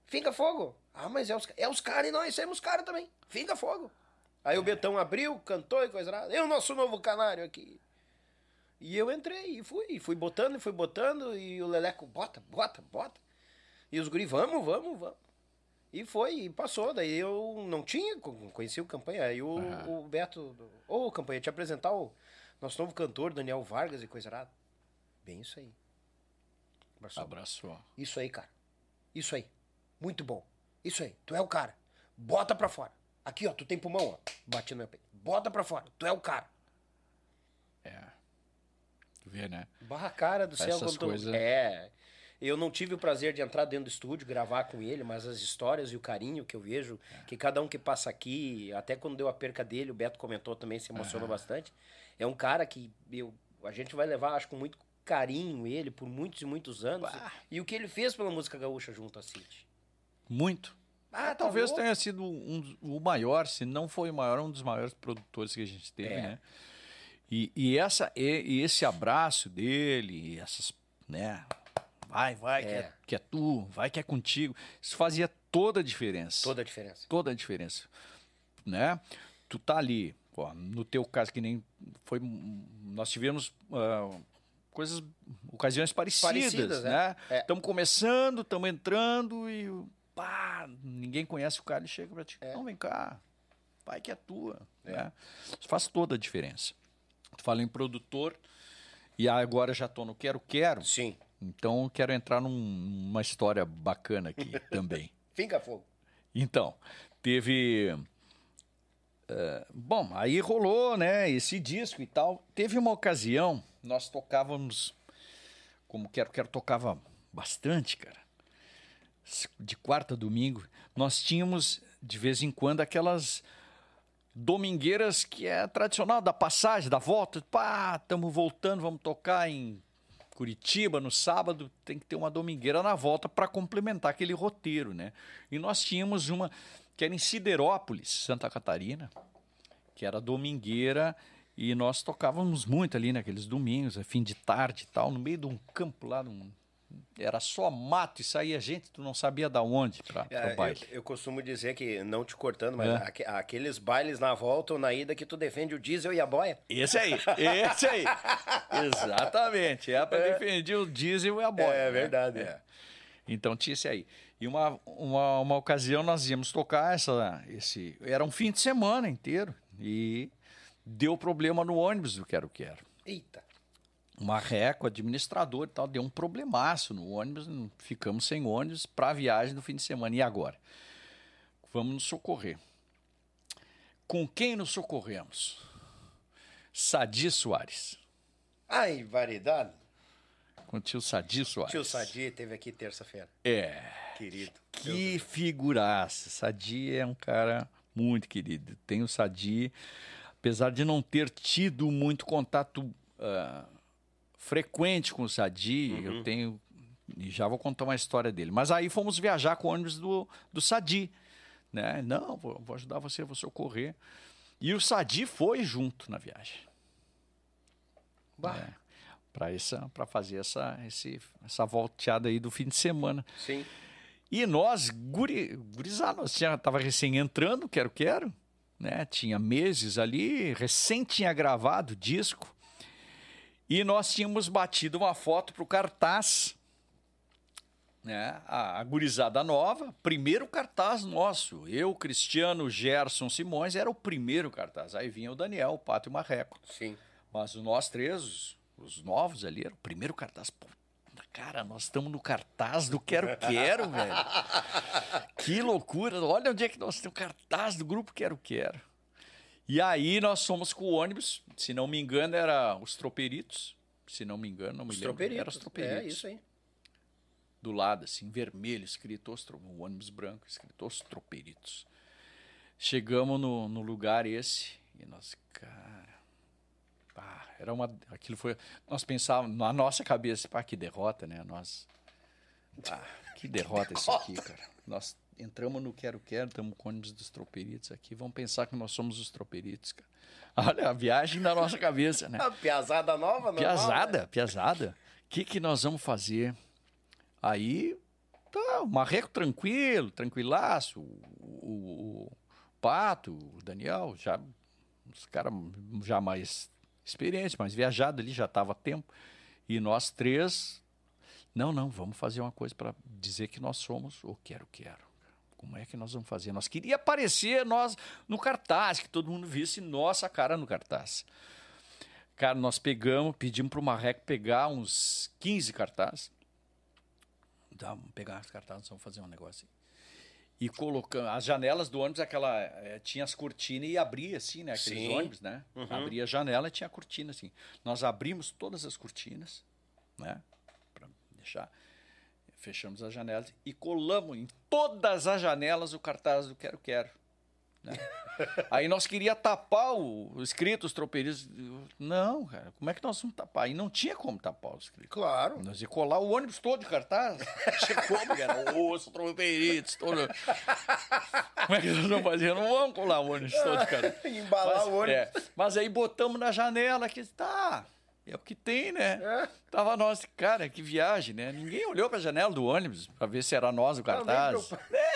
fica fogo. Ah, mas é os, é os caras e nós somos caras também. Fica fogo. Aí o Betão abriu, cantou e coisa nada. É o nosso novo canário aqui. E eu entrei e fui, fui botando, e fui botando, e o Leleco, bota, bota, bota. E os guri, vamos, vamos, vamos. E foi, e passou. Daí eu não tinha, conheci o Campanha. Aí o, uhum. o Beto, ô oh, Campanha, te apresentar o nosso novo cantor, Daniel Vargas e coisa errada. Bem isso aí. Abraço. Abraço. Isso aí, cara. Isso aí. Muito bom. Isso aí. Tu é o cara. Bota pra fora. Aqui, ó, tu tem pulmão, ó. Bate no meu peito. Bota pra fora. Tu é o cara. É. Tu vê, né? Barra cara do céu. Essas coisas... É. Eu não tive o prazer de entrar dentro do estúdio, gravar com ele, mas as histórias e o carinho que eu vejo, é. que cada um que passa aqui, até quando deu a perca dele, o Beto comentou também, se emocionou uhum. bastante. É um cara que eu, a gente vai levar, acho, com muito carinho ele por muitos e muitos anos. Bah. E o que ele fez pela música gaúcha junto à City. Muito. Ah, tá Talvez tenha sido um, o maior, se não foi o maior, um dos maiores produtores que a gente teve, é. né? E, e, essa, e, e esse abraço dele, essas, né? Vai, vai, é. Que, é, que é tu, vai que é contigo. Isso fazia toda a diferença. Toda a diferença. Toda a diferença. Né? Tu tá ali, ó, no teu caso, que nem foi. Nós tivemos. Uh, coisas, ocasiões parecidas, parecidas né? Estamos é. começando, estamos entrando e pá, ninguém conhece o cara e chega para ti, é. não, vem cá, vai que é tua, é. né? Isso faz toda a diferença. Tu fala em produtor e agora já estou no quero quero. Sim. Então quero entrar num, numa história bacana aqui também. Finca fogo. Então, teve. Uh, bom, aí rolou, né, esse disco e tal. Teve uma ocasião, nós tocávamos, como Quero Quero tocava bastante, cara. De quarta a domingo, nós tínhamos de vez em quando aquelas domingueiras que é tradicional da passagem, da volta. Pá, estamos voltando, vamos tocar em Curitiba no sábado, tem que ter uma domingueira na volta para complementar aquele roteiro, né? E nós tínhamos uma que era em Siderópolis, Santa Catarina, que era domingueira e nós tocávamos muito ali naqueles domingos, fim de tarde e tal, no meio de um campo lá, num, era só mato e saía gente, tu não sabia da onde para é, o baile. Eu, eu, costumo dizer que, não te cortando, mas é. aqueles bailes na volta ou na ida que tu defende o diesel e a boia. Esse aí, esse aí. Exatamente. É para é. defender o diesel e a boia. É, é verdade. Né? Então tinha esse aí. E uma, uma, uma ocasião nós íamos tocar essa, esse. Era um fim de semana inteiro. E deu problema no ônibus do Quero Quero. Eita uma com administrador e tal, deu um problemaço no ônibus, ficamos sem ônibus para a viagem do fim de semana. E agora? Vamos nos socorrer. Com quem nos socorremos? Sadi Soares. Ai, variedade. Com o tio Sadi Soares. Tio Sadi teve aqui terça-feira. É. Querido. Que figuraça. Sadi é um cara muito querido. Tem o Sadi, apesar de não ter tido muito contato uh, frequente com o Sadi, uhum. eu tenho. E já vou contar uma história dele. Mas aí fomos viajar com o ônibus do, do Sadi. Né? Não, vou, vou ajudar você, vou socorrer. E o Sadi foi junto na viagem. Né? Para essa, para fazer essa, esse, essa volteada aí do fim de semana. Sim. E nós, guri, gurizada, nós já estava recém entrando, quero, quero, né? Tinha meses ali, recém tinha gravado o disco. E nós tínhamos batido uma foto para o cartaz, né? A, a gurizada nova, primeiro cartaz nosso. Eu, Cristiano, Gerson, Simões, era o primeiro cartaz. Aí vinha o Daniel, o Pato e o Marreco. Sim. Mas nós três, os, os novos ali, era o primeiro cartaz. Pô, cara, nós estamos no cartaz do Quero Quero, velho. Que loucura. Olha onde é que nós temos o cartaz do grupo Quero Quero. E aí nós fomos com o ônibus, se não me engano, era os troperitos. Se não me engano, não me os lembro. Troperitos. Era os troperitos. É isso aí. Do lado, assim, vermelho, escrito os tro... o ônibus branco, escrito os troperitos. Chegamos no, no lugar esse e nós, cara. Ah, era uma. Aquilo foi. Nós pensávamos, na nossa cabeça, pá, que derrota, né? Nós. Ah, que derrota isso aqui, cara. Nós entramos no Quero Quero, estamos com ônibus dos troperitos aqui. Vamos pensar que nós somos os troperitos, cara. Olha, a viagem na nossa cabeça, né? Piazada nova, não Piazada, né? piazada. O que, que nós vamos fazer? Aí, tá, o Marreco tranquilo, tranquilaço. O, o, o Pato, o Daniel, já, os caras já mais experientes, mais viajados ali, já estava tempo. E nós três, não, não, vamos fazer uma coisa para dizer que nós somos o Quero Quero. Como é que nós vamos fazer? Nós queria aparecer nós no cartaz, que todo mundo visse nossa cara no cartaz. Cara, nós pegamos, pedimos para o Marreco pegar uns 15 cartazes. Tá, vamos pegar os cartazes, vamos fazer um negócio assim. E colocando. As janelas do ônibus, aquela. É, tinha as cortinas e abria assim, né? Aqueles Sim. ônibus, né? Uhum. Abria a janela e tinha a cortina, assim. Nós abrimos todas as cortinas, né? Para deixar fechamos as janelas e colamos em todas as janelas o cartaz do Quero Quero. Né? Aí nós queria tapar o, o escrito, os tropeiros. Não, cara, como é que nós vamos tapar? E não tinha como tapar o escrito. Claro. Nós ia colar o ônibus todo de cartaz. como, cara? Osso, tropeiritos, todo. Como é que nós vamos fazer? Não vamos colar o ônibus todo de cartaz. Embalar mas, o ônibus. É, mas aí botamos na janela que tá. É o que tem, né? É. Tava nós, cara, que viagem, né? Ninguém olhou para a janela do ônibus para ver se era nós o cartaz. É.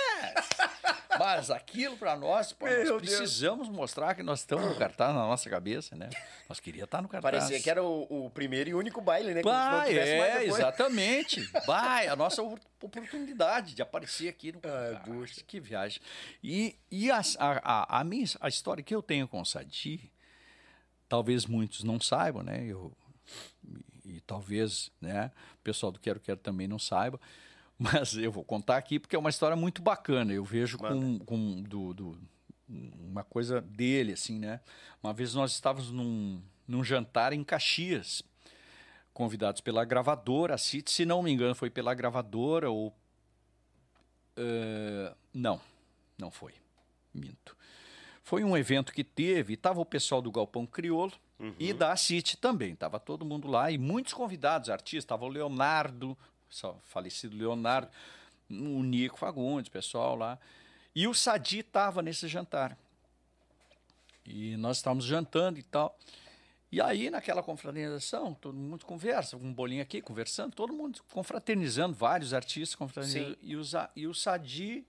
Mas aquilo para nós, pô, nós precisamos Deus. mostrar que nós estamos no cartaz na nossa cabeça, né? Nós queria estar no cartaz. Parecia que era o, o primeiro e único baile, né? Bah, é, exatamente. Bah, a nossa oportunidade de aparecer aqui no cartaz. Ah, que viagem. E, e a, a, a, minha, a história que eu tenho com o Sadi, talvez muitos não saibam, né? Eu e, e talvez né, o pessoal do Quero Quero também não saiba, mas eu vou contar aqui porque é uma história muito bacana. Eu vejo com, com do, do, uma coisa dele, assim, né? Uma vez nós estávamos num, num jantar em Caxias, convidados pela gravadora, CIT, se não me engano, foi pela gravadora ou. Uh, não, não foi. Minto. Foi um evento que teve, estava o pessoal do Galpão Criolo, Uhum. E da City também, estava todo mundo lá e muitos convidados, artistas, estava o Leonardo, falecido Leonardo, o Nico Fagundes, pessoal lá. E o Sadi estava nesse jantar. E nós estávamos jantando e tal. E aí, naquela confraternização, todo mundo conversa, um bolinho aqui, conversando, todo mundo confraternizando, vários artistas confraternizando. E o, e o Sadi,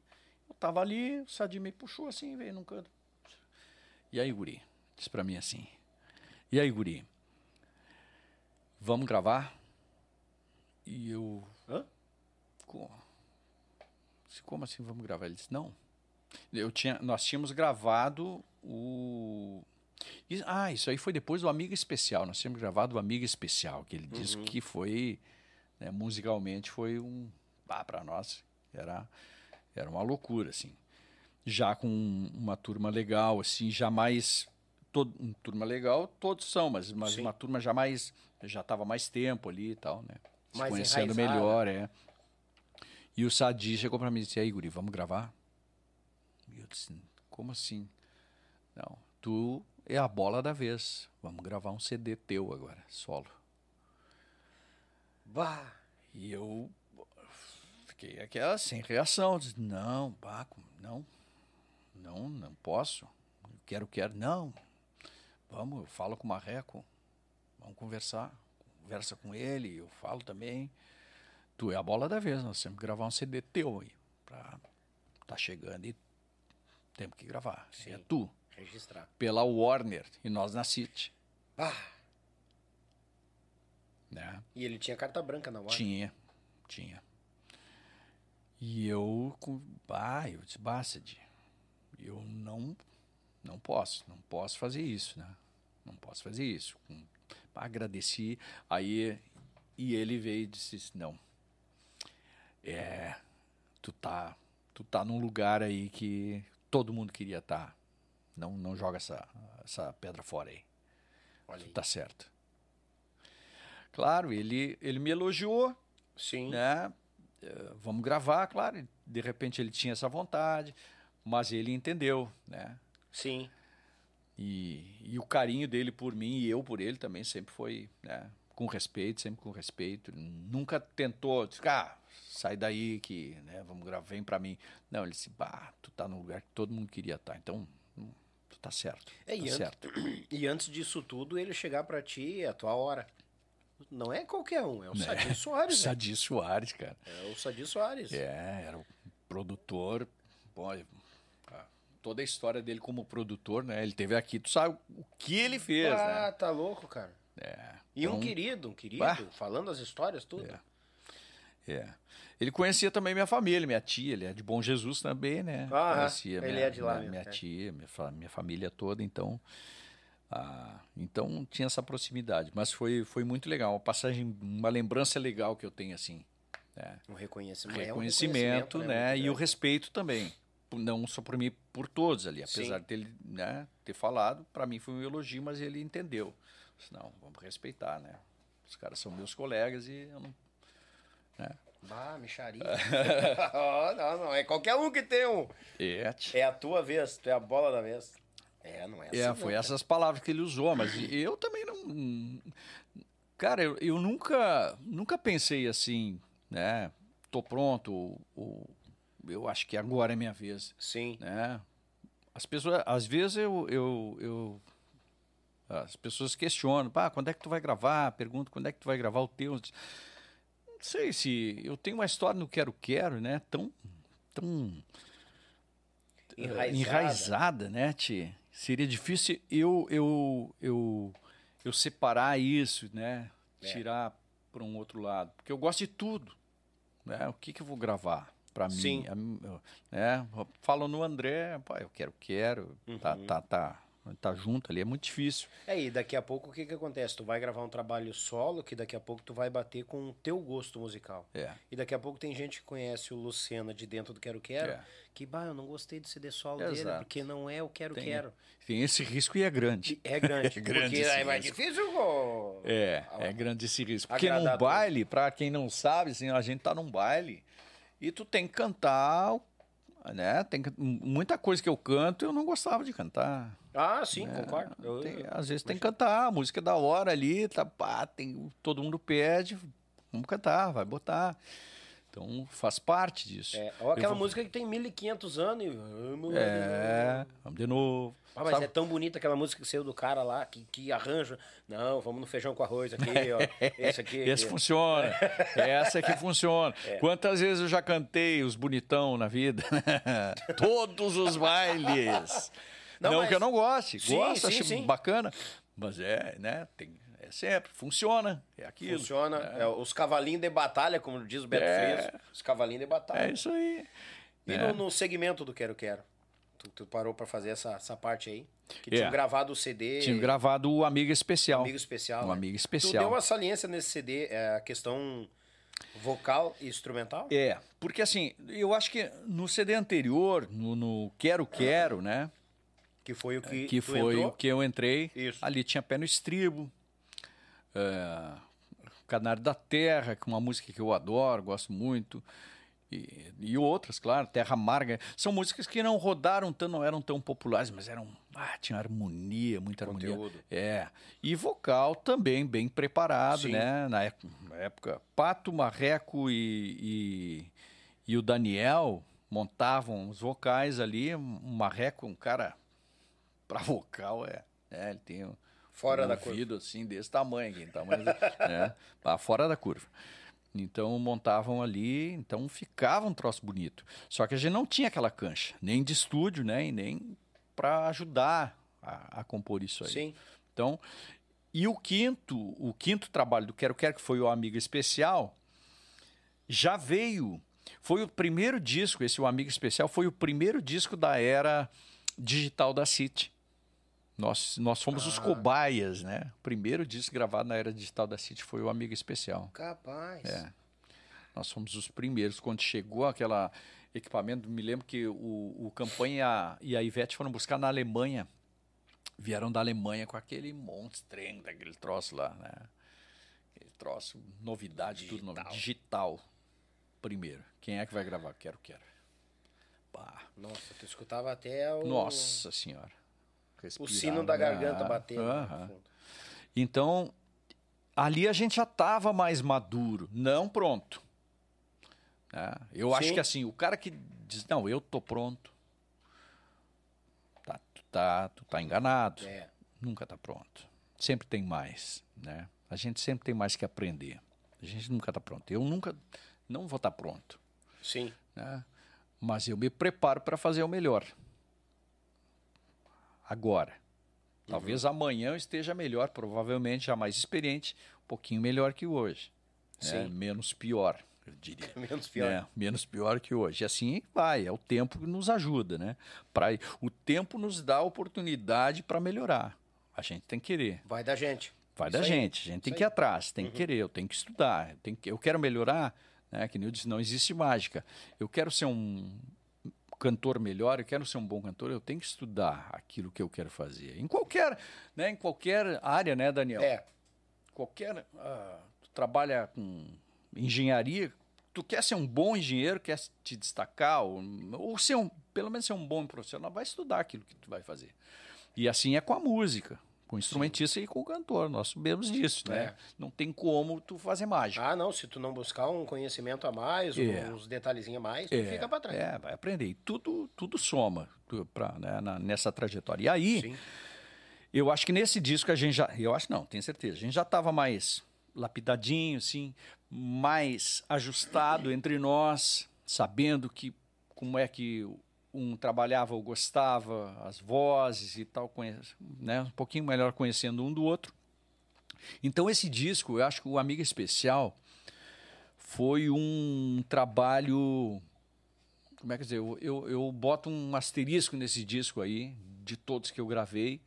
eu estava ali, o Sadi me puxou assim, veio num canto. E aí, guri, disse para mim assim, e aí, guri? Vamos gravar? E eu. Hã? Como assim vamos gravar? Ele disse, não. Eu tinha, nós tínhamos gravado o. Ah, isso aí foi depois do Amiga Especial. Nós tínhamos gravado o Amiga Especial, que ele uhum. disse que foi, né, musicalmente, foi um. Ah, para nós, era, era uma loucura, assim. Já com uma turma legal, assim, já mais todo, uma turma legal, todos são, mas, mas uma turma já mais, já estava mais tempo ali e tal, né? Se mais conhecendo melhor, é. E o Sadi chegou para mim e disse, aí, Guri, vamos gravar? E eu disse, como assim? Não, tu é a bola da vez. Vamos gravar um CD teu agora, solo. Bah! E eu fiquei aquela sem reação. Disse, não, Baco, não, não, não posso. Quero, quero, não, Vamos, eu falo com o Marreco, vamos conversar. Conversa com ele, eu falo também. Tu é a bola da vez, nós temos que gravar um CD teu aí. Pra tá chegando e temos que gravar. Sim, é tu. Registrar. Pela Warner e nós na City. Ah! Né? E ele tinha carta branca na Warner? Tinha, tinha. E eu, ah, eu disse, basta, eu não, não posso, não posso fazer isso, né? não posso fazer isso. Agradeci, aí e ele veio e disse: não, é, tu tá, tu tá num lugar aí que todo mundo queria estar, tá, Não, não joga essa, essa pedra fora aí. Olha aí. Tá certo. Claro, ele, ele me elogiou. Sim. Né? Eh, vamos gravar, claro. De repente ele tinha essa vontade, mas ele entendeu, né? Sim. E, e o carinho dele por mim e eu por ele também sempre foi né, com respeito, sempre com respeito. Nunca tentou, disse, ah, sai daí que né, vamos gravar, vem para mim. Não, ele disse, bah, tu tá no lugar que todo mundo queria estar, tá, então hum, tu tá certo. É, tá e, certo. Antes, e antes disso tudo, ele chegar para ti, é a tua hora. Não é qualquer um, é o Sadi é, Soares. O Sadi Soares, cara. É o Sadi Soares. É, era o produtor. Pô, toda a história dele como produtor, né? Ele teve aqui, tu sabe o que ele fez, ah, né? tá louco, cara. É. E então, um querido, um querido, bah, falando as histórias, tudo. É. é. Ele conhecia também minha família, minha tia, ele é de Bom Jesus também, né? Ah, conhecia ele minha, é de lá minha, minha é. tia, minha, minha família toda, então... Ah, então tinha essa proximidade, mas foi, foi muito legal, uma passagem, uma lembrança legal que eu tenho assim. Né? Um reconhecimento, reconhecimento, é um reconhecimento né? E o respeito também, não só por mim, por todos ali, apesar Sim. de ele né, ter falado, para mim foi um elogio, mas ele entendeu. Não, vamos respeitar, né? Os caras são meus colegas e eu não. Né? Bah, micharia. oh, não, não. É qualquer um que tem um. É, é a tua vez, tu é a bola da vez. É, não é assim. É, foi não, essas palavras que ele usou, mas eu também não. Cara, eu, eu nunca, nunca pensei assim, né? Tô pronto, ou, eu acho que agora é minha vez. Sim. Né? As pessoas, às vezes eu, eu, eu as pessoas questionam, pá, quando é que tu vai gravar? Perguntam quando é que tu vai gravar o teu. Não sei se eu tenho uma história no Quero Quero, né? Tão, tão enraizada, enraizada né, Tia? seria difícil eu eu eu eu separar isso, né? É. Tirar para um outro lado, porque eu gosto de tudo, né? O que que eu vou gravar para mim? Né? Falo no André, pá, eu quero, quero, uhum. tá, tá, tá tá junto ali é muito difícil. É, e daqui a pouco o que que acontece? Tu vai gravar um trabalho solo que daqui a pouco tu vai bater com o teu gosto musical. É. E daqui a pouco tem gente que conhece o Lucena de dentro do Quero Quero, é. que, bah, eu não gostei do CD solo Exato. dele, porque não é o Quero tem, Quero. Tem esse risco e é grande. É grande, é grande porque é mais difícil. É, é grande esse risco. Porque num baile, para quem não sabe, assim, a gente tá num baile e tu tem que cantar né? Tem muita coisa que eu canto eu não gostava de cantar. Ah, sim, é, concordo. Eu, tem, às vezes tem que cantar, a música é da hora ali, tá, pá, tem, todo mundo pede, vamos cantar, vai botar. Então faz parte disso. É, ou aquela música que tem 1500 anos e. É, vamos de novo. Ah, mas Sabe? é tão bonita aquela música que saiu do cara lá, que, que arranja. Não, vamos no feijão com arroz aqui, ó. Esse aqui. Esse aqui. funciona. Essa aqui funciona. É. Quantas vezes eu já cantei os bonitão na vida? Todos os bailes. Não, não mas... que eu não goste. Sim, Gosto, sim, acho sim. bacana. Mas é, né? Tem, é sempre. Funciona. É aquilo. Funciona. É. É, os cavalinhos de batalha, como diz o Beto é. Os cavalinhos de batalha. É isso aí. E no, no segmento do Quero Quero? Tu, tu parou para fazer essa, essa parte aí? Que tinha gravado o CD. Tinha gravado o Amigo Especial. Amigo Especial. Um né? Amigo Especial. Tu deu uma saliência nesse CD, é, a questão vocal e instrumental? É, porque assim, eu acho que no CD anterior, no, no Quero Quero, né? Que foi o que Que foi entrou? o que eu entrei. Isso. Ali tinha Pé no Estribo. É, Canário da Terra, que é uma música que eu adoro, gosto muito. E, e, outras, claro, Terra Amarga. São músicas que não rodaram tanto, não eram tão populares, mas eram. Ah, tinha harmonia, muita Conteúdo. harmonia. É. E vocal também bem preparado, Sim. né? Na época, na época, Pato, Marreco e, e, e o Daniel montavam os vocais ali. O Marreco, um cara para vocal, é. é ele tem um, fora um da ouvido curva. assim, desse tamanho, aqui, tamanho né? fora da curva. Então montavam ali, então ficava um troço bonito. Só que a gente não tinha aquela cancha, nem de estúdio, né? E nem para ajudar a, a, compor isso aí. Sim. Então, e o quinto, o quinto trabalho do Quero Quero, que foi o Amigo Especial, já veio. Foi o primeiro disco, esse O Amigo Especial, foi o primeiro disco da era digital da City. Nós, nós fomos ah. os cobaias, né? O primeiro disco gravado na era digital da City foi o Amigo Especial. Capaz. É. Nós fomos os primeiros. Quando chegou aquela. equipamento. Me lembro que o, o Campanha e a Ivete foram buscar na Alemanha. Vieram da Alemanha com aquele monstrengo daquele troço lá, né? Aquele troço, novidade, digital. tudo novo. Digital. Primeiro. Quem é que vai gravar? Quero, quero. Bah. Nossa, tu escutava até o. Nossa senhora. Respirar, o sino da garganta batendo. Uh -huh. Então, ali a gente já estava mais maduro, não pronto. É, eu Sim. acho que assim, o cara que diz, não, eu tô pronto, tá, tu, tá, tu tá enganado. É. Nunca tá pronto. Sempre tem mais, né? A gente sempre tem mais que aprender. A gente nunca tá pronto. Eu nunca, não vou estar tá pronto. Sim. Né? Mas eu me preparo para fazer o melhor. Agora. Talvez uhum. amanhã eu esteja melhor, provavelmente já mais experiente, um pouquinho melhor que hoje. Né? Menos pior eu diria. menos pior. É, menos pior que hoje. E assim vai, é o tempo que nos ajuda, né? Pra, o tempo nos dá oportunidade para melhorar. A gente tem que querer. Vai da gente. Vai Isso da aí. gente. A gente tem que ir atrás, tem uhum. que querer, eu tenho que estudar. Eu, tenho que, eu quero melhorar, né? Que nem eu disse, não existe mágica. Eu quero ser um cantor melhor, eu quero ser um bom cantor, eu tenho que estudar aquilo que eu quero fazer. Em qualquer, né, em qualquer área, né, Daniel? É. Qualquer. Uh, tu trabalha com engenharia, tu quer ser um bom engenheiro, quer te destacar, ou, ou ser um, pelo menos ser um bom profissional, vai estudar aquilo que tu vai fazer. E assim é com a música, com o instrumentista Sim. e com o cantor. Nós sabemos disso, né? É. Não tem como tu fazer mágica. Ah, não, se tu não buscar um conhecimento a mais, é. uns detalhezinhos a mais, tu é. fica para trás. É, vai aprender. E tudo, tudo soma pra, né, na, nessa trajetória. E aí, Sim. eu acho que nesse disco a gente já. Eu acho não, tenho certeza. A gente já estava mais lapidadinho, assim, mais ajustado entre nós, sabendo que como é que um trabalhava ou gostava, as vozes e tal, né, um pouquinho melhor conhecendo um do outro. Então esse disco, eu acho que o Amiga Especial foi um trabalho, como é que dizer, eu, eu, eu boto um asterisco nesse disco aí, de todos que eu gravei,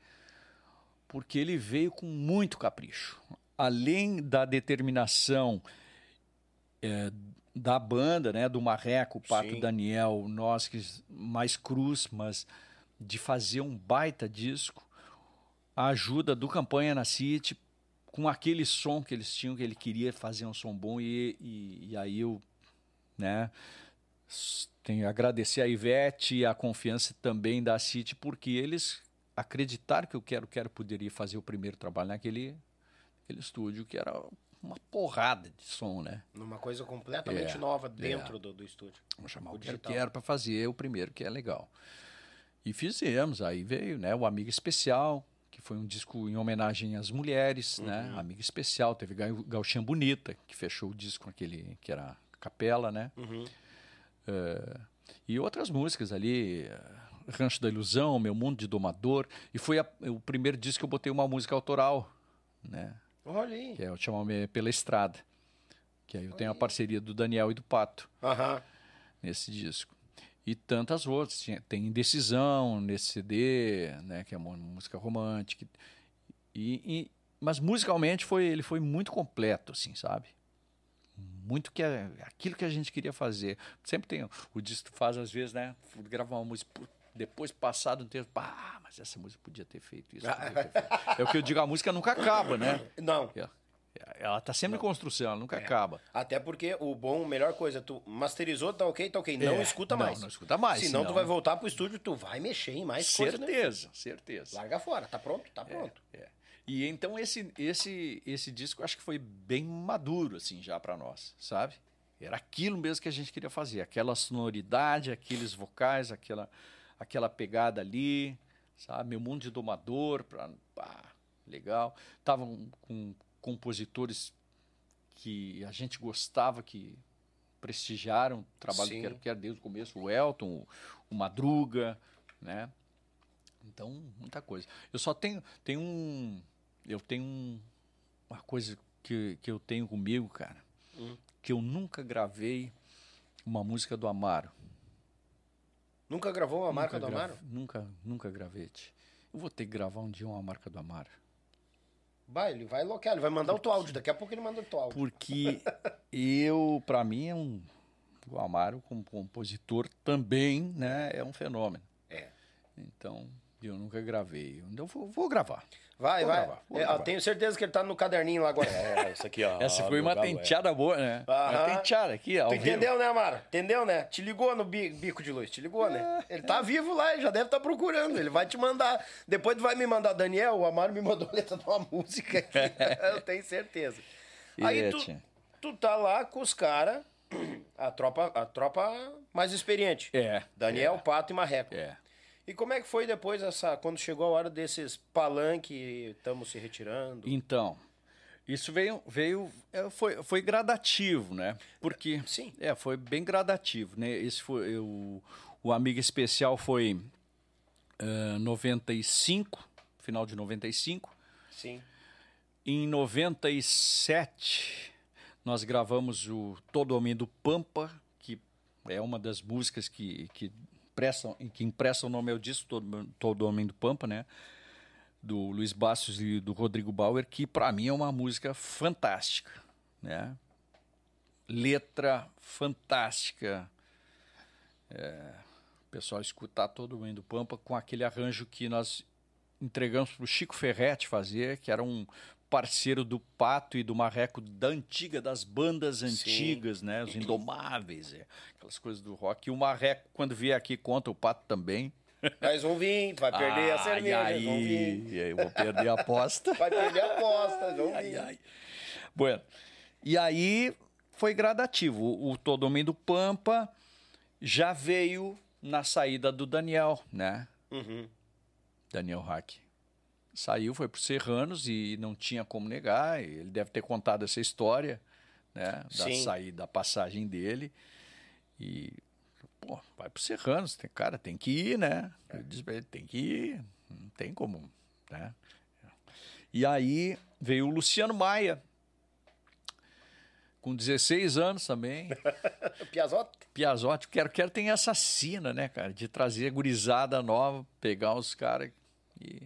porque ele veio com muito capricho além da determinação é, da banda, né, do Marreco, Pato Sim. Daniel, nós que mais cruz, mas de fazer um baita disco, a ajuda do Campanha na City com aquele som que eles tinham, que ele queria fazer um som bom e, e, e aí eu, né, tenho que agradecer a Ivete e a confiança também da City, porque eles acreditaram que o Quero Quero poderia fazer o primeiro trabalho naquele aquele estúdio que era uma porrada de som, né? Numa coisa completamente é, nova dentro é. do, do, estúdio. Vamos chamar o, o que era para fazer o primeiro, que é legal. E fizemos, aí veio né, o Amiga Especial, que foi um disco em homenagem às mulheres, né? uhum. né? Amiga Especial, teve Gauchinha Bonita, que fechou o disco com aquele que era capela, né? Uhum. Uh, e outras músicas ali, Rancho da Ilusão, Meu Mundo de Domador, e foi a, o primeiro disco que eu botei uma música autoral, né? Olha aí. Que é o Chamamé pela Estrada. Que aí eu Olha tenho aí. a parceria do Daniel e do Pato. Aham. Nesse disco. E tantas outras. Tem Indecisão nesse CD, né? Que é uma música romântica. E, e, mas musicalmente foi, ele foi muito completo, assim, sabe? Muito que é aquilo que a gente queria fazer. Sempre tem o disco faz às vezes, né? Gravar uma música, depois, passado um tempo, ah, mas essa música podia ter feito isso. Ter feito. é o que eu digo, a música nunca acaba, né? Não. É, ela está sempre não. em construção, ela nunca é. acaba. Até porque o bom, a melhor coisa, tu masterizou, tá ok, tá ok. Não é. escuta mais. Não, não escuta mais. Senão, senão, tu vai voltar pro estúdio, tu vai mexer em mais certeza, coisa. Certeza, certeza. Larga fora, tá pronto? Tá é, pronto. É. E então esse, esse, esse disco acho que foi bem maduro, assim, já para nós, sabe? Era aquilo mesmo que a gente queria fazer, aquela sonoridade, aqueles vocais, aquela aquela pegada ali, sabe? Meu mundo de domador, pra, pá, legal. Estavam com compositores que a gente gostava, que prestigiaram o trabalho Sim. que era, que era desde o começo, o Elton, o, o Madruga, né? Então, muita coisa. Eu só tenho, tenho um, eu tenho um, uma coisa que, que eu tenho comigo, cara, hum. que eu nunca gravei uma música do Amaro. Nunca gravou uma nunca marca do Amaro? Nunca, nunca gravei. Eu vou ter que gravar um dia uma marca do Amaro. Vai, ele vai local, ele vai mandar Porque... o teu áudio. Daqui a pouco ele manda o teu áudio. Porque eu, pra mim, é um O Amaro, como compositor, também né, é um fenômeno. É. Então, eu nunca gravei. Então, vou, vou gravar. Vai, vou vai. Gravar, é, gravar. tenho certeza que ele tá no caderninho lá agora. É, isso aqui, ó. Essa foi uma tenteada é. boa, né? Uma tenteada aqui, ó. Tu entendeu, né, Amaro? Entendeu, né? Te ligou no bico de luz, te ligou, né? Ele tá vivo lá, ele já deve estar tá procurando. Ele vai te mandar. Depois tu vai me mandar, Daniel, o Amaro me mandou a letra de uma música aqui. eu tenho certeza. Aí tu, tu tá lá com os caras, a tropa, a tropa mais experiente. É. Daniel, é. Pato e Marreco. É. E como é que foi depois essa quando chegou a hora desses palanque estamos se retirando? Então, isso veio veio é, foi, foi gradativo, né? Porque sim, é foi bem gradativo, né? Esse foi eu, o amigo especial foi uh, 95, final de 95. Sim. Em 97 nós gravamos o Todo Homem do Pampa, que é uma das músicas que, que impressam, que impressa o nome ao disco Todo, Todo Homem do Pampa, né? Do Luiz Bastos e do Rodrigo Bauer, que para mim é uma música fantástica, né? Letra fantástica. É, o pessoal escutar Todo Homem do Pampa com aquele arranjo que nós entregamos para o Chico Ferretti fazer, que era um parceiro do Pato e do Marreco da antiga, das bandas antigas, Sim. né? Os Indomáveis, é, aquelas coisas do rock. E o Marreco, quando vier aqui, conta o Pato também. Mas vão vir, vai perder ai, a cerveja, ai, vão vir. E aí eu vou perder a aposta. vai perder a aposta, vão vir. Ai, ai. Bueno, e aí foi gradativo. O, o Todo Homem do Pampa já veio na saída do Daniel, né? Uhum. Daniel Hack saiu, foi para os Serranos e não tinha como negar. Ele deve ter contado essa história, né? Da Sim. saída, da passagem dele. E, pô, vai para os Serranos, tem, cara, tem que ir, né? Eu disse pra ele, tem que ir, não tem como, né? E aí veio o Luciano Maia, com 16 anos também. Piazote? Piazote. Quero, quero ter essa sina, né, cara? De trazer gurizada nova, pegar os caras e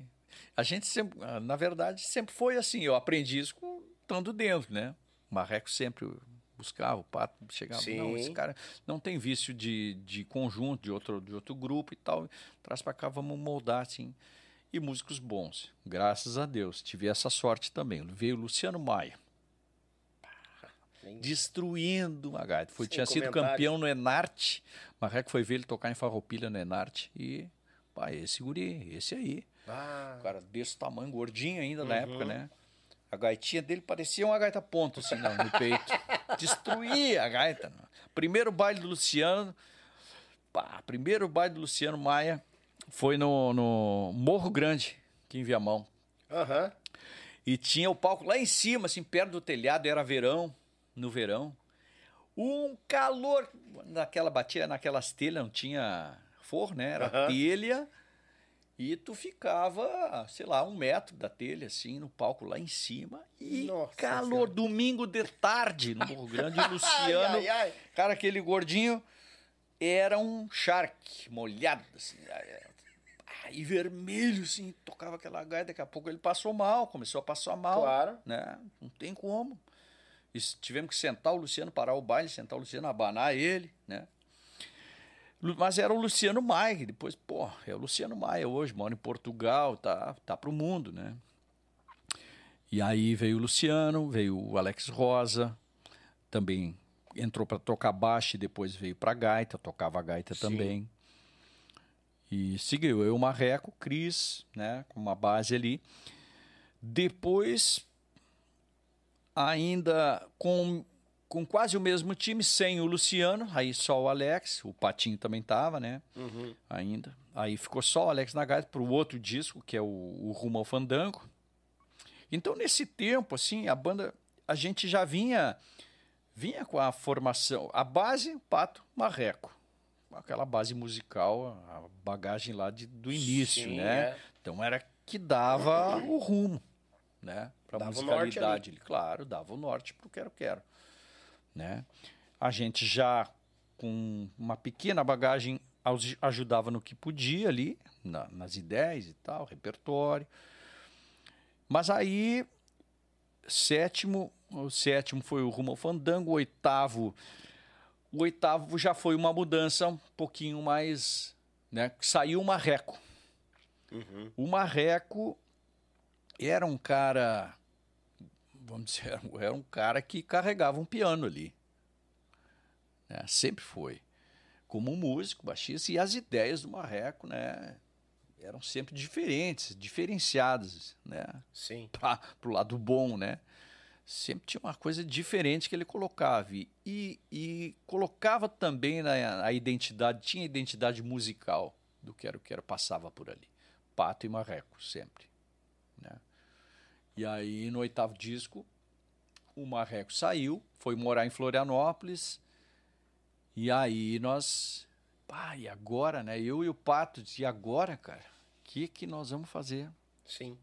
a gente sempre, ah, na verdade, sempre foi assim. Eu aprendi isso estando dentro, né? O Marreco sempre buscava, o Pato chegava, Sim. não, esse cara não tem vício de, de conjunto, de outro, de outro grupo e tal, traz para cá, vamos moldar, assim. E músicos bons, graças a Deus. Tive essa sorte também. Veio o Luciano Maia. Destruindo uma gaita. Foi, tinha sido campeão no Enarte. Marreco foi ver ele tocar em Farroupilha no Enarte. E, pá, esse guri, esse aí. Ah. O cara desse tamanho, gordinho ainda uhum. na época, né? A gaitinha dele parecia uma gaita ponta, assim, no, no peito. Destruía a gaita. Primeiro baile do Luciano. Pá, primeiro baile do Luciano Maia foi no, no Morro Grande, aqui em Viamão. Aham. Uhum. E tinha o palco lá em cima, assim, perto do telhado, era verão, no verão. Um calor naquela batia, naquelas telhas, não tinha forro, né? Era uhum. telha e tu ficava, sei lá, um metro da telha, assim, no palco lá em cima. E Nossa calor, senhora. domingo de tarde, no Morro Grande, Luciano. ai, ai, ai. Cara, aquele gordinho era um shark molhado, assim. E vermelho, assim, tocava aquela gaita. Daqui a pouco ele passou mal, começou a passar mal. Claro. Né? Não tem como. E tivemos que sentar o Luciano, parar o baile, sentar o Luciano, abanar ele, né? Mas era o Luciano Maia, depois, pô, é o Luciano Maia hoje, mora em Portugal, tá, tá pro mundo, né? E aí veio o Luciano, veio o Alex Rosa, também entrou para tocar baixo e depois veio para gaita, tocava gaita Sim. também. E seguiu eu, o Marreco, Cris, né, com uma base ali. Depois, ainda com com quase o mesmo time, sem o Luciano, aí só o Alex, o Patinho também tava, né? Uhum. Ainda. Aí ficou só o Alex na gaita para o outro disco, que é o, o Rumo ao Fandango. Então, nesse tempo, assim, a banda, a gente já vinha vinha com a formação, a base, Pato, Marreco. Aquela base musical, a bagagem lá de, do início, Sim, né? É. Então era que dava o rumo, né? Para a musicalidade. Claro, dava o norte pro Quero Quero. Né? A gente já com uma pequena bagagem ajudava no que podia ali, na, nas ideias e tal, repertório. Mas aí, sétimo, o sétimo foi o Rumo ao Fandango, o oitavo, O oitavo já foi uma mudança um pouquinho mais. Né? Saiu o Marreco. Uhum. O Marreco era um cara. Vamos dizer, era um cara que carregava um piano ali. Né? Sempre foi. Como músico, baixista, e as ideias do Marreco, né? Eram sempre diferentes, diferenciadas, né? Sim. Para o lado bom, né? sempre tinha uma coisa diferente que ele colocava. E, e colocava também na, a identidade, tinha identidade musical do Quero Quero, passava por ali. Pato e Marreco, sempre. Né? E aí, no oitavo disco, o Marreco saiu, foi morar em Florianópolis. E aí nós. Pá, e agora, né? Eu e o Pato, e agora, cara? O que, que nós vamos fazer? Sim.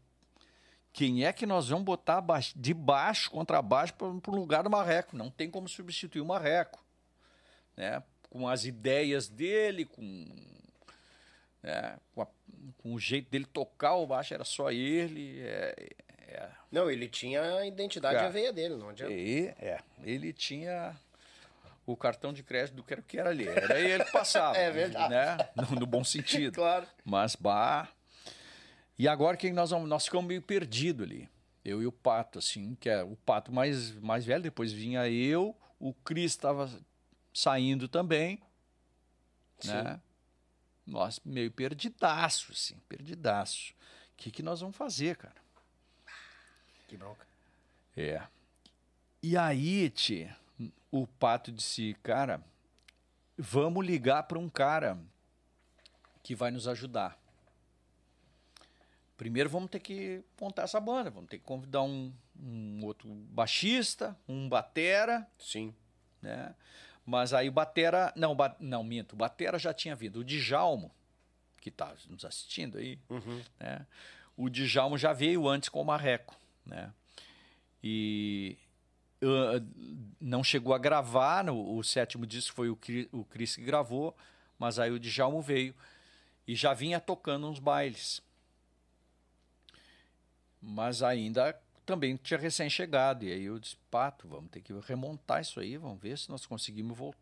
Quem é que nós vamos botar de baixo, contra baixo, para o lugar do Marreco? Não tem como substituir o Marreco. Né? Com as ideias dele, com, né? com, a, com, o jeito dele tocar o baixo, era só ele. É, é... Não, ele tinha a identidade Cara, a veia dele, não adianta. E, é, ele tinha o cartão de crédito do que era, que era ali. Era ele que passava. é verdade. Né? No, no bom sentido. claro. Mas, bah, e agora que nós vamos, nós ficamos meio perdidos ali. Eu e o Pato, assim, que é o Pato mais, mais velho, depois vinha eu, o Cris estava saindo também, Sim. né? Nós meio perdidaço, assim, perdidaço. O que, que nós vamos fazer, cara? Que bronca. É. E aí, tia, o Pato disse, cara, vamos ligar para um cara que vai nos ajudar. Primeiro vamos ter que montar essa banda, vamos ter que convidar um, um outro baixista, um batera. Sim. Né? Mas aí o batera, não, ba, não minto, o batera já tinha vindo, o Djalmo, que está nos assistindo aí, uhum. né? O Djalmo já veio antes com o Marreco, né? E uh, não chegou a gravar, no, o sétimo disco foi o, o Chris que gravou, mas aí o Djalmo veio e já vinha tocando uns bailes mas ainda também tinha recém-chegado. E aí eu disse, Pato, vamos ter que remontar isso aí, vamos ver se nós conseguimos voltar,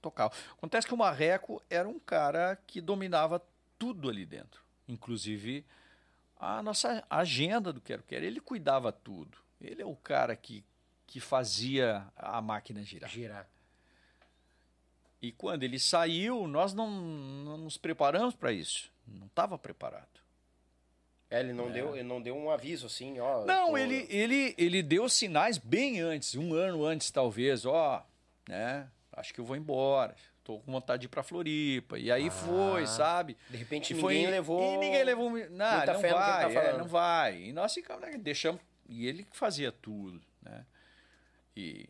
tocar. Acontece que o Marreco era um cara que dominava tudo ali dentro, inclusive a nossa agenda do Quero Quero. Ele cuidava tudo. Ele é o cara que, que fazia a máquina girar. Girar. E quando ele saiu, nós não, não nos preparamos para isso. Não estava preparado. É, ele não, é. Deu, ele não deu um aviso assim, ó. Não, tô... ele, ele, ele deu sinais bem antes, um ano antes talvez, ó, né? Acho que eu vou embora. Tô com vontade de ir pra Floripa. E aí ah, foi, sabe? De repente e ninguém foi, levou. E ninguém levou. Não, não vai, tá é, não vai. E nós ficamos, né, deixamos. E ele que fazia tudo, né? E,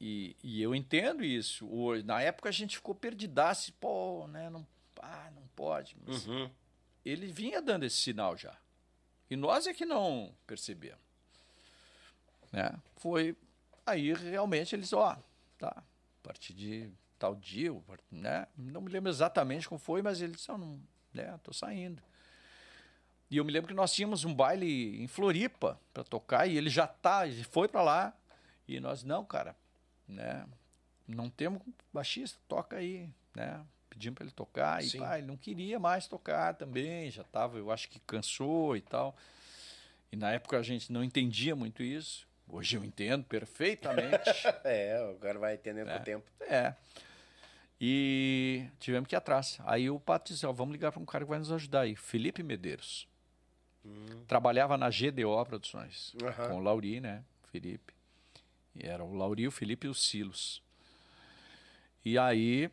e, e eu entendo isso. Hoje, na época a gente ficou perdidaço, pô, né? Não, ah, não pode. Mas uhum. ele vinha dando esse sinal já. E nós é que não percebemos. Né? Foi aí realmente eles, ó, tá, a partir de tal dia, né? Não me lembro exatamente como foi, mas eles disseram, não, né, tô saindo. E eu me lembro que nós tínhamos um baile em Floripa para tocar e ele já tá, ele foi para lá e nós não, cara, né? Não temos baixista, toca aí, né? pedimos para ele tocar e pá, ele não queria mais tocar também, já estava, eu acho que cansou e tal. E na época a gente não entendia muito isso. Hoje eu entendo perfeitamente. é, cara vai entendendo é, com o tempo. É. E tivemos que ir atrás. Aí o Pato disse: ó, vamos ligar para um cara que vai nos ajudar aí. Felipe Medeiros. Hum. Trabalhava na GDO Produções. Uhum. Com o Lauri, né? Felipe. E era o Lauri, o Felipe e o Silos. E aí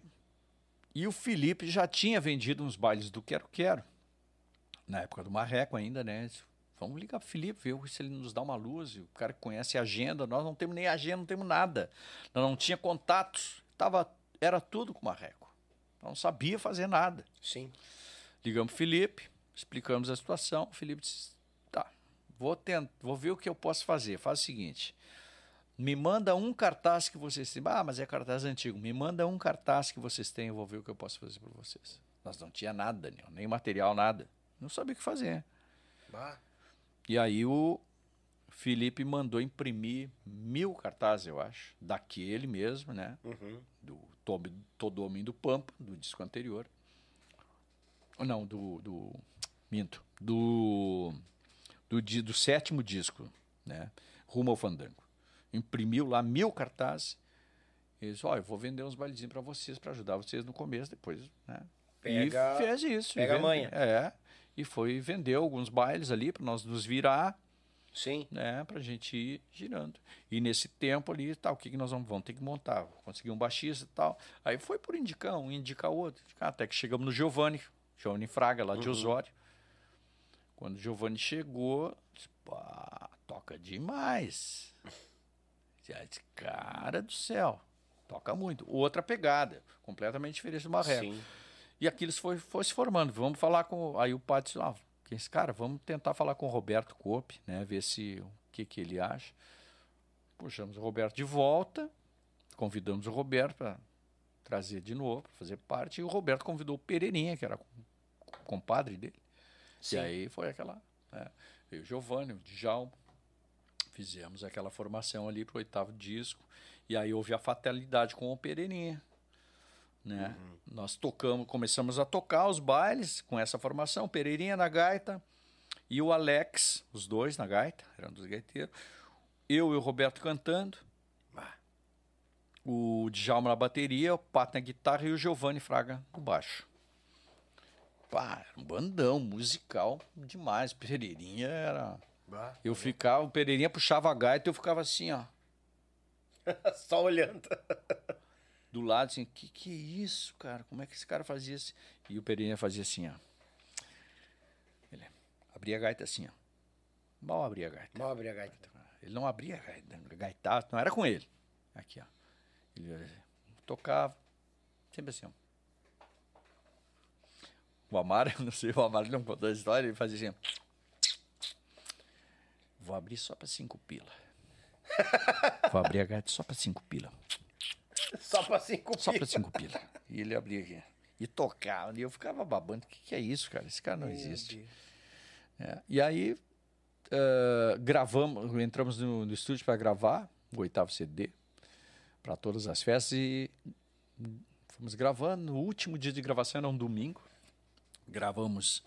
e o Felipe já tinha vendido uns bailes do Quero Quero, na época do Marreco ainda, né? Vamos ligar pro Felipe, ver se ele nos dá uma luz. O cara conhece a agenda, nós não temos nem agenda, não temos nada. Nós não tinha contatos, tava, era tudo com o Marreco. Não sabia fazer nada. Sim. Ligamos pro Felipe, explicamos a situação. O Felipe disse: tá, vou, tentar, vou ver o que eu posso fazer. Faz o seguinte: me manda um cartaz que vocês têm. Ah, mas é cartaz antigo. Me manda um cartaz que vocês têm, eu vou ver o que eu posso fazer para vocês. Nós não tinha nada, Daniel, nem material, nada. Não sabia o que fazer. Bah. E aí o Felipe mandou imprimir mil cartazes, eu acho, daquele mesmo, né? Uhum. Do Todo, Todo Homem do Pampa, do disco anterior. Não, do. do minto. Do, do, do sétimo disco, né? Rumo ao Fandango. Imprimiu lá mil cartazes. E disse: Ó, eu vou vender uns bailezinhos para vocês, para ajudar vocês no começo, depois, né? Pega, e fez isso. Pega a manha. É. E foi vender alguns bailes ali para nós nos virar. Sim. Né, pra gente ir girando. E nesse tempo ali, tal, o que, que nós vamos, vamos ter que montar? Conseguir um baixista e tal. Aí foi por indicar um, indicar outro. Até que chegamos no Giovanni, Giovanni Fraga, lá de uhum. Osório. Quando o Giovanni chegou, disse, pá, toca demais. Disse, cara do céu, toca muito. Outra pegada, completamente diferente do Marreco. Sim. E aquilo foi, foi se formando. Vamos falar com. Aí o padre disse: ah, quem é esse cara? Vamos tentar falar com o Roberto Cope, né? Ver se o que, que ele acha. Puxamos o Roberto de volta, convidamos o Roberto para trazer de novo, para fazer parte. E o Roberto convidou o Pereirinha, que era compadre dele. Sim. E aí foi aquela. Né? Veio o Giovanni, o Djalma. Fizemos aquela formação ali para o oitavo disco. E aí houve a fatalidade com o Pereirinha. Né? Uhum. Nós tocamos, começamos a tocar os bailes com essa formação, Pereirinha na gaita e o Alex, os dois na gaita, eram dos gaiteiros. Eu e o Roberto cantando. O Djalma na bateria, o Pato na guitarra e o Giovanni Fraga no baixo. Pá, um bandão musical demais. Pereirinha era. Bah, eu ficava, o Pereirinha puxava a gaita e eu ficava assim, ó. Só olhando. Do lado, assim, que que é isso, cara? Como é que esse cara fazia isso? E o Pereirinha fazia assim, ó. Ele abria a gaita assim, ó. Mal abria a gaita. Mal abria a gaita. Ele não abria a gaita, não era com ele. Aqui, ó. Ele tocava, sempre assim, ó. O Amaro, não sei, o Amaro não contou a história, ele fazia assim, ó. Vou abrir só para cinco pila. Vou abrir a gaita só para cinco pila. Só para cinco pila. Só para cinco pila. E ele abria aqui. E tocava. E eu ficava babando. O que, que é isso, cara? Esse cara não Meu existe. É. E aí uh, gravamos, entramos no, no estúdio para gravar o oitavo CD para todas as festas e fomos gravando. O último dia de gravação era um domingo. Gravamos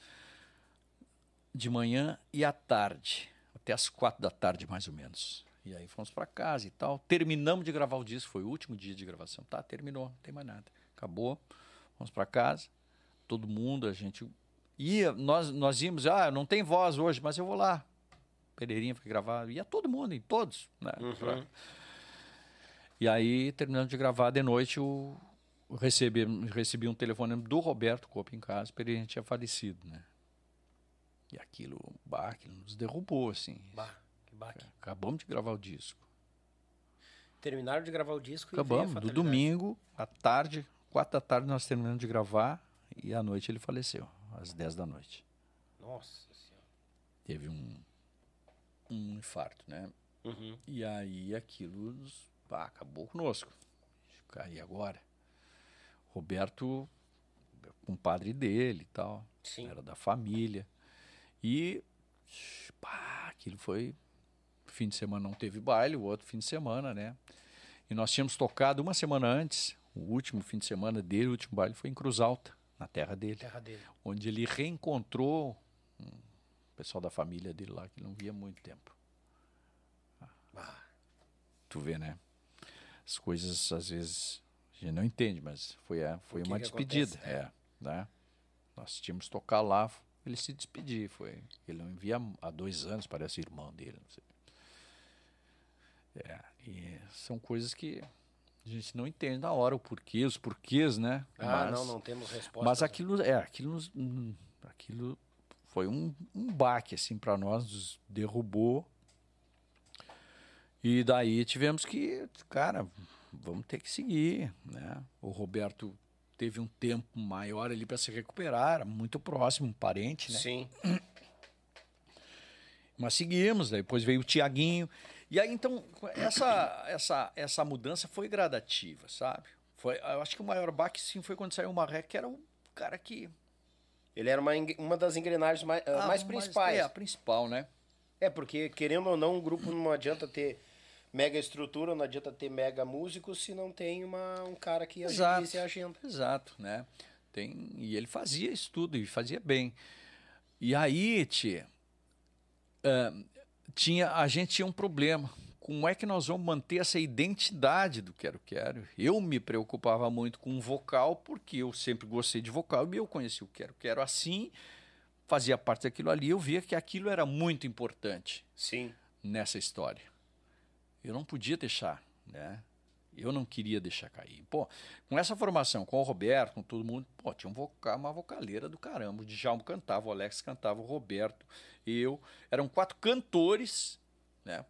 de manhã e à tarde, até as quatro da tarde mais ou menos. E aí fomos para casa e tal. Terminamos de gravar o disco, foi o último dia de gravação. Tá, terminou, não tem mais nada. Acabou. Fomos para casa. Todo mundo, a gente ia, nós nós íamos, ah, não tem voz hoje, mas eu vou lá. Pereirinha foi gravar, ia todo mundo, em todos, né? Uhum. Pra... E aí, terminando de gravar de noite, o recebi, recebi um telefone do Roberto Copa em casa, Pereirinha tinha falecido, né? E aquilo, bah, aquilo nos derrubou, assim. Bah. Baque. Acabamos de gravar o disco. Terminaram de gravar o disco Acabamos. Do domingo, à tarde, quatro da tarde, nós terminamos de gravar e à noite ele faleceu, às dez da noite. Nossa Senhora. Teve um, um infarto, né? Uhum. E aí aquilo pá, acabou conosco. E agora? Roberto, compadre dele e tal. Sim. Era da família. E pá, aquilo foi fim de semana não teve baile, o outro fim de semana, né? E nós tínhamos tocado uma semana antes, o último fim de semana dele, o último baile foi em Cruz Alta, na terra dele. Terra dele. Onde ele reencontrou um pessoal da família dele lá que não via muito tempo. Ah. Tu vê, né? As coisas às vezes a gente não entende, mas foi, a, foi uma despedida. Acontece, é, né? Nós tínhamos tocar lá, ele se despedir. Foi, ele não via há dois anos, parece irmão dele. Não sei. É, e são coisas que a gente não entende na hora o porquê, os porquês, né? Ah, mas, não, não temos resposta. Mas aquilo, é, aquilo, hum, aquilo foi um, um baque, assim, para nós, nos derrubou. E daí tivemos que, cara, vamos ter que seguir, né? O Roberto teve um tempo maior ali para se recuperar, era muito próximo, um parente, né? Sim. Mas seguimos, depois veio o Tiaguinho. E aí, então, essa, essa, essa mudança foi gradativa, sabe? Foi, eu acho que o maior baque, sim, foi quando saiu o Marré, que era o cara que... Ele era uma, uma das engrenagens mais, uh, ah, mais principais. é, a principal, né? É, porque querendo ou não, um grupo não adianta ter mega estrutura, não adianta ter mega músicos se não tem uma, um cara que agilize a agenda. Exato, né? Tem, e ele fazia isso tudo e fazia bem. E aí, tia, uh, tinha, a gente tinha um problema. Como é que nós vamos manter essa identidade do Quero Quero? Eu me preocupava muito com o vocal, porque eu sempre gostei de vocal e eu conheci o Quero Quero assim, fazia parte daquilo ali, eu via que aquilo era muito importante. Sim. Nessa história. Eu não podia deixar, né? Eu não queria deixar cair. Pô, com essa formação, com o Roberto, com todo mundo, pô, tinha um vocal, uma vocaleira do caramba. O Djalma cantava, o Alex cantava, o Roberto, eu. Eram quatro cantores, né?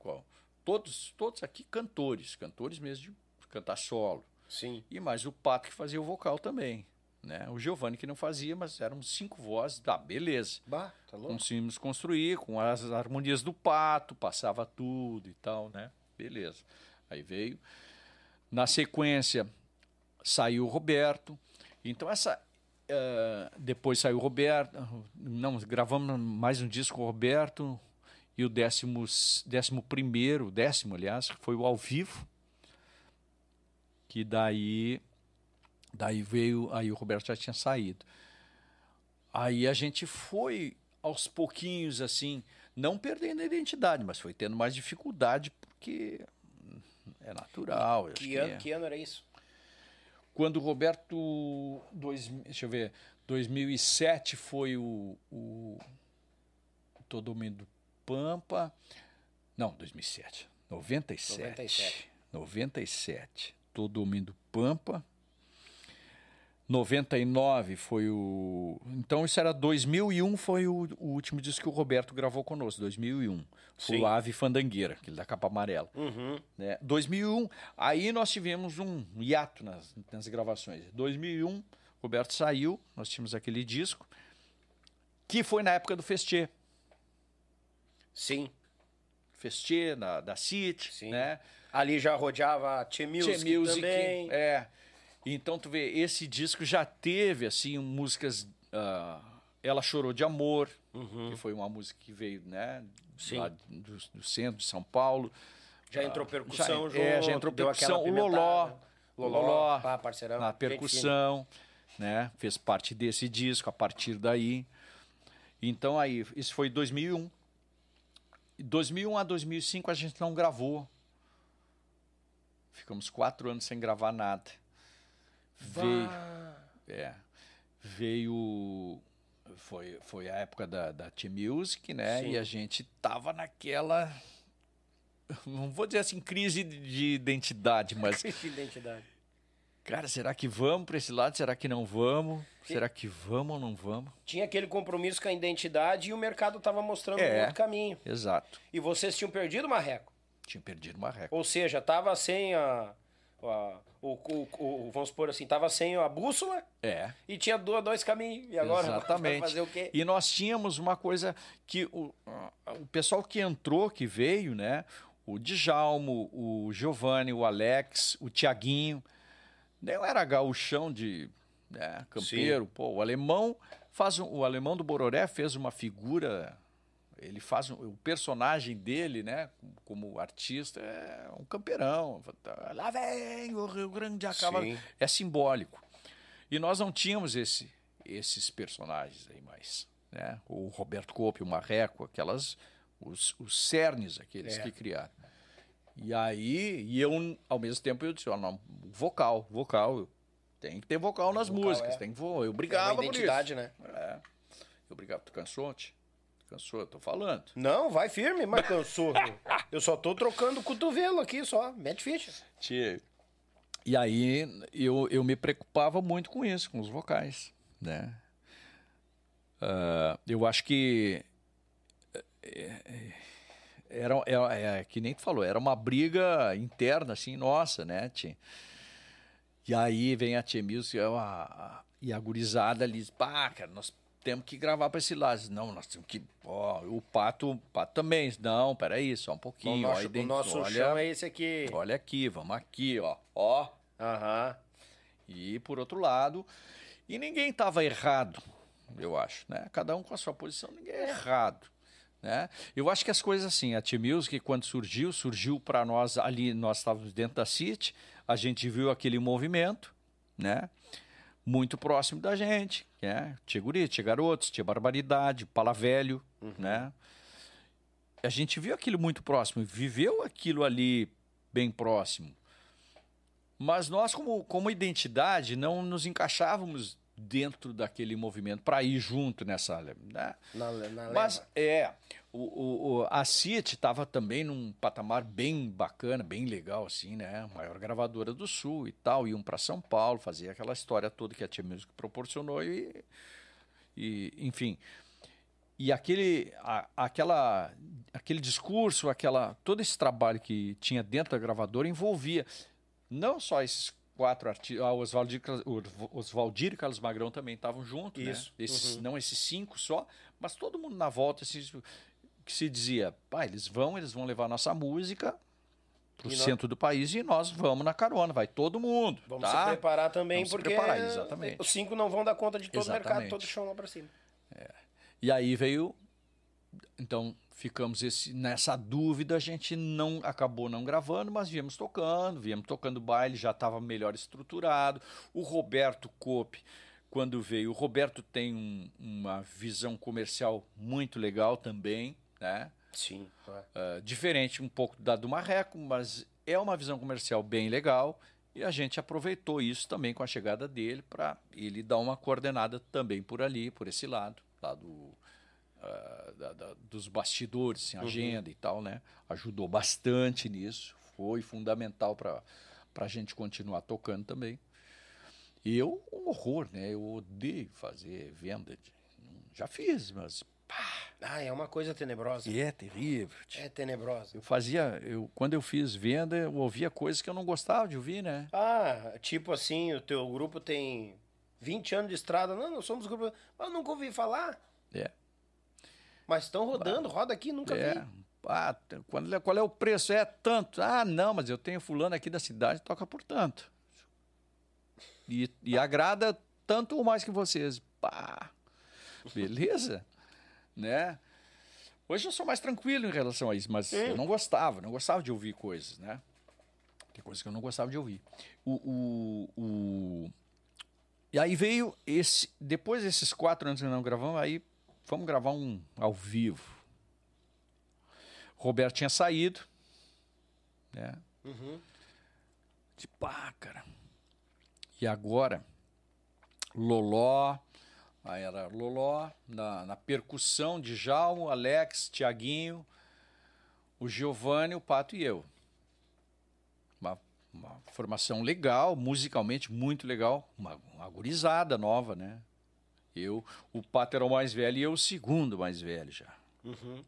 Todos, todos aqui cantores, cantores mesmo de cantar solo. Sim. E mais o Pato que fazia o vocal também. Né? O Giovanni que não fazia, mas eram cinco vozes. Tá, beleza. Bah, tá louco. Conseguimos construir com as harmonias do Pato, passava tudo e tal, né? Beleza. Aí veio. Na sequência, saiu o Roberto. Então, essa. Uh, depois saiu o Roberto. Não, gravamos mais um disco com o Roberto. E o décimo, décimo primeiro, décimo, aliás, foi o ao vivo. Que daí. Daí veio. Aí o Roberto já tinha saído. Aí a gente foi aos pouquinhos, assim, não perdendo a identidade, mas foi tendo mais dificuldade porque é natural. Que, ano, que, é. que ano era isso? Quando o Roberto. Dois, deixa eu ver. 2007 foi o, o Todo Mundo Pampa. Não, 2007. 97. 97. 97. Todo Mundo Pampa. 99 foi o. Então isso era 2001, foi o, o último disco que o Roberto gravou conosco, 2001. Sim. O Ave Fandangueira, aquele da capa amarela. Uhum. Né? 2001, aí nós tivemos um hiato nas, nas gravações. 2001, Roberto saiu, nós tínhamos aquele disco, que foi na época do Festier. Sim. Festier, da, da City, Sim. né? Ali já rodeava Tchê Music, Music também. É. Então tu vê, esse disco já teve assim músicas. Uh, Ela chorou de amor, uhum. que foi uma música que veio, né, lá do, do centro de São Paulo. Já entrou ah, percussão, uh, já, é, já entrou percussão. O Loló, Loló, Loló pá, parceirão, na percussão, né? Fez parte desse disco a partir daí. Então aí, isso foi 2001. 2001 a 2005 a gente não gravou. Ficamos quatro anos sem gravar nada. Veio, é, veio foi, foi a época da, da T-Music, né? Sim. E a gente tava naquela não vou dizer assim crise de identidade, mas crise de identidade. Cara, será que vamos para esse lado? Será que não vamos? E... Será que vamos ou não vamos? Tinha aquele compromisso com a identidade e o mercado estava mostrando é, um outro caminho. Exato. E vocês tinham perdido o marreco? Tinham perdido o marreco. Ou seja, tava sem a o, o, o, vamos supor assim, tava sem a bússola é. e tinha dois, dois caminhos. E agora Exatamente. fazer o quê? E nós tínhamos uma coisa que o, o pessoal que entrou, que veio, né? O Djalmo, o Giovanni, o Alex, o Tiaguinho. Eu era gauchão de né, campeiro, Sim. pô, o alemão faz o alemão do Bororé fez uma figura ele faz o personagem dele, né, como artista, é um campeirão. Lá vem o Rio Grande acaba. Sim. É simbólico. E nós não tínhamos esse, esses personagens aí mais. Né? O Roberto Coppe, o Marreco, aquelas. Os, os cernes aqueles é. que criaram. E aí, e eu, ao mesmo tempo, eu disse, ó, não, vocal, vocal. Tem que ter vocal nas vocal músicas. É. Tem que, eu brigava é uma identidade, né? É. Eu brigava, tu cansou? Cansou, eu tô falando. Não, vai firme, mas cansou. eu só tô trocando o cotovelo aqui, só. Mete ficha. Tia. E aí eu, eu me preocupava muito com isso, com os vocais, né? Uh, eu acho que é, é, era, é, é, que nem tu falou, era uma briga interna, assim, nossa, né, tia? E aí vem a Tia Mills e a, e a gurizada ali, pá, cara, nós temos que gravar para esse lado. Não, nós temos que. Ó, o pato, o pato também. Não, peraí, só um pouquinho. O nosso, ó, o nosso olha, chão é esse aqui. Olha aqui, vamos aqui, ó. Ó. Aham. E por outro lado, e ninguém estava errado, eu acho, né? Cada um com a sua posição, ninguém é errado. Né? Eu acho que as coisas assim, a T-Music, quando surgiu, surgiu para nós ali, nós estávamos dentro da City, a gente viu aquele movimento, né? Muito próximo da gente, né? Tia Guri, Tia Garotos, Tia Barbaridade, Pala Velho, uhum. né? A gente viu aquilo muito próximo, viveu aquilo ali bem próximo. Mas nós, como, como identidade, não nos encaixávamos dentro daquele movimento para ir junto nessa. Né? Na, na Mas é, o, o, a CIT estava também num patamar bem bacana, bem legal, assim, né? Maior gravadora do Sul e tal. Iam para São Paulo, fazer aquela história toda que a Tia Music proporcionou e, e enfim. E aquele, a, aquela, aquele discurso, aquela, todo esse trabalho que tinha dentro da gravadora envolvia não só esses quatro artistas, ah, Oswaldir, Oswaldir e Carlos Magrão também estavam juntos, né? Isso. né? Esses, uhum. Não esses cinco só, mas todo mundo na volta assim, que se dizia, pá, eles vão, eles vão levar nossa música para o centro do país e nós vamos na carona, vai todo mundo. Vamos tá? se preparar também, vamos porque preparar, os cinco não vão dar conta de todo exatamente. o mercado, todo o chão lá para cima. É. E aí veio, então ficamos esse, nessa dúvida, a gente não acabou não gravando, mas viemos tocando, viemos tocando baile, já estava melhor estruturado. O Roberto Cope, quando veio, o Roberto tem um, uma visão comercial muito legal também, né? Sim. Uh, diferente um pouco da do Marreco, mas é uma visão comercial bem legal e a gente aproveitou isso também com a chegada dele para ele dar uma coordenada também por ali, por esse lado, lado uh, da, da, dos bastidores, assim, uhum. agenda e tal, né? Ajudou bastante nisso, foi fundamental para a gente continuar tocando também. E eu, um horror, né? Eu odeio fazer venda. De, já fiz, mas ah, é uma coisa tenebrosa. E é terrível. É tenebrosa. Eu fazia, eu, quando eu fiz venda, eu ouvia coisas que eu não gostava de ouvir, né? Ah, tipo assim, o teu grupo tem 20 anos de estrada. Não, nós somos grupo. Mas eu nunca ouvi falar. É. Mas estão rodando, roda aqui, nunca é. vi. Ah, qual, qual é o preço? É tanto. Ah, não, mas eu tenho fulano aqui da cidade, toca por tanto. E, e agrada tanto ou mais que vocês. Pá, beleza? Né? Hoje eu sou mais tranquilo em relação a isso, mas eu não gostava, não gostava de ouvir coisas, né? Tem coisas que eu não gostava de ouvir. O, o, o... E aí veio esse. Depois desses quatro anos que não gravamos, aí vamos gravar um ao vivo. Roberto tinha saído, né? Uhum. De pá, cara. E agora, Loló, aí era Loló, na, na percussão de Jalmo, Alex, Tiaguinho, o Giovanni, o Pato e eu. Uma, uma formação legal, musicalmente muito legal, uma, uma gurizada nova, né? Eu, o Pato era o mais velho e eu o segundo mais velho já. Uhum.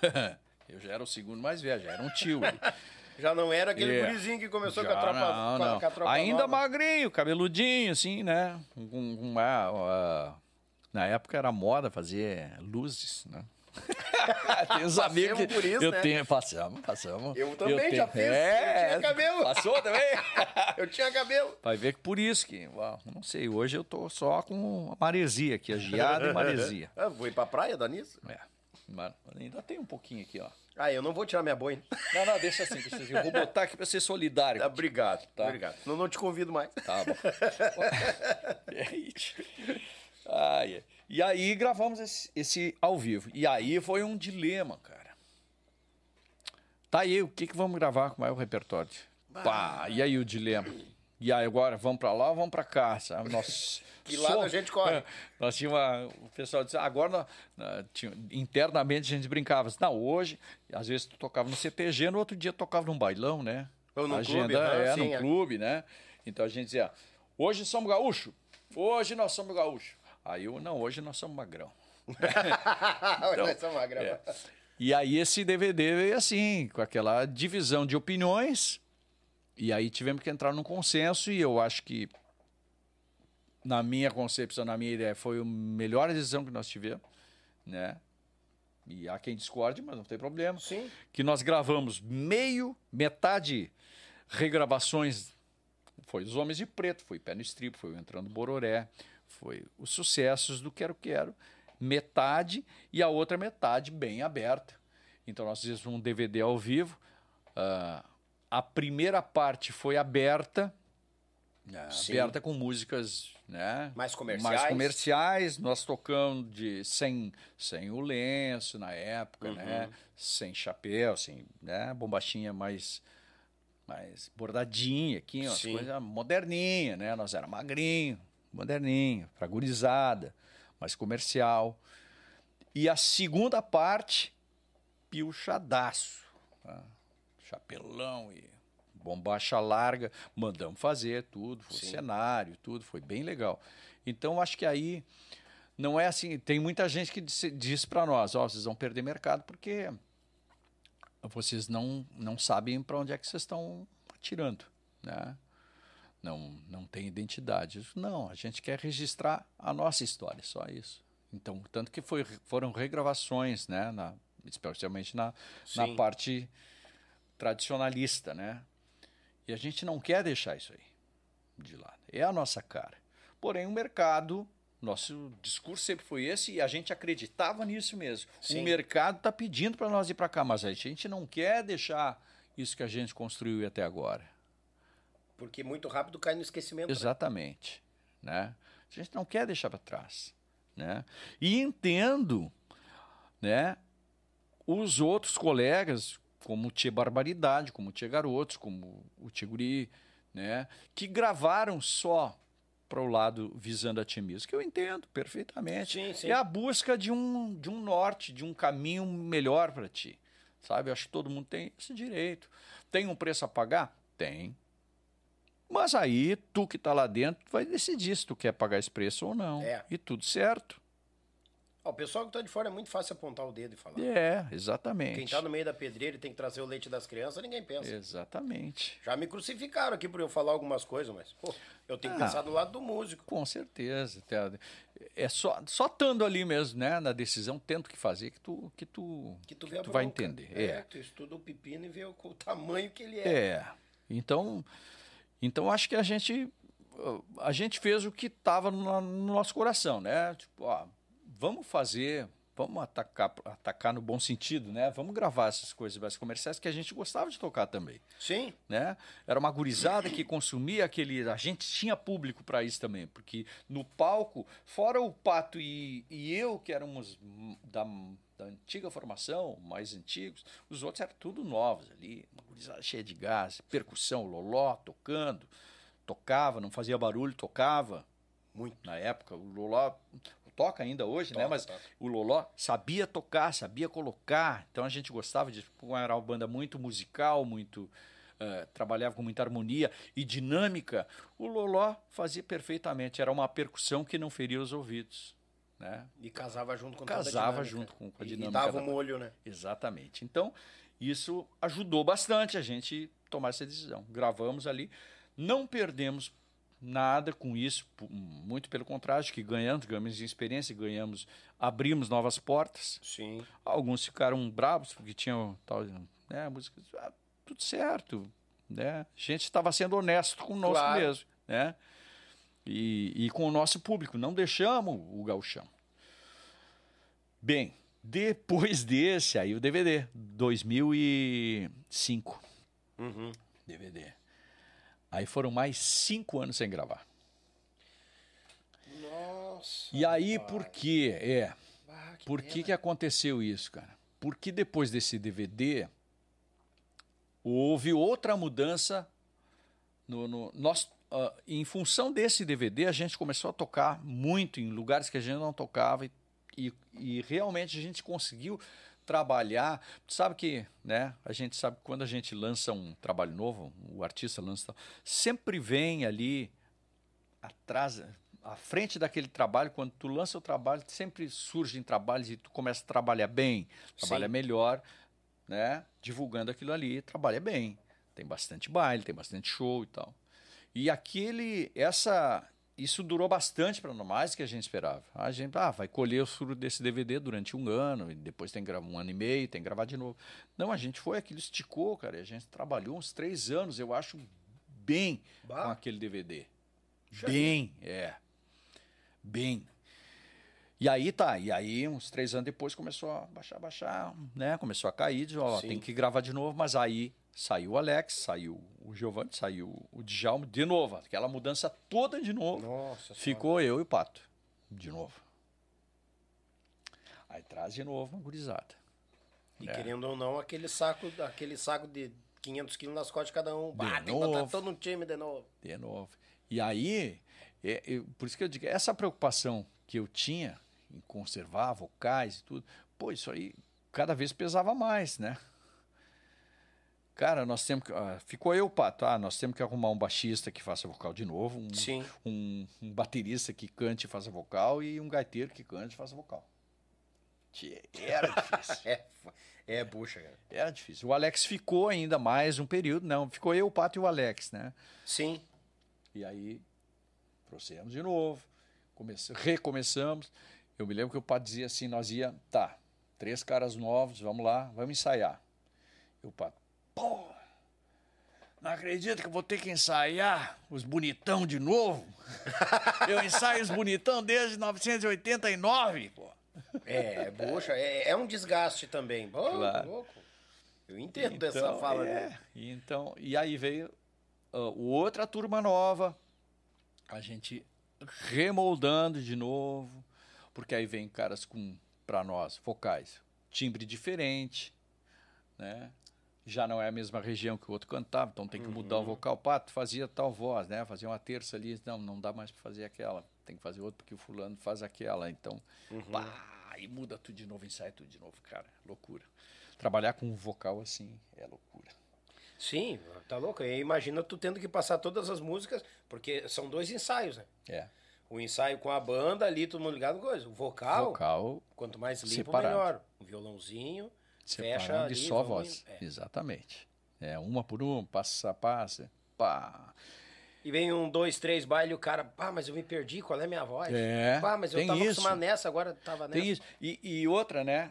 eu já era o segundo mais velho, já era um tio. já não era aquele é. gurizinho que começou já, com a tropa, não, não. Com a, tropa Ainda nova. magrinho, cabeludinho, assim, né? Com, com, na época era moda fazer luzes, né? tem uns amigos que por isso, eu né? tenho, passamos, passamos. Eu também eu já fiz. É, eu tinha cabelo. Passou também? eu tinha cabelo. Vai ver que por isso que, uau, não sei, hoje eu tô só com a maresia aqui, a geada e maresia. Ah, vou ir pra praia, dá nisso? É. Mas ainda tem um pouquinho aqui, ó. Ah, eu não vou tirar minha boina. Não, não, deixa assim, deixa assim. Eu vou botar aqui pra ser solidário. Tá, obrigado, tá? Obrigado. Não, não te convido mais. Tá bom. Ai, e aí gravamos esse, esse, ao vivo. E aí foi um dilema, cara. Tá aí, o que, que vamos gravar? Como é o repertório? Pá, e aí o dilema? E aí agora, vamos para lá ou vamos para cá? Nós, que lado a gente corre? Nós tínhamos uma, o pessoal disse, agora tinha, internamente a gente brincava. Assim, não, hoje, às vezes tu tocava no CTG, no outro dia tocava num bailão, né? Ou no Agenda clube, né? é, Sim, no é. clube, né? Então a gente dizia, hoje somos gaúcho, hoje nós somos gaúcho. Aí eu, não, hoje nós somos magrão. então, nós somos magrão. É. E aí esse DVD veio assim, com aquela divisão de opiniões, e aí tivemos que entrar num consenso, e eu acho que, na minha concepção, na minha ideia, foi a melhor decisão que nós tivemos, né? E há quem discorde, mas não tem problema. Sim. Que nós gravamos meio, metade regravações. Foi Os Homens de Preto, foi Pé no Estripo, foi Entrando Bororé, foi os sucessos do Quero Quero, metade e a outra metade bem aberta. Então nós fizemos um DVD ao vivo. Uh, a primeira parte foi aberta, né, aberta com músicas né, mais comerciais. Mais comerciais. Nós tocamos de sem, sem o lenço na época, uhum. né, sem chapéu, sem né, bombachinha mais mais bordadinha aqui, umas coisas moderninha, né? Nós era magrinho, moderninho, pra gurizada, mais comercial. E a segunda parte, piochadaço. Tá? Chapelão e bombacha larga. Mandamos fazer tudo, foi cenário, tudo, foi bem legal. Então, acho que aí não é assim. Tem muita gente que diz, diz para nós: Ó, oh, vocês vão perder mercado porque vocês não, não sabem para onde é que vocês estão atirando, né? Não, não tem identidade. Não, a gente quer registrar a nossa história, só isso. Então, tanto que foi, foram regravações, né? Na, especialmente na, na parte tradicionalista, né? E a gente não quer deixar isso aí de lado. É a nossa cara. Porém, o mercado, nosso discurso sempre foi esse e a gente acreditava nisso mesmo. Sim. O mercado está pedindo para nós ir para cá, mas a gente não quer deixar isso que a gente construiu até agora. Porque muito rápido cai no esquecimento. Né? Exatamente. Né? né? A gente não quer deixar para trás. Né? E entendo né, os outros colegas, como o Tia Barbaridade, como o Tia Garotos, como o Tia Guri, né, que gravaram só para o lado visando a Tia que eu entendo perfeitamente. Sim, sim. É a busca de um, de um norte, de um caminho melhor para ti. Sabe? Acho que todo mundo tem esse direito. Tem um preço a pagar? Tem. Mas aí, tu que está lá dentro, vai decidir se tu quer pagar esse preço ou não. É. E tudo certo. O pessoal que está de fora é muito fácil apontar o dedo e falar. É, exatamente. Quem está no meio da pedreira e tem que trazer o leite das crianças, ninguém pensa. Exatamente. Já me crucificaram aqui por eu falar algumas coisas, mas pô, eu tenho que ah, pensar do lado do músico. Com certeza. É só, só estando ali mesmo, né, na decisão, tendo que fazer que tu, que tu, que tu, que tu vai entender. É, é, tu estuda o pepino e vê o, o tamanho que ele é. É. Então, então acho que a gente a gente fez o que estava no, no, nosso coração, né? Tipo, ó, vamos fazer, vamos atacar, atacar no bom sentido, né? Vamos gravar essas coisas mais comerciais que a gente gostava de tocar também. Sim. Né? Era uma gurizada que consumia aquele. A gente tinha público para isso também, porque no palco, fora o Pato e, e eu, que éramos da, da antiga formação, mais antigos, os outros eram tudo novos ali, uma gurizada cheia de gás, percussão, loló, tocando, tocava, não fazia barulho, tocava. Muito. Na época, o loló toca ainda hoje, né? toca, né? Mas toca. o loló sabia tocar, sabia colocar. Então a gente gostava de. Era uma banda muito musical, muito. Uh, trabalhava com muita harmonia e dinâmica. O loló fazia perfeitamente. Era uma percussão que não feria os ouvidos. Né? E casava junto com Casava junto com, a dinâmica. E dava o molho, né? Exatamente. Então, isso ajudou bastante a gente tomar essa decisão. Gravamos ali, não perdemos nada com isso, muito pelo contrário, que ganhamos, ganhamos experiência, ganhamos, abrimos novas portas. Sim. Alguns ficaram bravos porque tinham tal, né, música, ah, tudo certo, né? A gente estava sendo honesto com nós claro. mesmo, né? e, e com o nosso público. Não deixamos o gauchão. Bem, depois desse, aí o DVD, 2005. Uhum. DVD. Aí foram mais cinco anos sem gravar. Nossa. E aí, pai. por quê? É. Ah, que por que, que aconteceu isso, cara? Porque depois desse DVD, houve outra mudança no, no nós uh, em função desse DVD, a gente começou a tocar muito em lugares que a gente não tocava e, e, e realmente a gente conseguiu trabalhar. Sabe que, né? A gente sabe que quando a gente lança um trabalho novo, o artista lança, sempre vem ali atrás, à frente daquele trabalho, quando tu lança o trabalho, sempre surgem trabalhos e tu começa a trabalhar bem, trabalha Sim. melhor, né? Divulgando aquilo ali, trabalha bem. Tem bastante baile, tem bastante show e tal. E aquele, essa, isso durou bastante para nós, mais do que a gente esperava. A gente ah, vai colher o fruto desse DVD durante um ano, e depois tem que gravar um ano e meio, tem que gravar de novo. Não, a gente foi, aquilo esticou, cara, e a gente trabalhou uns três anos, eu acho, bem bah. com aquele DVD. Bem, é. Bem. E aí tá, e aí uns três anos depois começou a baixar, baixar, né? Começou a cair, diz, ó, tem que gravar de novo, mas aí saiu o Alex, saiu o Giovanni, saiu o Djalma, de novo, aquela mudança toda de novo. Nossa Ficou senhora. eu e o Pato, de novo. Aí traz de novo uma gurizada. E é. querendo ou não, aquele saco, aquele saco de 500 quilos nas costas de cada um. Bah, que botar todo um time de novo. De novo. E aí, é, é, por isso que eu digo, essa preocupação que eu tinha em conservar vocais e tudo, pô, isso aí cada vez pesava mais, né? Cara, nós temos que. Ah, ficou eu, Pato. Ah, nós temos que arrumar um baixista que faça vocal de novo, um, Sim. um, um baterista que cante e faça vocal e um gaiteiro que cante e faça vocal. Era difícil. é, é, bucha, cara. Era difícil. O Alex ficou ainda mais um período, não. Ficou eu, o Pato e o Alex, né? Sim. E aí, trouxemos de novo, comece... recomeçamos. Eu me lembro que o Pato dizia assim: nós ia, tá, três caras novos, vamos lá, vamos ensaiar. E o Pato, pô, não acredito que eu vou ter que ensaiar os bonitão de novo? eu ensaio os bonitão desde 1989, pô. É, poxa, é, é um desgaste também. Oh, claro. louco. Eu entendo então, dessa fala. É, então, e aí veio uh, outra turma nova, a gente remoldando de novo, porque aí vem caras com, para nós, vocais, timbre diferente, né? Já não é a mesma região que o outro cantava, então tem que mudar uhum. o vocal. Pato fazia tal voz, né? Fazia uma terça ali, não, não dá mais para fazer aquela tem que fazer outro porque o fulano faz aquela. Então, uhum. pá, e muda tudo de novo, ensaia tudo de novo, cara. Loucura. Trabalhar com um vocal assim é loucura. Sim, tá louco. E imagina tu tendo que passar todas as músicas, porque são dois ensaios, né? É. O ensaio com a banda ali, todo mundo ligado coisa. O vocal, vocal quanto mais limpo, separado. melhor. O violãozinho, Separado fecha ali. E só a voz. É. Exatamente. É, uma por uma, passa, passa, pá. E vem um, dois, três baile o cara, pá, mas eu me perdi, qual é a minha voz? É. Pá, mas eu tava isso. acostumado nessa, agora tava nessa. Tem isso. E, e, outra, né?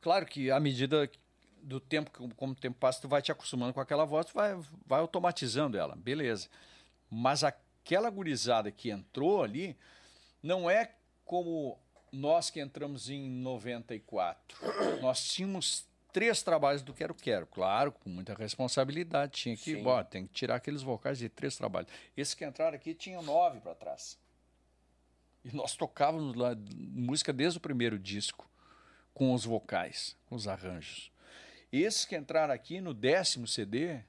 Claro que à medida do tempo, como o tempo passa, tu vai te acostumando com aquela voz, tu vai, vai automatizando ela, beleza. Mas aquela gurizada que entrou ali, não é como nós que entramos em 94. Nós tínhamos três trabalhos do Quero Quero, claro, com muita responsabilidade. Tinha que, ó, tem que tirar aqueles vocais de três trabalhos. Esses que entraram aqui tinham nove para trás. E nós tocávamos lá música desde o primeiro disco, com os vocais, com os arranjos. Esses que entraram aqui no décimo CD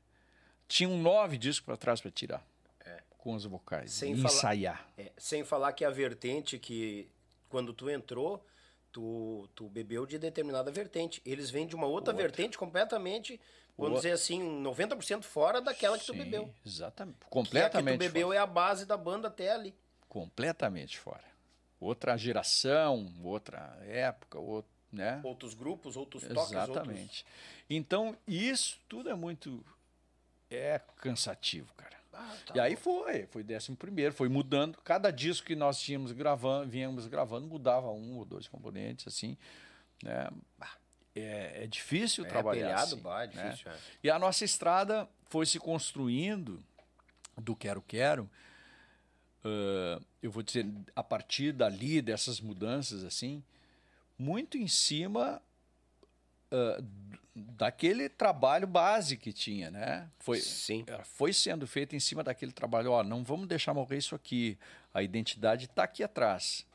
tinham nove discos para trás para tirar. É. Com os vocais. Sem ensaiar. Falar, é, sem falar que a vertente que, quando tu entrou, tu, tu bebeu de determinada vertente. Eles vêm de uma outra, outra. vertente completamente, vamos dizer assim, 90% fora daquela que Sim, tu bebeu. Exatamente. Completamente. Que a que tu bebeu fora. é a base da banda até ali. Completamente fora. Outra geração, outra época, outro, né? Outros grupos, outros toques. Exatamente. Outros... Então, isso tudo é muito. É cansativo, cara. Ah, tá e aí foi, foi décimo primeiro, foi mudando. Cada disco que nós tínhamos gravando, vínhamos gravando, mudava um ou dois componentes, assim. Né? É, é difícil é, trabalhar pelhado, assim. Bah, é né? difícil, né? é. E a nossa estrada foi se construindo do Quero Quero. Uh, eu vou dizer, a partir dali, dessas mudanças, assim, muito em cima uh, daquele trabalho base que tinha, né? Foi, Sim. foi sendo feito em cima daquele trabalho. Ó, não vamos deixar morrer isso aqui. A identidade está aqui atrás,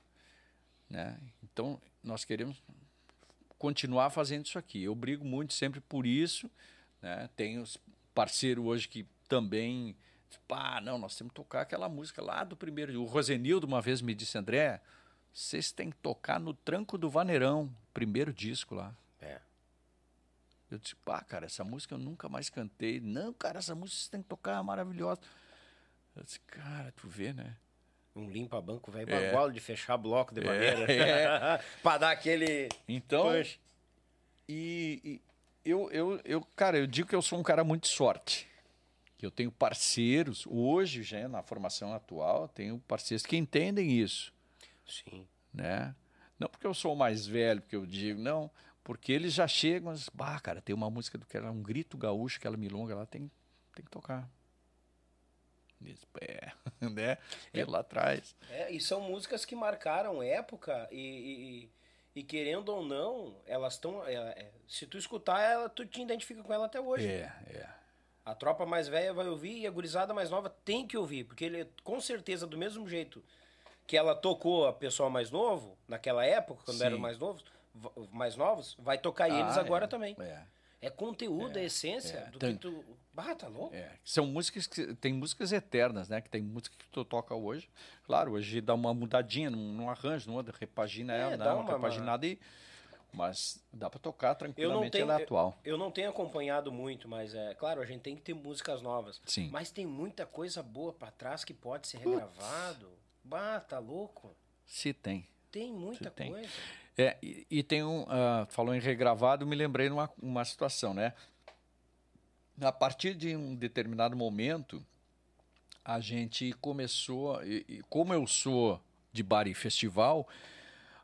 né? Então nós queremos continuar fazendo isso aqui. Eu brigo muito sempre por isso, né? Tenho parceiro hoje que também, ah, não, nós temos que tocar aquela música lá do primeiro. O Rosenildo uma vez me disse, André, vocês têm que tocar no tranco do Vaneirão, primeiro disco lá. Eu disse, pá, cara, essa música eu nunca mais cantei. Não, cara, essa música você tem que tocar, é maravilhosa. Eu disse, cara, tu vê, né? Um limpa-banco velho é. bagual de fechar bloco de maneira. É. é. pra dar aquele. Então. E, e, eu, eu, eu, cara, eu digo que eu sou um cara muito sorte. Que eu tenho parceiros, hoje, já na formação atual, tenho parceiros que entendem isso. Sim. Né? Não porque eu sou mais velho, porque eu digo, não porque eles já chegam, mas, bah, cara, tem uma música do que era um grito gaúcho, aquela milonga lá, tem, tem que tocar. É, né? É, lá atrás. É, e são músicas que marcaram época e, e, e querendo ou não, elas estão. É, é, se tu escutar ela, tu te identifica com ela até hoje. É, é. A tropa mais velha vai ouvir e a gurizada mais nova tem que ouvir, porque ele com certeza do mesmo jeito que ela tocou a pessoal mais novo naquela época, quando Sim. eram mais novos, mais novos, vai tocar ah, eles agora é, também. É. É conteúdo, é, é essência é. do tem, que tu. Ah, tá louco? É. São músicas que. Tem músicas eternas, né? Que tem música que tu toca hoje. Claro, hoje dá uma mudadinha num, arranjo, não repagina ela, dá uma, uma repaginada uma... e. Mas dá para tocar tranquilamente tenho, ela é atual. Eu, eu, não tenho acompanhado muito, mas é claro, a gente tem que ter músicas novas. Sim. Mas tem muita coisa boa para trás que pode ser regravado. Putz. Bah, tá louco? Se tem. Tem muita Se coisa. Tem. É, e, e tem um. Uh, falou em regravado, me lembrei numa uma situação, né? A partir de um determinado momento, a gente começou. E, e como eu sou de bar e festival,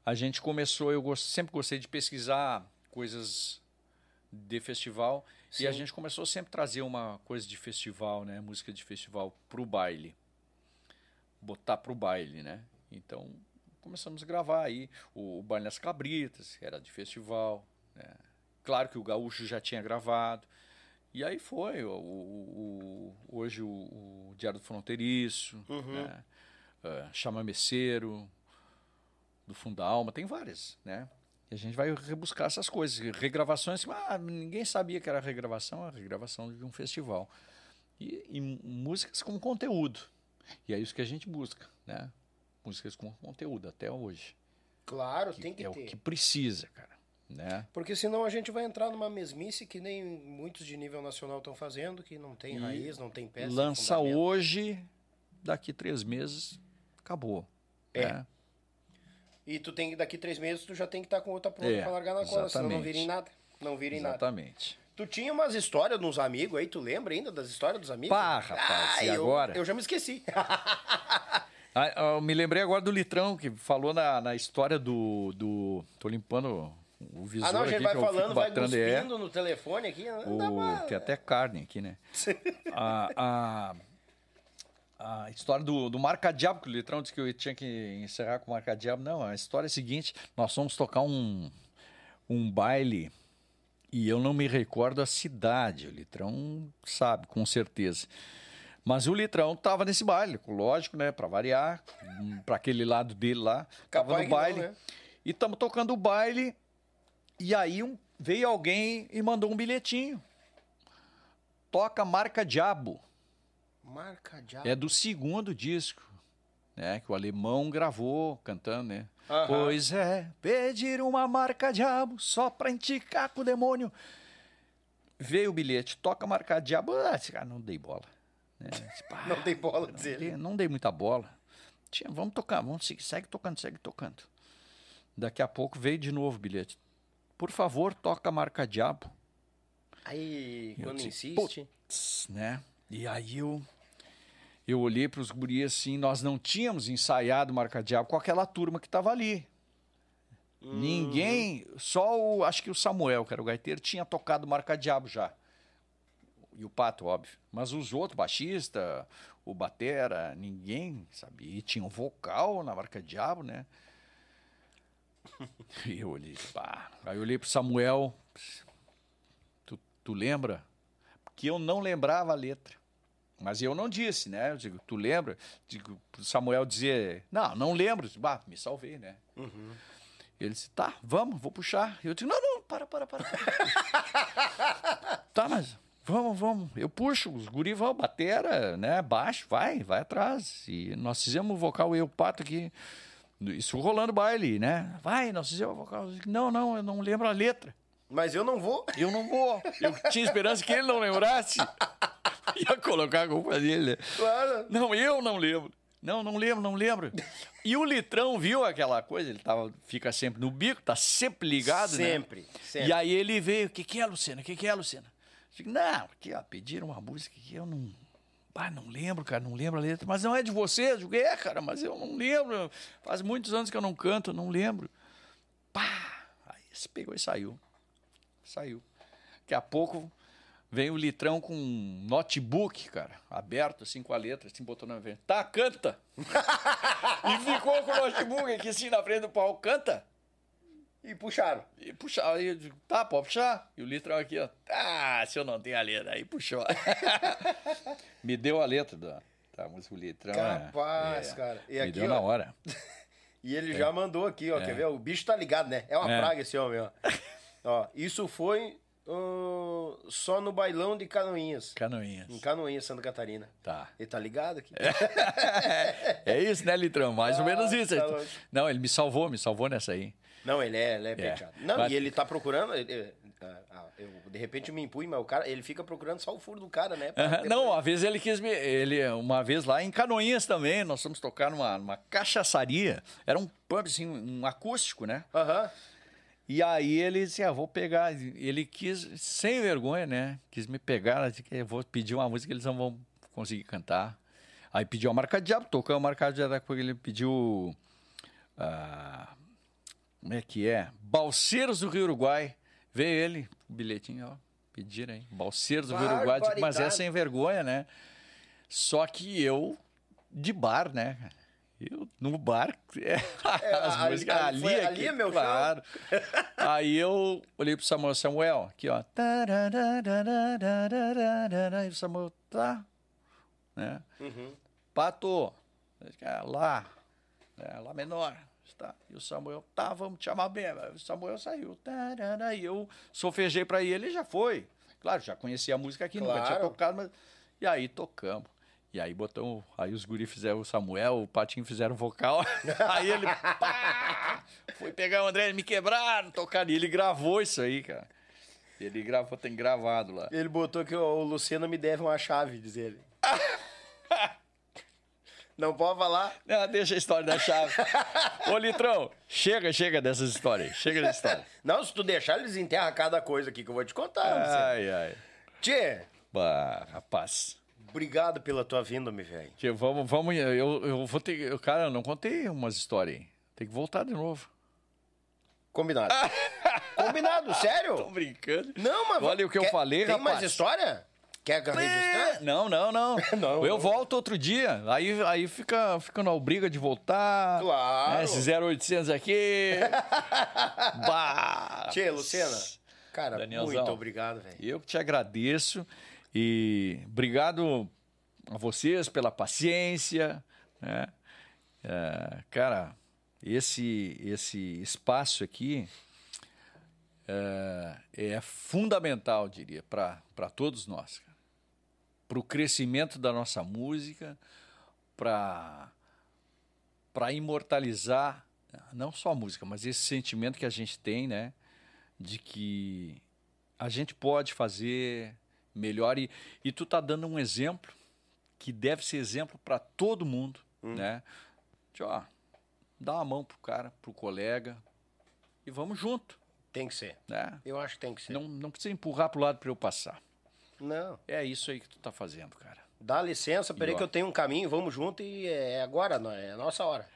a gente começou. Eu gost, sempre gostei de pesquisar coisas de festival. Sim. E a gente começou sempre a trazer uma coisa de festival, né? Música de festival pro baile. Botar pro baile, né? Então, começamos a gravar aí o, o Baile Cabritas, que era de festival. Né? Claro que o Gaúcho já tinha gravado. E aí foi, o, o, o hoje o, Diário do Fronteiriço, uhum. né? uh, Chama Messeiro, do Fundo da Alma, tem várias, né? E a gente vai rebuscar essas coisas. Regravações, ah, ninguém sabia que era regravação, a regravação de um festival. E, e músicas com conteúdo. E é isso que a gente busca, né? Músicas com conteúdo até hoje. Claro, que tem que é ter. É o que precisa, cara. Né? Porque senão a gente vai entrar numa mesmice que nem muitos de nível nacional estão fazendo, que não tem e raiz, não tem peça. Lança hoje, daqui três meses, acabou. É. Né? E tu tem daqui três meses, tu já tem que estar tá com outra pronta é, pra largar na cola, senão não vira em nada. Não vira em nada. Exatamente. Tu tinha umas histórias dos amigos aí, tu lembra ainda das histórias dos amigos? Pá, rapaz, ah, e eu, agora? Eu já me esqueci. Ah, eu me lembrei agora do Litrão, que falou na, na história do, do. Tô limpando o visor. Ah, não, a gente vai falando, vai cuspindo é, no telefone aqui. Não o, Tem até carne aqui, né? a, a, a história do, do marca-diabo, que o Litrão disse que eu tinha que encerrar com o marca-diabo. Não, a história é a seguinte: nós fomos tocar um, um baile e eu não me recordo a cidade. O Litrão sabe, com certeza. Mas o Litrão tava nesse baile, lógico, né? Para variar, para aquele lado dele lá. Tava no baile. Não, né? E estamos tocando o baile. E aí um, veio alguém e mandou um bilhetinho. Toca Marca Diabo. Marca Diabo. É do segundo disco, né? Que o alemão gravou cantando, né? Uhum. Pois é, pedir uma marca diabo só pra indicar com o demônio. Veio o bilhete, toca marca diabo. Ah, cara, não dei bola. É, tipo, ah, não dei bola, não dizer. Dei, não dei muita bola. Tinha, vamos tocar, vamos seguir, segue tocando, segue tocando. Daqui a pouco veio de novo o bilhete. Por favor, toca a marca Diabo. Aí, quando disse, insiste. Putz, né? E aí eu, eu olhei para os guris assim, nós não tínhamos ensaiado Marca Diabo com aquela turma que estava ali. Uhum. Ninguém, só o, acho que o Samuel, que era o gaiteiro, tinha tocado Marca Diabo já e o Pato, óbvio. Mas os outros, baixista, o Batera, ninguém sabia. E tinha um vocal na marca Diabo, né? E eu olhei, pá. Aí eu olhei pro Samuel. Tu, tu lembra? Porque eu não lembrava a letra. Mas eu não disse, né? Eu digo, tu lembra? Digo, pro Samuel dizer, não, não lembro. Bah, me salvei, né? Uhum. Ele disse, tá, vamos, vou puxar. Eu digo, não, não, para, para, para. para. tá, mas Vamos, vamos. Eu puxo, os guri vão, batera, né? Baixo, vai, vai atrás. E nós fizemos o vocal, eu o Pato aqui, isso rolando baile, né? Vai, nós fizemos o vocal. Não, não, eu não lembro a letra. Mas eu não vou. Eu não vou. Eu tinha esperança que ele não lembrasse. Ia colocar a culpa dele. Né? Claro. Não, eu não lembro. Não, não lembro, não lembro. E o Litrão viu aquela coisa, ele tava, fica sempre no bico, tá sempre ligado, sempre, né? Sempre, sempre. E aí ele veio, o que que é, Luciana? O que que é, Luciana? Digo, não, aqui, ó, pediram uma música que eu não. Ah, não lembro, cara, não lembro a letra. Mas não é de você? Eu digo, é, cara, mas eu não lembro. Faz muitos anos que eu não canto, não lembro. Pá! Aí se pegou e saiu. Saiu. Daqui a pouco Vem o litrão com um notebook, cara, aberto, assim, com a letra, assim, botou na frente. Tá, canta! e ficou com o notebook aqui, assim, na frente do pau, canta! E puxaram. E puxaram. Aí eu digo, tá, pode puxar. E o litrão aqui, ó. Ah, se eu não tenho a letra. Aí puxou. Me deu a letra da, da música, o litrão. Capaz, é, cara. E Me aqui, deu ó, na hora. e ele é. já mandou aqui, ó. É. Quer ver? O bicho tá ligado, né? É uma é. praga esse homem, ó. ó, isso foi Uh, só no bailão de Canoinhas. Canoinhas. Em Canoinhas, Santa Catarina. Tá. Ele tá ligado aqui? é isso, né, Litrão? Mais ah, ou menos isso. Tá não, ele me salvou, me salvou nessa aí. Não, ele é, ele é, é. Não, mas... e ele tá procurando. Ele, eu, de repente eu me impunho, mas o cara, ele fica procurando só o furo do cara, né? Uhum. Não, uma vez ele quis me. Ele, uma vez lá em Canoinhas também, nós fomos tocar numa, numa cachaçaria. Era um pub, assim, um acústico, né? Aham. Uhum. E aí ele disse, ah, vou pegar. Ele quis, sem vergonha, né? Quis me pegar, disse que eu vou pedir uma música que eles não vão conseguir cantar. Aí pediu a marca de diabo, tocou a marca de diabo, porque ele pediu. Ah, como é que é? Balseiros do Rio Uruguai. Veio ele, o bilhetinho, ó. Pediram aí. Balseiros do Rio Uruguai. Mas é sem vergonha, né? Só que eu, de bar, né? Eu, no bar, é, as é, músicas ali, ali, aqui, ali é meu claro. Aí eu olhei pro Samuel, Samuel, aqui ó. E o Samuel, tá, né? Uhum. Pato, lá, né? lá menor. Tá. E o Samuel, tá, vamos te chamar bem. O Samuel saiu. E eu sofejei para ele e já foi. Claro, já conhecia a música aqui, claro. nunca tinha tocado, mas. E aí tocamos. E aí botamos, aí os guri fizeram o Samuel, o Patinho fizeram o vocal. aí ele pá, foi pegar o André, me quebraram, tocar. E ele gravou isso aí, cara. Ele gravou, tem gravado lá. Ele botou que o Luciano me deve uma chave, diz ele. Não pode falar? Não, deixa a história da chave. Ô, Litrão, chega, chega dessas histórias. Chega dessa história. Não, se tu deixar, eles enterram cada coisa aqui que eu vou te contar. Ai, ai. Tchê. Bah, rapaz. Obrigado pela tua vinda, me velho. Vamos, vamos, eu, eu vou ter. Eu, cara, eu não contei umas histórias aí. Tem que voltar de novo. Combinado. Combinado, sério? Tô brincando. Não, mas. Olha o que quer, eu falei, tem rapaz. Tem mais história? Quer registrar? Não, não, não. não eu não. volto outro dia. Aí, aí fica, fica na briga de voltar. Claro. Né, esse 0800 aqui. bah. Tchê, Luciana. Cara, Danielzão, muito obrigado, velho. Eu que te agradeço. E obrigado a vocês pela paciência. Né? É, cara, esse, esse espaço aqui é, é fundamental, diria, para todos nós. Para o crescimento da nossa música, para imortalizar não só a música, mas esse sentimento que a gente tem, né? De que a gente pode fazer melhor. E, e tu tá dando um exemplo que deve ser exemplo para todo mundo, hum. né? De, ó, dá uma mão pro cara, pro colega e vamos junto. Tem que ser. Né? Eu acho que tem que ser. Não, não precisa empurrar pro lado para eu passar. Não. É isso aí que tu tá fazendo, cara. Dá licença, peraí que eu tenho um caminho, vamos junto e é agora, é a nossa hora.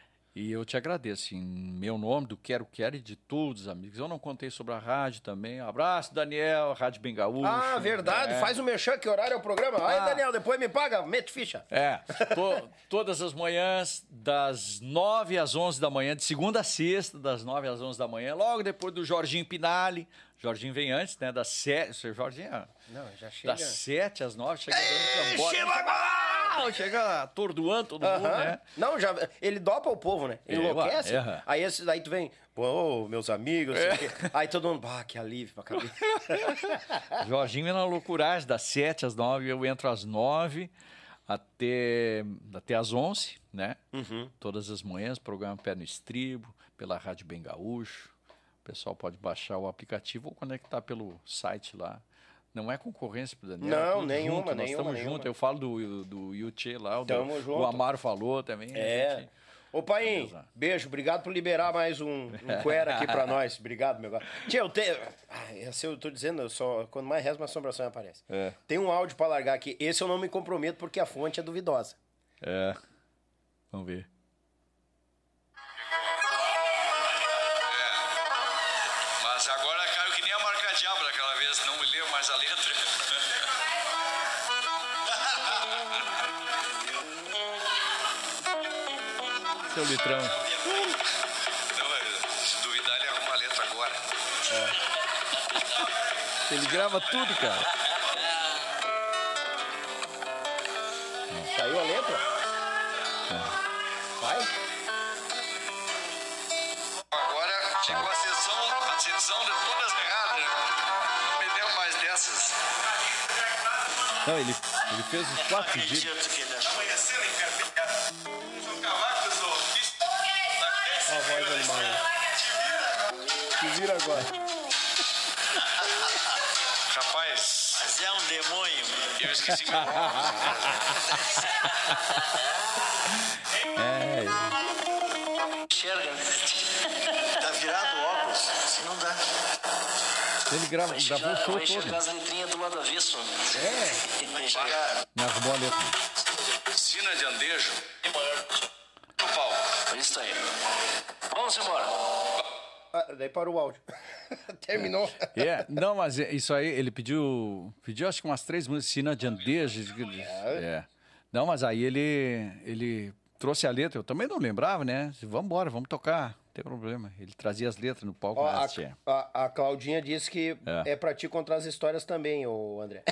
E eu te agradeço em meu nome, do Quero Quero e de todos os amigos. Eu não contei sobre a rádio também. Um abraço, Daniel, Rádio Bengaúcho. Ah, verdade. É. Faz o merchan, que horário é o programa. Aí, ah. Daniel, depois me paga, mete ficha. É, to, todas as manhãs, das 9 às 11 da manhã, de segunda a sexta, das 9 às 11 da manhã, logo depois do Jorginho Pinali. Jorginho vem antes, né? Das 7. Seu Jorginho. Não, já chega. Das 7 às 9, chega dando tambor. Chega chega atordoando todo mundo, né? Não, já, ele dopa o povo, né? Ele é, enlouquece. É. Aí, esse, aí tu vem, pô, meus amigos, é. aí todo mundo, ah, que alívio pra cabeça. Jorginho é na loucuragem, das 7 às 9, eu entro às 9 até, até às 11, né? Uhum. Todas as manhãs, programa Pé no Estribo, pela Rádio Bem Gaúcho. O pessoal pode baixar o aplicativo ou conectar pelo site lá. Não é concorrência pro Daniel. Não, nenhuma, junto. Nós estamos juntos. Eu falo do, do Yuchê lá, o, do, o Amaro falou também. É. Gente... Ô, pai, beijo. Obrigado por liberar mais um, um cuera aqui pra nós. Obrigado, meu gato. Tia, eu tenho... Esse eu tô dizendo, eu só... quando mais reza, uma assombração aparece. É. Tem um áudio pra largar aqui. Esse eu não me comprometo porque a fonte é duvidosa. É. Vamos ver. Teu litrão. Não, se duvidar, ele arruma a letra agora. É. Ele grava tudo, cara. Saiu a letra? É. Vai? Agora chegou a sessão, a sessão de todas erradas. Não me deu mais dessas. Não, ele, ele fez os quatro pedidos. Voz animal. Se vira agora. Rapaz, Mas é um demônio. eu esqueci meu É, Enxerga, né? Tá virado o óculos. Assim não dá. ele grava, Vai gravou o enxergar, show vai enxergar todo. as letrinhas do lado avesso. É? Vai enxergar. Me arrumou a letra. Sina de andejo. No palco. Isso aí. Vamos embora. Ah, daí parou o áudio. Terminou. É, não, mas é- isso aí, ele pediu, pediu acho que umas três músicas, Sina de Andeja. É. Não, mas aí ele, ele trouxe a letra, eu também não lembrava, né? Vamos embora, vamos tocar, não tem problema. Ele trazia as letras no palco. Ó, a, é. a, a Claudinha disse que É. é, pra ti contar as histórias também, ô André.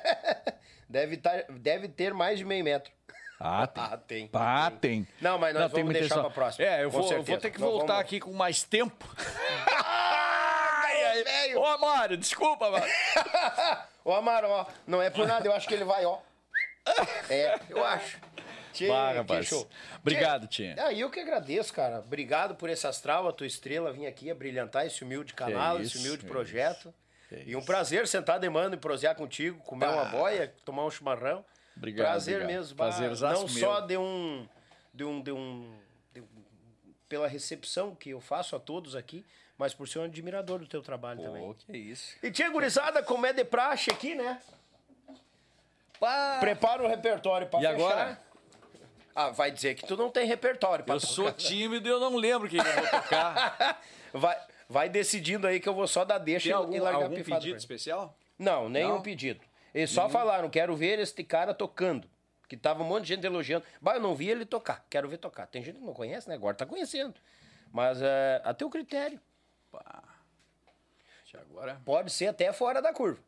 deve, tar, deve ter mais de meio metro. Ah, tem. Ah, tem. Ah, tem. Não, mas nós tem vamos deixar pra próxima. É, eu vou, eu vou ter que voltar vamos- aqui com mais tempo. Ai, ai. Ô, Mário, desculpa, Mário. Ô, Amaro, ó, não é por nada, eu acho que ele vai, ó. É, eu acho. Tchê, que rapaz. show. Obrigado, Tchê. Ah, eu que agradeço, cara. Obrigado por esse astral, a tua estrela vir aqui a brilhantar esse humilde canal, isso, esse humilde projeto. E um prazer sentar de mano e prosear contigo, comer uma boia, tomar um chimarrão. Obrigado, Prazer obrigado. mesmo. Prazerzaço Não meu. só de um, de um, de um, de um- pela recepção que eu faço a todos aqui, mas por ser um admirador do teu trabalho também. Pô, que isso. E tia gurizada, como é de praxe aqui, né? Prepara o repertório pra E fechar. agora? Ah, vai dizer que tu não tem repertório pra Eu tocar. sou tímido e eu não lembro quem eu vou tocar. vai, vai decidindo aí que eu vou só dar deixa Tem e- algum, largar algum pedido especial? Não, nenhum Não? pedido. Eles só falaram, quero ver este cara tocando. Que tava um monte de gente elogiando. Bah, eu não vi ele tocar, quero ver tocar. Tem gente que não conhece, né? Agora tá conhecendo. Mas é, a teu critério. Agora. Pode ser até fora da curva.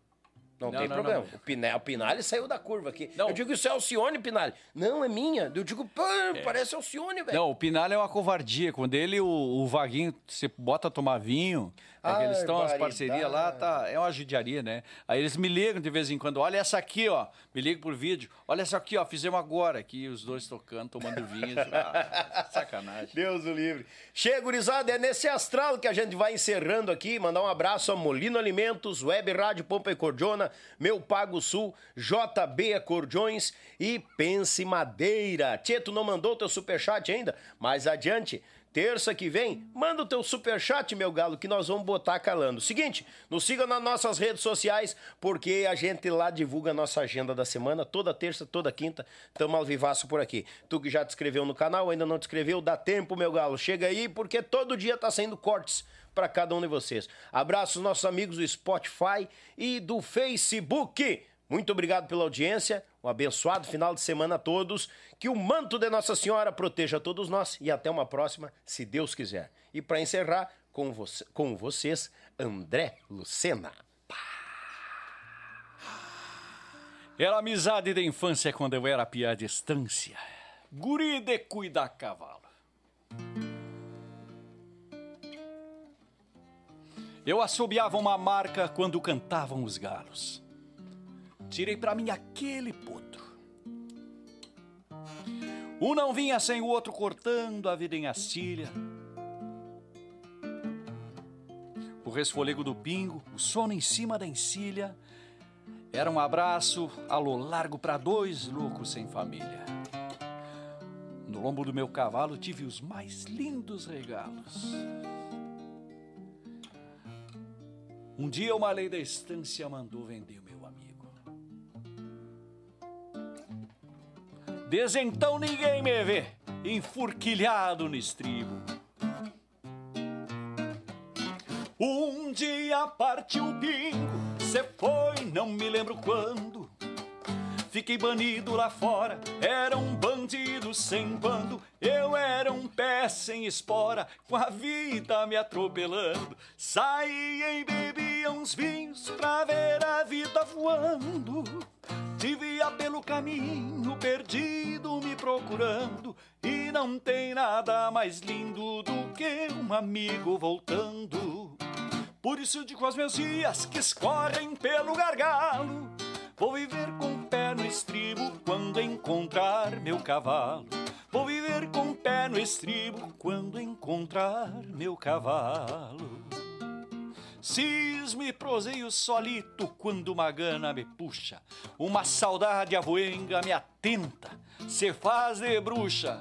Não, Não, tem não, problema. não. O, Pina- o Pinali saiu da curva aqui. Não. Eu digo isso é Alcione, Pinali. Não, é minha. Eu digo, pô, parece Alcione, velho. Não, o Pinal é uma covardia. Quando ele o, o Vaguinho, você bota a tomar vinho, é que eles estão, as parcerias lá, tá, é uma judiaria, né? Aí eles me ligam de vez em quando, olha essa aqui, ó, me ligam por vídeo, olha essa aqui, ó, fizemos agora, aqui os dois tocando, tomando vinho. Ah, sacanagem. Deus o livre. Chega, gurizada, é nesse astral que a gente vai encerrando aqui. Mandar um abraço a Molino Alimentos, Web Rádio Pompa e Cordiona, Meu Pago Sul, JB Acordeões e Pense Madeira. Tu não mandou teu superchat ainda? Mais adiante. Terça que vem, manda o teu superchat, meu galo, que nós vamos botar calando. Seguinte, nos siga nas nossas redes sociais, porque a gente lá divulga a nossa agenda da semana, toda terça, toda quinta, tamo ao vivaço por aqui. Tu que já te inscreveu no canal, ainda não te inscreveu, dá tempo, meu galo. Chega aí, porque todo dia tá saindo cortes para cada um de vocês. Abraço nossos amigos do Spotify e do Facebook. Muito obrigado pela audiência. Um abençoado final de semana a todos. Que o manto de Nossa Senhora proteja todos nós e até uma próxima, se Deus quiser. E para encerrar, com, você, com vocês, André Lucena. Era amizade da infância quando eu era pia à distância. Guri de cuidar cavalo. Eu assobiava uma marca quando cantavam os galos. Tirei pra mim aquele potro. Um não vinha sem o outro cortando a vida em astilha. O resfolego do pingo, o sono em cima da encilha, era um abraço a lo largo para dois loucos sem família. No lombo do meu cavalo tive os mais lindos regalos. Um dia uma lei da estância mandou vender Desde então ninguém me vê enfurquilhado no estribo. Um dia partiu o pingo, cê foi, não me lembro quando. Fiquei banido lá fora, era um bandido sem bando. Eu era um pé sem espora, com a vida me atropelando. Saía e bebia uns vinhos pra ver a vida voando. Te via pelo caminho perdido me procurando. E não tem nada mais lindo do que um amigo voltando. Por isso digo aos meus dias que escorrem pelo gargalo. Vou viver com no estribo quando encontrar meu cavalo. Vou viver com o pé no estribo quando encontrar meu cavalo. Cismo e proseio solito quando uma gana me puxa. Uma saudade avoenga me atenta, se faz de bruxa.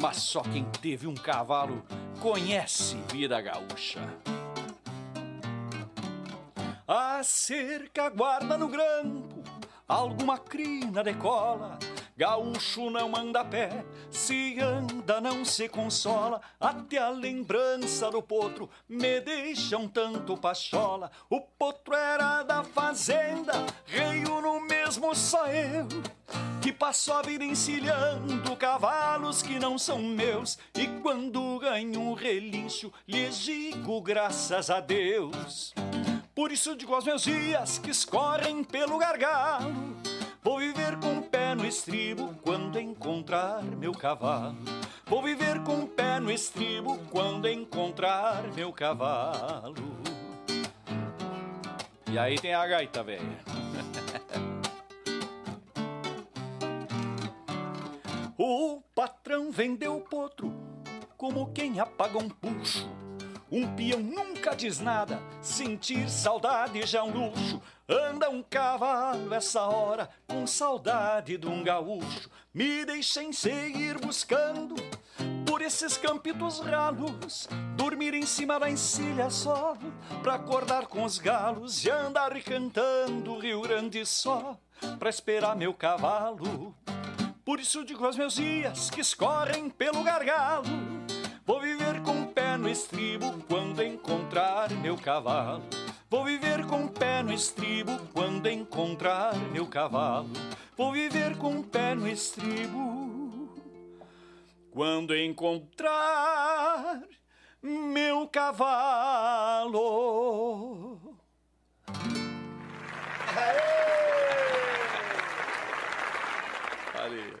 Mas só quem teve um cavalo conhece vida gaúcha. A cerca guarda no grampo alguma crina decola. Gaúcho não anda a pé, se anda não se consola. Até a lembrança do potro me deixa um tanto pachola. O potro era da fazenda, reio no mesmo eu. Que passou a vida encilhando cavalos que não são meus. E quando ganho um relincho, lhes digo graças a Deus. Por isso digo aos meus dias que escorrem pelo gargalo. Vou viver com o pé no estribo quando encontrar meu cavalo. Vou viver com o pé no estribo quando encontrar meu cavalo. E aí tem a gaita, velha. o patrão vendeu o potro como quem apaga um puxo um peão nunca diz nada, sentir saudade já é um luxo. Anda um cavalo essa hora, com saudade de um gaúcho. Me deixem seguir buscando por esses campitos ralos, dormir em cima da encilha só, pra acordar com os galos e andar cantando Rio Grande só, pra esperar meu cavalo. Por isso digo aos meus dias que escorrem pelo gargalo Vou viver no estribo quando encontrar meu cavalo. Vou viver com o pé no estribo quando encontrar meu cavalo. Vou viver com o pé no estribo quando encontrar meu cavalo. Valeu.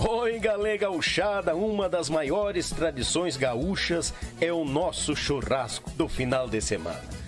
Oi, galera gauchada, uma das maiores tradições gaúchas é o nosso churrasco do final de semana.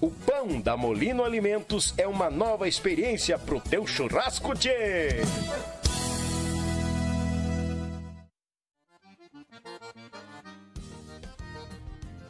O pão da Molino Alimentos é uma nova experiência pro teu churrasco, tchê!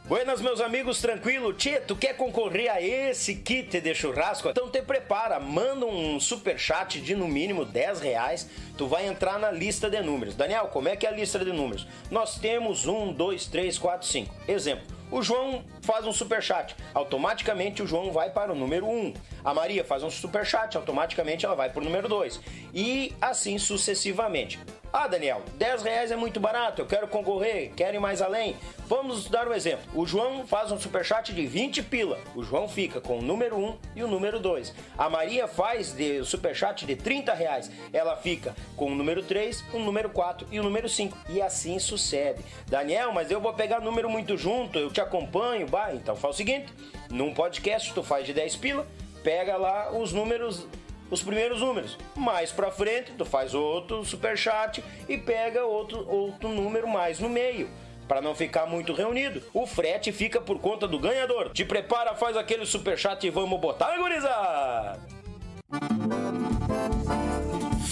Buenas, meus amigos, tranquilo? Tchê, tu quer concorrer a esse kit de churrasco? Então te prepara, manda um super chat de no mínimo 10 reais, tu vai entrar na lista de números. Daniel, como é que é a lista de números? Nós temos 1, 2, 3, 4, 5. Exemplo, o João faz um super chat, automaticamente o João vai para o número 1. A Maria faz um super chat, automaticamente ela vai para o número 2. E assim sucessivamente. Ah, Daniel, 10 reais é muito barato, eu quero concorrer, quero ir mais além. Vamos dar um exemplo. O João faz um superchat de 20 pila. O João fica com o número 1 e o número 2. A Maria faz de superchat de 30 reais. Ela fica com o número 3, o número 4 e o número 5. E assim sucede. Daniel, mas eu vou pegar número muito junto, eu te acompanho. Então faz o seguinte: num podcast tu faz de 10 pila, pega lá os números os primeiros números. Mais para frente, tu faz outro super chat e pega outro outro número mais no meio. Para não ficar muito reunido, o frete fica por conta do ganhador. Te prepara, faz aquele super chat e vamos botar, gurizada!